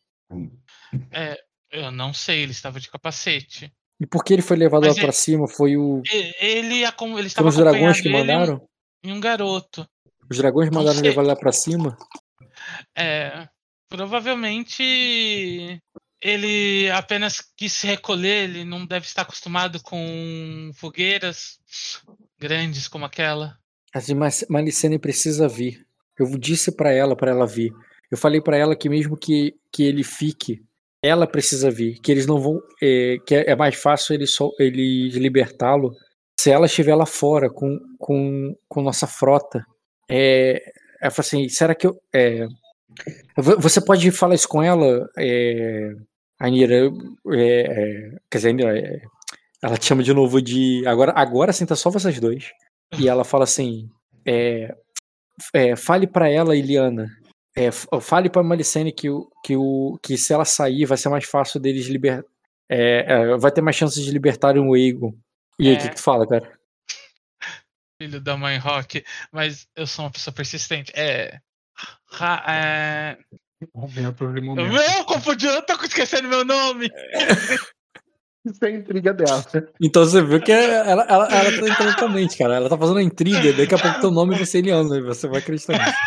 É, eu não sei, ele estava de capacete. E por que ele foi levado Mas lá pra ele- cima? Foi o. Ele, ele Foram estava os dragões que ele mandaram? e um garoto. Os dragões Não mandaram sei. levar ele lá pra cima? É, provavelmente ele apenas quis se recolher, ele não deve estar acostumado com fogueiras grandes como aquela. Mas Malicene precisa vir. Eu disse pra ela, pra ela vir. Eu falei pra ela que mesmo que, que ele fique, ela precisa vir. Que eles não vão. é, que é mais fácil eles, eles libertá-lo se ela estiver lá fora com, com, com nossa frota. É, ela falou assim: será que eu. é, vo- você pode falar isso com ela, é, Anira? É, é, quer dizer, é, ela te chama de novo de. Agora, agora tá só vocês dois. E ela fala assim: é, é, fale pra ela, Iliana. É, fale pra Malicene que, o, que, o, que se ela sair vai ser mais fácil deles liber, é, é, vai ter mais chances de libertarem o Egon. E aí, o que, É. que tu fala, cara? Filho da mãe Rock, mas eu sou uma pessoa persistente. É. Ra- é... Momento de momento. Meu, confundi, eu tô esquecendo meu nome. Isso é intriga dela. Então você viu que ela, ela, ela tá entrando tua mente, cara. Ela tá fazendo a intriga, daqui a pouco teu nome vai ser Eliana, e você vai acreditar nisso.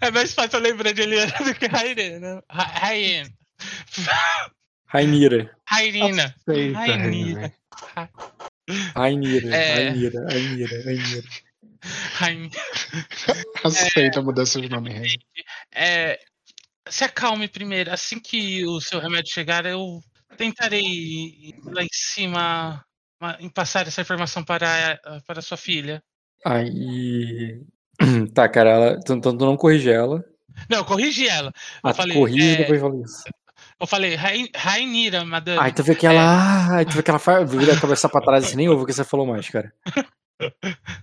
É mais fácil eu lembrar de Eliana do que Rairena. Ra- Raien. Rainira. Rairina. Aceita, Rainira. Rainira, É. Rainira, Rainira, Rainira. Rain... Aceita a mudança de nome, Rei. É, se acalme primeiro. Assim que o seu remédio chegar, eu tentarei ir lá em cima ma- em passar essa informação para, para sua filha. Aí. Tá, cara, ela, tu, tu tu não corrige ela. Não, eu corrigi ela. Ah, falei, corrige e é, depois fala isso. eu falei, Rai- Rainira, madame. Aí tu vê que ela. Ah, aí tu vê que ela faz, vira a cabeça pra trás assim, nem ouve o que você falou mais, cara.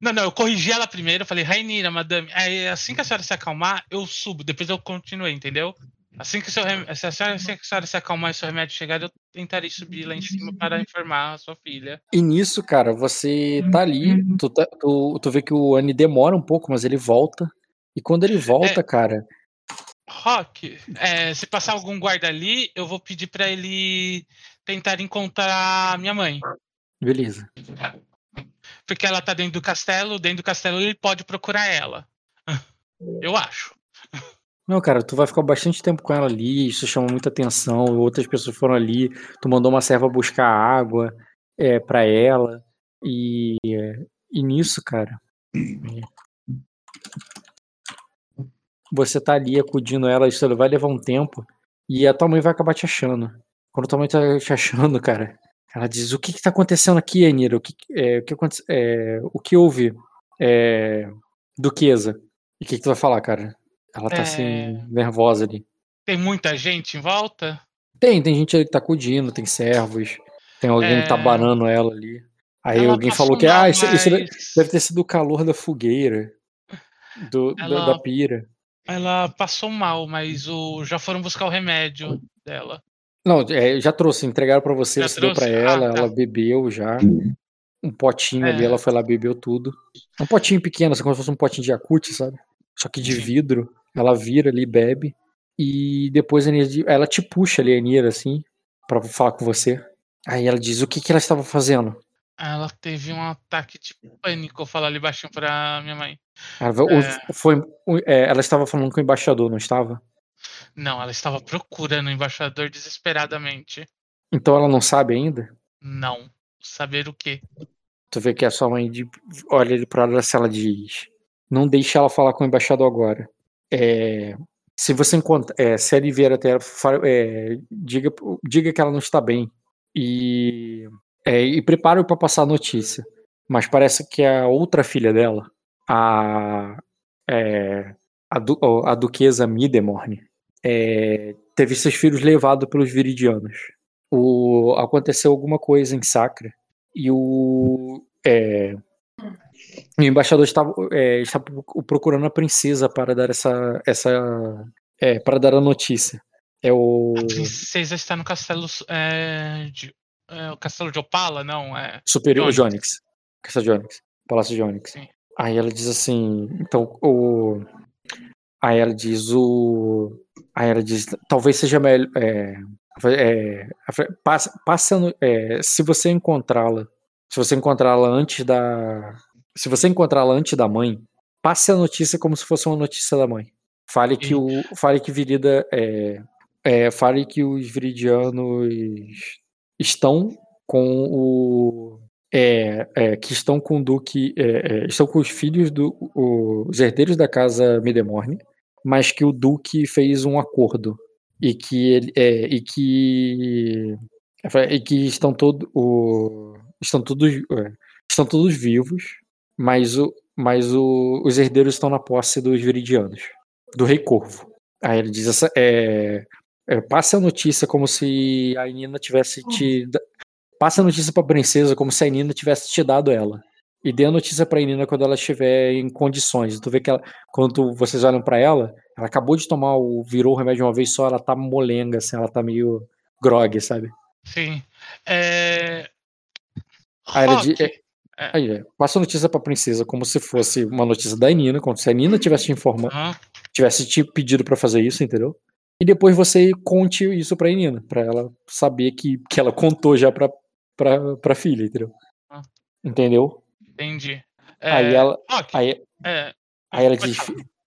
Não, não, eu corrigi ela primeiro, eu falei, Rainira, madame. Aí assim que a senhora se acalmar, eu subo, depois eu continuei, entendeu? Assim que, seu rem... se a senhora, assim que a senhora se acalmar e seu remédio chegar, eu tentarei subir lá em cima para informar a sua filha. E nisso, cara, você tá ali, tu, tá- tu, tu vê que o Annie demora um pouco, mas ele volta. E quando ele volta, cara, Rock, é, se passar algum guarda ali, eu vou pedir pra ele tentar encontrar a minha mãe. beleza. Porque ela tá dentro do castelo, dentro do castelo ele pode procurar ela. Eu acho. Não, cara, tu vai ficar bastante tempo com ela ali, isso chama muita atenção. Outras pessoas foram ali, tu mandou uma serva buscar água é, para ela. E, e nisso, cara. você tá ali acudindo ela, isso vai levar um tempo, e a tua mãe vai acabar te achando. Quando tua mãe tá te achando, cara, ela diz, o que que tá acontecendo aqui, Anira? O que, é, o que, é, o que houve? É, Duquesa. E o que que tu vai falar, cara? Ela tá É. assim, nervosa ali. Tem muita gente em volta? Tem, tem gente ali que tá acudindo, tem servos, tem alguém que tá É. banando ela ali. Aí Ela alguém passou falou que, ah, isso, isso deve ter sido o calor da fogueira, do, da- Ela- da pira. Ela passou mal, mas o... já foram buscar o remédio dela. Não, é, já trouxe, entregaram pra você, Já você deu pra trouxe? Ah, ela, tá. ela bebeu já. Um potinho ali, É. ela foi lá, bebeu tudo. É um potinho pequeno, assim, como se fosse um potinho de Yakut, sabe? Só que de Sim. vidro. Ela vira ali, bebe. E depois a energia, ela te puxa ali, a Nira, assim, pra falar com você. Aí ela diz, o que que ela estava fazendo? Ela teve um ataque de pânico, eu falo ali baixinho pra minha mãe. Ela, É. foi, é, ela estava falando com o embaixador, não estava? Não, ela estava procurando o embaixador desesperadamente. Então ela não sabe ainda? Não. Saber o quê? Tu vê que a sua mãe de- olha ele pra ela se ela diz: Não deixe ela falar com o embaixador agora. É, se você encontra, é, se ele vier até é, diga, diga que ela não está bem. E, é, e prepare para passar a notícia. Mas parece que a outra filha dela, a, é, a, du- a duquesa Midemorne, é, teve seus filhos levados pelos viridianos. O, aconteceu alguma coisa em Sacra e o, é, o embaixador estava, é, estava procurando a princesa para dar essa, essa é, para dar a notícia. É o A princesa está no castelo. É, de, é, o castelo de Opala? Não, é. superior de Onyx, Castelo de Onyx, Palácio de Onyx. Sim. Aí ela diz assim, então o, aí ela diz o, aí ela diz, talvez seja melhor, é, é, passa, passa no- é, se você encontrá-la, se você encontrá-la antes da, se você encontrá-la antes da mãe, passe a notícia como se fosse uma notícia da mãe. Fale que o, fale que Virida, é, é, fale que os Viridianos estão com o é, é, que estão com o Duque, é, é, estão com os filhos do, o- os herdeiros da casa Midemorne, mas que o Duque fez um acordo e que ele é, e que e que estão todos estão todos estão todos vivos, mas o mas o, os herdeiros estão na posse dos Viridianos, do Rei Corvo. Aí ele diz essa é, é, passe a notícia como se a Nina tivesse te da- Passa a notícia pra princesa como se a Nina tivesse te dado ela. E dê a notícia pra Nina quando ela estiver em condições. Tu vê que ela, quando tu- vocês olham pra ela, ela acabou de tomar o. virou o remédio uma vez só, ela tá molenga, assim, ela tá meio grog, sabe? Sim. É. Aí ela di- Rock, é- aí, é, passa a notícia pra princesa como se fosse uma notícia da Nina, como se a Nina tivesse te informando, aham, tivesse te pedido pra fazer isso, entendeu? E depois você conte isso pra Nina, pra ela saber que, que ela contou já pra, pra, pra filha, entendeu? Ah. Entendeu? entendi. Aí É, ela. Rock, Aí, é, aí ela diz.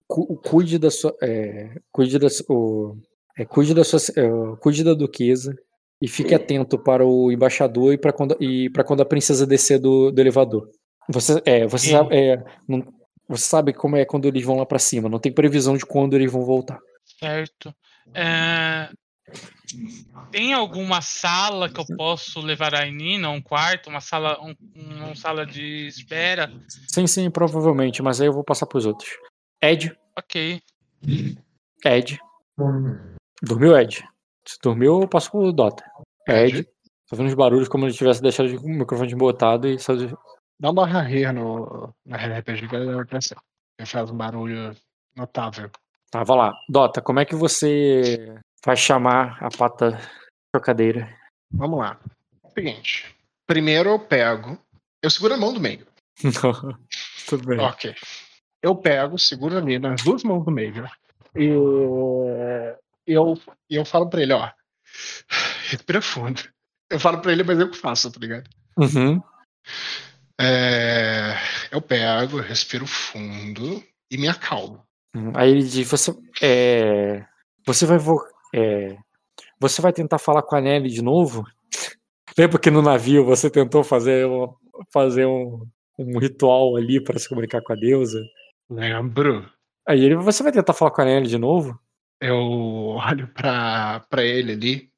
"Cu- cuide da sua. É, cuide da, o, é, cuide da sua. cuide da duquesa e fique atento para o embaixador e para quando, e para quando a princesa descer do, do elevador. Você, é, você, sabe, é, não- você sabe como é quando eles vão lá pra cima, não tem previsão de quando eles vão voltar. Certo. É, Tem alguma sala que eu posso levar a Nina? Um quarto? Uma sala, um- uma sala de espera? Sim, sim, provavelmente, mas aí eu vou passar pros outros. Ed, Ok. Ed. Dormiu, Ed? Se dormiu, eu passo pro Dota. Ed. Tô vendo os barulhos como ele tivesse deixado o microfone botado e só de- Dá uma rir no, na RPG que vai. Ele faz um barulho notável. Tava lá. Dota, como é que você vai chamar a pata chocadeira? Vamos lá. Seguinte. Primeiro eu pego. Eu seguro a mão do meio. Tudo bem. Ok. Eu pego, seguro ali nas duas mãos do meio. E eu, e eu falo pra ele, ó. Respira fundo. Eu falo pra ele, mas eu que faço, tá ligado? Uhum. É, eu pego, respiro fundo e me acalmo. Hum, Aí ele diz, você, é, você vai é, você vai tentar falar com a Nelly de novo? Lembra que no navio você tentou fazer, uma- fazer um, um ritual ali para se comunicar com a deusa? Lembro. Aí ele, você vai tentar falar com a Nelly de novo? Eu olho pra, pra ele ali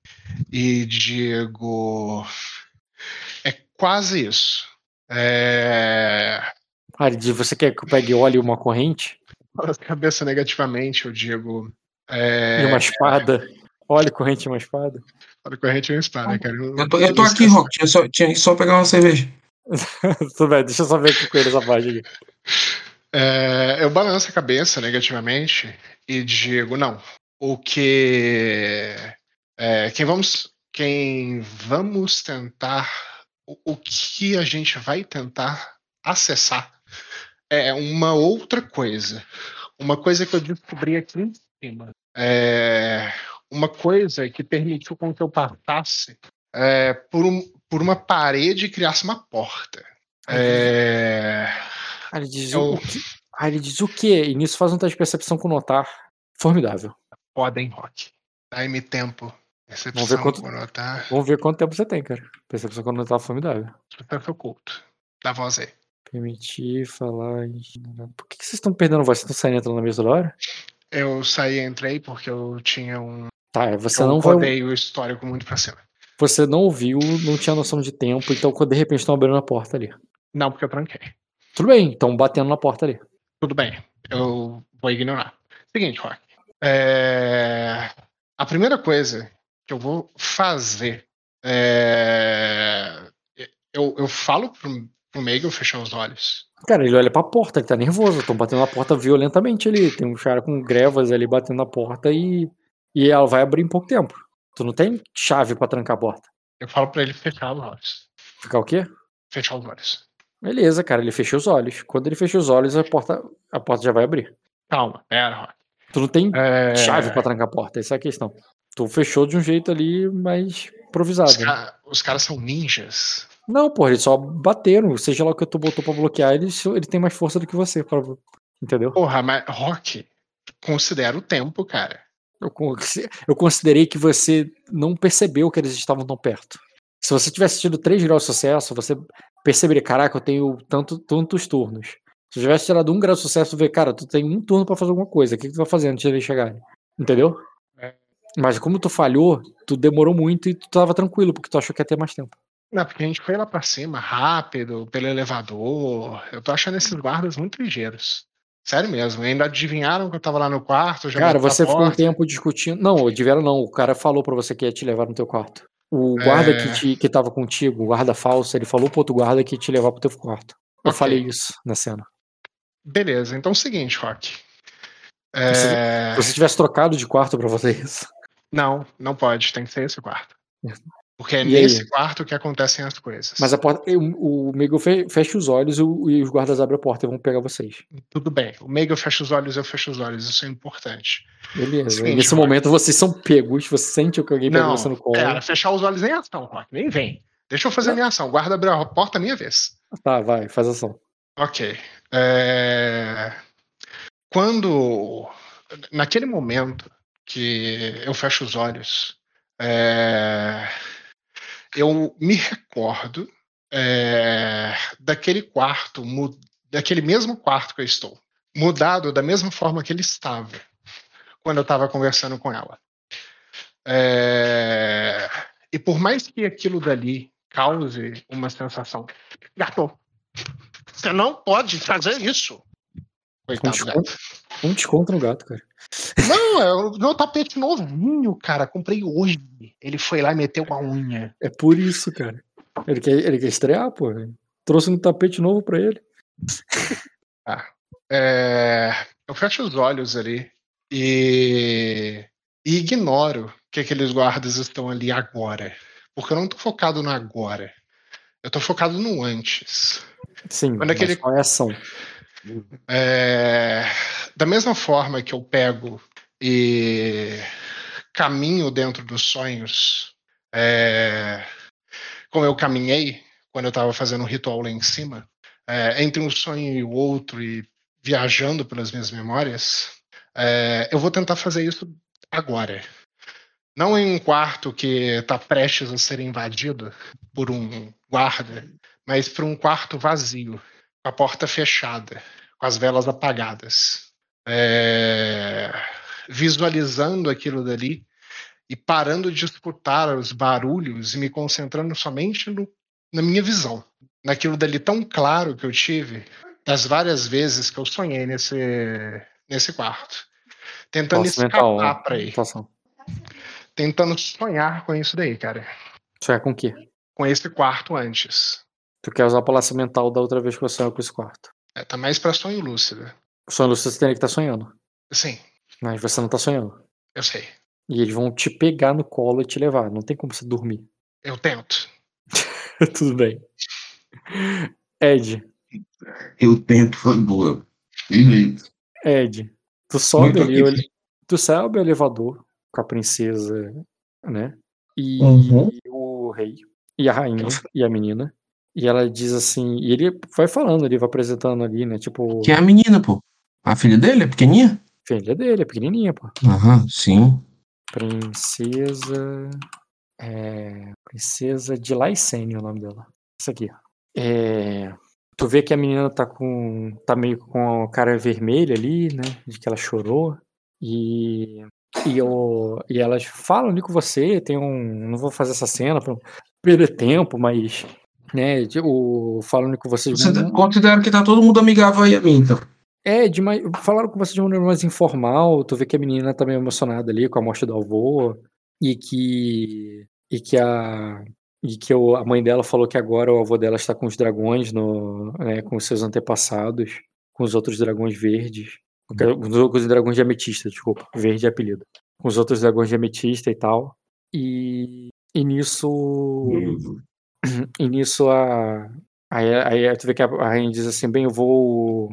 e digo. É quase isso. É. Diz, você quer que eu pegue óleo e uma corrente? Cabeça negativamente, eu digo. É... E uma espada? Óleo, corrente e uma espada? Óleo, corrente e uma espada, cara. Eu tô, eu tô aqui, Rock. Tinha só, tinha que só pegar uma cerveja. Tudo bem, deixa eu só ver aqui com ele essa parte aqui. É, eu balanço a cabeça negativamente e digo, não. O que. É, quem vamos. Quem vamos tentar. O, o que a gente vai tentar acessar é uma outra coisa. Uma coisa que eu descobri aqui em cima. É uma coisa que permitiu com que eu passasse é, por, um, por uma parede e criasse uma porta. É, Ah, ele diz eu- o quê? Ah, ele diz o quê? E nisso faz um teste de percepção com notar. Formidável. podem, Rock. Dá-me tempo. Percepção Vamos ver quanto- com notar. Vamos ver quanto tempo você tem, cara. Percepção com notar formidável. Substância oculto. Dá voz aí. Permitir falar. Por que que vocês estão perdendo a voz? Vocês estão saindo e entrando na mesa toda hora? Eu saí e entrei porque eu tinha um. Tá, você eu não vai. rodei o histórico muito pra cima. Você não ouviu, não tinha noção de tempo, então quando de repente estão abrindo a porta ali. Não, porque eu tranquei. Tudo bem, estão batendo na porta ali. Tudo bem. Eu vou ignorar. Seguinte, Rock. É, A primeira coisa que eu vou fazer é. Eu, eu falo pro, pro Megan fechar os olhos. Cara, ele olha pra porta, ele tá nervoso. Estão batendo na porta violentamente ali. Tem um cara com grevas ali batendo na porta e. E ela vai abrir em pouco tempo. Tu não tem chave pra trancar a porta. Eu falo pra ele fechar os olhos. Ficar o quê? Fechar os olhos. Beleza, cara, ele fecha os olhos. Quando ele fecha os olhos, a porta, a porta já vai abrir. Calma, pera, Rock. Tu não tem É, chave pra trancar a porta, essa é a questão. Tu fechou de um jeito ali mais improvisado. Os, né? os caras são ninjas. Não, pô, eles só bateram. Seja lá o que tu botou pra bloquear, ele, ele tem mais força do que você. pra- Entendeu? Porra, mas Rock, considera o tempo, cara. Eu, eu considerei que você não percebeu que eles estavam tão perto. Se você tivesse tido 3 graus de sucesso, você perceberia, caraca, eu tenho tanto, tantos turnos. Se eu tivesse tirado um grau de sucesso, vê, cara, tu tem um turno pra fazer alguma coisa. O que, que tu vai fazer antes de eles chegarem? Entendeu? É. Mas como tu falhou, tu demorou muito e tu tava tranquilo, porque tu achou que ia ter mais tempo. Não, porque a gente foi lá pra cima, rápido, pelo elevador. Eu tô achando esses guardas muito ligeiros. Sério mesmo, ainda adivinharam que eu tava lá no quarto. Já Cara, você ficou um tempo discutindo. Não, Divero não. O cara falou pra você que ia te levar no teu quarto. O guarda É. que, te, que tava contigo, o guarda falso, ele falou pro outro guarda que te levar pro teu quarto. Eu Ok. falei isso na cena. Beleza, então é o seguinte, Rock. Se É, você tivesse trocado de quarto pra fazer isso. Não, não pode, tem que ser esse quarto. Porque é E aí? nesse quarto que acontecem as coisas. Mas a porta. O, o Miguel fe- fecha os olhos e, o- e os guardas abrem a porta e vão pegar vocês. Tudo bem, o Mega fecha os olhos, eu fecho os olhos, isso é importante. Beleza. Seguinte, e nesse Rock. momento vocês são pegos, você sente que alguém pegou você no colo. pera, fechar os olhos nem ação, Rock, nem vem. Deixa eu fazer a minha ação, o guarda abriu a porta a minha vez. Tá, vai, faz ação. Ok. É, Quando. Naquele momento que eu fecho os olhos, é, eu me recordo é, daquele quarto, daquele mesmo quarto que eu estou, mudado da mesma forma que ele estava quando eu estava conversando com ela. É, E por mais que aquilo dali cause uma sensação, gato, você não pode fazer isso. Um Coitado, desconto, gato. um desconto no gato, cara. Não, é o meu tapete novinho, cara. Comprei hoje. Ele foi lá e meteu a unha. É por isso, cara. Ele quer, ele quer estrear, pô. Trouxe um tapete novo pra ele. É, eu fecho os olhos ali e, e ignoro que aqueles guardas estão ali agora. Porque eu não tô focado no agora. Eu tô focado no antes. Sim, Quando aquele- qual é a ação? É, da mesma forma que eu pego e caminho dentro dos sonhos, é, como eu caminhei quando eu estava fazendo um ritual lá em cima, é, entre um sonho e o outro e viajando pelas minhas memórias, é, eu vou tentar fazer isso agora. Não em um quarto que está prestes a ser invadido por um guarda, mas para um quarto vazio, com a porta fechada, com as velas apagadas. é, visualizando aquilo dali e parando de escutar os barulhos e me concentrando somente no, na minha visão, naquilo dali tão claro que eu tive das várias vezes que eu sonhei nesse, nesse quarto, tentando escapar para aí, tentando sonhar com isso daí, cara, Sonhar com o quê? com esse quarto antes. Tu quer usar a palácio mental da outra vez que você sonhou com esse quarto. É, tá mais pra sonho lúcido. Sonho lúcido você teria que estar sonhando. Sim, Mas você não tá sonhando. eu sei. E eles vão te pegar no colo e te levar. Não tem como você dormir. Eu tento. Tudo bem. Ed, Eu tento, foi boa. Ed, tu sobe ali, ele- tu sobe o elevador com a princesa, né? E Uhum. o rei, e a rainha, e a menina. E ela diz assim, e ele vai falando, ele vai apresentando ali, né? Tipo, Que é a menina, pô. A filha dele é pequenininha? filha dele, é pequenininha, pô. Aham, sim. Princesa. É, princesa de é o nome dela. Isso aqui. É, tu vê que a menina tá com. tá meio com a cara vermelha ali, né? De que ela chorou. E. E, eu, e elas falam ali com você, tem um. Não vou fazer essa cena pra perder tempo, mas. Né, de- o, falando com você. Você considera que tá todo mundo amigável aí a mim, então. É, de mais, falaram com você de uma maneira mais informal, tu vê que a menina tá meio emocionada ali com a morte do avô, e que e que a e que o- a mãe dela falou que agora o avô dela está com os dragões no, né, com os seus antepassados, com os outros dragões verdes, com os com os dragões de ametista, desculpa, verde é apelido, com os outros dragões de ametista e tal. E, e nisso e nisso a aí, aí tu vê que a, a rainha diz assim, bem, eu vou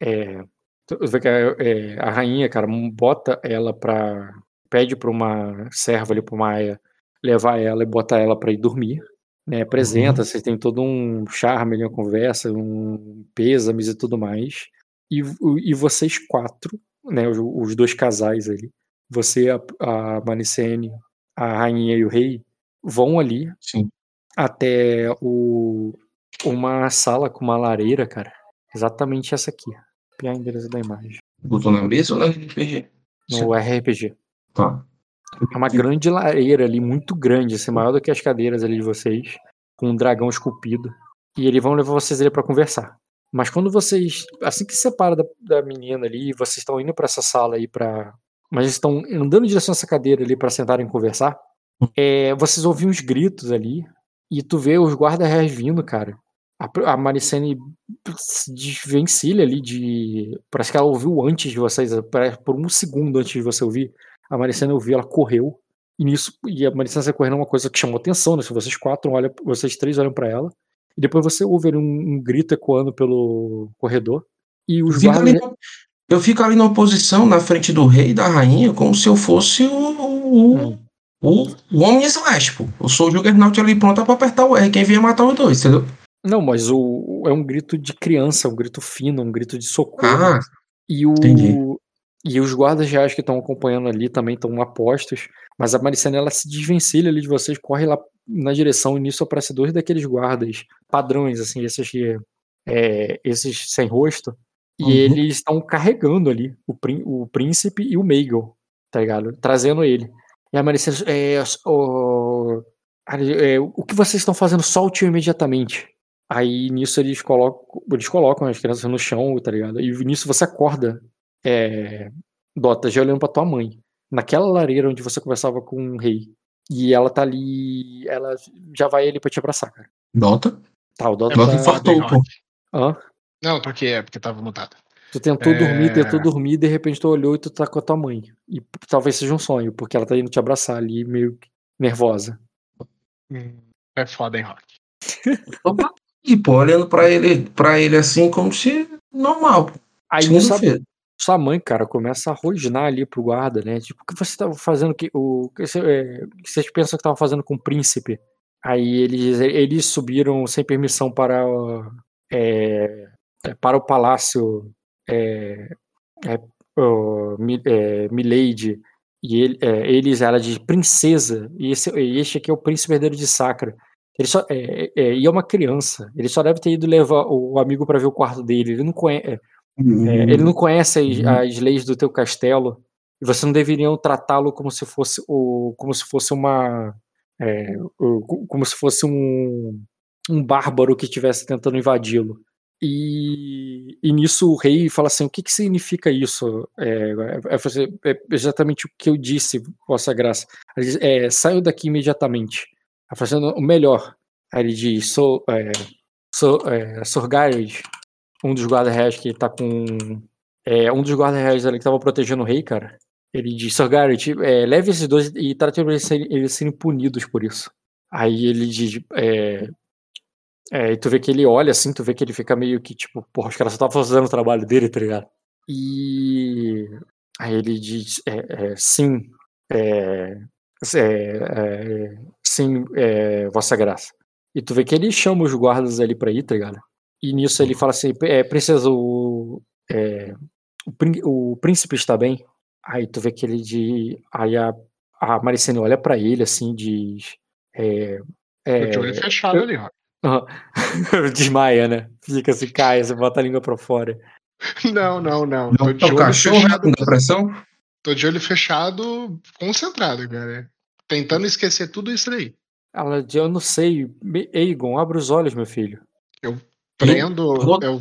é, tu vê que a, é, a rainha, cara, bota ela pra. pede pra uma serva ali, pra uma aia, levar ela e botar ela pra ir dormir. Né, apresenta, vocês têm todo um charme uma conversa, um pêsames e tudo mais. E, e vocês quatro, né, os, os dois casais ali, você, a, a Manicene, a rainha e o rei, vão ali Sim. Até o, uma sala com uma lareira, cara. Exatamente essa aqui. Copiar o endereço da imagem. Botou na mesa ou na RPG? No RPG. Tá. É uma grande lareira ali, muito grande, assim, maior do que as cadeiras ali de vocês, com um dragão esculpido. E eles vão levar vocês ali pra conversar. Mas quando vocês, assim que se separa da, da menina ali, vocês estão indo pra essa sala aí pra. Mas estão andando em direção a essa cadeira ali pra sentarem e conversar. É, vocês ouvem uns gritos ali. E tu vê os guarda-réis vindo, cara. A, a Maricene se desvencilha ali de. Parece que ela ouviu antes de vocês, por um segundo antes de você ouvir. A Maricene ouviu, ela correu. E nisso, e a Maricene sai correndo é uma coisa que chamou atenção, né? Se vocês quatro olham, vocês três olham pra ela. E depois você ouve ali um, um grito ecoando pelo corredor. E os Fica ali guardas. na- eu fico ali numa posição na frente do rei e da rainha, como se eu fosse o, o, Hum. O, o homem slash, pô. Eu sou o Juggernaut ali pronto pra apertar o R, quem vier matar os dois, entendeu? Não, mas o, é um grito de criança, um grito fino, um grito de socorro. Ah, E, o, entendi. e os guardas reais que estão acompanhando ali também estão apostos. Mas a Maricene ela se desvencilha ali de vocês, corre lá na direção. E nisso aparece dois daqueles guardas padrões, assim, esses que. é, esses sem rosto. E Uhum. eles estão carregando ali o, o príncipe e o Meigel, tá ligado? Trazendo ele. E a. É, o, é, o que vocês estão fazendo? Solte-o imediatamente. Aí nisso eles colocam, eles colocam as crianças no chão, tá ligado? E nisso você acorda, é, Dota, já olhando pra tua mãe, naquela lareira onde você conversava com o rei. E ela tá ali, ela já vai ali pra te abraçar, cara. Dota? Tá, o Dota Dota tá... infartou, pô. Hã? Não, porque é porque tava mutado. Tu tentou É. dormir, tentou dormir, de repente tu olhou e tu tá com a tua mãe. E talvez seja um sonho, porque ela tá indo te abraçar ali, meio que nervosa. Hum, É foda, hein, Rock? E, pô, olhando pra ele, pra ele assim, como se normal. Aí nisso a- Segunda-feira. sua mãe, cara, começa a rosnar ali pro guarda, né? Tipo, o que você tava fazendo que o que você, é, vocês pensam que tava fazendo com o príncipe? Aí eles eles subiram sem permissão para o- é, é, para o palácio é, é, o, Mi- é, Milady e ele, é, eles ela de princesa e esse e este aqui é o príncipe herdeiro de Sacra. Ele só é, é, e é uma criança. Ele só deve ter ido levar o amigo para ver o quarto dele. Ele não conhece É, ele não conhece as, as leis do teu castelo e você não deveria tratá-lo como se fosse o, como se fosse uma, é, como se fosse um, um bárbaro que estivesse tentando invadi-lo. E, e nisso o rei fala assim: o que, que significa isso? É, é fazer- é exatamente o que eu disse, Vossa Graça. Ele diz, é, saiam daqui imediatamente. Tá fazendo o melhor. Aí ele diz: sou, é, sou é, Sorgared, um dos guarda-reis que tá com. É, um dos guarda-reis ali que tava protegendo o rei, cara. Ele diz: Sorgared, é, leve esses dois e trate eles serem, eles serem punidos por isso. Aí ele diz: é, é, e tu vê que ele olha assim, tu vê que ele fica meio que tipo, porra, os caras só estavam fazendo o trabalho dele, tá ligado? E aí ele diz: é, é, sim, é, é, é, sim, é, Vossa Graça. E tu vê que ele chama os guardas ali pra ir, tá ligado? E nisso ele fala assim: é, princesa, o, é, o, o príncipe está bem? Aí tu vê que ele de. Aí a, a Maricene olha pra ele assim, diz. É, Tô de olho é, fechado eu- ali, ó. Aham. Desmaia, né? Fica assim, cai, você bota a língua pra fora. Não, não, não. Tô de o olho cachorro fechado. com depressão? Tô de olho fechado, concentrado, cara. Tentando esquecer tudo isso aí. Ela diz, eu não sei. Egon, abre os olhos, meu filho. Eu prendo, eu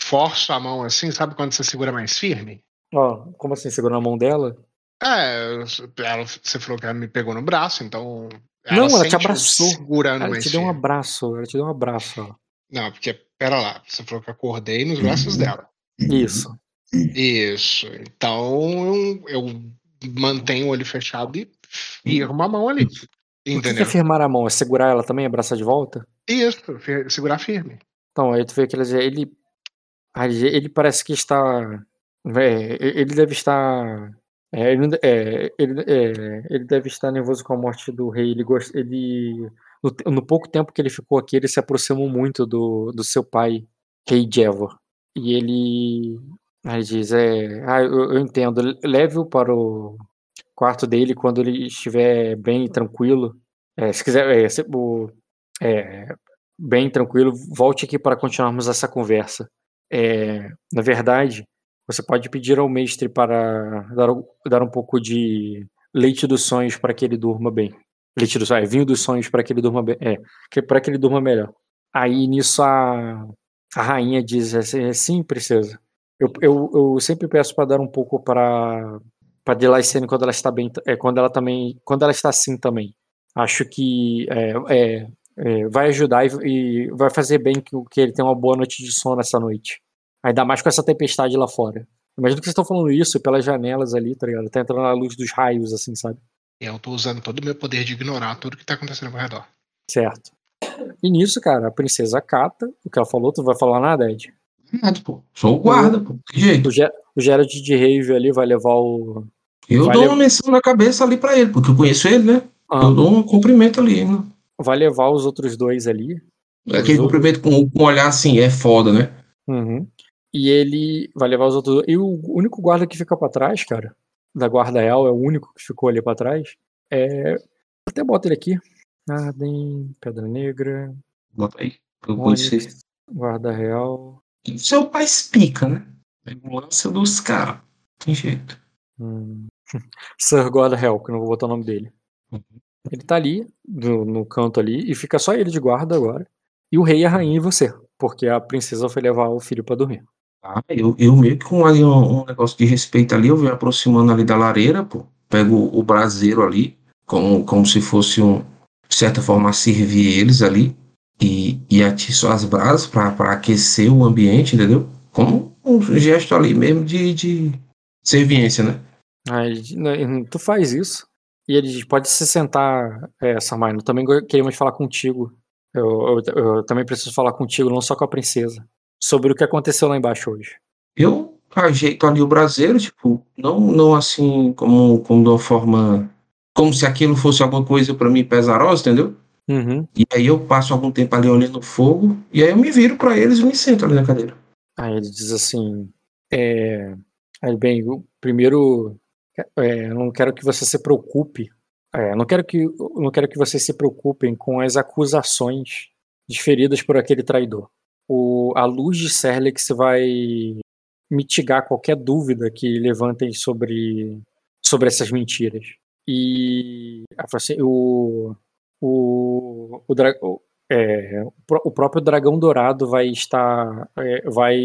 forço a mão assim, sabe quando você segura mais firme? Ó, como assim, segura na mão dela? É, ela, você falou que ela me pegou no braço, então. Não, ela te abraçou. Segurando Ela te deu um abraço, ela te deu um abraço, ó. Não, porque, pera lá, você falou que eu acordei nos braços dela. Isso. Isso. Então eu, eu mantenho o olho fechado e firmo a mão ali. O que que Entendeu? é firmar a mão? É segurar ela também, abraçar de volta? Isso, segurar firme. Então, aí tu vê que ele, ele, ele parece que está. é, ele deve estar. É, ele, é, ele, é, ele deve estar nervoso com a morte do rei. Ele, gost, ele no, no pouco tempo que ele ficou aqui, ele se aproximou muito do, do seu pai, rei Jevor. E ele. Aí diz: é, ah, eu, eu entendo. Leve-o para o quarto dele quando ele estiver bem tranquilo. É, se quiser. é, se- o- é, bem tranquilo, volte aqui para continuarmos essa conversa. Na verdade, você pode pedir ao mestre para dar, dar um pouco de leite dos sonhos para que ele durma bem. Leite dos sonhos, é, vinho dos sonhos para que ele durma bem. É, que- para que ele durma melhor. Aí nisso a, a rainha diz assim: sim, princesa. Eu, eu, eu sempre peço para dar um pouco para para Delaicene quando ela está bem, é, quando ela também, quando ela está assim também. Acho que é, é, é, vai ajudar e, e vai fazer bem que, que ele tenha uma boa noite de sono essa noite. Ainda mais com essa tempestade lá fora. Imagina que vocês estão falando isso pelas janelas ali, tá ligado? Tá entrando a luz dos raios, assim, sabe? Eu tô usando todo o meu poder de ignorar tudo que tá acontecendo ao meu redor. Certo. E nisso, cara, a princesa cata o que ela falou, tu não vai falar nada, Ed? Nada, pô. Sou o guarda, pô. Que jeito? O, Ge- o Gerald de Rave ali vai levar o. Eu vai dou uma menção na cabeça ali pra ele, porque eu conheço ele, né? Ah. Eu dou um cumprimento ali, né? Vai levar os outros dois ali. Aquele cumprimento com, com um olhar assim, é foda, né? Uhum. E ele vai levar os outros. E o único guarda que fica pra trás, cara, da guarda real, é o único que ficou ali pra trás. É. Até bota ele aqui. Arden, Pedra Negra, Bota aí. Eu Onyx, conhecer. Guarda Real. Seu pai explica, né? É lance dos caras. Tem jeito. Hum. Sir Guarda Real, que eu não vou botar o nome dele. Ele tá ali, no, no canto ali, e fica só ele de guarda agora. E o rei, a rainha e você. Porque a princesa foi levar o filho pra dormir. Ah, eu, eu meio que com ali um, um negócio de respeito ali, eu venho aproximando ali da lareira, pô. Pego o braseiro ali, como, como se fosse um, de certa forma, servir eles ali. E, e atiço as brasas pra aquecer o ambiente, entendeu? Como um gesto ali mesmo de, de serviência, né? Né, tu faz isso. E ele pode se sentar, é, Samai, eu também queríamos falar contigo. Eu, eu- eu também preciso falar contigo, não só com a princesa. Sobre o que aconteceu lá embaixo hoje. Eu ajeito ali o braseiro, tipo, não, não assim como, como de uma forma. Como se aquilo fosse alguma coisa pra mim pesarosa, entendeu? Uhum. E aí eu passo algum tempo ali olhando o fogo, e aí eu me viro pra eles e me sento ali na cadeira. Aí ele diz assim, é, aí, bem, primeiro, é, eu não quero que você se preocupe, é, não quero que, não quero que vocês se preocupem com as acusações desferidas por aquele traidor. O, a luz de Serlex vai, mitigar qualquer dúvida que levantem sobre, sobre essas mentiras. E assim, o, o, o, dra- o- é, o pró- o próprio dragão dourado vai estar, é, vai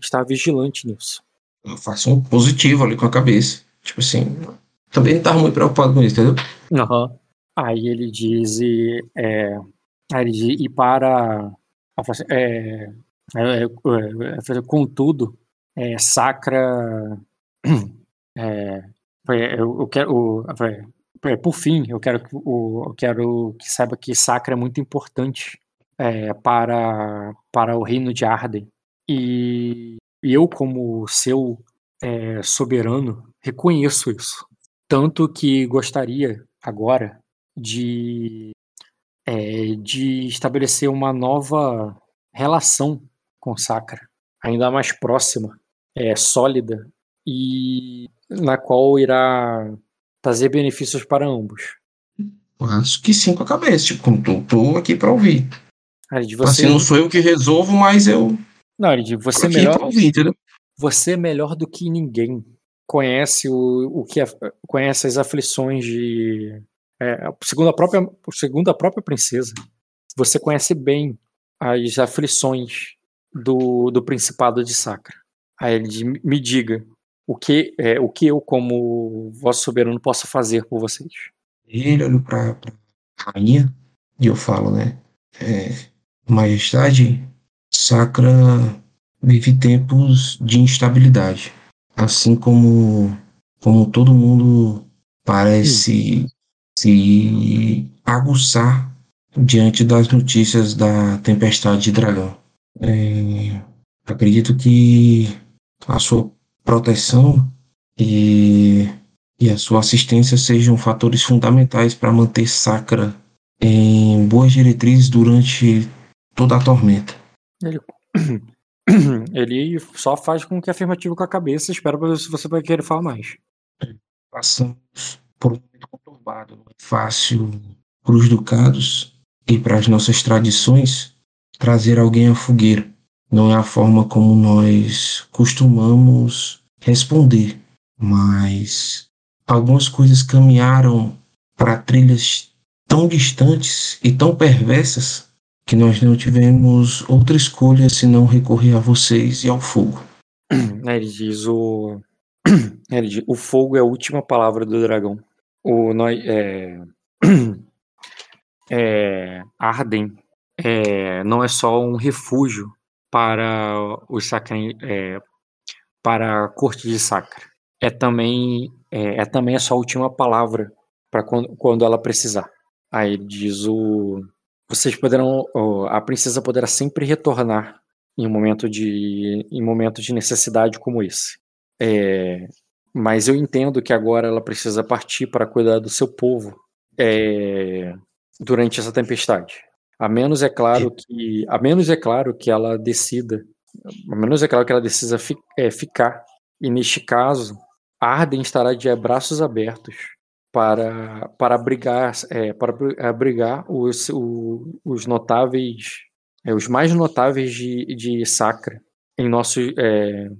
estar vigilante nisso. Eu faço um positivo ali com a cabeça. Tipo assim, também não tava muito preocupado com isso, entendeu? Aham. Aí ele diz e, é, aí ele diz, e para assim, é, é, é, é, contudo é, Sacra é, é, eu, eu quero é, é, por fim eu quero que eu quero que saiba que Sacra é muito importante é, para para o reino de Arden. E, eu como seu é, soberano reconheço isso. Tanto que gostaria agora de, é, de estabelecer uma nova relação com Sacra, ainda mais próxima, é, sólida e na qual irá trazer benefícios para ambos. Acho que sim com a cabeça. Tipo, tô, tô aqui pra ouvir. Você, Assim, não sou eu que resolvo, mas eu não, tô você é melhor, ouvir, você é melhor do que ninguém. Conhece o, o que é- conhece as aflições de é, segundo a própria segundo a própria princesa. Você conhece bem as aflições do, do principado de Sacra. Aí ele diz, me diga o que é, o que eu como vosso soberano posso fazer por vocês. Ele olha pra, pra rainha e eu falo, né? É, Majestade, Sacra vive tempos de instabilidade. Assim como, como todo mundo parece se aguçar diante das notícias da tempestade de dragão. É, acredito que a sua proteção e, e a sua assistência sejam fatores fundamentais para manter Sacra em boas diretrizes durante toda a tormenta. Ele, ele só faz com que afirmativo com a cabeça. Espero pra ver se você vai querer falar mais. Passamos por um é fácil para os ducados e para as nossas tradições trazer alguém à fogueira. Não é a forma como nós costumamos responder, mas algumas coisas caminharam para trilhas tão distantes e tão perversas que nós não tivemos outra escolha senão recorrer a vocês e ao fogo. Aí ele diz o ele diz, o fogo é a última palavra do dragão. O é, é Arden é, não é só um refúgio para os sacra, é, para a corte de Sacra. É também é, é também a sua última palavra para quando, quando ela precisar. Aí diz o vocês poderão a princesa poderá sempre retornar em um momento de em momentos de necessidade como esse. É, mas eu entendo que agora ela precisa partir para cuidar do seu povo é, durante essa tempestade. A menos é claro que a menos é claro que ela decida, a menos é claro que ela decida fi, é, ficar. E neste caso, Arden estará de braços abertos para para abrigar é, para abrigar os, o, os notáveis é, os mais notáveis de, de Sacra em nosso é,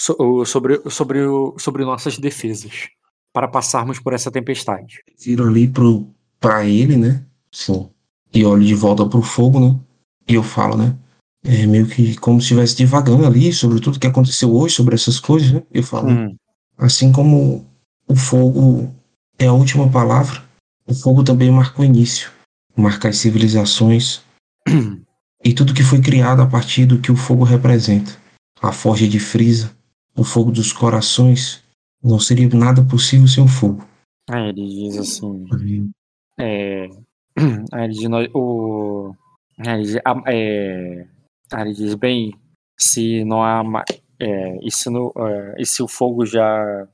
so, sobre, sobre, sobre nossas defesas para passarmos por essa tempestade. Viro ali pro, pra ele, né? Sim. E olho de volta pro fogo, né? E eu falo, né? É meio que como se estivesse divagando ali sobre tudo que aconteceu hoje, sobre essas coisas, né? Eu falo, Hum. assim como o fogo é a última palavra, o fogo também marca o início. Marca as civilizações e tudo que foi criado a partir do que o fogo representa. A forja de Frisa, o fogo dos corações, não seria nada possível sem o fogo. Aí ele diz assim. É, aí ele diz, o, aí ele diz, a- é, aí ele diz, bem, se não há é, e, se no, é, e se o fogo já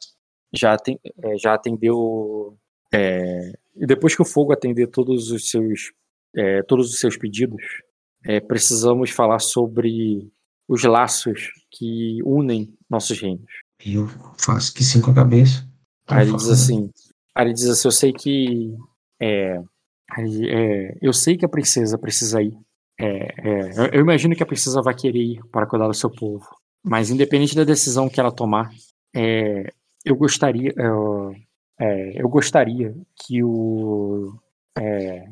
já, aten- é, já atendeu é, e depois que o fogo atender todos os seus é, todos os seus pedidos é, precisamos falar sobre os laços que unem nossos reinos E eu faço que sim com a cabeça. Aí ele diz assim, aí ele diz assim, eu sei que é, é, eu sei que a princesa precisa ir. É, é, eu, eu imagino que a princesa vai querer ir para cuidar do seu povo. mas independente da decisão que ela tomar, é, eu gostaria, eu, é, eu gostaria que o é,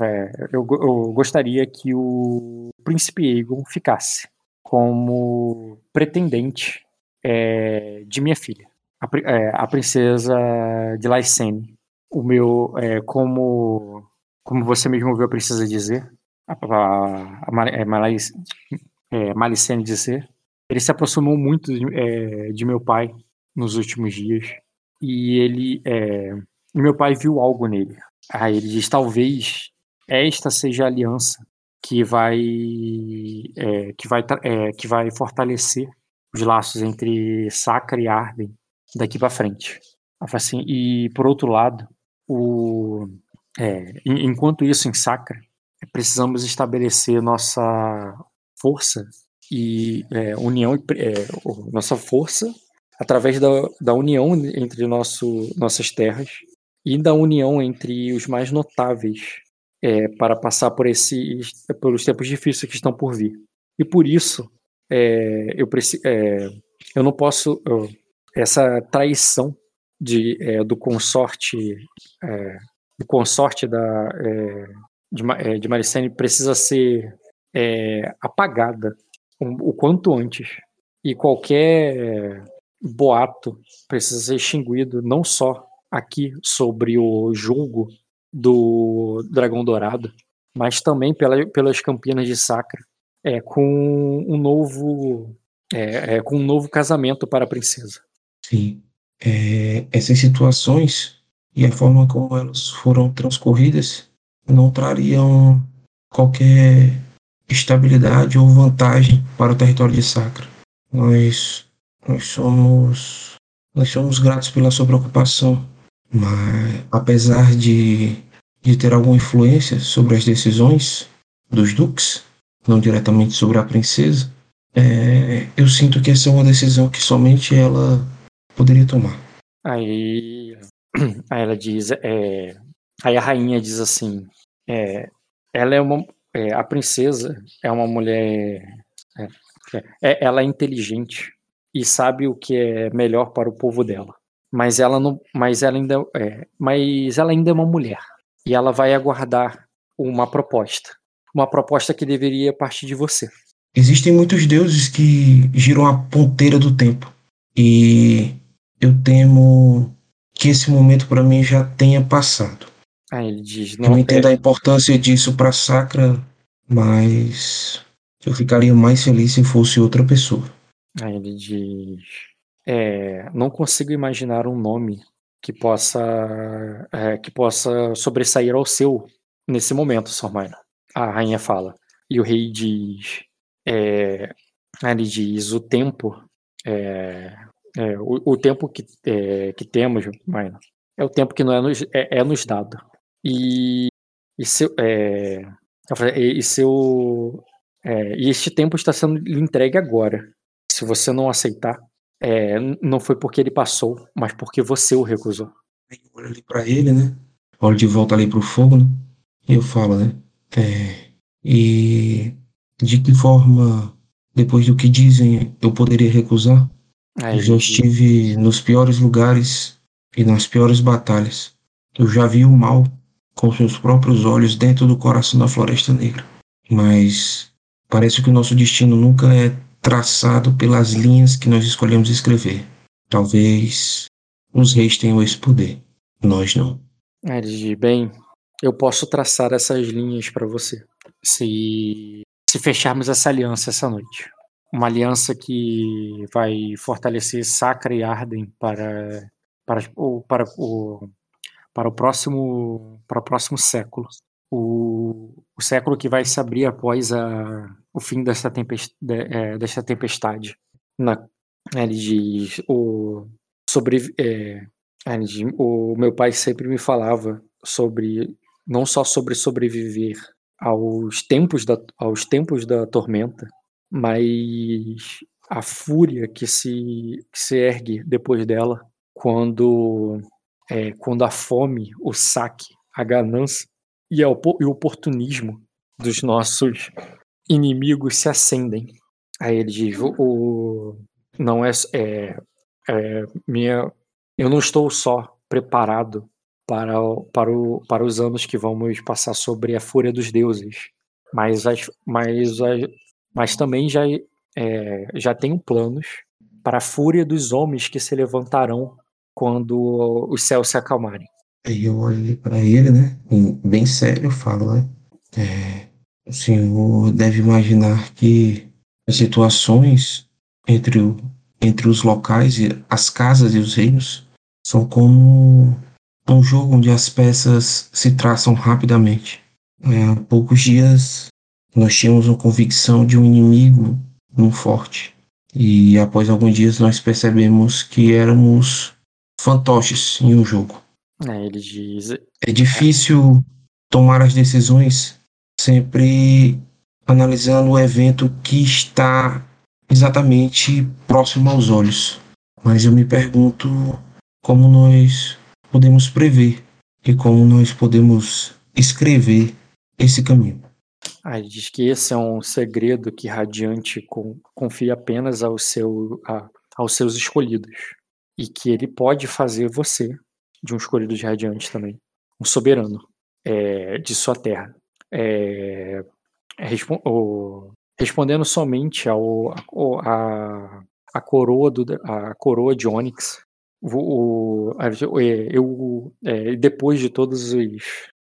é, eu, eu gostaria que o príncipe Aegon ficasse como pretendente é, de minha filha, a, é, a princesa de Lysene. O meu, é, como, como você mesmo ouviu a princesa dizer, a, a, a, é, Malais- é, Malicene dizer, ele se aproximou muito de, é, de meu pai nos últimos dias e ele, e meu pai viu algo nele. Aí ele diz, talvez esta seja a aliança que vai que vai que vai fortalecer os laços entre Sacra e Arden daqui para frente. Assim, e por outro lado, o é, en- enquanto isso em Sacra, precisamos estabelecer nossa força e é, união, é, nossa força através da, da união entre nosso, nossas terras e da união entre os mais notáveis é, para passar por esses pelos tempos difíceis que estão por vir. E por isso é, eu, é, eu não posso eu- essa traição de, é, do consorte é, do consorte da é, de, é, de Maricene precisa ser apagada o, o quanto antes. E qualquer boato precisa ser extinguido não só aqui sobre o julgo do Dragão Dourado, mas também pela, pelas Campinas de Sacra, é, com um novo é, é, com um novo casamento para a princesa. Sim. É, essas situações e a forma como elas foram transcorridas não trariam qualquer estabilidade ou vantagem para o território de Sacra. Nós, nós somos nós somos gratos pela sua preocupação, mas apesar de, de ter alguma influência sobre as decisões dos duques, não diretamente sobre a princesa, é, eu sinto que essa é uma decisão que somente ela poderia tomar. Aí, aí ela diz, é, aí a rainha diz assim, é, ela é uma, é, a princesa é uma mulher, é, é, ela é inteligente e sabe o que é melhor para o povo dela, mas ela não, mas ela ainda, mas ela ainda é uma mulher e ela vai aguardar uma proposta, uma proposta que deveria partir de você. Existem muitos deuses que giram a ponteira do tempo e eu temo que esse momento para mim já tenha passado. Aí ele diz, Eu não, entendo é, a importância disso para Sacra, mas eu ficaria mais feliz se fosse outra pessoa. Aí ele diz: é, não consigo imaginar um nome que possa é, que possa sobressair ao seu nesse momento, Sormaina. A rainha fala. E o rei diz: é, ele diz o tempo é, é, o, o tempo que, é, que temos, Maina, é o tempo que não é nos, é, é nos dado. E, e seu é, e, e seu e este tempo está sendo entregue agora. Se você não aceitar, não foi porque ele passou, mas porque você o recusou. Olho ali para ele, né? Olho de volta ali pro fogo, né? E eu falo, né? É, e de que forma, depois do que dizem, eu poderia recusar? Aí Eu já estive nos piores lugares e nas piores batalhas. Eu já vi o mal com os meus próprios olhos dentro do coração da Floresta Negra. Mas parece que o nosso destino nunca é traçado pelas linhas que nós escolhemos escrever. Talvez os reis tenham esse poder, nós não. Aí ele diz, bem, eu posso traçar essas linhas para você. Se, se fecharmos essa aliança essa noite. Uma aliança que vai fortalecer Sacra e Arden para, para, o, para, o, para, o próximo, para o próximo século. O, o século que vai se abrir após a, o fim dessa, tempest, de, é, tempestade. Na, ele diz, o, sobre, é, ele diz, o meu pai sempre me falava sobre não só sobre sobreviver aos tempos da, aos tempos da tormenta, mas a fúria que se, que se ergue depois dela quando é, quando a fome, o saque, a ganância e, a, e o oportunismo dos nossos inimigos se acendem Aí ele diz: o, o- não é, é, é minha, eu não estou só preparado para, o- para, o, para os anos que vamos passar sobre a fúria dos deuses, mas, as, mas, as, mas também já, é, já tenho planos para a fúria dos homens que se levantarão quando os céus se acalmarem. Aí eu olhei para ele, né? Bem sério, eu falo, né? É, o senhor deve imaginar que as situações entre, o, entre os locais, e as casas e os reinos são como um jogo onde as peças se traçam rapidamente. É, há poucos dias nós tínhamos uma convicção de um inimigo num forte. E após alguns dias nós percebemos que éramos fantoches em um jogo. Aí ele diz: É difícil tomar as decisões sempre analisando o evento que está exatamente próximo aos olhos. Mas eu me pergunto como nós podemos prever e como nós podemos escrever esse caminho. Aí ele diz que esse é um segredo que Radiante con- confia apenas ao seu, a- aos seus escolhidos. E que ele pode fazer você de um escolhido de Radiante também. Um soberano é, de sua terra. É, o- respondendo somente ao, ao- a, a, coroa do, a coroa de Onyx. O, é, eu, é, depois de todos os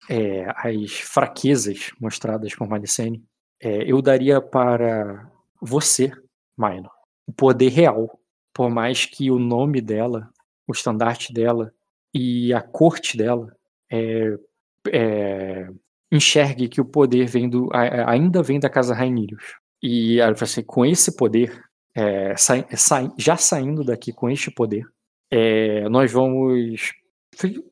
é, as fraquezas mostradas por Malicene, é, eu daria para você, Maino, o poder real. Por mais que o nome dela, o estandarte dela e a corte dela é, é, enxergue que o poder vem do, ainda vem da casa Rainírios. E assim, com esse poder, sai- sai- já saindo daqui com este poder, é, nós vamos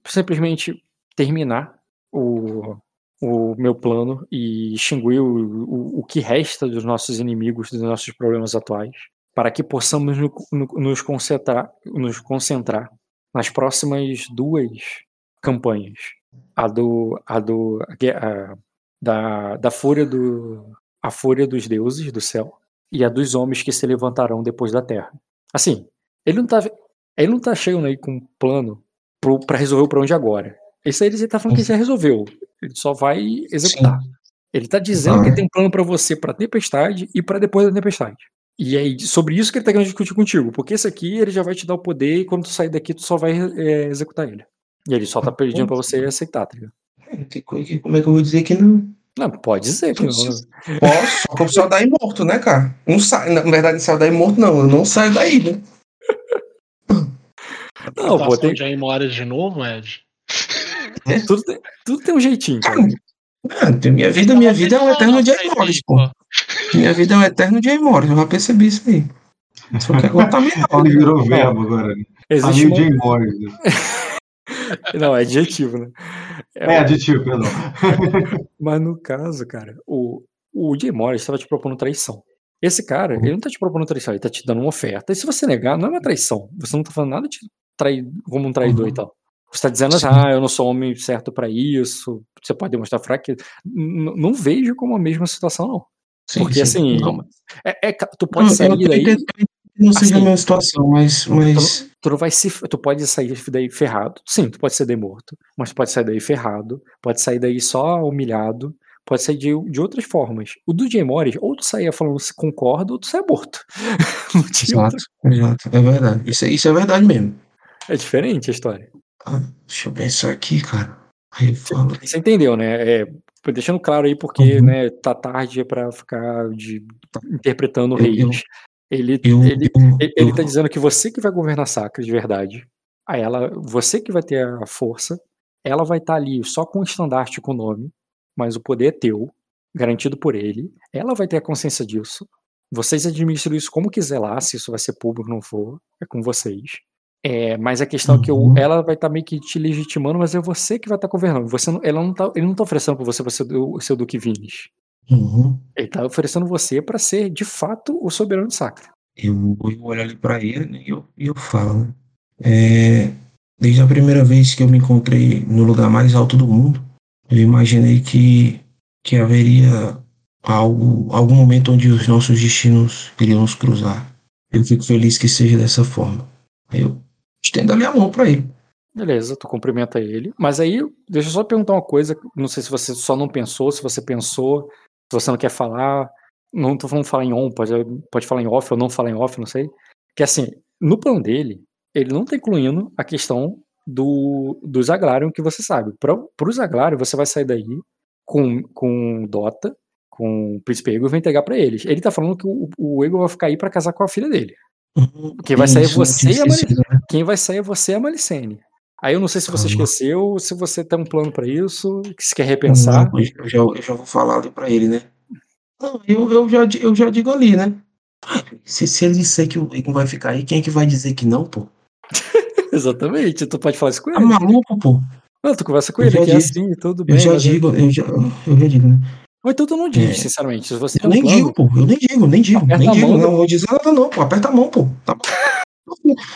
simplesmente terminar o, o meu plano e extinguir o, o, o que resta dos nossos inimigos, dos nossos problemas atuais, para que possamos no- no- nos, concentrar, nos concentrar nas próximas duas campanhas. A do. A do a- da, da fúria do. A fúria dos deuses do céu e a dos homens que se levantarão depois da terra. Assim, ele não tá, ele não tá chegando aí com um plano pro, pra resolver o problema de agora. Isso aí ele tá falando que já resolveu. Ele só vai executar. Ele tá dizendo que ele tem um plano pra você pra tempestade e pra depois da tempestade. E é sobre isso que ele tá querendo discutir contigo, porque esse aqui ele já vai te dar o poder e quando tu sair daqui tu só vai é, executar ele. E ele só tá pedindo pra você aceitar, tá ligado? Que- Como é que eu vou dizer que não? Não, pode dizer que não. Posso, só que eu saio daí morto, né, cara? Não sai, na verdade, não saio daí morto, não. Eu não saio daí, né? Não, pô, tem, de Aimora de novo, Ed? tudo, tem, tudo tem um jeitinho, cara. Ah, tem minha vida, minha vida é um eterno de Aimores, pô. Minha vida é um eterno de Aimores, eu já percebi isso aí. Só que agora tá menor. Ele virou verbo agora. né? Existe uma- Jay Morris. Não, é adjetivo, né? É adjetivo, perdão. Mas no caso, cara, o, o Jay Morris estava te propondo traição. Esse cara, ele não tá te propondo traição, ele tá te dando uma oferta. E se você negar, não é uma traição. Você não tá falando nada de trair como um traidor e tal. Você tá dizendo assim, ah, eu não sou homem certo pra isso, você pode demonstrar fraqueza. N- Não vejo como a mesma situação, não. Sim, Porque sim. assim, Não. é, é tu pode Não, sair daí. não seja a assim, mesma situação, mas. Tu, mas... tu não vai se, tu pode sair daí ferrado. Sim, tu pode ser morto, mas tu pode sair daí ferrado, pode sair daí só humilhado, pode sair de, de outras formas. O do Jay Morris, ou tu saía falando se concorda, ou tu saia morto. Exato, exato. É verdade. Isso, é- isso é verdade mesmo. É diferente a história. Ah, deixa eu pensar aqui, cara. Aí eu. Você entendeu, né? É, deixando claro aí porque, né, tá tarde pra ficar de, interpretando Eu- eu- reis. Ele, eu- ele, eu- ele, ele tá dizendo que você que vai governar Sacra de verdade. Ela, você que vai ter a força, ela vai estar ali só com o estandarte com o nome, mas o poder é teu, garantido por ele. Ela vai ter a consciência disso. Vocês administram isso como quiser lá, se isso vai ser público ou não for, é com vocês. É, mas a questão é que Uhum. o- ela vai estar meio que te legitimando, mas é você que vai estar governando. Você não, ela não tá, ele não tá oferecendo pra você, você o seu Duque Vines. Uhum. Ele tá oferecendo você pra ser, de fato, o soberano de Sacra. Eu, eu olho ali pra ele né, e eu, eu falo. né? É, desde a primeira vez que eu me encontrei no lugar mais alto do mundo, eu imaginei que, que haveria algo, algum momento onde os nossos destinos iriam nos cruzar. Eu fico feliz que seja dessa forma. Eu estendo ali a mão pra ele. Beleza, tu cumprimenta ele. Mas aí, deixa eu só perguntar uma coisa. Não sei se você só não pensou, se você pensou, se você não quer falar. Não tô falando falar em on, pode, pode falar em off ou não falar em off, não sei. Que assim, no plano dele, ele não tá incluindo a questão do, do Zaglarion que você sabe. Para o Zaglarion, você vai sair daí com, com Dota, com o Príncipe Ego e vai entregar pra eles. Ele tá falando que o, o Ego vai ficar aí pra casar com a filha dele. Quem vai sair é você e a esquecido, né? Quem vai sair é você e a Malicene. Aí eu não sei se você esqueceu, se você tem um plano pra isso, que se quer repensar. Não, eu, já, eu já vou falar ali pra ele, né? Não, eu, eu, já, eu já digo ali, né? Se, se ele disser que o Egon vai ficar aí, quem é que vai dizer que não, pô? Exatamente, tu pode falar isso com Tá ele. maluco, pô? Não, tu conversa com Eu ele, já que é disse. assim, tudo Eu bem. já mas é- digo, eu já, eu já digo, né? Ou então tu não diz, É. sinceramente. Se você Eu tem um nem plano, digo, pô. Eu nem digo, nem digo, nem a digo. mão, Não vou dizer nada, não, pô. Aperta a mão, pô. Tá bom.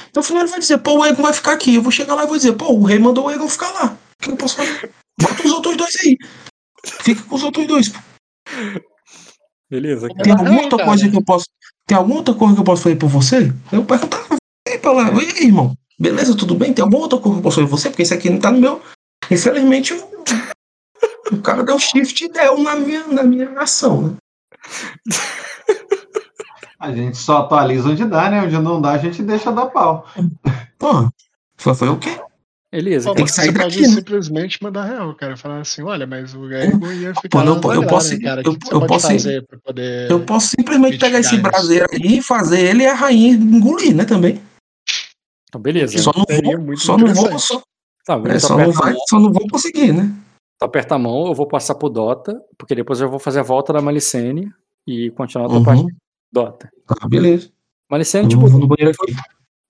Então afinal ele vai dizer, pô, o Egon vai ficar aqui. Eu vou chegar lá e vou dizer, pô, o rei mandou o Egon ficar lá. O que eu posso fazer? Bota os outros dois aí. Fica com os outros dois, pô. beleza, Tem cara. alguma Não, outra coisa que eu posso. Tem alguma outra coisa que eu posso fazer por você? Eu perguntar aí pra lá. E aí, irmão? Beleza, tudo bem? Tem alguma outra eu fazer por você? Porque esse aqui não tá no meu. Infelizmente, o, o cara deu um shift e deu na minha, na minha ação, né? A gente só atualiza onde dá, né? Onde não dá, a gente deixa dar pau. Pô, foi, foi o quê? Pô, Tem que você sair pode daqui, né? simplesmente mandar real, cara. Falar assim, olha, mas o Egon ia ficar Pô, não, eu Zaglarian, posso- cara. Eu- eu posso- fazer pra poder... Eu posso simplesmente pegar esse braseiro aí e fazer ele e a rainha engolir, né? Também. Então, beleza. Só não Seria vou, muito só não vou, interessante. só, Tá, é, só não vai, mão, só não vou conseguir, né? tu aperta a mão, eu vou passar pro Dota, porque depois eu vou fazer a volta da Malicene e continuar a tua parte Uhum. Dota. Tá, beleza. Malicene botou, no banheiro aqui.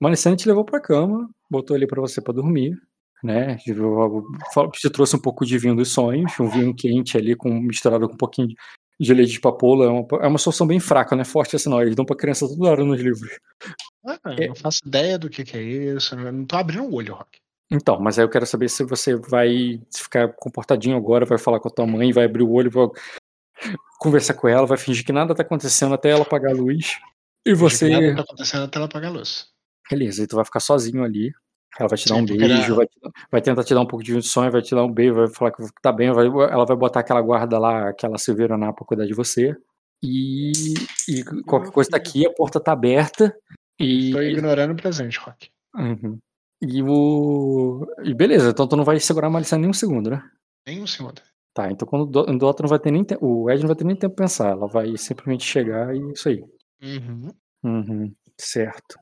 Malicene te levou pra cama, botou ali pra você pra dormir, né? Te te trouxe um pouco de vinho dos sonhos, um vinho quente ali com misturado com um pouquinho de- de leite de papoula. É uma, é uma solução bem fraca, não é forte assim não. Eles dão pra criança toda hora nos livros. Ah, eu não faço ideia do que que é isso. Eu não tô abrindo o olho, Rock. Então, mas aí eu quero saber se você vai ficar comportadinho agora, vai falar com a tua mãe, vai abrir o olho, vai conversar com ela, vai fingir que nada tá acontecendo até ela apagar a luz. E Você... Nada tá acontecendo até ela apagar a luz. Beleza, e tu vai ficar sozinho ali. Ela vai te dar um beijo, era- vai, te- vai tentar te dar um pouco de sonho, vai te dar um beijo, vai falar que tá bem, vai- ela vai botar aquela guarda lá, aquela Silveira Ná pra cuidar de você. E, e qualquer coisa tá aqui, a porta tá aberta. E, Tô ignorando o presente, Rock. Uhum. e o. E beleza, então tu não vai segurar a malícia nem um segundo, né? Nem um segundo. Tá, então quando o Do- o Dota não vai ter nem tempo. O Ed não vai ter nem tempo pra pensar. Ela vai simplesmente chegar e isso aí. Uhum. Uhum, certo.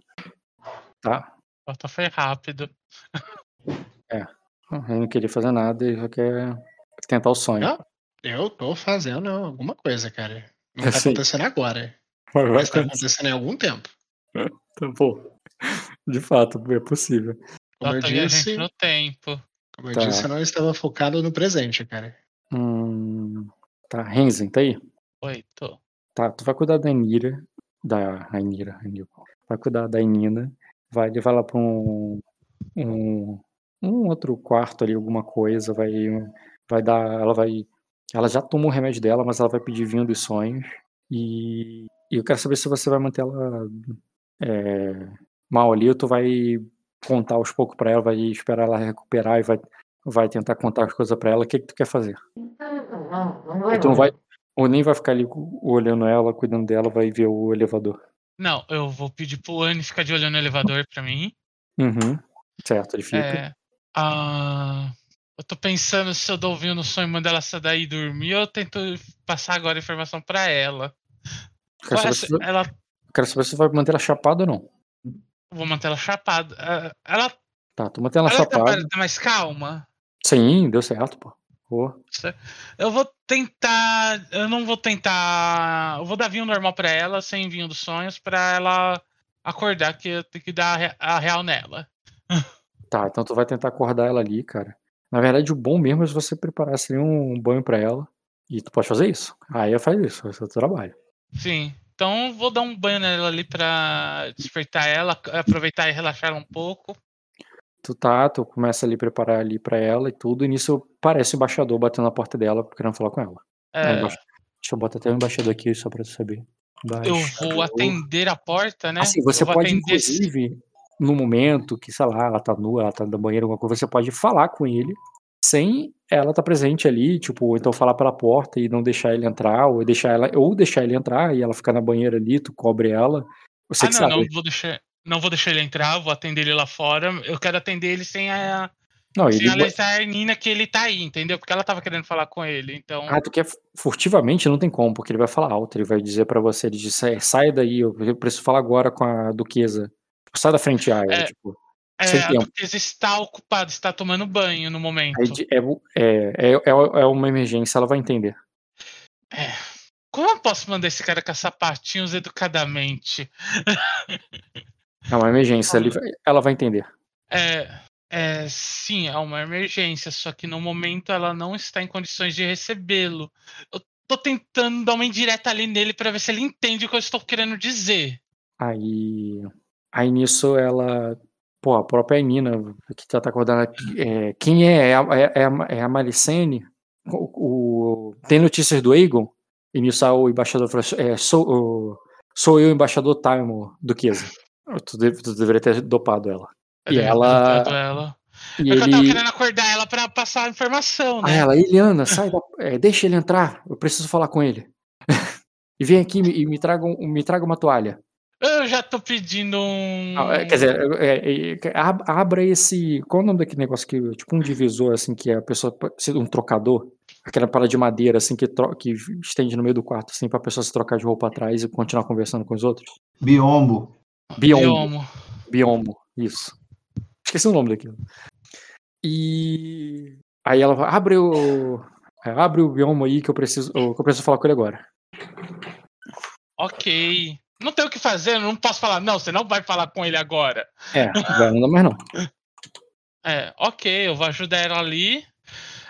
Tá. Dota foi rápido. Ele não queria fazer nada e só quer tentar o sonho. Não, eu tô fazendo alguma coisa, cara. Não tá acontecendo agora. Mas vai Mas tá acontecer. acontecendo em algum tempo. Tá bom. De fato, é possível. Como eu disse, no tempo. como eu Tá. disse, eu não estava focado no presente, cara. Hum, tá, Renzen, tá aí? Oi, tô. Tá, tu vai cuidar da Enira. Da Rainira, Rainira. Vai cuidar da Enina. Vai levar ela pra um, um. um outro quarto ali, alguma coisa. Vai. Vai dar. Ela vai. Ela já tomou o remédio dela, mas ela vai pedir vinho dos sonhos. E, e eu quero saber se você vai manter ela é, mal ali ou tu vai contar aos poucos pra ela, vai esperar ela recuperar e vai, vai tentar contar as coisas pra ela. O que, que tu quer fazer? Não vai. Ou nem vai ficar ali olhando ela, cuidando dela, vai ver o elevador. Não, eu vou pedir pro Anne ficar de olho no elevador pra mim. Uhum. Certo, ele fica. É, ah, eu tô pensando se eu dou vinho no sonho e mando ela sair daí e dormir ou eu tento passar agora a informação pra ela. Tu- ela quero saber se tu vai manter ela chapada ou não. vou manter ela chapada. Ah, Ela, Tá, tu mantém ela ela chapada. tá mais calma? Sim, deu certo, pô. Eu vou tentar. Eu não vou tentar. Eu vou dar vinho normal pra ela, sem vinho dos sonhos, pra ela acordar, que eu tenho que dar a re- a real nela. Tá, então tu vai tentar acordar ela ali, cara. Na verdade, o bom mesmo é se você preparasse um banho pra ela. E tu pode fazer isso. Aí faz isso, esse é o teu trabalho. Sim. Então vou dar um banho nela ali pra despertar ela, aproveitar e relaxar ela um pouco. Tu tá, tu começa ali a preparar ali pra ela e tudo, e nisso parece o embaixador batendo na porta dela, querendo falar com ela. É, É, Deixa eu botar até o embaixador aqui só pra tu saber. Eu vou atender a porta, né? Assim, você pode, atender inclusive, no momento que, sei lá, ela tá nua, ela tá no banheiro, alguma coisa, você pode falar com ele sem ela estar presente ali, tipo, ou então falar pela porta e não deixar ele entrar, ou deixar ela, ou deixar ele entrar e ela ficar na banheira ali, tu cobre ela. Você Ah, não, sabe. não vou deixar. Não vou deixar ele entrar, vou atender ele lá fora. Eu quero atender ele sem a. Não, sem ele- alertar a Nina que ele tá aí, entendeu? Porque ela tava querendo falar com ele. Então. Ah, tu quer furtivamente? Não tem como, porque ele vai falar alto, ele vai dizer pra você, ele diz, "É, sai daí, eu preciso falar agora com a duquesa. Sai da frente, Aya, É, tipo, é, está ocupada, está tomando banho no momento. É, é, é, é, é uma emergência, ela vai entender. Como eu posso mandar esse cara com sapatinhos educadamente? É uma emergência, ela vai entender. É, é, sim, é uma emergência, só que no momento ela não está em condições de recebê-lo. Eu tô tentando dar uma indireta ali nele pra ver se ele entende o que eu estou querendo dizer. Aí, aí nisso ela, pô, a própria Nina, que tá, tá acordando aqui, é, quem é? É a, é, é a, é a Malicene? O, o- tem notícias do Aegon? E nisso o embaixador falou, é, sou, o- sou eu, o embaixador Time, Duquesa. Tu, deve- tu deveria ter dopado ela. Eu E ela... ela. E eu tava ele... querendo acordar ela pra passar a informação, Ah, né? ela, Eliana, sai da... é, deixa ele entrar, eu preciso falar com ele. e vem aqui e me traga, um- me traga uma toalha. Eu já tô pedindo um. Ah, é, Quer dizer, é, é, é, ab- abra esse. Qual é o nome daquele negócio que. Tipo um divisor, assim, que a pessoa. Um trocador. Aquela parada de madeira, assim, que, tro- que estende no meio do quarto, assim, pra pessoa se trocar de roupa atrás e continuar conversando com os outros. Biombo. Biombo. Biomo. Biombo, isso. Esqueci o nome daquilo. E. Aí ela fala, abre o. Abre o biombo aí que eu preciso. Que eu preciso falar com ele agora. Ok. Não tem o que fazer, não posso falar, não, você não vai falar com ele agora. É, não dá mais não. É, ok, eu vou ajudar ela ali.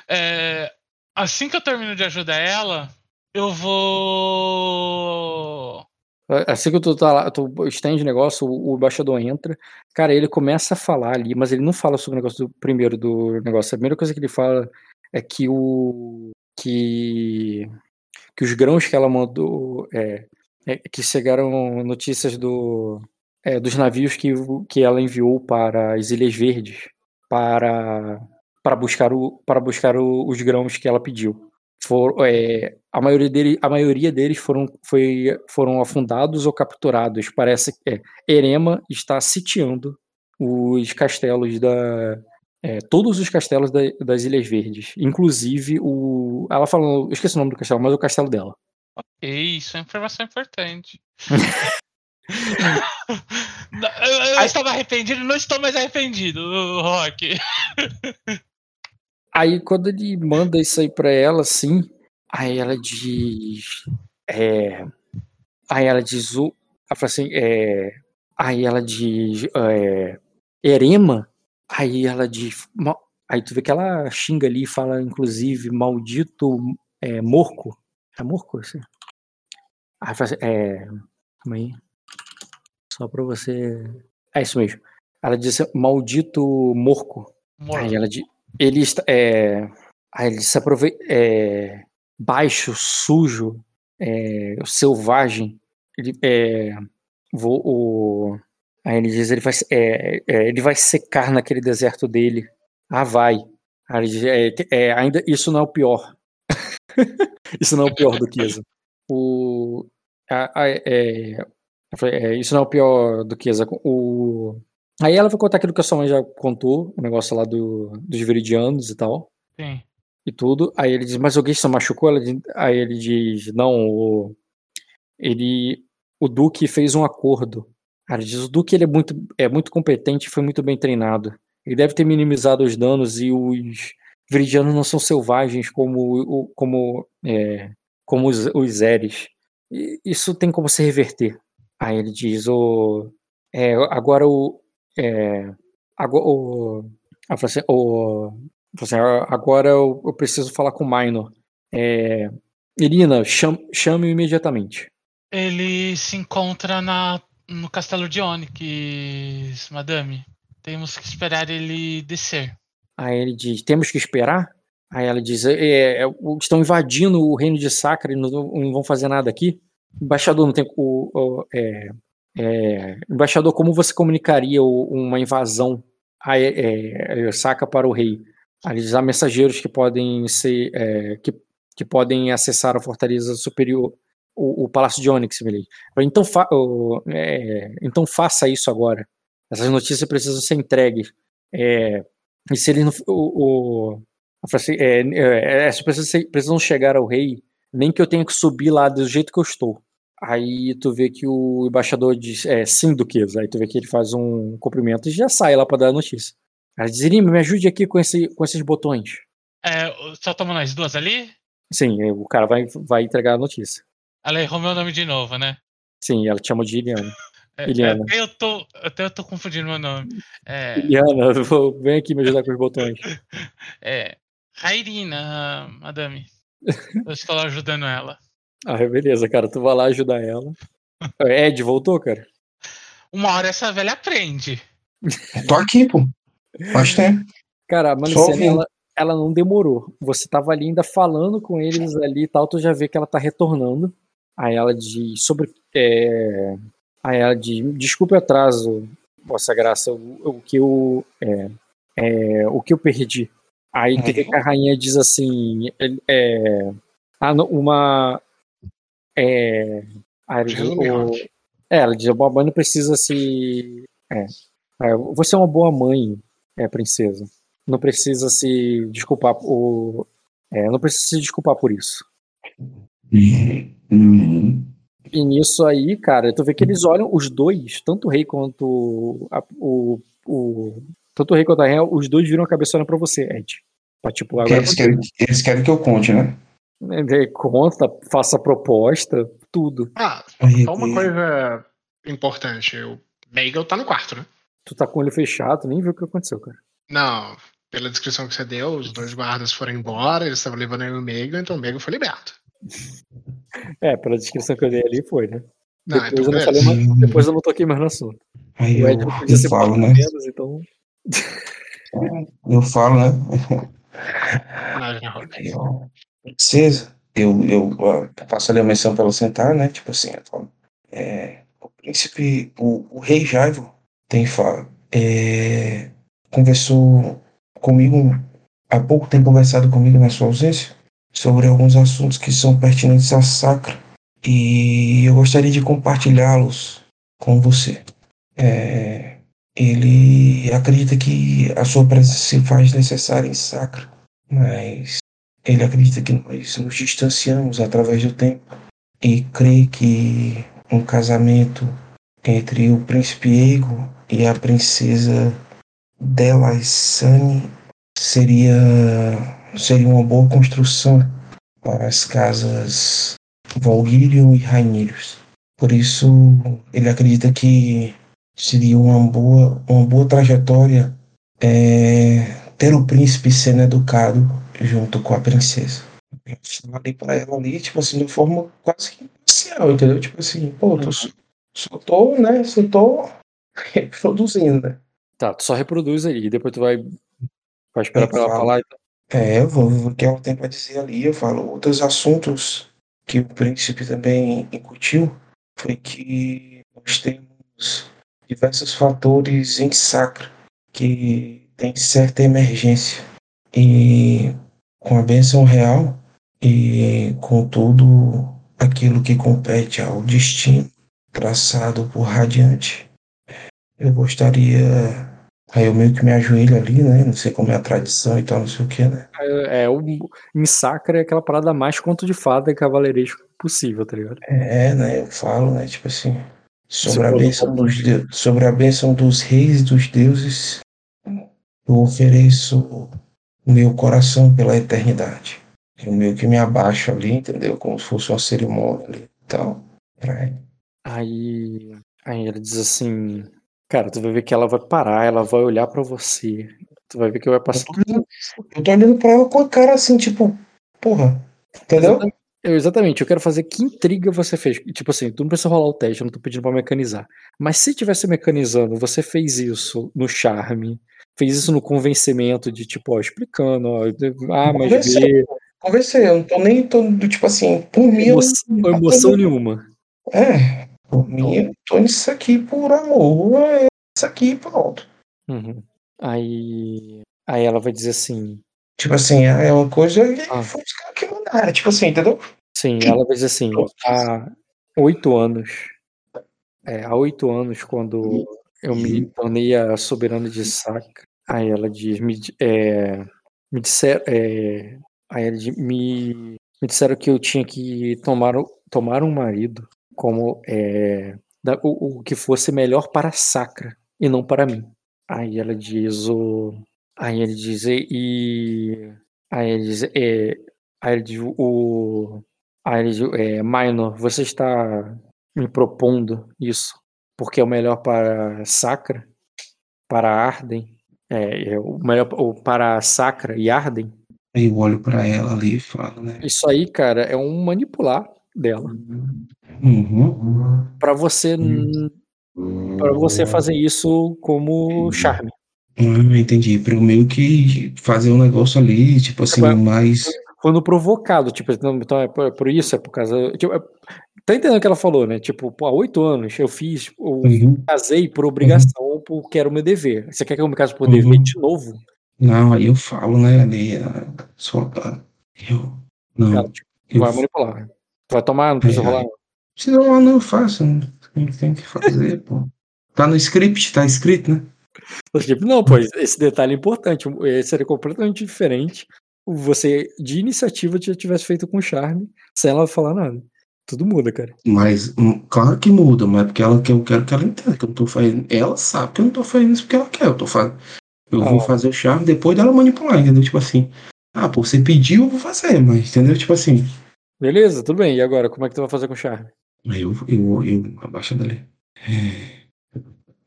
É, assim que eu termino de ajudar ela, eu vou. Assim que tu tá lá, tu estende o negócio, o, o embaixador entra, cara, ele começa a falar ali, mas ele não fala sobre o negócio do primeiro do negócio. A primeira coisa que ele fala é que o que que os grãos que ela mandou é, é, que chegaram notícias do é, dos navios que, que ela enviou para as Ilhas Verdes para para buscar o para buscar o- os grãos que ela pediu. For, é, a maioria dele, a maioria deles foram foi, foram afundados ou capturados. Parece que é, Erema está sitiando os castelos da é, todos os castelos da- das Ilhas Verdes, inclusive o ela falou, eu esqueci o nome do castelo, mas o castelo dela. Ok, isso é informação importante. Eu, eu estava arrependido, não estou mais arrependido, Rock. Aí quando ele manda isso aí pra ela, assim, aí ela diz. É, aí ela diz o. Ela fala assim, é, aí ela diz. É, Erema? Aí ela diz. Aí tu vê que ela xinga ali e fala, inclusive, maldito é, morco. É fala assim, é. Calma aí. Só pra você. É isso mesmo. Ela diz assim, maldito morco. Aí ela diz. Ele está. É, aí ele se aproveita. É, baixo, sujo, é, selvagem. Ele, é, vou, o, aí ele diz: ele vai, é, é, ele vai secar naquele deserto dele. Ah, vai. Aí ele diz, é, é, ainda, isso não é o pior. isso não é o pior do que isso. O, a- a- é, é, isso não é o pior do que Eza. O, aí ela vai contar aquilo que a sua mãe já contou, o negócio lá do, dos viridianos e tal, Sim. e tudo. Aí ele diz, mas alguém se machucou? Ela aí ele diz, não, o, ele, o Duque fez um acordo. Ele diz, o Duque ele é muito, é muito competente e foi muito bem treinado. Ele deve ter minimizado os danos e os viridianos não são selvagens como, como, é, como os, os Eres. Isso tem como se reverter. Aí ele diz, o, é, agora o, é, agora, o, o, assim, "Ah, agora eu, eu preciso falar com o Minor. É, Irina, cham, chame-o imediatamente. Ele se encontra na, no castelo de Onyx, madame. Temos que esperar ele descer. Aí ele diz, temos que esperar? Aí ela diz: é, é, o- estão invadindo o reino de Sacra e não, não vão fazer nada aqui. Embaixador, não tem. O, o- é, é, embaixador, como você comunicaria o- uma invasão a, é, é, Sacra para o rei? Aí diz: há mensageiros que podem ser. é, que, que podem acessar a fortaleza superior, o, o palácio de Onyx, Milady. Então, fa, é, então faça isso agora. Essas notícias precisam ser entregues. É, e se ele não. O, o, assim, é, é, essas pessoas se- precisam chegar ao rei, nem que eu tenha que subir lá do jeito que eu estou. Aí tu vê que o embaixador diz, é, sim, Duquesa. Aí tu vê que ele faz um cumprimento e já sai lá pra dar a notícia. Aí diz, me ajude aqui com, esse, com esses botões. É, só tomando as duas ali? Sim, o cara vai, vai entregar a notícia. Ela errou meu nome de novo, né? Sim, ela te chama de Iliana. É, Iliana. Até eu tô, até eu tô confundindo meu nome. É, Iliana, vou- vem aqui me ajudar com os botões. é Rairina, madame. Eu estou lá ajudando ela. Ah, beleza, cara, tu vai lá ajudar ela. Ed, voltou, cara? Uma hora essa velha aprende. Tô aqui, pô. Faz tempo. Cara, a ouvindo. ela, ela não demorou. Você tava ali ainda falando com eles ali e tal, tu já vê que ela tá retornando. Aí ela diz sobre. É... Aí ela diz, desculpe o atraso, Vossa Graça, o, o que eu. É, é, o que eu perdi. Aí vê que a rainha diz assim. É, ah, uma. É, aí ela diz, o- é, ela diz, a boa mãe não precisa se. É, é, você é uma boa mãe, é, princesa. Não precisa se desculpar. O, é, não precisa se desculpar por isso. Uhum. E nisso aí, cara, tu vê que eles olham os dois, tanto o rei quanto a- o, o. Tanto o rei quanto a rainha, os dois viram a cabeça olhando pra você, Ed. Pra, tipo, agora. eles, querem, eles querem que eu conte, né? É, Conta, faça proposta, tudo. Ah, só uma coisa importante. O Meigel tá no quarto, né? Tu tá com o olho fechado, nem viu o que aconteceu, cara. Não, pela descrição que você deu, os dois guardas foram embora, eles estavam levando aí o Meigel, então o Meigel foi liberto. É, pela descrição que eu dei ali foi, né? Não, depois, então eu não falei mais, depois eu não toquei mais no assunto. Aí o eu, eu falo, né? menos, então. Eu falo, né? Eu, eu, eu ó, passo ali a menção pra ela sentar, né? Tipo assim, eu falo, é, o príncipe, o, o rei Jaivo tem fala, é, conversou comigo, há pouco tem conversado comigo na sua ausência, sobre alguns assuntos que são pertinentes à sacra, e eu gostaria de compartilhá-los com você. É, ele acredita que a sua presença se faz necessária em sacra, mas ele acredita que nós nos distanciamos através do tempo e crê que um casamento entre o príncipe Ego e a princesa Delaissane seria seria uma boa construção para as casas Valguirion e Raineiros. Por isso, ele acredita que seria uma boa, uma boa trajetória é, ter o príncipe sendo educado junto com a princesa. Eu falei pra ela ali, tipo assim, de forma quase que imparcial, entendeu? Tipo assim, pô, tô, só, só tô, né? Só tô reproduzindo, né? Tá, tu só reproduz aí, depois tu vai, vai esperar Eu pra ela falo. falar. Então. É, eu vou ver o que ela tem pra dizer ali. Eu falo, outros assuntos que o príncipe também incutiu foi que nós temos diversos fatores em sacra que tem certa emergência. E com a bênção real e com tudo aquilo que compete ao destino traçado por Radiante, eu gostaria. Aí eu meio que me ajoelho ali, né? Não sei como é a tradição e tal, não sei o que, né? É, é, o em Sacra é aquela parada mais conto de fada e cavaleiresco possível, tá ligado? É, né? Eu falo, né? Tipo assim, sobre a bênção dos de- sobre a bênção dos reis e dos deuses, eu ofereço o meu coração pela eternidade. Eu meio que me abaixo ali, entendeu? Como se fosse uma cerimônia ali e tal. Pra ele. Aí, aí ele diz assim, cara, tu vai ver que ela vai parar, ela vai olhar pra você. Tu vai ver que vai passar. Eu tô olhando- Eu tô olhando pra ela com a cara assim, tipo, porra, entendeu? Exatamente. Eu, exatamente, eu quero fazer que intriga você fez. Tipo assim, tu não precisa rolar o teste, eu não tô pedindo pra mecanizar. Mas se tivesse mecanizando, você fez isso no charme, fez isso no convencimento de tipo, ó, explicando, ó, A mais Convenceu, B, convenceu, eu não tô nem, tô, tipo assim, por mim, emoção, emoção nenhuma. É, por mim, eu tô nisso aqui por amor, é isso aqui, pronto. Uhum. Aí, aí ela vai dizer assim, Tipo assim, é uma coisa que Ah. foi os caras que mandaram, tipo assim, entendeu? sim, ela vai dizer assim, há oito anos, é, há oito anos, quando eu me tornei a soberana de Sacra, aí ela diz, me, é, me disseram, é, aí ela diz, me, me disseram que eu tinha que tomar, tomar um marido como é, da- o, o que fosse melhor para a Sacra e não para mim. Aí ela diz o, aí ele diz e aí ele diz, é, aí ele diz o Aí ele diz, é, Minor, você está me propondo isso porque é o melhor para Sacra, para Arden, é, é o melhor o, para Sacra e Arden. Aí eu olho pra ela ali e falo, né? Isso aí, cara, é um manipular dela Uhum. para você para você fazer isso como charme. Ah, entendi. Eu meio que fazer um negócio ali, tipo assim, Tipo, mais. Quando provocado, tipo, não, então é por, isso, é por causa. Tipo, é- tá entendendo o que ela falou, né? Tipo, pô, há oito anos eu fiz, eu Uhum. casei por obrigação, porque era o meu dever. Você quer que eu me case por Uhum. dever de novo? Não, aí eu falo, né, ali, ah, só ah, eu. Não, Ela, tipo, eu. vai manipular. Vai tomar, não precisa É, rolar. Se não, não, eu faço. Não tem, tem que fazer, pô. Tá no script, tá escrito, né? Tipo, não, pois, esse detalhe é importante. Seria completamente diferente você, de iniciativa, já tivesse feito com charme, sem ela falar nada. Tudo muda, cara. Mas, hum, claro que muda, mas é porque ela, que eu quero que ela entenda que eu não tô fazendo. Ela sabe que eu não tô fazendo isso porque ela quer. Eu tô fazendo. Eu vou Ah. fazer o charme depois dela manipular, entendeu? Tipo assim. Ah, pô, você pediu, eu vou fazer, mas, entendeu? Tipo assim. Beleza, tudo bem. E agora, como é que tu vai fazer com charme? Aí eu, eu, eu abaixo dali. É,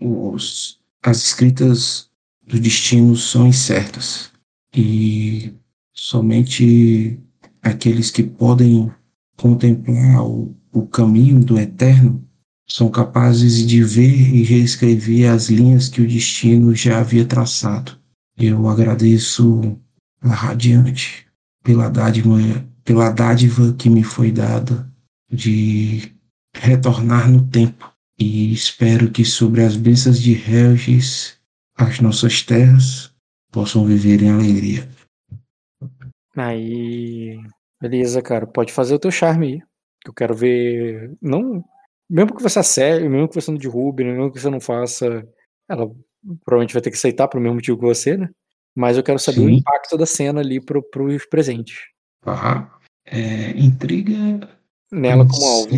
os, as escritas do destino são incertas. E somente aqueles que podem contemplar o, o caminho do eterno são capazes de ver e reescrever as linhas que o destino já havia traçado. Eu agradeço a Radiante pela dádiva, pela dádiva que me foi dada de retornar no tempo e espero que sobre as bênçãos de Helgis as nossas terras possam viver em alegria. Aí. Beleza, cara. Pode fazer o teu charme aí. Eu quero ver. Não. Mesmo que você acerte, mesmo que você não derrube, mesmo que você não faça. Ela provavelmente vai ter que aceitar pro mesmo motivo que você, né? Mas eu quero saber o Sim. impacto da cena ali pro, pros presentes. Tá? É, intriga. Nela como alvo.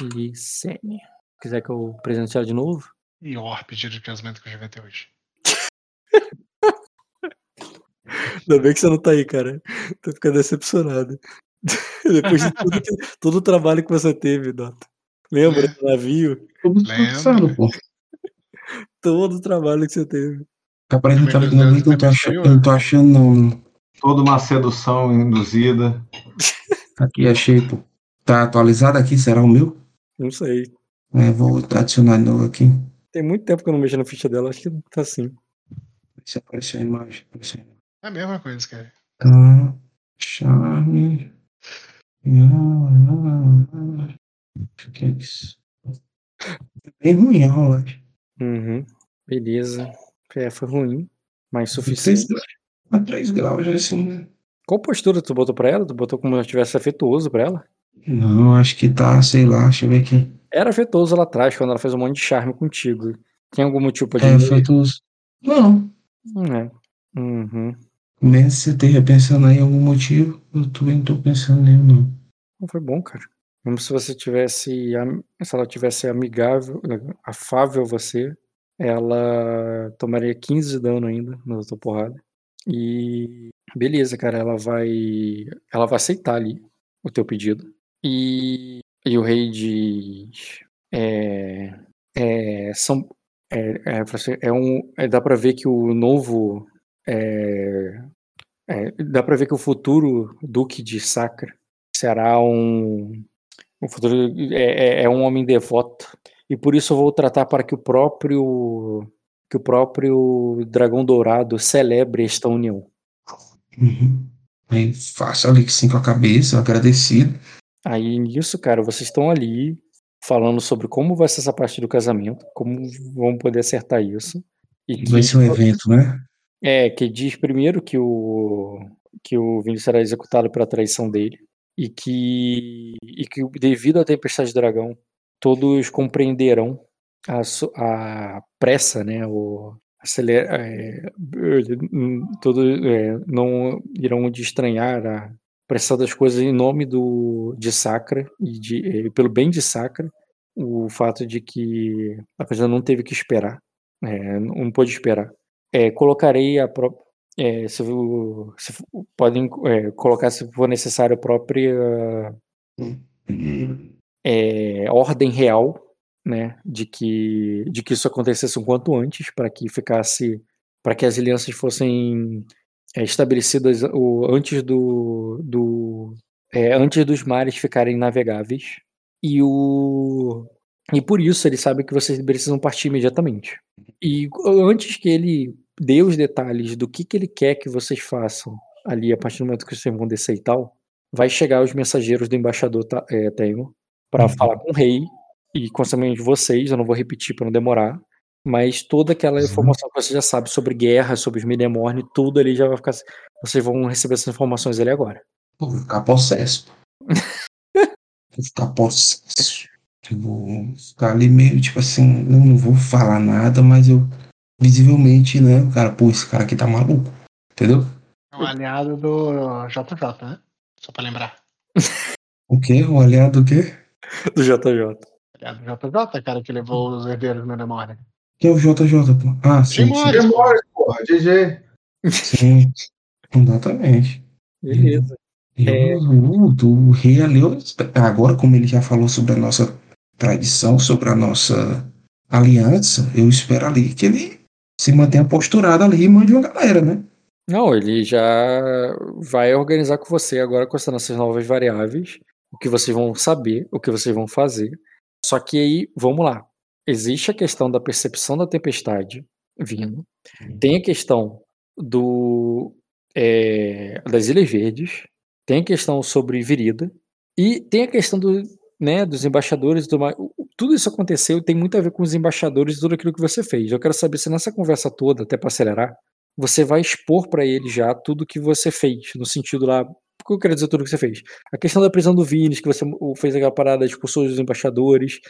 Malicene. Quiser que eu presente ela de novo? E pedido de casamento que eu já inventei hoje. Ainda bem que você não tá aí, cara. Tô ficando decepcionado. Depois de tudo que- todo o trabalho que você teve, Dota. Lembra do navio? Pô. Todo o trabalho que você teve. Não tô achando, eu não tô achando não. Toda uma sedução induzida. Aqui achei, pô. Tá atualizado aqui, será o meu? Não sei. É, vou adicionar de novo aqui. Tem muito tempo que eu não mexo na ficha dela, acho que tá assim. Se apareceu a imagem. Apareceu a imagem. É a mesma coisa, cara. Tá. Charme. O que é isso? É bem ruim a rolagem. Uhum. Beleza. É, foi ruim, mas suficiente. A 3 graus, assim, né? Qual postura tu botou pra ela? Tu botou como se tivesse afetuoso pra ela? Não, acho que tá, sei lá, deixa eu ver aqui. Era afetuoso lá atrás, quando ela fez um monte de charme contigo. Tem algum motivo pra É, afetuoso. Não. É. Uhum. Mesmo se você esteja pensando em algum motivo, eu também não tô pensando nenhum, não. Não foi bom, cara. Como se você tivesse. Se ela tivesse amigável, afável a você, ela tomaria 15 de dano ainda na tua porrada. E beleza, cara, ela vai. Ela vai aceitar ali o teu pedido. E, e o rei diz. É. É, são, é, é, é um, é, dá pra ver que o novo. É, é, dá pra ver que o futuro Duque de Sacra será um. O futuro é, é- é um homem devoto. E por isso eu vou tratar para que o próprio que o próprio Dragão Dourado celebre esta união. Uhum. Aí faço ali que sim com a cabeça, agradecido. Aí nisso, cara, vocês estão ali falando sobre como vai ser essa parte do casamento, como vão poder acertar isso. E Vai ser um evento, né? É, que diz primeiro que o que o Vini será executado pela traição dele e que e que devido à tempestade do dragão todos compreenderão a, a pressa, né, o aceler, é, todo, é, não irão de estranhar a pressão das coisas em nome do de Sacra e de, é, pelo bem de Sacra o fato de que a pessoa não teve que esperar, é, não pôde esperar. É, colocarei a própria. É, se, se podem é, colocar, se for necessário, a própria é, ordem real, né, de que, de que isso acontecesse o quanto antes, para que ficasse, para que as alianças fossem é, estabelecidas o, antes do, do é, antes dos mares ficarem navegáveis e o e por isso ele sabe que vocês precisam partir imediatamente. E antes que ele dê os detalhes do que, que ele quer que vocês façam ali a partir do momento que vocês vão descer e tal, vai chegar os mensageiros do embaixador Ta- é, Taimon para falar com o rei e consequentemente vocês, eu não vou repetir para não demorar, mas toda aquela informação que você já sabe sobre guerra, sobre os Midemorne, tudo ali já vai ficar. Vocês vão receber essas informações ali agora. Pô, vou ficar possesso. vou ficar possesso. Eu vou ficar ali meio, tipo assim, não, não vou falar nada, mas eu visivelmente, né, o cara, pô, esse cara aqui tá maluco. Entendeu? É um aliado do JJ, né? Só pra lembrar. O quê? O aliado do quê? Do JJ. Aliado do JJ, cara, que levou os herdeiros meu memória. Quem é o JJ, pô? Ah, sim, sim. Demora, porra, GG. Sim, exatamente. Beleza. E o, o, o rei ali, eu espe- agora como ele já falou sobre a nossa tradição, sobre a nossa aliança, eu espero ali que ele se mantenha posturado ali e mande uma galera, né? Não, ele já vai organizar com você agora com essas novas variáveis, o que vocês vão saber, o que vocês vão fazer. Só que aí, vamos lá. Existe a questão da percepção da tempestade vindo. Tem a questão do é, das Ilhas Verdes. Tem a questão sobre Virida. E tem a questão do, né, dos embaixadores e tudo mais. O- o- Tudo isso aconteceu tem muito a ver com os embaixadores e tudo aquilo que você fez. Eu quero saber se nessa conversa toda, até para acelerar, você vai expor para ele já tudo que você fez, no sentido lá. Que eu quero dizer tudo que você fez? A questão da prisão do Vines, que você fez aquela parada, expulsou os embaixadores,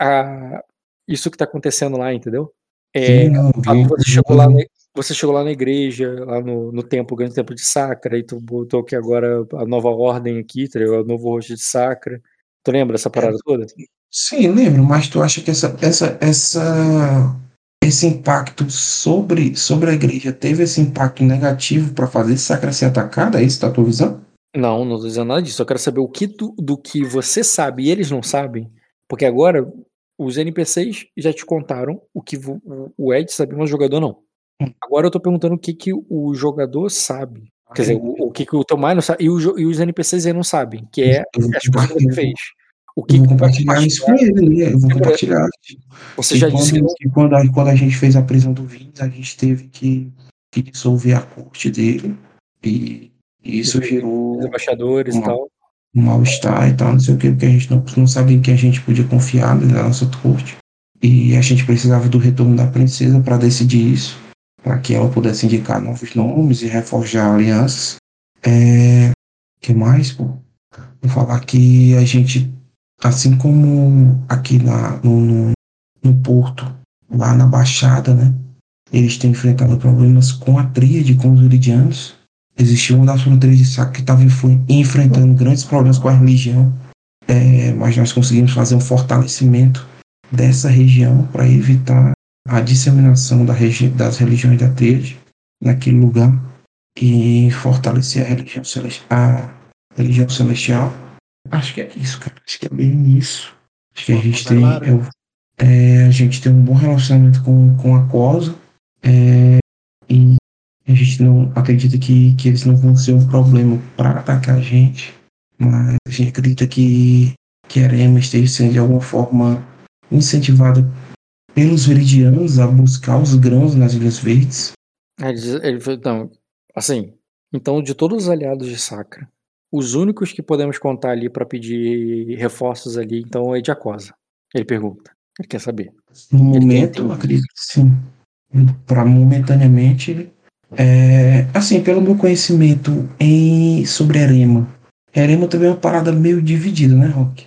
a, isso que tá acontecendo lá, entendeu? É, Sim, que você chegou lá, na, você chegou lá na igreja, lá no, no templo, o grande templo de Sacra, e tu botou aqui agora a nova ordem aqui, tá ligado? o novo rosto de Sacra. Tu lembra essa parada toda? Sim, lembro, mas tu acha que essa, essa, essa, esse impacto sobre, sobre a igreja teve esse impacto negativo para fazer Sacra ser atacada? É isso que tá tua visão? Não, não tô dizendo nada disso. Eu quero saber o que do, do que você sabe e eles não sabem. Porque agora os NPCs já te contaram o que o- Ed sabe, mas o jogador não. Agora eu tô perguntando o que, que o jogador sabe. Quer dizer, o, o que, que o Tomai não sabe. E, o e os NPCs aí não sabem, que é as coisas que você compartilhar. fez. O que Eu vou compartilhar isso com ele, né? Eu vou compartilhar. Você Que já quando, disse que quando, a, quando a gente fez a prisão do Vince, a gente teve que, que dissolver a corte dele. E, e isso gerou os embaixadores e tal. um mal-estar e tal, não sei o que, porque a gente não, não sabia em quem a gente podia confiar na nossa corte. E a gente precisava do retorno da princesa para decidir isso, para que ela pudesse indicar novos nomes e reforjar alianças. É, que mais, pô? Vou falar que a gente, assim como aqui na, no, no, no porto, lá na Baixada, né? Eles têm enfrentado problemas com a tríade, com os iridianos. Existia uma das fronteiras de Saco que estava enfrentando grandes problemas com a religião, é, mas nós conseguimos fazer um fortalecimento dessa região para evitar a disseminação da regi das religiões da tríade naquele lugar e fortalecer a religião, a religião celestial. Acho que é isso, cara. Acho que é bem isso. Acho que a gente tem, eu- é, a gente tem um bom relacionamento com, com a Cosa é, a gente não acredita que, que eles não vão ser um problema para atacar a gente, mas a gente acredita que, que a Arema esteja sendo de alguma forma incentivada pelos veridianos a buscar os grãos nas Ilhas Verdes. Ele, diz- ele então, assim, então de todos os aliados de Sacra, os únicos que podemos contar ali para pedir reforços ali, então é de Acosa. Ele pergunta. Ele quer saber. No Ele momento, acredito que sim. Para momentaneamente, é, assim, pelo meu conhecimento em sobre Erema. Erema também é uma parada meio dividida, né, Rock?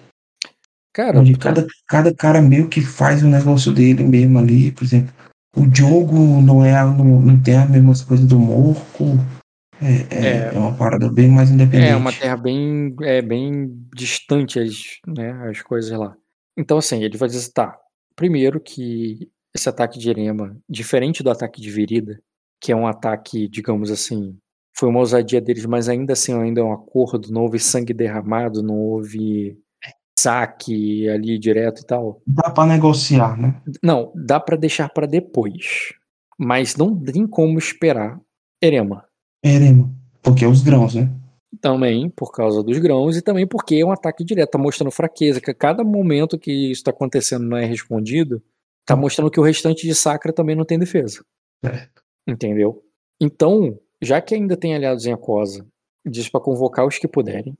Cara, Onde cada, cada cara meio que faz o negócio dele mesmo ali, por exemplo. O jogo não é não, não tem as mesmas coisas do Morco. É, é, É. é uma parada bem mais independente. É uma terra bem, é, bem distante as, né, as coisas lá. Então, assim, ele vai dizer assim, tá, primeiro que esse ataque de Erema, diferente do ataque de Virida, que é um ataque, digamos assim, foi uma ousadia deles, mas ainda assim ainda é um acordo, não houve sangue derramado, não houve saque ali direto e tal. Dá pra negociar, né? Não, dá pra deixar pra depois, mas não tem como esperar Erema. Erema. Porque é os grãos, né? Também por causa dos grãos e também porque é um ataque direto, tá mostrando fraqueza, que a cada momento que isso tá acontecendo não é respondido, tá mostrando que o restante de Sacra também não tem defesa. Certo. Entendeu? Então, já que ainda tem aliados em Acosa, diz pra convocar os que puderem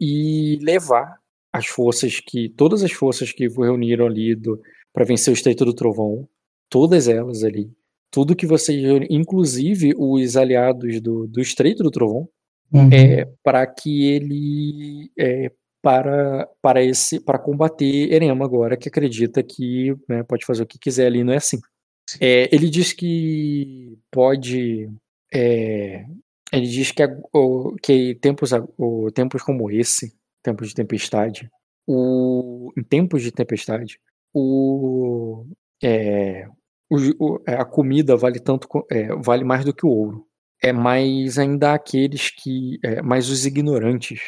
e levar as forças que todas as forças que reuniram ali do para vencer o Estreito do Trovão, todas elas ali, tudo que vocês reuniram, inclusive os aliados do, do Estreito do Trovão, Uhum. é, para que ele é, para para esse para combater Erema agora que acredita que né, pode fazer o que quiser ali não é assim É, ele diz que pode é, ele diz que, que tempos tempos como esse tempos de tempestade o em tempos de tempestade o, é, o- o- a comida vale tanto é, vale mais do que o ouro. É mais ainda aqueles que é, mais os ignorantes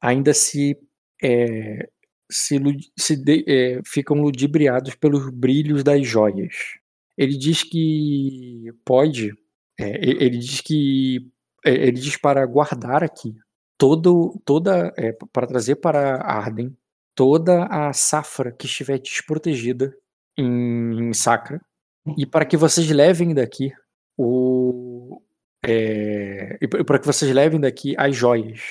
ainda se é, se, se de- é, ficam ludibriados pelos brilhos das joias ele diz que pode é, ele diz que é, ele diz para guardar aqui todo toda é, para trazer para Arden toda a safra que estiver desprotegida em, em Sacra e para que vocês levem daqui o é, e para que vocês levem daqui as joias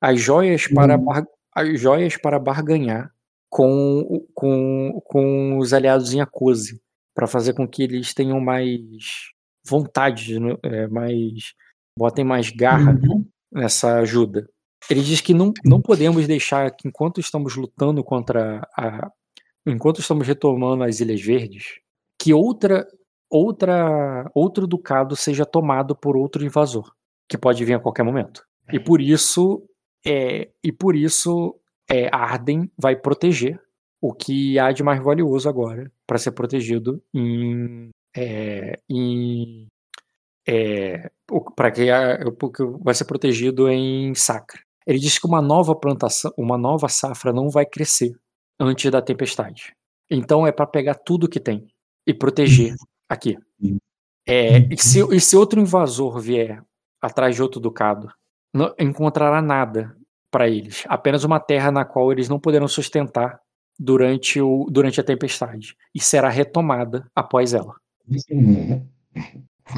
as joias para Uhum. bar- as joias para barganhar com com, com os aliados em Akose para fazer com que eles tenham mais vontade né, é, mais botem mais garra Uhum. nessa ajuda. Ele diz que não, não podemos deixar que enquanto estamos lutando contra a enquanto estamos retomando as Ilhas Verdes que outra outra outro ducado seja tomado por outro invasor que pode vir a qualquer momento. E por isso é, e por isso é, Arden vai proteger o que há de mais valioso agora para ser protegido em, é, em para que vai ser protegido em Sacra. Ele diz que uma nova plantação, uma nova safra não vai crescer antes da tempestade. Então é para pegar tudo que tem e proteger aqui. É, e, se, e se outro invasor vier atrás de outro ducado, não encontrará nada para eles, apenas uma terra na qual eles não poderão sustentar durante, o, durante a tempestade e será retomada após ela.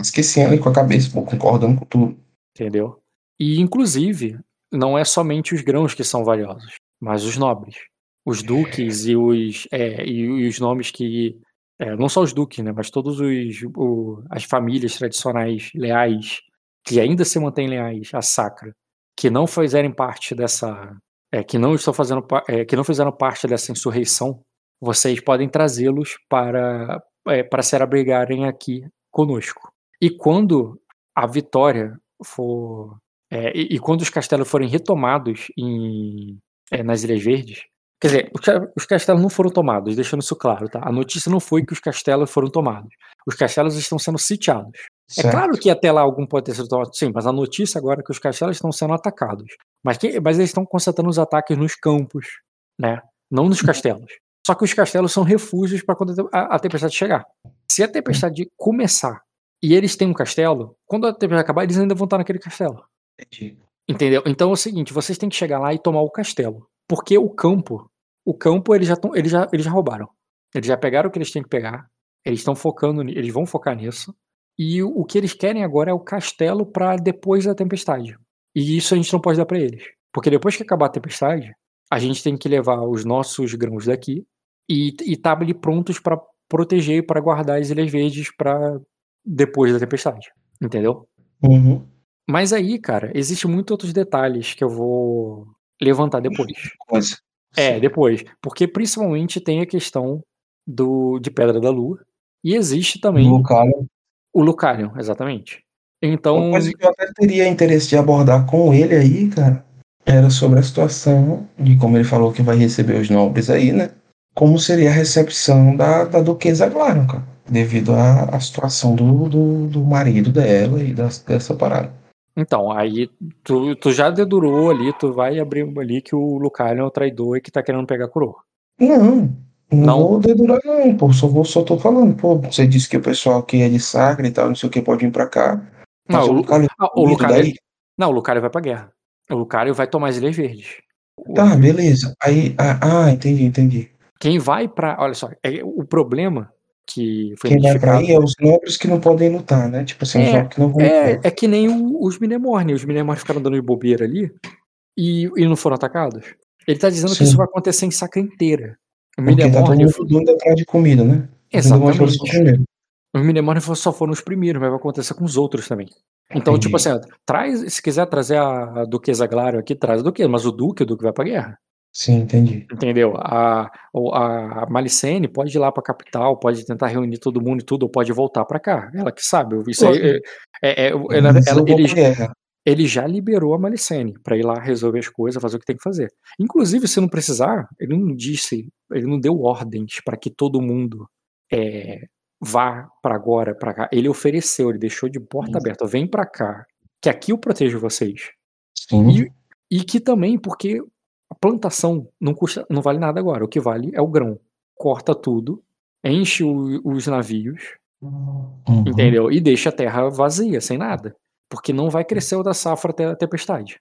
Esquecendo com a cabeça, pô, concordando com tudo. entendeu? E inclusive não é somente os grãos que são valiosos, mas os nobres, os duques e os é, e, os nomes que é, não só os duques, né, mas todos os o- as famílias tradicionais leais que ainda se mantêm leais à Sacra, que não fizerem parte dessa, é, que não estão fazendo, é, que não fizeram parte dessa insurreição, vocês podem trazê-los para é, para se abrigarem aqui conosco. E quando a vitória for é, e, e quando os castelos forem retomados em, é, nas Ilhas Verdes, quer dizer, os, os castelos não foram tomados, deixando isso claro, tá? A notícia não foi que os castelos foram tomados. Os castelos estão sendo sitiados. É Certo. claro que até lá algum pode ter sido tomado, sim, mas a notícia agora é que os castelos estão sendo atacados. Mas, que- mas eles estão concentrando os ataques nos campos, né? Não nos castelos. Só que os castelos são refúgios para quando a, a tempestade chegar. Se a tempestade começar e eles têm um castelo, quando a tempestade acabar, eles ainda vão estar naquele castelo. Entendi. Entendeu? Então é o seguinte, vocês têm que chegar lá e tomar o castelo. Porque o campo, o campo eles já, tão, eles já, eles já roubaram. Eles já pegaram o que eles têm que pegar. Eles estão focando, eles vão focar nisso. E o, o que eles querem agora é o castelo para depois da tempestade. E isso a gente não pode dar para eles, porque depois que acabar a tempestade, a gente tem que levar os nossos grãos daqui e e tá ali prontos para proteger e para guardar as ilhas verdes para depois da tempestade, entendeu? Uhum. Mas aí, cara, existem muitos outros detalhes que eu vou levantar depois. Mas, É, depois. Porque principalmente tem a questão do de Pedra da Lua. E existe também Lucalion. o Lucalion, exatamente. Uma Então, coisa que eu até teria interesse de abordar com ele aí, cara, era sobre a situação de como ele falou que vai receber os nobres aí, né? Como seria a recepção da, da Duquesa Glarion, cara, devido à, à situação do, do, do marido dela e das, dessa parada. então, aí tu, tu já dedurou ali, tu vai abrir ali que o Lucalion é o traidor e que tá querendo pegar a coroa. Não, não, Não? vou dedurar não, pô, só, vou, só tô falando, pô, você disse que o pessoal que é de Sacra e tal, não sei o que, pode vir pra cá, mas Não, o o, Lucalion ah, o Lucalion, daí, não, o Lucalion vai pra guerra. O Lucalion vai tomar as Ilhas Verdes. O- tá, beleza, aí, ah, ah, entendi, entendi. Quem vai pra. Olha só, é, o problema que foi Quem vai pra aí é os nobres que não podem lutar, né, tipo assim, os É, que não vão é, lutar. é que nem o- os Minemorne. Os Minemorne ficaram dando de bobeira ali e, e não foram atacados. Ele tá dizendo que Sim. isso vai acontecer em Sacra inteira. O Porque tá todo Minemorne. mundo atrás de comida, né? Exatamente. Os Minemorne só foram os primeiros, mas vai acontecer com os outros também. Então, tipo Entendi. assim, ó, traz, se quiser trazer a, a Duquesa Glarion aqui, traz a Duquesa, mas o Duque, o Duque vai pra guerra. Sim, entendi. Entendeu? A, o- a Malicene pode ir lá pra capital, pode tentar reunir todo mundo e tudo, ou pode voltar pra cá. Ela que sabe. Isso aí é, é- é- ela- ela- ele, ele já liberou a Malicene pra ir lá resolver as coisas, fazer o que tem que fazer. Inclusive, se não precisar, ele não disse, ele não deu ordens pra que todo mundo é, vá pra agora, pra cá. Ele ofereceu, ele deixou de porta aberta. Vem pra cá, que aqui eu protejo vocês. Sim. E, e que também, porque a plantação não custa, não vale nada agora. O que vale é o grão. Corta tudo, enche o- os navios, Uhum. entendeu? E deixa a terra vazia, sem nada. Porque não vai crescer o da safra até a tempestade.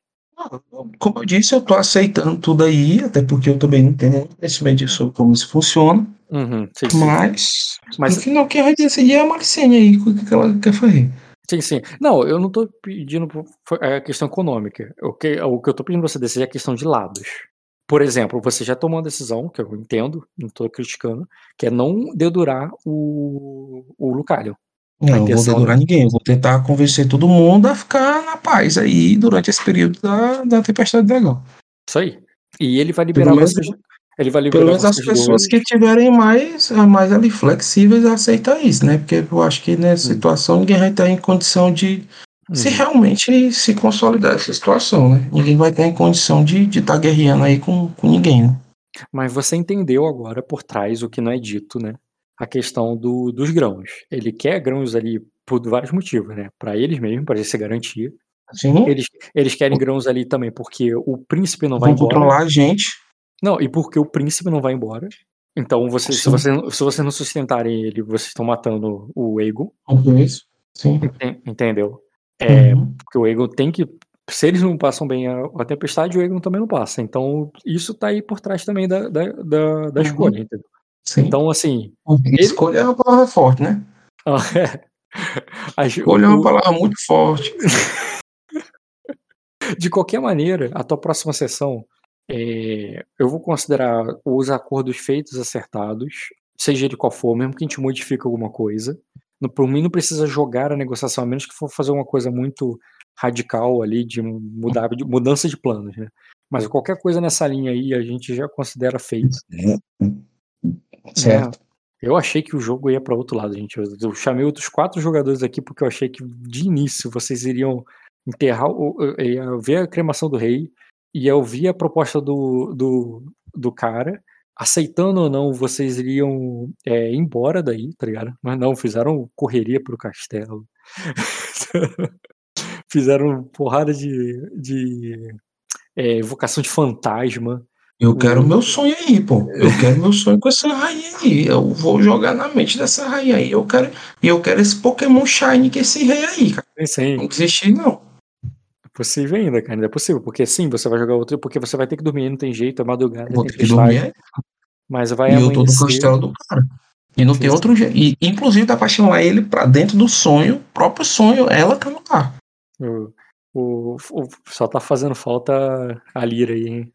Como eu disse, eu tô aceitando tudo aí, até porque eu também não tenho conhecimento sobre como isso funciona. Uhum, sim, sim. Mas, Mas- no final, quem vai decidir é a Maricene aí, o que ela quer fazer. Sim, sim. Não, eu não tô pedindo foi a questão econômica. O que, o que eu tô pedindo você decidir é a questão de lados. Por exemplo, você já tomou uma decisão, que eu entendo, não tô criticando, que é não dedurar o, o Lucalion. Não, eu vou intenção- dedurar ninguém. Eu vou tentar convencer todo mundo a ficar na paz aí durante esse período da, da tempestade do dragão. Isso aí. E ele vai liberar menos- vocês. Ele vai liberar Pelo menos as pessoas que tiverem mais, mais ali flexíveis a aceitar isso, né? Porque eu acho que nessa situação ninguém vai estar em condição de se Uhum. realmente se consolidar essa situação, né? Ninguém vai estar em condição de estar de tá guerreando aí com, com ninguém, né? Mas você entendeu agora por trás o que não é dito, né? A questão do, dos grãos. Ele quer grãos ali por vários motivos, né? Para eles mesmos, para se garantir. Sim. Eles, eles querem grãos ali também porque o príncipe não vai Vão embora. controlar a gente. Não, e porque o príncipe não vai embora. Então, você, se, você, se você não sustentarem ele, vocês estão matando o Aegon. Isso. Sim. enten- Entendeu? É, Uhum. Porque o Aegon tem que. Se eles não passam bem a, a tempestade, o Aegon também não passa. Então, isso tá aí por trás também da, da, da, da Uhum. escolha, entendeu? Sim. Então, assim. Escolha é uma palavra forte, né? a- Escolha é uma palavra muito forte. De qualquer maneira, a tua próxima sessão, é, eu vou considerar os acordos feitos acertados, seja ele qual for, mesmo que a gente modifique alguma coisa. No, por mim, não precisa jogar a negociação, a menos que for fazer uma coisa muito radical ali, de mudar, de mudança de planos, né? Mas qualquer coisa nessa linha aí, a gente já considera feito. Certo. É, eu achei que o jogo ia para outro lado, gente. Eu, chamei outros quatro jogadores aqui porque eu achei que de início vocês iriam enterrar, o- ia ver a cremação do rei, ia ouvir a proposta do, do, do cara, aceitando ou não, vocês iriam é, embora daí, tá ligado? Mas não, fizeram correria pro castelo. fizeram porrada de, de é, evocação de fantasma. Eu quero meu sonho aí, pô. Eu quero meu sonho com essa rainha aí. Eu vou jogar na mente dessa rainha aí. Eu quero, e eu quero esse Pokémon Shine que esse rei aí, cara. Sim, Não desistir, não. É possível ainda, cara. Ainda é possível. Porque sim, você vai jogar outro. Porque você vai ter que dormir, não tem jeito, é madrugada, Vou é ter que dormir. tempestade. Mas vai E eu tô no amanhecer. castelo do cara. E não tem outro jeito. E, inclusive, dá pra chamar ele pra dentro do sonho, próprio sonho, ela tá no lá. O, o, o- só tá fazendo falta a Lira aí, hein?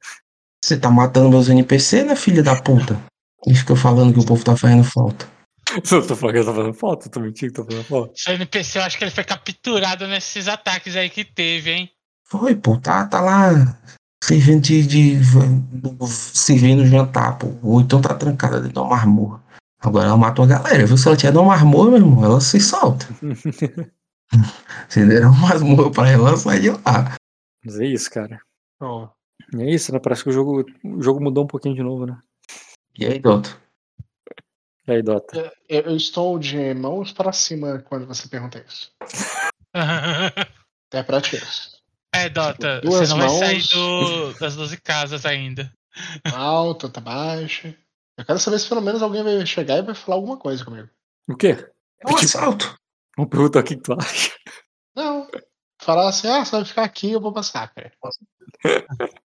Você tá matando meus NPC, né, filha da puta? E fica falando que o povo tá fazendo falta. Eu tô falando que tá fazendo falta, eu tô mentindo que tá fazendo falta. Seu NPC, eu acho que ele foi capturado nesses ataques aí que teve, hein? Foi, pô, tá, tá lá servindo de, de- servindo jantar, pô. Ou então tá trancada dentro de uma marmorra. Agora ela matou a galera, viu? Se ela tiver numa marmorra, meu irmão, ela se solta. Se der uma masmorra pra ela, ela sai de lá. Mas é isso, cara. Ó, E é isso, né? Parece que o jogo, o jogo mudou um pouquinho de novo, né? E aí, Doutor? E aí, Dota? eu, eu estou de mãos para cima quando você pergunta isso. Interprete isso. É, Dota, Duas você não vai sair mãos. do- das 12 casas ainda. Alto, tá baixo. Eu quero saber se pelo menos alguém vai chegar e vai falar alguma coisa comigo. O quê? É um assalto. Vamos perguntar o que tu acha. Não. Falar assim, ah, você vai ficar aqui, eu vou passar, cara.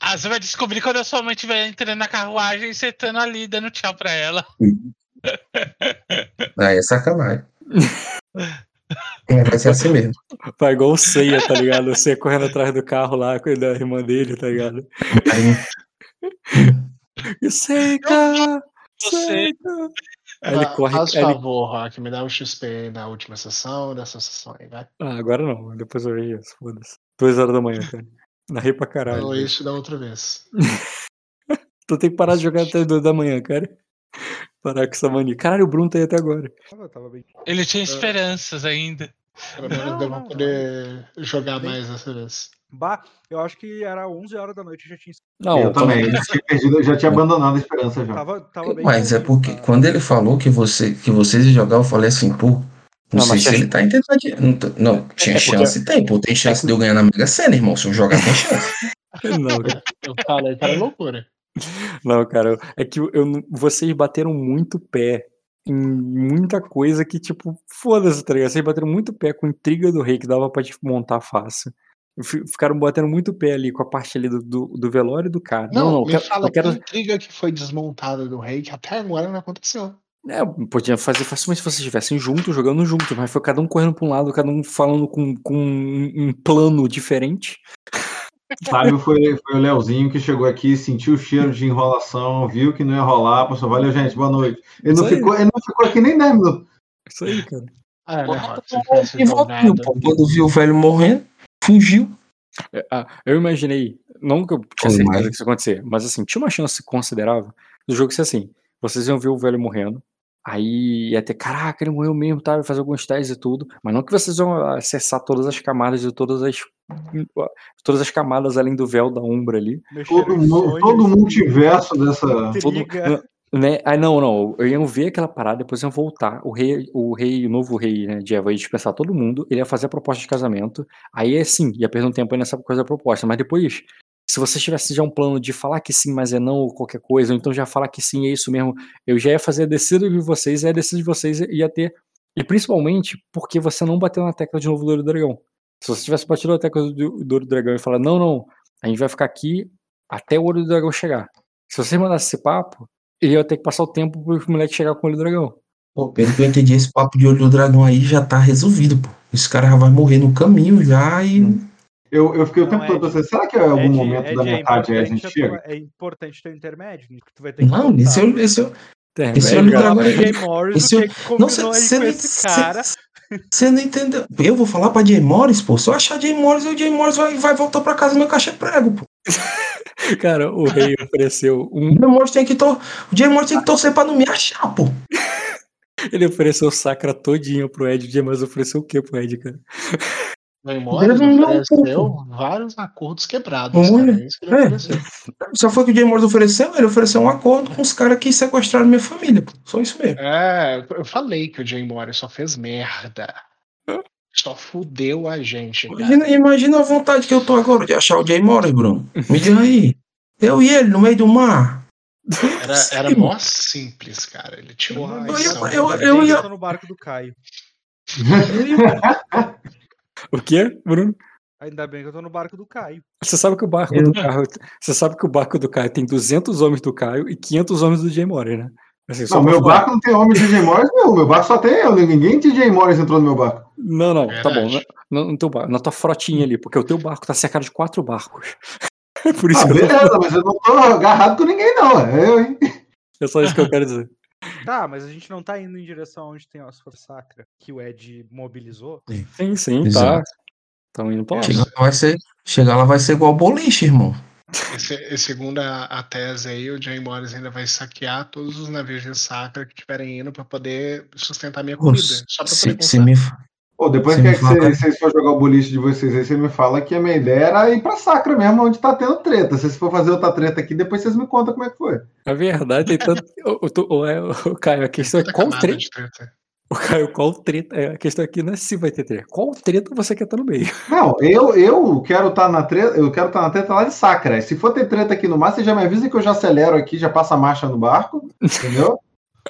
Ah, você vai descobrir quando a sua mãe estiver entrando na carruagem e você estando ali dando tchau pra ela. Aí é sacanagem. É, vai ser assim mesmo. Vai igual o Ceia, tá ligado? O Ceia correndo atrás do carro lá, com da irmã dele, tá ligado? E Seika! Seika! Aí ele Ah, corre. Faz ele- favor, Rock, me dá o XP na última sessão, dessa sessão aí, vai. Ah, agora não, depois eu vejo isso, foda-se. Duas horas da manhã, cara. Narrei pra caralho. Falou isso da outra vez. Tu tem que parar de jogar até duas da manhã, cara. Parar com essa mania. Caralho, o Bruno tá aí até agora. Ele tinha esperanças ainda. Pelo menos eu vou poder jogar mais dessa vez. Bah, eu acho que era 11 horas da noite, eu já tinha. Não, eu também, eu já tinha perdido, eu já tinha abandonado a esperança já. Tava, tava bem. Mas é porque quando ele falou que, você, que vocês iam jogar, eu falei assim, pô, não, Não, sei se tinha- ele tá entendendo. de- Não, não, tinha É porque- chance, tem, pô, tem chance de eu ganhar na Mega Sena, irmão. Se eu jogar, tem chance. Não, cara. Eu falei que era loucura. Não, cara, é que eu, não- vocês bateram muito pé em muita coisa que, tipo, foda-se, tá ligado? Vocês bateram muito pé com intriga do rei, que dava pra te montar fácil. Fi- Ficaram batendo muito pé ali com a parte ali do, do, do velório e do cara. Não, Não, não, eu me quero, fala eu quero, que intriga que foi desmontada do rei, que até agora não aconteceu. É, podia fazer facilmente se vocês estivessem juntos, jogando juntos, mas foi cada um correndo pra um lado, cada um falando com, com um plano diferente. Sábio foi, foi o Leozinho que chegou aqui, sentiu o cheiro de enrolação, viu que não ia rolar, passou, valeu, gente, boa noite. Ele não, ficou, ele não ficou aqui nem 10 minutos. Isso aí, cara. Ah, Rock? Se E voltou, Quando viu o velho morrendo, fugiu. É, ah, eu imaginei, não que eu tinha certeza que isso ia acontecer, mas assim, tinha uma chance considerável do jogo ser assim: vocês iam ver o velho morrendo, aí ia ter, caraca, ele morreu mesmo, tá? Vai fazer alguns testes e tudo, mas não que vocês vão acessar todas as camadas de todas as. todas as camadas além do véu da Umbra ali. Todo, todo multiverso dessa. Todo, né? Ah, não, não. Eu ia ver aquela parada, depois iam voltar. O rei, o rei, o novo rei, né, de Eva, ia dispensar todo mundo. Ele ia fazer a proposta de casamento. Aí é sim, ia perder um tempo aí nessa coisa da proposta. Mas depois, se você tivesse já um plano de falar que sim, mas é não, ou qualquer coisa, ou então já falar que sim, é isso mesmo, eu já ia fazer a descida de vocês, e a descida de vocês ia ter. E principalmente porque você não bateu na tecla de novo do Ouro do Dragão. Se você tivesse batido na tecla do, do Ouro do Dragão e falar, não, não, a gente vai ficar aqui até o Ouro do Dragão chegar. Se você mandasse esse papo, ele ia ter que passar o tempo pro moleque chegar com o Olho do Dragão. Pô, pelo que eu entendi, esse papo de olho do dragão aí já tá resolvido, pô. Esse cara já vai morrer no caminho já e. Eu, eu fiquei o Não, tempo todo Ed, pensando, será que em algum Ed, momento Ed, da é metade aí a gente chega? É importante ter um intermédio, que tu vai ter que Não, voltar esse eu. Esse eu É, é. Jay Morris o que eu- Não, cê- aí cê com não- esse cê- cara. Você não entendeu? Eu vou falar pra Jay Morris, pô. Se eu achar Jay Morris, o Jay Morris vai, vai voltar pra casa meu caixa é prego, pô. Cara, o rei ofereceu O um. Jay Morris tem que, tor o Jay Morris tem que torcer pra não me achar, pô. Ele ofereceu o sacra todinho pro Ed, mas ofereceu o que pro Ed, cara? Embora, ele Não, ofereceu vários acordos quebrados, cara. É isso que ele é. Só foi o que o Jay Morris ofereceu, ele ofereceu um acordo com os caras que sequestraram minha família, pô. Só isso mesmo. É, eu falei que o Jay Morris só fez merda. Só fudeu a gente. Imagina, imagina a vontade que eu tô agora de achar o Jay Morris, Bruno. Me diga aí. Eu e ele no meio do mar. Era, era mó simples, cara. Ele tinha uma Eu- eu- eu tô no barco do Caio. O quê, Bruno? Ainda bem que eu tô no barco do Caio. Você sabe que o barco do Caio, você sabe que o barco do Caio tem 200 homens do Caio e 500 homens do Jay Moore, né? Assim, Não, meu falar. barco não tem homem de DJ Morris, não. Meu barco só tem eu. Ninguém de DJ Morris entrou no meu barco. Não, não, tá bom. Na, no teu bar- na tua frotinha ali, porque o teu barco tá cercado de quatro barcos. Por isso Ah, que eu mas eu não tô agarrado com ninguém, não. É eu, hein? É só isso que eu quero dizer. Tá, mas a gente não tá indo em direção onde tem as forças sacra que o Ed mobilizou. Sim, sim, tá. Estão indo pra lá. Chegar lá vai ser, chegar lá vai ser igual boliche, irmão. Se- segundo a, a tese aí, o Jay Morris ainda vai saquear todos os navios de Sacra que estiverem indo pra poder sustentar minha comida. se, Só pra poder se me, Pô, depois Você que, é que vocês, vocês for jogar o boliche de vocês aí, você me fala que a minha ideia era ir pra Sacra mesmo, onde tá tendo treta. Se vocês for fazer outra treta aqui, depois vocês me contam como é que foi. É verdade, tanto. o, o, o, é, o Caio, a questão é qual treta. O Caio, qual treta. é, a questão aqui não é se vai ter treta. Qual treta você quer estar no meio? Não, eu, eu quero estar na treta, eu quero estar na treta lá de Sacra. Se for ter treta aqui no mar, você já me avisa que eu já acelero aqui, já passo a marcha no barco, entendeu?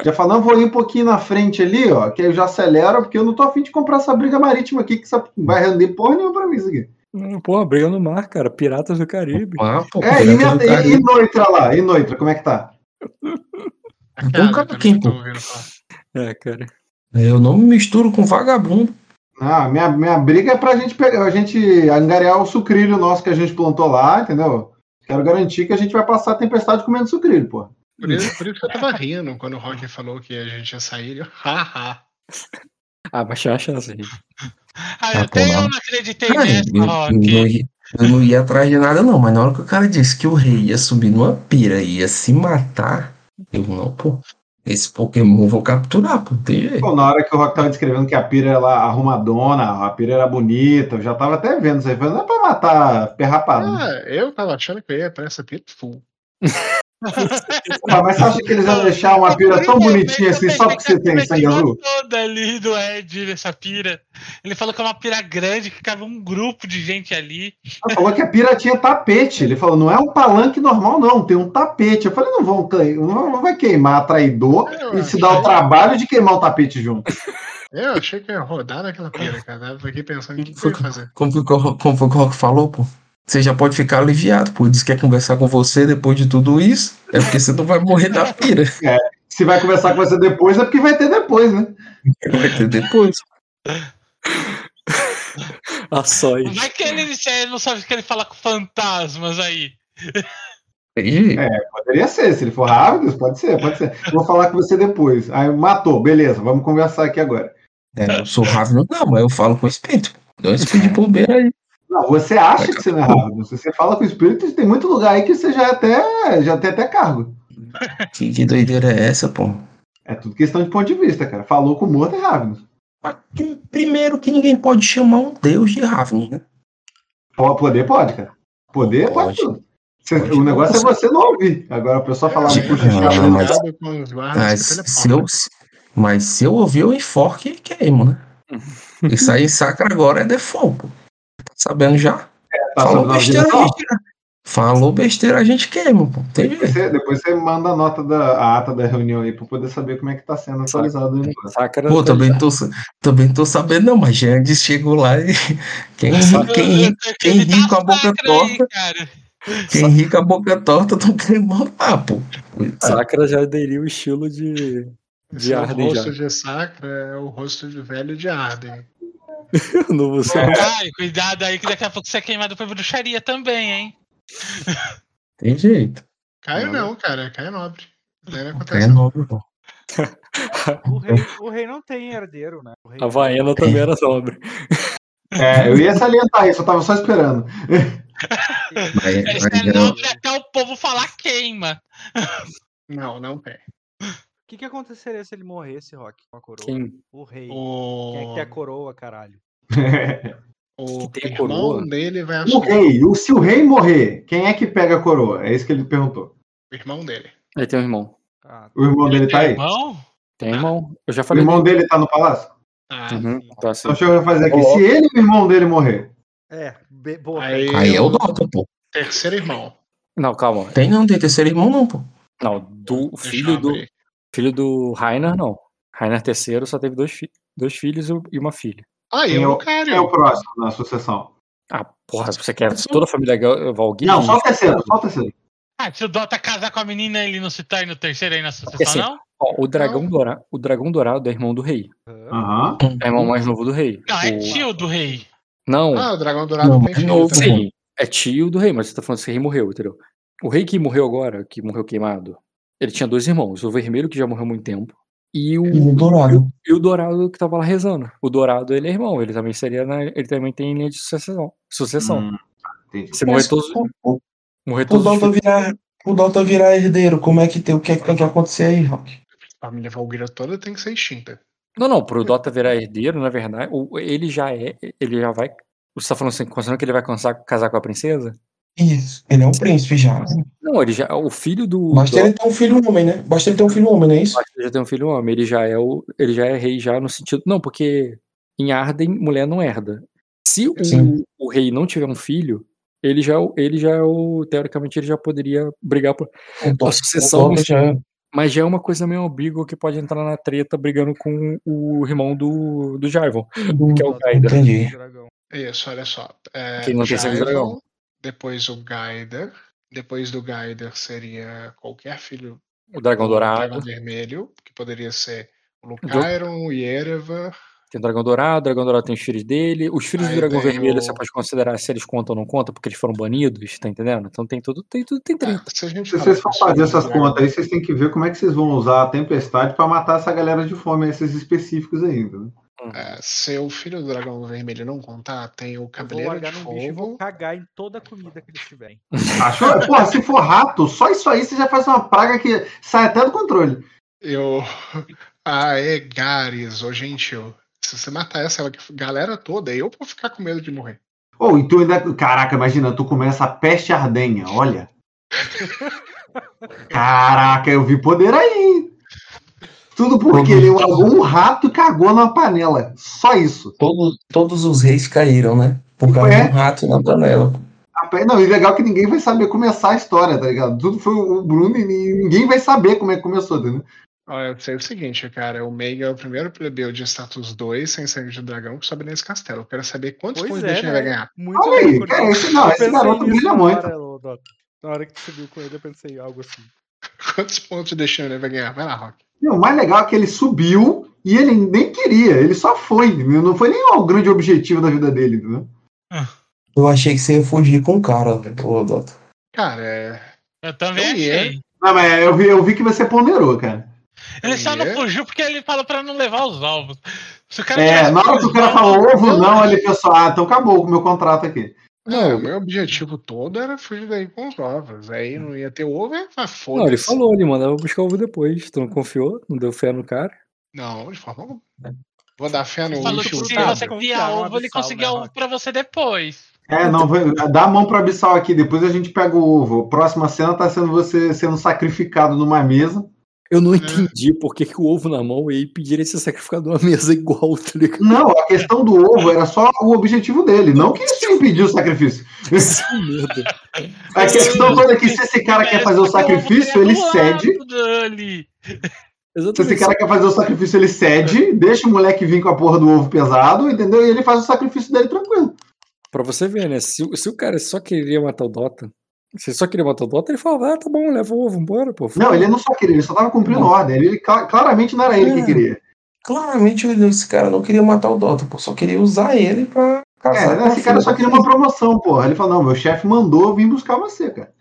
Já fala, não, vou ir um pouquinho na frente ali, ó, que aí eu já acelero, porque eu não tô afim de comprar essa briga marítima aqui, que vai render porra nenhuma pra mim isso aqui. Hum, Pô, briga no mar, cara. Piratas do Caribe. ah, pô, É, e, minha, Caribe. e Noitra lá, e Noitra, como é que tá? Cara, cara, também quem, pô? É, cara. Eu não me misturo com vagabundo. Ah, minha, minha briga é pra gente pegar, a gente angariar o sucrilho nosso que a gente plantou lá, entendeu? Quero garantir que a gente vai passar a tempestade comendo sucrilho, pô. Por isso, por isso que eu tava rindo quando o Rock falou que a gente ia sair. Eu, haha. Ah, uma chance, gente. Ah, eu, bom, tenho, eu não. acreditei Cara, nessa, eu, eu Rock. não ia, eu não ia atrás de nada, não. Mas na hora que o cara disse que o rei ia subir numa pira e ia se matar, eu não, pô. Esse Pokémon eu vou capturar, pô. Tem jeito. Na hora que o Rock tava descrevendo que a pira era arrumadona, a pira era bonita, eu já tava até vendo isso aí. Falei, não é pra matar perrapado. Ah, eu tava achando que eu ia pra essa pita full. Mas você acha que eles vão deixar uma pira tão bonitinha assim só porque você tem sangue azul? toda ali do Ed nessa pira. Ele falou que é uma pira grande, que cabe um grupo de gente ali. Ele falou que a pira tinha tapete. Ele falou, não é um palanque normal, não, tem um tapete. Eu falei, não vão que- não vai queimar traidor e se dar o trabalho de queimar o tapete junto. Eu achei que ia rodar naquela pira, cara. Aqui pensando o que, que ia fazer. Como, que como foi que o Rock falou, pô? Você já pode ficar aliviado, pô. Diz que quer conversar com você depois de tudo isso. É porque você não vai morrer da pira. Se vai conversar com você depois, é porque vai ter depois, né? Vai ter depois. A sóis. Vai que ele, não sabe que ele fala com fantasmas aí. É, poderia ser. Se ele for rápido, pode ser, pode ser. Vou falar com você depois. Aí matou, beleza, vamos conversar aqui agora. É, eu sou rápido, não, mas eu falo com o espírito. Dá um speed bombeiro aí. Não, você acha que você não é. Se você fala com o espírito, tem muito lugar aí que você já é até, já tem até cargo. Que, que doideira é essa, pô? É tudo questão de ponto de vista, cara. Falou com o morto é prim- Primeiro que ninguém pode chamar um deus de Ravni, né? Po- Poder pode, cara. Poder pode, Pode. tudo. Pode. o negócio é você não ouvir. Agora a pessoa falar É, puxa não, chave, mas- Mas que se eu, mas se eu ouvir o enforque, e queimo, né? Isso aí sacra agora é default, pô. Tá sabendo já? Tá Falou besteira, a gente, Falou besteira, a gente queima, pô. Tem Depois você, depois você manda a nota da a ata da reunião aí pra poder saber como é que tá sendo atualizado o. Sacra Pô, tá- também tô, também tô sabendo, não, mas Jandes chegou lá e. Quem, quem, quem ri com a boca torta, cara. quem ri com a boca torta, não querendo matar, pô. Sacra já aderiu o estilo de, de Esse é o Arden já. rosto de Sacra é o rosto de velho de Arden. No você Ai, cuidado aí que daqui a pouco você é queimado por bruxaria também, hein? Tem jeito. Caio não, cara. Caio é nobre. Não É nobre, pô. O rei, o rei não tem herdeiro, né? O rei A Havaiana também era nobre. É, eu ia salientar isso, eu tava só esperando. Mas, mas é nobre até o povo falar queima. Não, não tem. O que, que aconteceria se ele morresse, Rock, com a coroa? Quem? O rei. O, Quem é que tem a coroa, caralho? o que tem irmão coroa? dele vai O assumir. rei, o, se o rei morrer, quem é que pega a coroa? É isso que ele perguntou. O irmão dele. Aí tem um irmão. Ah, O irmão dele tá aí? Irmão? Tem irmão. Eu já O falei. irmão dele tá no palácio? Ah, Uhum, tá assim. Então deixa eu fazer aqui. Se ele e o irmão dele morrer, é, be- boa. Aí, Aí é o Dota, pô. terceiro irmão. Não, calma. Tem não, tem terceiro irmão, não, pô. Não, do filho do, abrir. Filho do Rainer, não. Rainer III só teve dois, fi dois filhos e uma filha. Ah, e quem é o o, Lucario. quem é o próximo na sucessão? Ah, porra, você quer toda a família Valguir? Não, só o terceiro, só o terceiro. Ah, se o Dota casar com a menina, ele não se torna o terceiro aí na sucessão, assim, não? ó, o, dragão dourado, o dragão dourado é irmão do rei. Aham. É irmão mais novo do rei. Não, é O- tio do rei. Não, Ah, o dragão dourado Não, novo. também. sim, é tio do rei, mas você tá falando que esse rei morreu, entendeu? O rei que morreu agora, que morreu queimado, ele tinha dois irmãos. O vermelho, que já morreu há muito tempo, e o, E o dourado. e o dourado que tava lá rezando. O dourado, ele é irmão, ele também seria, na- ele também tem linha de sucessão. sucessão. Hum. Se morrer todos, o, o, morrer o todos os Dota filhos- virar, o Dota virar herdeiro, como é que tem, o que é que tem que acontecer aí, Rock? A família Valgueira toda tem que ser extinta. Não, não, pro Dota virar herdeiro, na verdade, o- ele já é, ele já vai. Você tá falando assim, considerando que ele vai casar, casar com a princesa? Isso, ele é um príncipe já. né? Não, ele já. O filho do. Basta ele ter um filho homem, né? Basta ele ter um filho homem, não é isso? Que ele já tem um filho homem, ele já é o. Ele já é rei já no sentido. Não, porque em Arden, mulher não herda. Se o, o rei não tiver um filho, ele já, é o- ele já é o. Teoricamente, ele já poderia brigar por. O Dota, sucessão, já, Mas já é uma coisa meio ambígua que pode entrar na treta brigando com o irmão do, do Jarvan, que é o Gaida. entendi. Isso, olha só. É, Quem não tem sangue de Jaivon, dragão. Depois o Gaider. Depois do Gaider seria qualquer filho O dragão do dourado. Dragão Vermelho, que poderia ser o Lucairon, o Yerevar. Tem o dragão dourado, o dragão dourado tem os filhos dele. Os filhos Aí do dragão vermelho o- você pode considerar se eles contam ou não contam, porque eles foram banidos, tá entendendo? Então tem tudo, tem tudo, tem treta. Se gente Se falar vocês for fazer essas dragão- contas aí, vocês têm que ver como é que vocês vão usar a tempestade pra matar essa galera de fome, esses específicos aí, entendeu? É, se o filho do dragão vermelho não contar, tem o Cabeleiro de num bicho e vou Fogo. cagar em toda a comida que eles tiverem. Achou? Porra, se for rato, só isso aí você já faz uma praga que sai até do controle. Eu. Ah, é Gares, ô gentil. Se você matar essa galera toda, eu vou ficar com medo de morrer. Ou e tu ainda. Caraca, imagina, tu começa a peste ardenha, olha. Caraca, eu vi poder aí. Tudo porque ele largou um rato cagou na panela. Só isso. Todos, todos os reis caíram, né? Por causa É. de um rato na panela. Não, e legal que ninguém vai saber começar a história, tá ligado? Tudo foi o Bruno e ninguém vai saber como é que começou, entendeu? Olha, eu sei o seguinte, cara. O Meiga é o primeiro plebeu de status 2 sem sangue de dragão que sobe nesse castelo. Eu quero saber quantos Pois pontos é, ele né? vai ganhar. Muito Olha aí, cara, esse- não, esse garoto brilha muito. Na hora que tu subiu com ele, eu pensei algo assim. Quantos pontos deixando ele vai ganhar? Vai lá, Rock. E o mais legal é que ele subiu e ele nem queria, ele só foi. Não foi nem o grande objetivo da vida dele, entendeu? Eu achei que você ia fugir com o cara, ô Dota. Cara, é. Eu também Eu ia. achei. Não, mas eu vi, eu vi que você ponderou, cara. Ele só não fugiu porque ele falou pra não levar os ovos. Se o cara É, na hora que o cara falou ovo, não, ele pensou, ah, então acabou com o meu contrato aqui. Não, o meu objetivo todo era fugir daí com os ovos. Aí não ia ter ovo, é foda-se. Não, ele falou, ele mandava buscar ovo depois. Tu não confiou? Não deu fé no cara? Não, de forma alguma. Vou dar fé no Ele falou que se você Confiar no ovo, ele conseguia né, ovo pra você depois. É, não, dá a mão pro Abissal aqui, depois a gente pega o ovo. Próxima cena tá sendo você sendo sacrificado numa mesa. Eu não entendi por que, que o ovo na mão e aí pedir ele ser sacrificado numa mesa igual, tá ligado? Não, a questão do ovo era só o objetivo dele, não que isso impediu o sacrifício. Esse medo. A questão toda é que se esse cara quer fazer o sacrifício, ele cede. Ali. Se Exatamente. esse cara quer fazer o sacrifício, ele cede, deixa o moleque vir com a porra do ovo pesado, entendeu? E ele faz o sacrifício dele tranquilo. Pra você ver, né? Se, se o cara só queria matar o Dota, se ele só queria matar o Dota, ele falava, ah, tá bom, leva o ovo, bora, pô. Não, ele não só queria, ele só tava cumprindo ordem. Ele cla- claramente não era ele que É. queria. Claramente esse cara não queria matar o Dota, pô, só queria usar ele pra casar. É, com a esse cara só queria uma promoção, porra. Ele falou, não, meu chefe mandou eu vim buscar você, cara.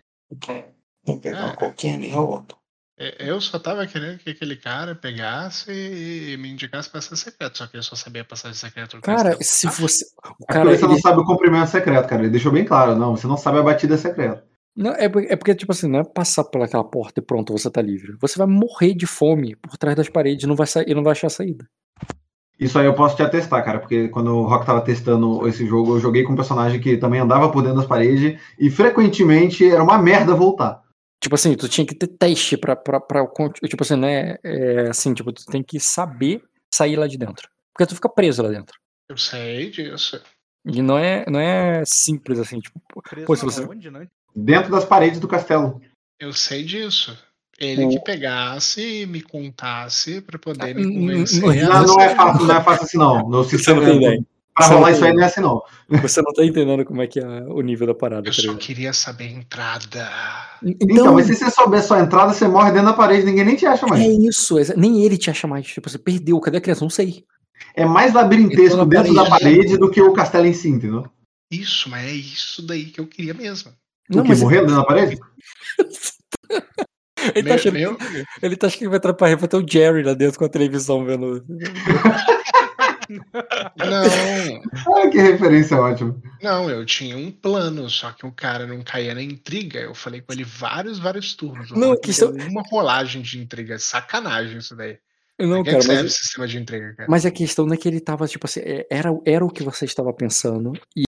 Vou pegar uma É. coquinha ali, Roto. É, Eu só tava querendo que aquele cara pegasse e me indicasse passagem secreta, só que eu só sabia passagem secreta do Cara, se você. O É cara, você não ele- sabe o cumprimento secreto, cara. Ele deixou bem claro, não, você não sabe a batida secreta. Não, é, porque- é porque, tipo assim, não é passar pelaquela porta e pronto, você tá livre. Você vai morrer de fome por trás das paredes não vai sair, e não vai achar saída. Isso aí eu posso te atestar, cara, porque quando o Rock tava testando esse jogo, eu joguei com um personagem que também andava por dentro das paredes e frequentemente era uma merda voltar. Tipo assim, tu tinha que ter teste pra. pra, pra tipo assim, né? É, assim, tipo, tu tem que saber sair lá de dentro. Porque tu fica preso lá dentro. Eu sei disso. E não é, não é simples assim, tipo, Preso pô, se você. onde, né? Dentro das paredes do castelo. Eu sei disso. Ele O- que pegasse e me contasse pra poder me Hum, convencer. a Não, não é fácil, não é fácil assim, não. No Você não tem. Pra Você rolar não isso aí não é assim, não. Você não tá entendendo como é que é o nível da parada, Eu tá só queria saber a entrada. Então, mas se você souber sua entrada, você morre dentro da parede, ninguém nem te acha mais. É isso, nem ele te acha mais. Tipo, você perdeu, cadê a criança? Não sei. É mais labirintesco dentro da parede. parede do que o castelo em si, entendeu? Isso, mas é isso daí que eu queria mesmo. Não, o que? dentro da parede? Ele tá, achando meu- ele tá achando que vai atrapalhar, vai ter o Jerry lá dentro com a televisão vendo. Não, Ah, que referência ótima. não, eu tinha um plano, só que o cara não caía na intriga. Eu falei com ele vários, vários turnos. Não, Não, que isso- uma rolagem de intriga. Sacanagem isso daí. Não, Pra que cara, mas, o sistema de intriga, cara? mas a questão não é que ele tava, tipo assim, é- era, era o que você estava pensando, e